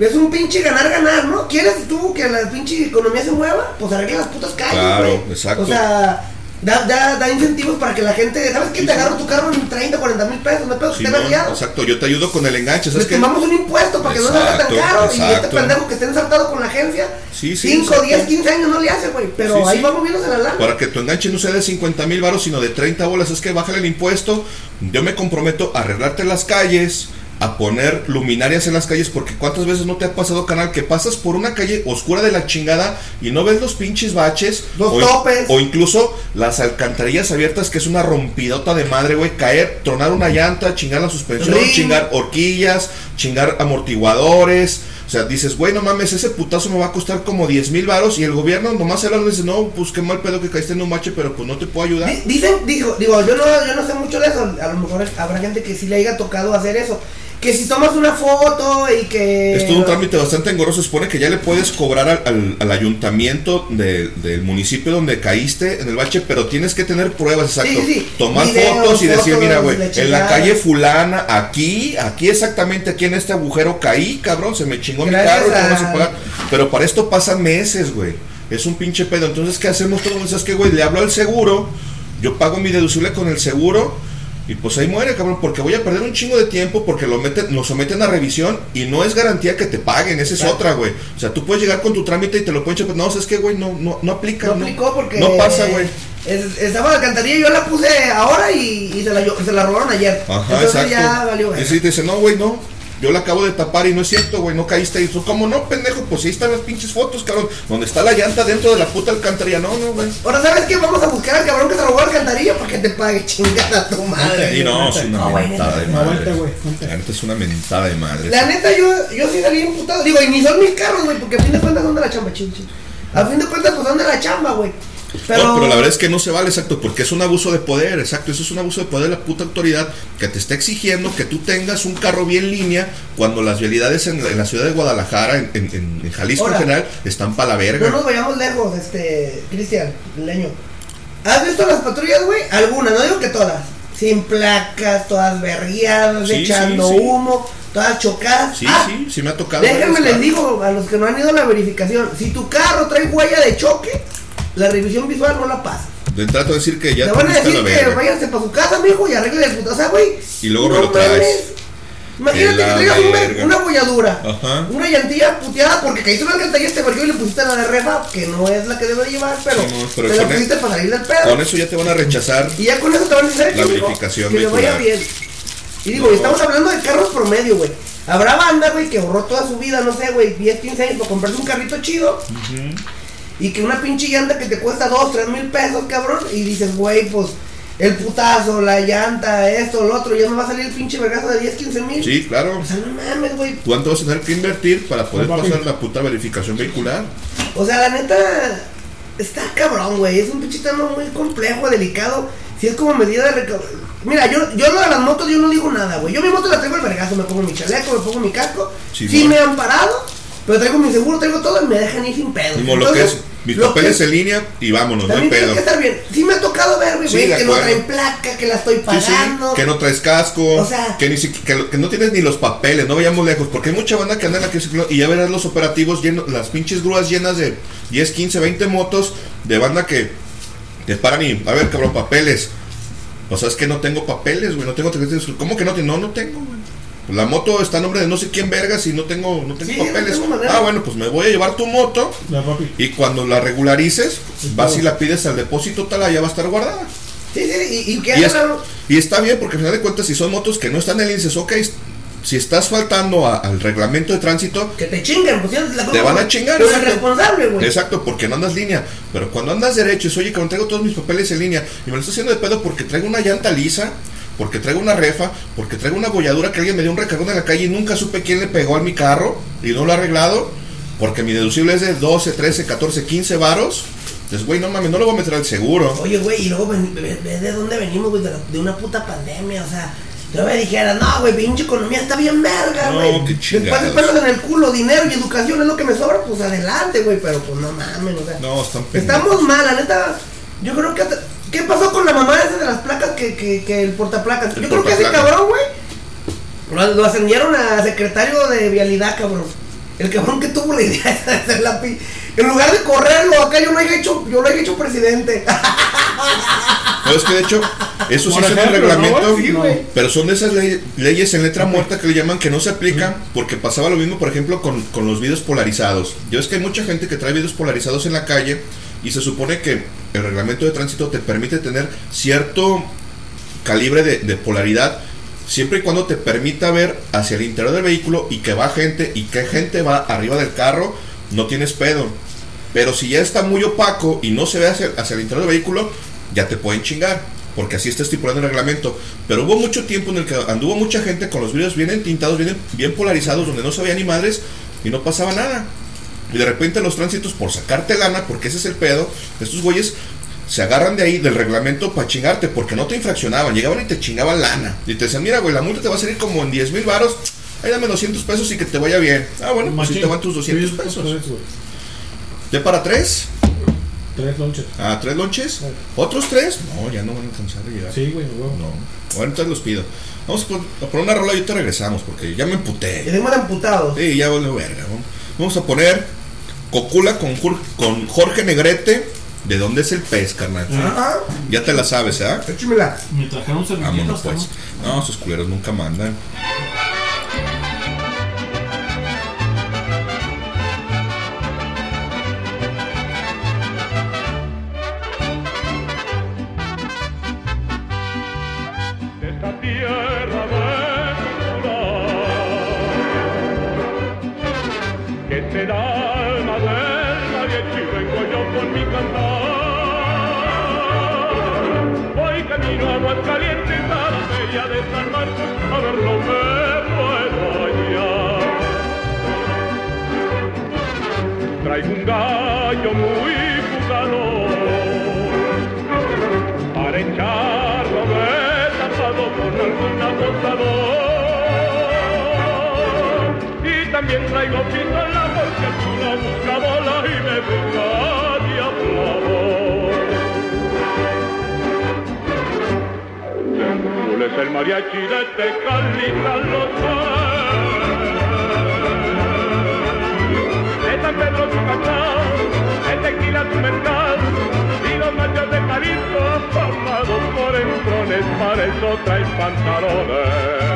es un pinche ganar-ganar, ¿no? ¿Quieres tú que la pinche economía se mueva? Pues arregla las putas calles, Claro, güey. exacto. O sea, da, da, da incentivos para que la gente, ¿sabes qué? Te agarro tu carro en 30, 40 mil pesos, no pedo que Sí, esté no, exacto, yo te ayudo con el enganche. Les ¿Sabes qué? tomamos un impuesto para que no salga tan Exacto, caro. Y este exacto. pendejo que esté ensartado con la agencia, Sí, sí, 5, exacto. 10, 15 años no le hace, güey. Pero Sí, ahí sí. vamos viéndose la lana. Para que tu enganche no sea de 50 mil baros, sino de 30 bolas. Es que bájale el impuesto. Yo me comprometo a arreglarte las calles, a poner luminarias en las calles, porque cuántas veces no te ha pasado, canal, que pasas por una calle oscura de la chingada y no ves los pinches baches. Los o, topes. O incluso las alcantarillas abiertas, que es una rompidota de madre, güey. Caer, tronar una llanta, chingar la suspensión, chingar horquillas, chingar amortiguadores. O sea, dices, güey, no mames, ese putazo me va a costar como 10 mil varos y el gobierno nomás se lo dice, no, pues qué mal pedo que caíste en un bache, pero pues no te puedo ayudar. Di- Dicen, digo, digo, yo no, yo no sé mucho de eso. A lo mejor habrá gente que sí le haya tocado hacer eso. Que si tomas una foto y que. Es todo un trámite bastante engorroso. Se supone que ya le puedes cobrar al, al- al ayuntamiento de- del municipio donde caíste en el bache, pero tienes que tener pruebas, exacto. Sí, sí. Tomar Videos, fotos y decir, mira, güey, en la calle fulana, aquí, aquí exactamente, aquí en este agujero caí, cabrón, se me chingó Gracias mi carro, ¿cómo vas a- a pagar? Pero para esto pasan meses, güey. Es un pinche pedo. Entonces, ¿qué hacemos todos? Es que, güey, le hablo al seguro, yo pago mi deducible con el seguro. Y pues ahí muere, cabrón, porque voy a perder un chingo de tiempo porque lo meten, lo someten a revisión y no es garantía que te paguen, esa es Claro. otra, güey. O sea, tú puedes llegar con tu trámite y te lo pueden echar, no, es que, güey, no, no, no aplica. No aplicó porque. No pasa, güey. es- Estaba la alcantarilla, yo la puse ahora y, y se, la, se la robaron ayer. Ajá, Entonces exacto. ya valió. y si te dicen, no, güey, no. Yo la acabo de tapar y no es cierto, güey, no caíste ahí. ¿Cómo no, pendejo? Pues ahí están las pinches fotos, cabrón. Donde está la llanta dentro de la puta alcantarilla. No, no, güey. Ahora, ¿sabes qué? Vamos a buscar al cabrón que se robó la alcantarilla para que te pague chingada tu madre. Y no, es una mentada de madre. La neta es una mentada de madre. La neta, yo, yo sí salí imputado. Digo, y ni son mis carros, güey, porque a fin de cuentas son de la chamba, chin, chin. A fin de cuentas, pues son de la chamba, güey. Pero, No, pero la verdad es que no se vale, exacto, porque es un abuso de poder, exacto, eso es un abuso de poder de la puta autoridad que te está exigiendo que tú tengas un carro bien línea cuando las vialidades en, la- en la ciudad de Guadalajara, en, en- en- en Jalisco Ahora, en general, están para la verga. no nos vayamos lejos, este, Cristian, leño. ¿Has visto las patrullas, güey? Algunas, no digo que todas. Sin placas, todas berriadas, Sí, echando sí, sí. humo, todas chocadas. Sí, Ah, sí, sí me ha tocado. Déjenme les digo a los que no han ido a la verificación, si tu carro trae huella de choque, la revisión visual no la pasa. De trato de decir que ya Te te van a decir que váyanse para su casa, mijo, y arregle el puto. O sea, güey. Y luego me no lo traes. Imagínate Que traigas un- verga. una bolladura, Ajá. una llantilla puteada porque caíste una alcantarilla este verguero y le pusiste la de refa, que no es la que debe llevar, pero, no, pero te la con pusiste e- para salir del pedo. Con eso ya te van a rechazar Y ya con eso te van a decir la verificación que le vaya bien. Y digo, estamos hablando de carros promedio, güey. Habrá banda, güey, que ahorró toda su vida, no sé, güey, 10, 15 años para comprarse un carrito chido. Y que una pinche llanta que te cuesta 2, 3 mil pesos, cabrón. Y dices, güey, pues el putazo, la llanta, esto, lo otro, ya me va a salir el pinche vergazo de 10, 15 mil. Sí, claro. O sea, no mames, güey. ¿Cuánto vas a tener que invertir para poder No, pasar la puta verificación vehicular? O sea, la neta, está cabrón, güey. Es un pinche tema muy complejo, delicado. Si es como medida de Mira, yo, yo lo de las motos, yo no digo nada, güey. Yo mi moto la traigo al vergazo, me pongo mi chaleco, me pongo mi casco. Sí, Sí, no. me han parado, pero traigo mi seguro, traigo todo y me dejan ir sin pedo. Como lo que es, mis lo que- papeles en línea y vámonos, no hay pedo. que estar bien. Sí me ha tocado ver, güey, Sí, que no traen placa, que la estoy Sí, sí, pagando. que no traes casco, O sea- que, ni que, que no tienes ni los papeles, no vayamos lejos, porque hay mucha banda que anda en la calle y ya verás los operativos llenos, las pinches grúas llenas de 10, 15, 20 motos de banda que te paran y, a ver, cabrón, papeles. O sea, es que no tengo papeles, güey, no tengo. ¿Cómo que no? No, no tengo, güey. La moto está a nombre de no sé quién vergas y no tengo, no tengo Sí, no papeles. tengo ah, bueno, pues me voy a llevar tu moto y cuando la regularices, vas y la pides al depósito tal, ya va a estar guardada. Sí, sí, y, y que Y, es- y está bien porque al final de cuentas si son motos que no están en el índice, ok, si estás faltando a- al reglamento de tránsito, que te chingan, pues la te van a güey. chingar. Tú eres exacto. responsable, güey. Exacto, porque no andas línea. Pero cuando andas derecho, es, oye, que traigo todos mis papeles en línea y me lo estoy haciendo de pedo porque traigo una llanta lisa, porque traigo una refa, porque traigo una bolladura que alguien me dio un recargón en la calle y nunca supe quién le pegó a mi carro y no lo ha arreglado, porque mi deducible es de 12, 13, 14, 15 varos. Entonces, güey, no mames, no lo voy a meter al seguro. Oye, güey, y luego ven- ve, ve de dónde venimos, güey, de, una puta pandemia, o sea. Yo me dijera, no, güey, pinche economía está bien verga, No, güey. qué Después chingados. pelos en el culo, dinero y educación es lo que me sobra, pues adelante, güey, pero pues no mames, o sea. No, están. Estamos mal, la neta. Yo creo que. hasta- ¿Qué pasó con la mamá esa de las placas que, que, que el portaplacas? El Yo creo que ese cabrón, güey. Lo, lo ascendieron a secretario de vialidad, cabrón. El cabrón que tuvo la idea de hacer la pi. En lugar de correrlo, acá yo lo he hecho, yo lo he hecho presidente. No, es que de hecho, eso sí es el ejemplo, ¿no, reglamento, pero son de esas ley- leyes en letra muerta que le llaman que no se aplican, porque pasaba lo mismo, por ejemplo, con, con los videos polarizados. Yo es que hay mucha gente que trae videos polarizados en la calle y se supone que el reglamento de tránsito te permite tener cierto calibre de, polaridad siempre y cuando te permita ver hacia el interior del vehículo y que va gente y que gente va arriba del carro, no tienes pedo. Pero si ya está muy opaco y no se ve hacia, el interior del vehículo, ya te pueden chingar. Porque así está estipulado el reglamento. Pero hubo mucho tiempo en el que anduvo mucha gente con los vidrios bien entintados, bien, polarizados, donde no se ni madres y no pasaba nada. Y de repente los tránsitos, por sacarte lana, porque ese es el pedo, estos güeyes se agarran de ahí del reglamento para chingarte, porque no te infraccionaban, llegaban y te chingaban lana. Y te decían, mira, güey, la multa te va a salir como en 10 mil varos, ahí dame 200 pesos y que te vaya bien. Ah, bueno, pues sí Machín. te van tus 200 Sí, pesos. ¿De para tres? Tres lonches. Ah, ¿tres lonches? ¿Otros tres? No, ya no van a alcanzar a llegar. Sí, güey. No. Bueno, entonces los pido. Vamos a pon- a poner una rola y ahorita regresamos, porque ya me emputé. Tenemos amputados. Sí, ya vuelve verga. ¿no? Vamos a poner Cocula con, con Jorge Negrete. ¿De dónde es el pez, carnal? Ajá. Ya te la sabes, ¿ah? Échemela. Me trajeron servilletas. Vámonos, pues. No, esos culeros nunca mandan. Gallo muy jugador para echarlo de tapado con algún apostador. Y también traigo pistola porque alguno busca bola y me busca diablo. es el mariachi de Tecalita los Pedro de tequila su mercado, y los machos de Jalisco formados por entrones, para eso traen pantalones.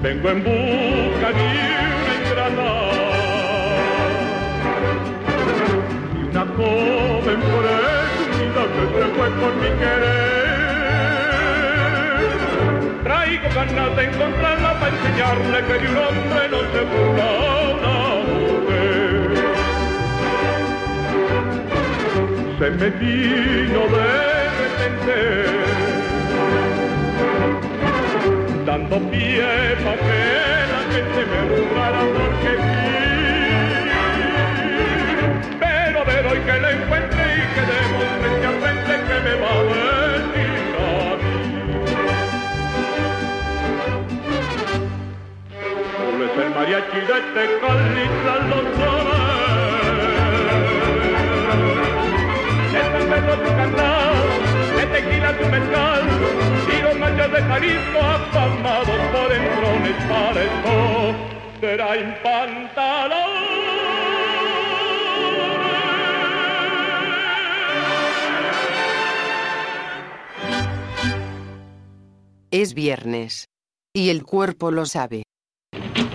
Vengo en busca de una ingrata y una joven presumida que se fue con mi querer. Traigo ganas de encontrarla para enseñarle que de un hombre no se burla una mujer. Se me vino de repente dando pie para que la gente me juzgara porque vi. Pero ver hoy que la encuentre y que demos frente a frente que me va a decir a mí. Tú es el mariachi de Tecalitlán, los de San Pedro tu candado, de tequila tu mezcal, y los machos de Jalisco afamados por entrones para esto, traen Es viernes. Y el cuerpo lo sabe.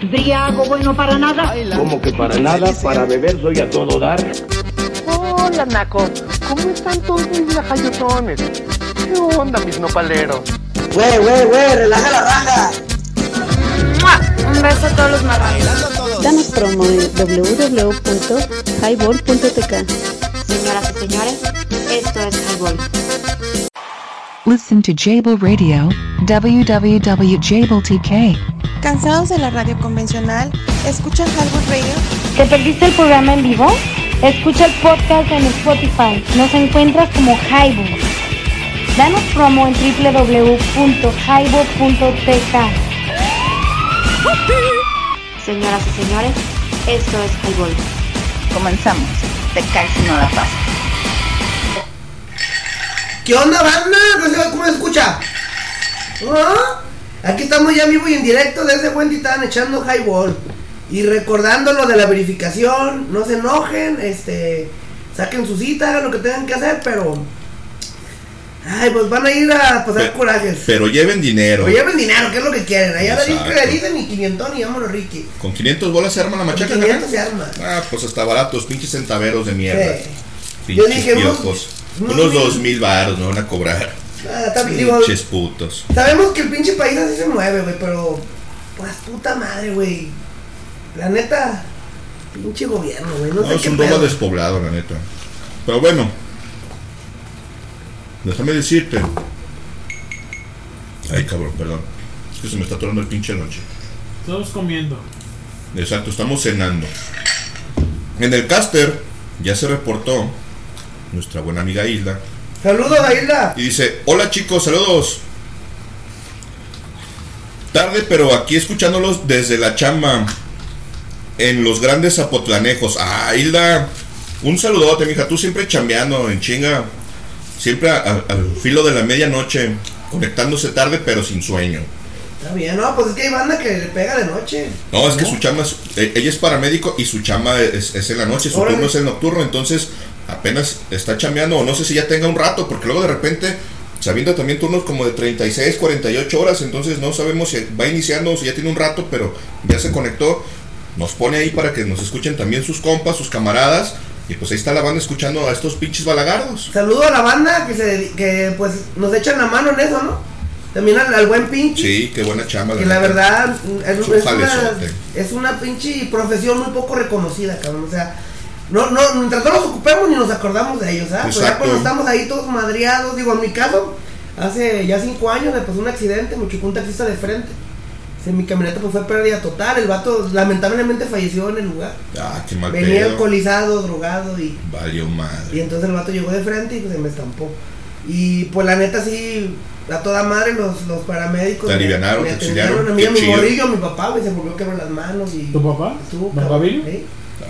Briago bueno para nada. Como que para nada, para beber soy a todo dar. Hola, Naco. ¿Cómo están todos mis lajayotones? ¿Qué onda, mis nopaleros? Güey, güey, güey, relaja la raja. Un beso a todos los marranos. Danos promo en www.highball.tk. Señoras y señores, esto es Highball. Listen to Jable Radio, www.jabletk. ¿Cansados de la radio convencional? ¿Escuchan Highball Radio? ¿Te perdiste el programa en vivo? Escucha el podcast en Spotify. Nos encuentras como Highball. Danos promo en www.highball.tk. Señoras y señores, esto es Highball. Comenzamos. Te caes si no la pasas. ¿Qué onda, banda? ¿Cómo se escucha? ¿Ah? Aquí estamos ya vivo y en directo desde Buen Titán echando highball. Y recordando lo de la verificación, no se enojen, este, saquen su cita, hagan lo que tengan que hacer, pero... Ay, pues van a ir a pasar Pe- corajes. Pero lleven dinero. O lleven dinero, que es lo que quieren. Allá le dicen, y 500 y vámonos, Ricky. Con 500 bolas se arma la machaca. Con 500 carnal? se arma. Ah, pues hasta baratos, pinches centaveros de mierda. Sí. Pinches Yo dije, unos- piojos. unos Unos dos mil baros me van a cobrar. Ah, digo, Pinches putos. Sabemos que el pinche país así se mueve, güey, pero. Pues puta madre, güey. La neta. Pinche gobierno, güey. No, No, sé es qué un pedo. domo despoblado, la neta. Pero bueno. Déjame decirte. Ay, cabrón, perdón. Es que se me está atorando el pinche noche. Estamos comiendo. Exacto, estamos cenando. En el caster ya se reportó nuestra buena amiga Isla. Saludos, Ailda. Y dice, hola chicos, saludos. Tarde, pero aquí escuchándolos desde la chamba. En los grandes zapotlanejos. Ah, Hilda, un saludote, mija. Tú siempre chambeando en chinga. Siempre a- a- al filo de la medianoche. Conectándose tarde, pero sin sueño. Está bien, no, pues es que hay banda que le pega de noche. No, es que su chamba, es- eh, ella es paramédico y su chamba es, es en la noche, su Órale. turno es el nocturno, entonces apenas está chambeando, o no sé si ya tenga un rato, porque luego de repente se avienta también turnos como de 36, 48 horas, entonces no sabemos si va iniciando o si ya tiene un rato, pero ya se conectó, nos pone ahí para que nos escuchen también sus compas, sus camaradas, Y pues ahí está la banda escuchando a estos pinches balagardos. Saludo a la banda que se que pues nos echan la mano en eso, ¿no? También al, al buen pinche. Sí, qué buena chamba. Que la verdad es, Es un es una, es una pinche profesión muy poco reconocida, cabrón. O sea, no, no, mientras no nos ocupemos ni nos acordamos de ellos, ¿sabes? Pues ya cuando estamos ahí todos madreados, digo, en mi caso, hace ya cinco años me pasó un accidente, me chocó un taxista de frente. Sea, mi camioneta pues fue pérdida total, el vato lamentablemente falleció en el lugar. Ah, qué mal Venía pedo. alcoholizado, drogado y, Valió madre. y entonces el vato llegó de frente y pues, se me estampó. Y pues la neta sí, a toda madre los, los paramédicos. Te me- alivianaron, me te atendieron auxiliaron, A mí, a mi morrillo, a mi papá, güey, se volvió a quebrar las manos y... ¿Tu papá? Estuvo, ¿Papá Vino? ¿eh?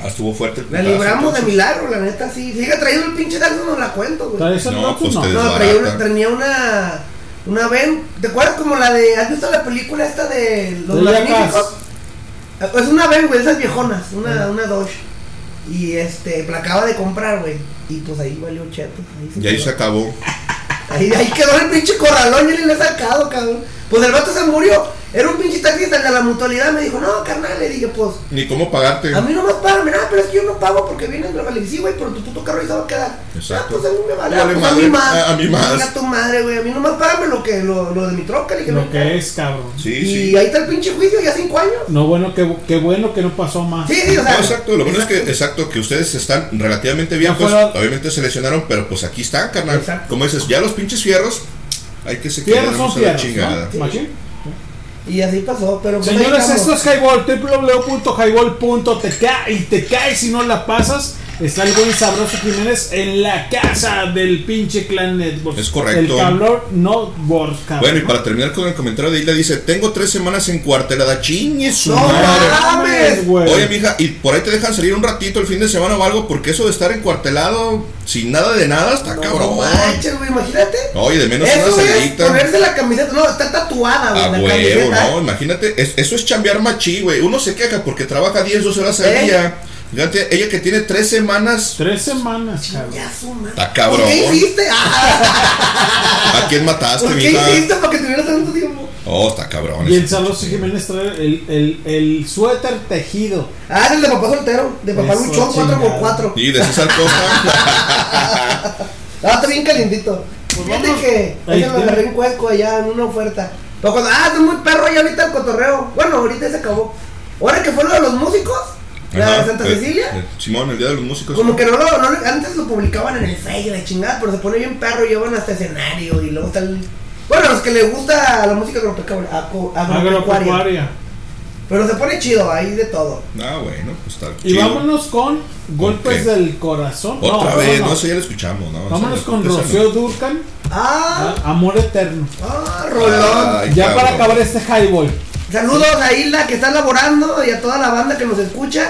Ah, estuvo fuerte el La libramos de milagro, la neta, sí. Sigue trayendo el pinche taxi, no la cuento, güey. ¿Traes el No, dato? pues No. te No, traía una, tenía una. Una ven. ¿Te acuerdas como la de. ¿Has visto la película esta de Los. Magníficos? Es una ven, güey, esas viejonas. Una, una Dodge. Y este, la acaba de comprar, güey. Y pues ahí valió cheto. Ahí se Y ahí quedó. se acabó. Ahí, ahí quedó el pinche corralón, yo ni le he sacado, cabrón. Pues el vato se murió. Era un pinche taxista de la mutualidad. Me dijo, no, carnal. Le dije, pues, Ni cómo pagarte. a mí no me pagan, mira, pero es que yo no pago porque viene el droga. Le dije, sí, güey, pero tu puto carro ahí se va a quedar. Exacto. Ah, pues a mí me vale. Vale pues, madre, a mí más. a- a mí más. Venga tu madre, güey. A mí nomás págame lo, que, lo, lo de mi troca. Le dije, Lo no, que es, cabrón. Sí, y sí. ahí está el pinche juicio, ya cinco años. No, bueno, qué, qué bueno que no pasó más. Sí, sí, o No, sea. exacto, lo bueno es que, exacto, que ustedes están relativamente bien, pues fuera- obviamente se lesionaron, pero pues aquí están, carnal. Exacto. Como dices, ya los pinches fierros, hay que se Fierros queden son a la fierros, chingada. ¿no? Y así pasó, pero. Señores, esto es Highball, www.highball.tk y te cae si no la pasas. Está el buen sabroso Jiménez en la casa del pinche clan Network. Es correcto. El cabrón no. Bueno, y para terminar con el comentario de Isla, dice: Tengo tres semanas en cuartelada, chingue su ¡No madre. mames! güey. Oye, mija, y por ahí te dejan salir un ratito el fin de semana o algo, porque eso de estar encuartelado sin nada de nada está No cabrón. manches, güey, imagínate. Oye, de menos Eso una es salidita. ponerse la camiseta. No, está tatuada, güey, A la huevo, camiseta. no, imagínate, es- eso es chambear machi, güey. Uno se queja porque trabaja 10, 12 horas al ¿Eh? día. Fíjate, ella que tiene tres semanas, Tres semanas, cabrón. Está cabrón. ¿Por qué hiciste? Ah, ¿A quién mataste, ¿Por qué mija? hiciste para que tuvieras tanto tiempo? Oh, está cabrón. Y el sabroso Jiménez trae el, el, el suéter tejido. Ah, es el de papá soltero, de papá Eso, luchón chingada. 4x4. Y de César Costa. Ah, está bien calientito. Fíjate vamos. que Ahí tiene. agarré en Cuesco allá en una oferta. Pero cuando, ah, es muy perro ya ahorita el cotorreo. Bueno, ahorita se acabó. Ahora que fue lo de los músicos, la de Santa eh, Cecilia, eh, Simón, el día de los músicos. como que no lo, no antes lo publicaban en el Facebook de chingada, pero se pone bien perro y llevan hasta escenario y luego está el. Bueno, los que les gusta la música agropecuaria. Pero se pone chido, ahí de todo. Ah, bueno, pues está Y chido. vámonos con golpes del corazón. Otra No, vez, no, no, eso ya lo escuchamos, ¿no? Vámonos con. Rocío Durcan. Ah, Ah, Amor eterno. ah, Rolón. Ay, ya cabrón. para acabar este highball. Saludos a Isla que está laborando y a toda la banda que nos escucha.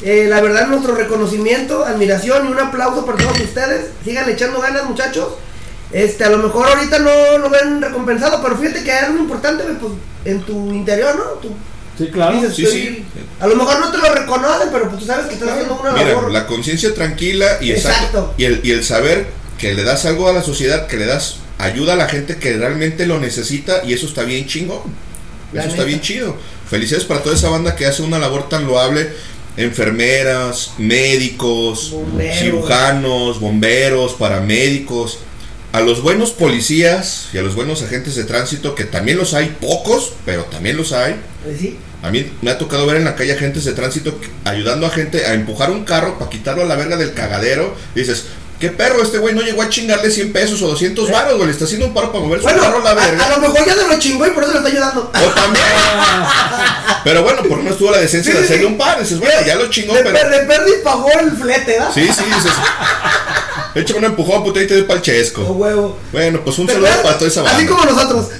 Eh, la verdad, nuestro reconocimiento, admiración y un aplauso para todos ustedes. Sigan echando ganas, muchachos. Este, a lo mejor ahorita no lo ven recompensado, pero fíjate que hay algo importante pues, en tu interior, ¿no? Tu- Sí, claro. dices, Sí, estoy- sí. A lo mejor no te lo reconocen, pero pues tú sabes que estás haciendo una Mira, labor. la conciencia tranquila y exacto. Exacto. Y el, y el saber que le das algo a la sociedad, que le das ayuda a la gente que realmente lo necesita y eso está bien chingón. La Eso está bien chido. Felicidades para toda esa banda que hace una labor tan loable. Enfermeras, médicos, Bomberos. cirujanos, bomberos, paramédicos. A los buenos policías y a los buenos agentes de tránsito, que también los hay, pocos, pero también los hay. Sí. A mí me ha tocado ver en la calle agentes de tránsito ayudando a gente a empujar un carro para quitarlo a la verga del cagadero. Y dices, ¿qué perro? Este güey no llegó a chingarle 100 pesos o 200 baros, güey. Le está haciendo un paro para mover su Bueno, carro a la verga. a lo mejor ya se lo chingó y por eso le está ayudando. O también. pero bueno, por lo menos tuvo la decencia Sí, de hacerle sí. un paro. Dices, bueno, ya lo chingó, De, pero. per- de perdis pagó el flete, ¿verdad? Sí, sí, dices. Échame un empujón, puta, y te doy pa'l O chesco. huevo. Bueno, pues un ¿Te saludo para toda esa banda. Así como nosotros.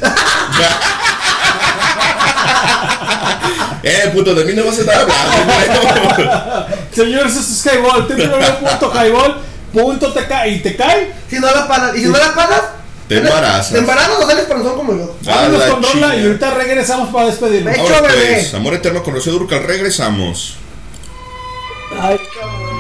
Eh, puto, de mí no vas a estar hablando, güey. Señores, esto es highball. www.highball.tk y te cae. Si no la pagas. Y si no la pagas, Te embarazas. te embarazas o sales panzón como yo. Vámonos con rola y ahorita regresamos para despedirnos. Ahora pues, Amor Eterno con Rocío Durcal, regresamos. Ay, cabrón.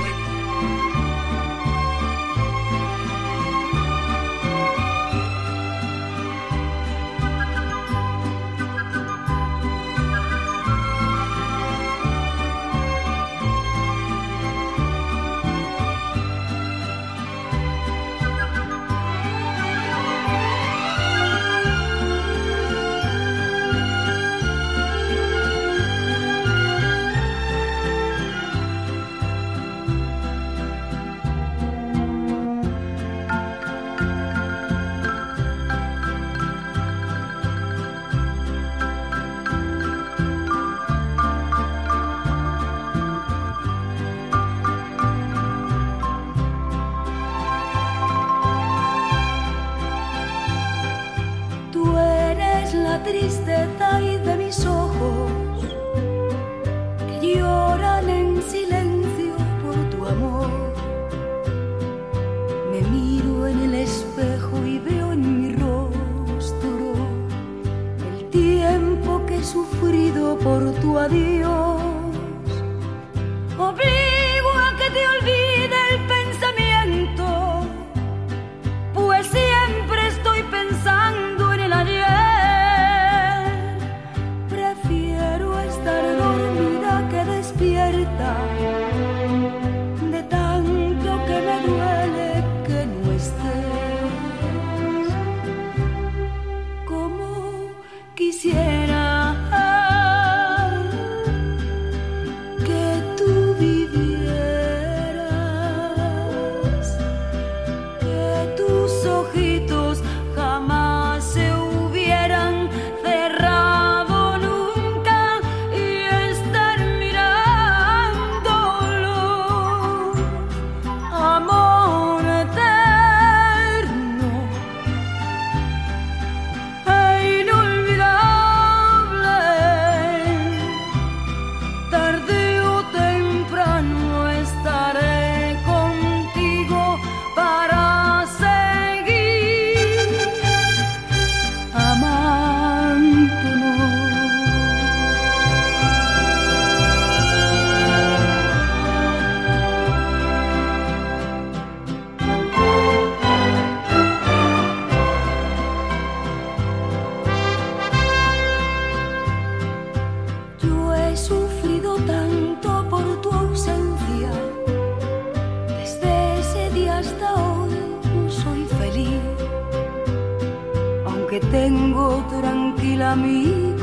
Me.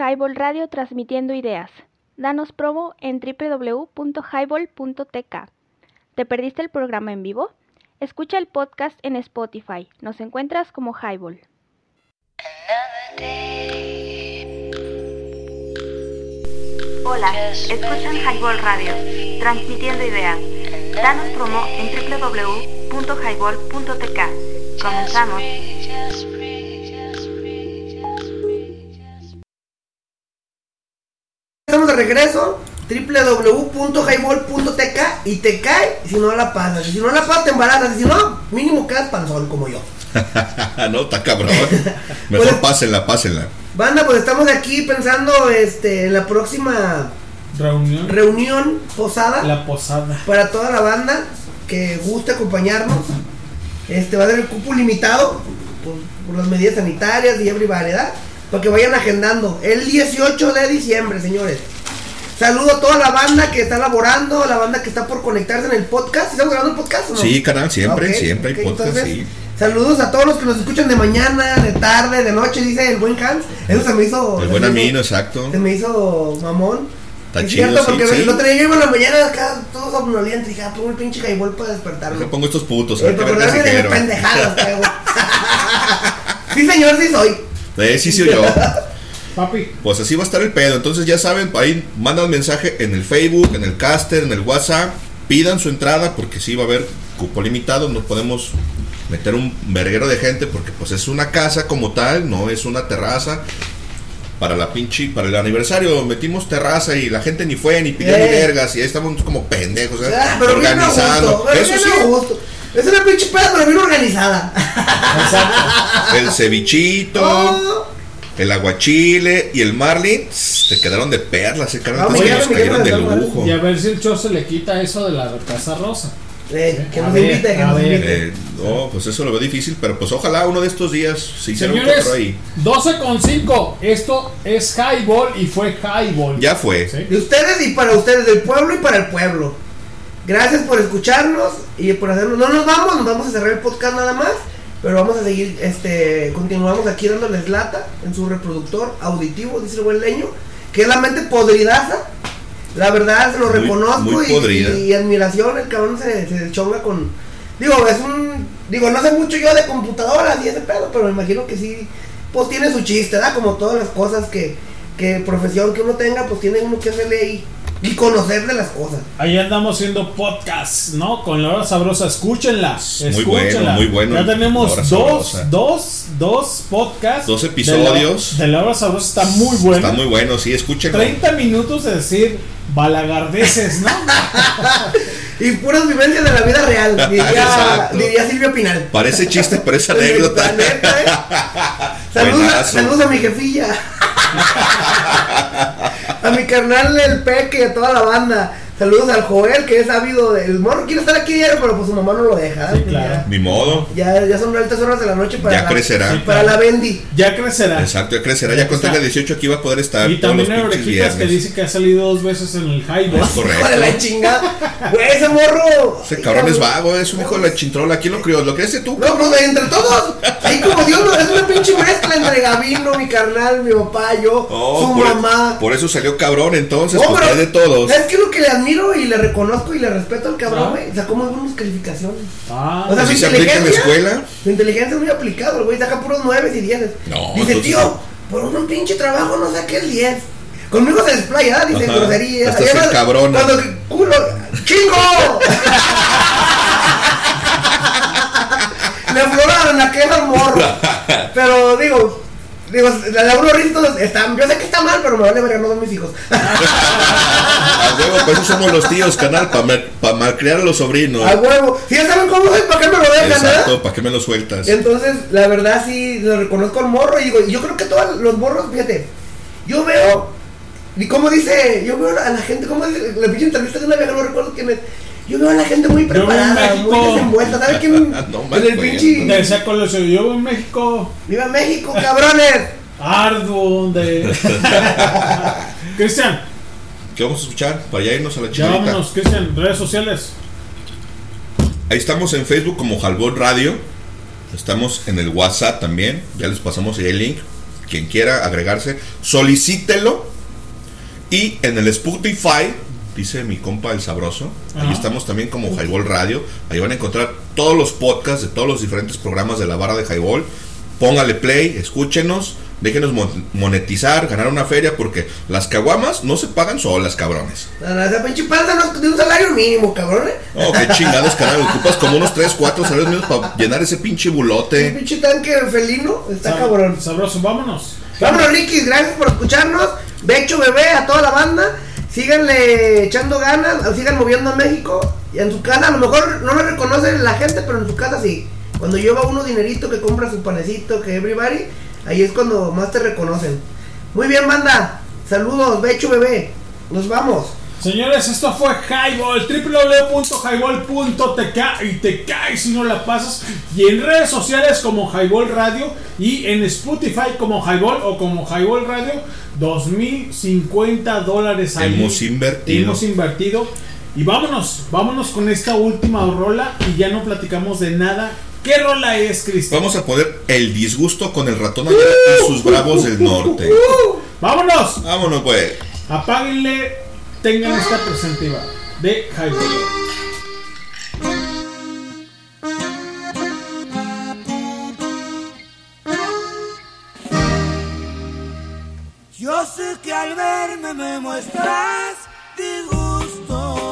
Highball Radio transmitiendo ideas. Danos promo en www.highball.tk. ¿Te perdiste el programa en vivo? Escucha el podcast en Spotify. Nos encuentras como Highball. Hola, escuchan Highball Radio, transmitiendo ideas. Danos promo en www.highball.tk. Comenzamos. Regreso www.highball.tk y te cae si no la pasas. Y si no la pasas te embarazas. Y si no, mínimo quedas panzón como yo. no, está cabrón. Mejor Pues- pásenla, pásenla. Banda, pues estamos aquí pensando este, en la próxima Reunión. reunión posada La posada. para toda la banda que guste acompañarnos. Este va a ser el cupo limitado por, por las medidas sanitarias y every variedad para que vayan agendando el 18 de diciembre, señores. Saludo a toda la banda que está laborando, a la banda que está por conectarse en el podcast. ¿Estamos grabando el podcast o no? Sí, canal, siempre, siempre ok, hay podcast, entonces, sí. Saludos a todos los que nos escuchan de mañana, de tarde, de noche, dice el buen Hans. Eso se me hizo. El buen amino, exacto. Se me hizo mamón. Está es chido, cierto, sí, porque sí. el otro día yo en la mañana acá, todo somnoliento, y dije, ah, pongo el pinche highball para despertarme. Le pongo estos putos, a Eh, ver para vergas acordarme de pendejadas, que. Sí, señor, sí soy. Sí, sí, yo. Papi. Pues así va a estar el pedo. Entonces ya saben, ahí mandan mensaje en el Facebook, en el caster, en el WhatsApp. Pidan su entrada porque sí va a haber cupo limitado. No podemos meter un verguero de gente porque pues es una casa como tal, no es una terraza. Para la pinche, para el aniversario metimos terraza y la gente ni fue ni pidió ni Eh. vergas y ahí estamos como pendejos, ¿eh? Ah, pero bien a organizando. gusto, pero Eso bien sí, a gusto. Es una pinche peda, pero bien organizada. el cevichito, Oh. el aguachile y el marlin te quedaron de perlas, eh, carnal, Vamos, que ya nos me cayeron de quedaron de lujo. Y a ver si el show se le quita eso de la Casa Rosa. Eh, que nos invite, que nos invite. Eh, no, pues eso lo veo difícil, pero pues ojalá uno de estos días se hiciera un Señores, cuatro ahí. 12 con 5. Esto es Highball y fue Highball. Ya fue. De ustedes y para ustedes, del pueblo y para el pueblo. Gracias por escucharnos y por hacernos. No nos vamos, nos vamos a cerrar el podcast nada más. Pero vamos a seguir, este, continuamos aquí dándoles lata en su reproductor auditivo, dice el buen leño, que es la mente podridaza. La verdad, se lo Muy- reconozco muy y, podrida. y admiración. El cabrón se, se chonga con. Digo, es un. Digo, no sé mucho yo de computadoras y ese pedo, pero me imagino que sí. Pues tiene su chiste, ¿verdad? Como todas las cosas que, que profesión que uno tenga, pues tiene uno que hacerle ahí y conocer de las cosas. Ahí andamos haciendo podcast, ¿no? Con la hora sabrosa. Escúchenla. Muy bueno, escúchenla. muy bueno, Ya tenemos dos, Sabrosa. dos, dos podcasts. Dos de la- episodios. De la, hora sabrosa está muy bueno. Está muy bueno, sí, escúchenlo. 30 minutos de decir balagardeces, ¿no? Y puras vivencias de la vida real, diría, diría Silvio Pinal. Parece chiste, pero es anécdota. Saludos, a- Buenazo. saludos a mi jefilla. a mi carnal el Peque y a toda la banda. Saludos al Joel, que es ávido del morro. Quiere estar aquí diario, pero pues su mamá no lo deja. ¿eh? claro. Ni modo. Ya, ya son altas horas de la noche para Ya la, crecerá. para la Bendy. Ya crecerá. Exacto, ya crecerá. Ya cuando Está. tenga 18 aquí va a poder estar Y también hay orejitas que dice que ha salido dos veces en el Highball. Es correcto. De la chingada. Güey, ese morro. Ese cabrón es vago, es un hijo de la chintrola. ¿Quién lo crió? ¿Lo creaste tú, No, cabrón? pues entre todos. Ahí como Dios, no, es una pinche mezcla entre Gabino, mi carnal, mi papá, yo, Oh, su por, mamá. por eso salió cabrón, entonces, No, pues pero, de todos. ¿Sabes qué es lo que le admiro y le reconozco y le respeto al Ah. cabrón, güey? Sacó muy buenas calificaciones. Ah, O sea, ¿Así su se aplica en la inteligencia- escuela? Su inteligencia es muy aplicado, el güey saca puros 9 y 10. No, Dice, tío, por un pinche trabajo no saqué el 10. Conmigo se desplaya, dice Ajá, groserías. hasta se Además. Cuando culo, ¡chingo! Le afloraron la queja al morro. Pero digo, digo, la unos ristos están, yo sé que está mal, pero me vale verga, no son mis hijos. A huevo, por eso somos los tíos, canal, para malcriar a los sobrinos. A huevo. Si ya saben cómo soy, ¿para qué me lo dejan? Exacto, ¿para qué me lo sueltas? Entonces, la verdad sí lo reconozco al morro y digo, yo creo que todos los morros, fíjate, yo veo, y como dice, yo veo a la gente, como dice, la pinche entrevista de una vieja, no recuerdo quién es, yo veo a la gente muy Yo veo en preparada, México- muy desenvuelta, ¿sabes quién? No en el pinche, Decía Colosio, yo en México, ¡Viva México, cabrones! arduo de... Cristian, ¿Qué vamos a escuchar? Para ya irnos a la chingada. vámonos, Cristian, redes sociales. Ahí estamos en Facebook como Jalbón Radio. Estamos en el WhatsApp también. Ya les pasamos ahí el link. Quien quiera agregarse, solicítelo. Y en el Spotify, dice mi compa el sabroso. Ahí Ajá. estamos también como Highball Radio. Ahí van a encontrar todos los podcasts de todos los diferentes programas de la barra de Highball. Póngale play, escúchenos. Déjenos mon- monetizar, ganar una feria, porque las caguamas no se pagan solas, cabrones. No, no, esa pinche panza no de un salario mínimo, cabrón. ¿eh? Oh, qué chingados, canal. Ocupas como unos 3, 4 salarios mínimos para llenar ese pinche Un bulote. pinche tanque felino está Sab- cabrón. Sabroso, vámonos. Vámonos, Ricky, gracias por escucharnos. Becho bebé a toda la banda. Síganle echando ganas, sigan moviendo a México. Y en su casa, a lo mejor no lo reconoce la gente, pero en su casa sí. Cuando lleva uno dinerito que compra su panecito, que everybody, ahí es cuando más te reconocen. Muy bien, banda. Saludos, Becho bebé. Nos vamos. Señores, esto fue Highball, www.highball.tk y te caes si no la pasas. Y en redes sociales como Highball Radio y en Spotify como Highball o como Highball Radio, 2050 dólares ahí. Hemos invertido. Hemos invertido. Y vámonos, vámonos con esta última rola y ya no platicamos de nada. ¿Qué rola es, Cristian? Vamos a poner el disgusto con el ratón Ayala y sus bravos del norte. ¡Vámonos! Vámonos, pues. Apáguenle, tengan esta presentiva de Highball. Yo sé que al verme me muestras disgusto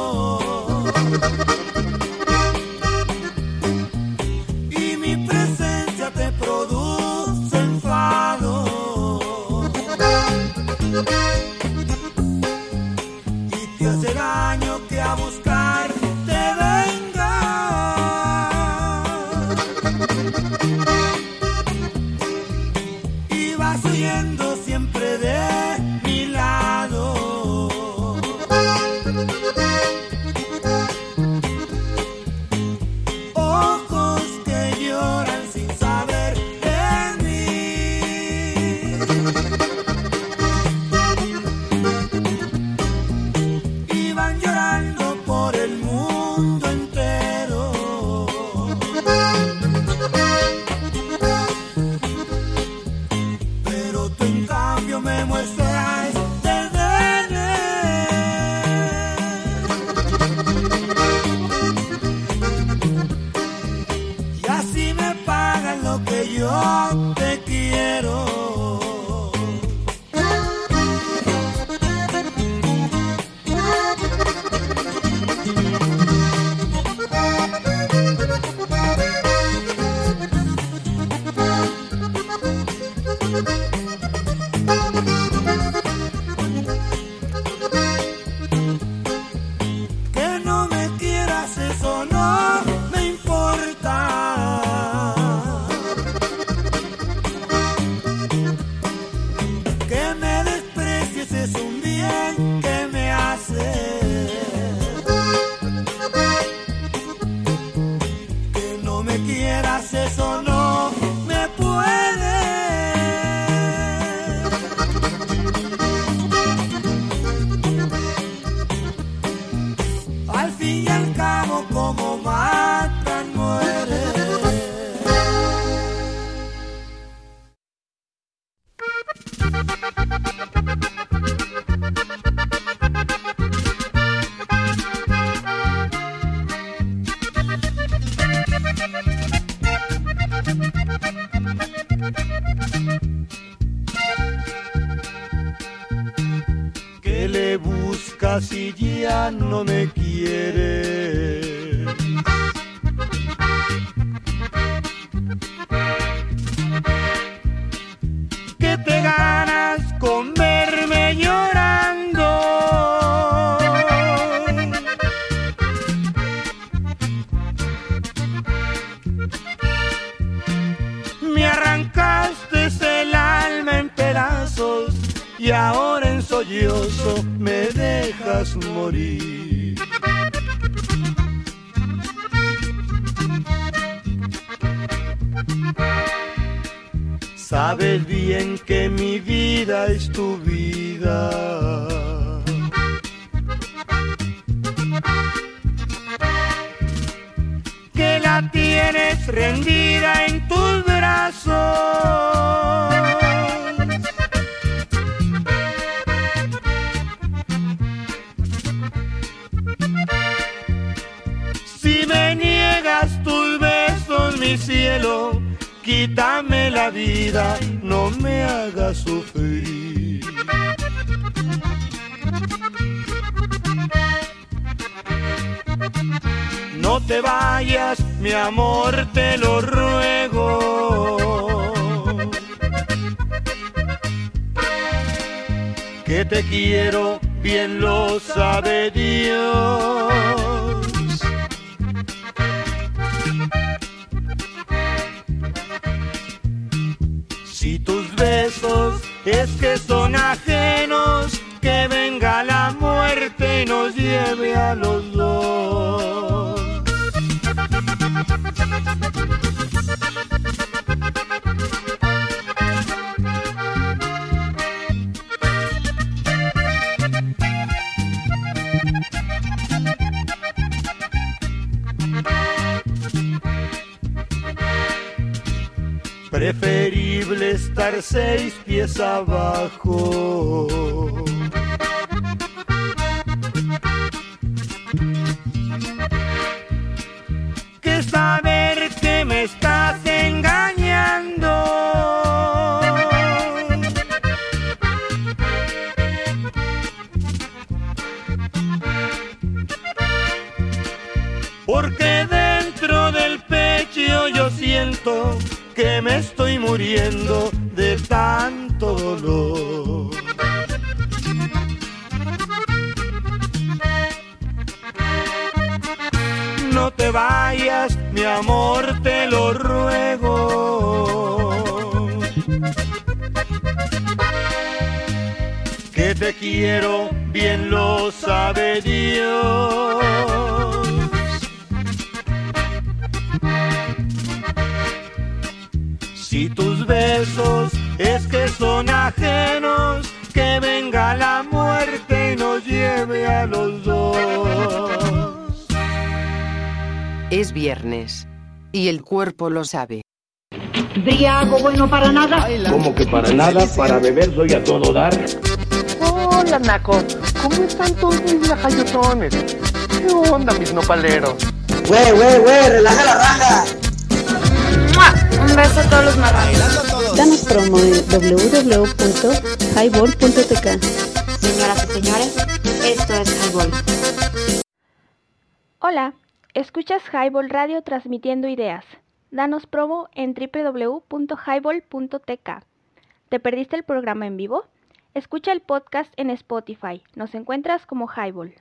ya no me lo sabe. Briago bueno para nada. Como que para nada, para beber soy a todo dar. Hola, Naco. ¿Cómo están todos mis lajayotones? ¿Qué onda, mis nopaleros? Güey, güey, güey, relaja la raja. Un beso a todos los marranos. Danos promo en www.highball.tk. Señoras y señores, esto es Highball. Hola, escuchas Highball Radio transmitiendo ideas. Danos promo en www.highball.tk. ¿Te perdiste el programa en vivo? Escucha el podcast en Spotify. Nos encuentras como Highball.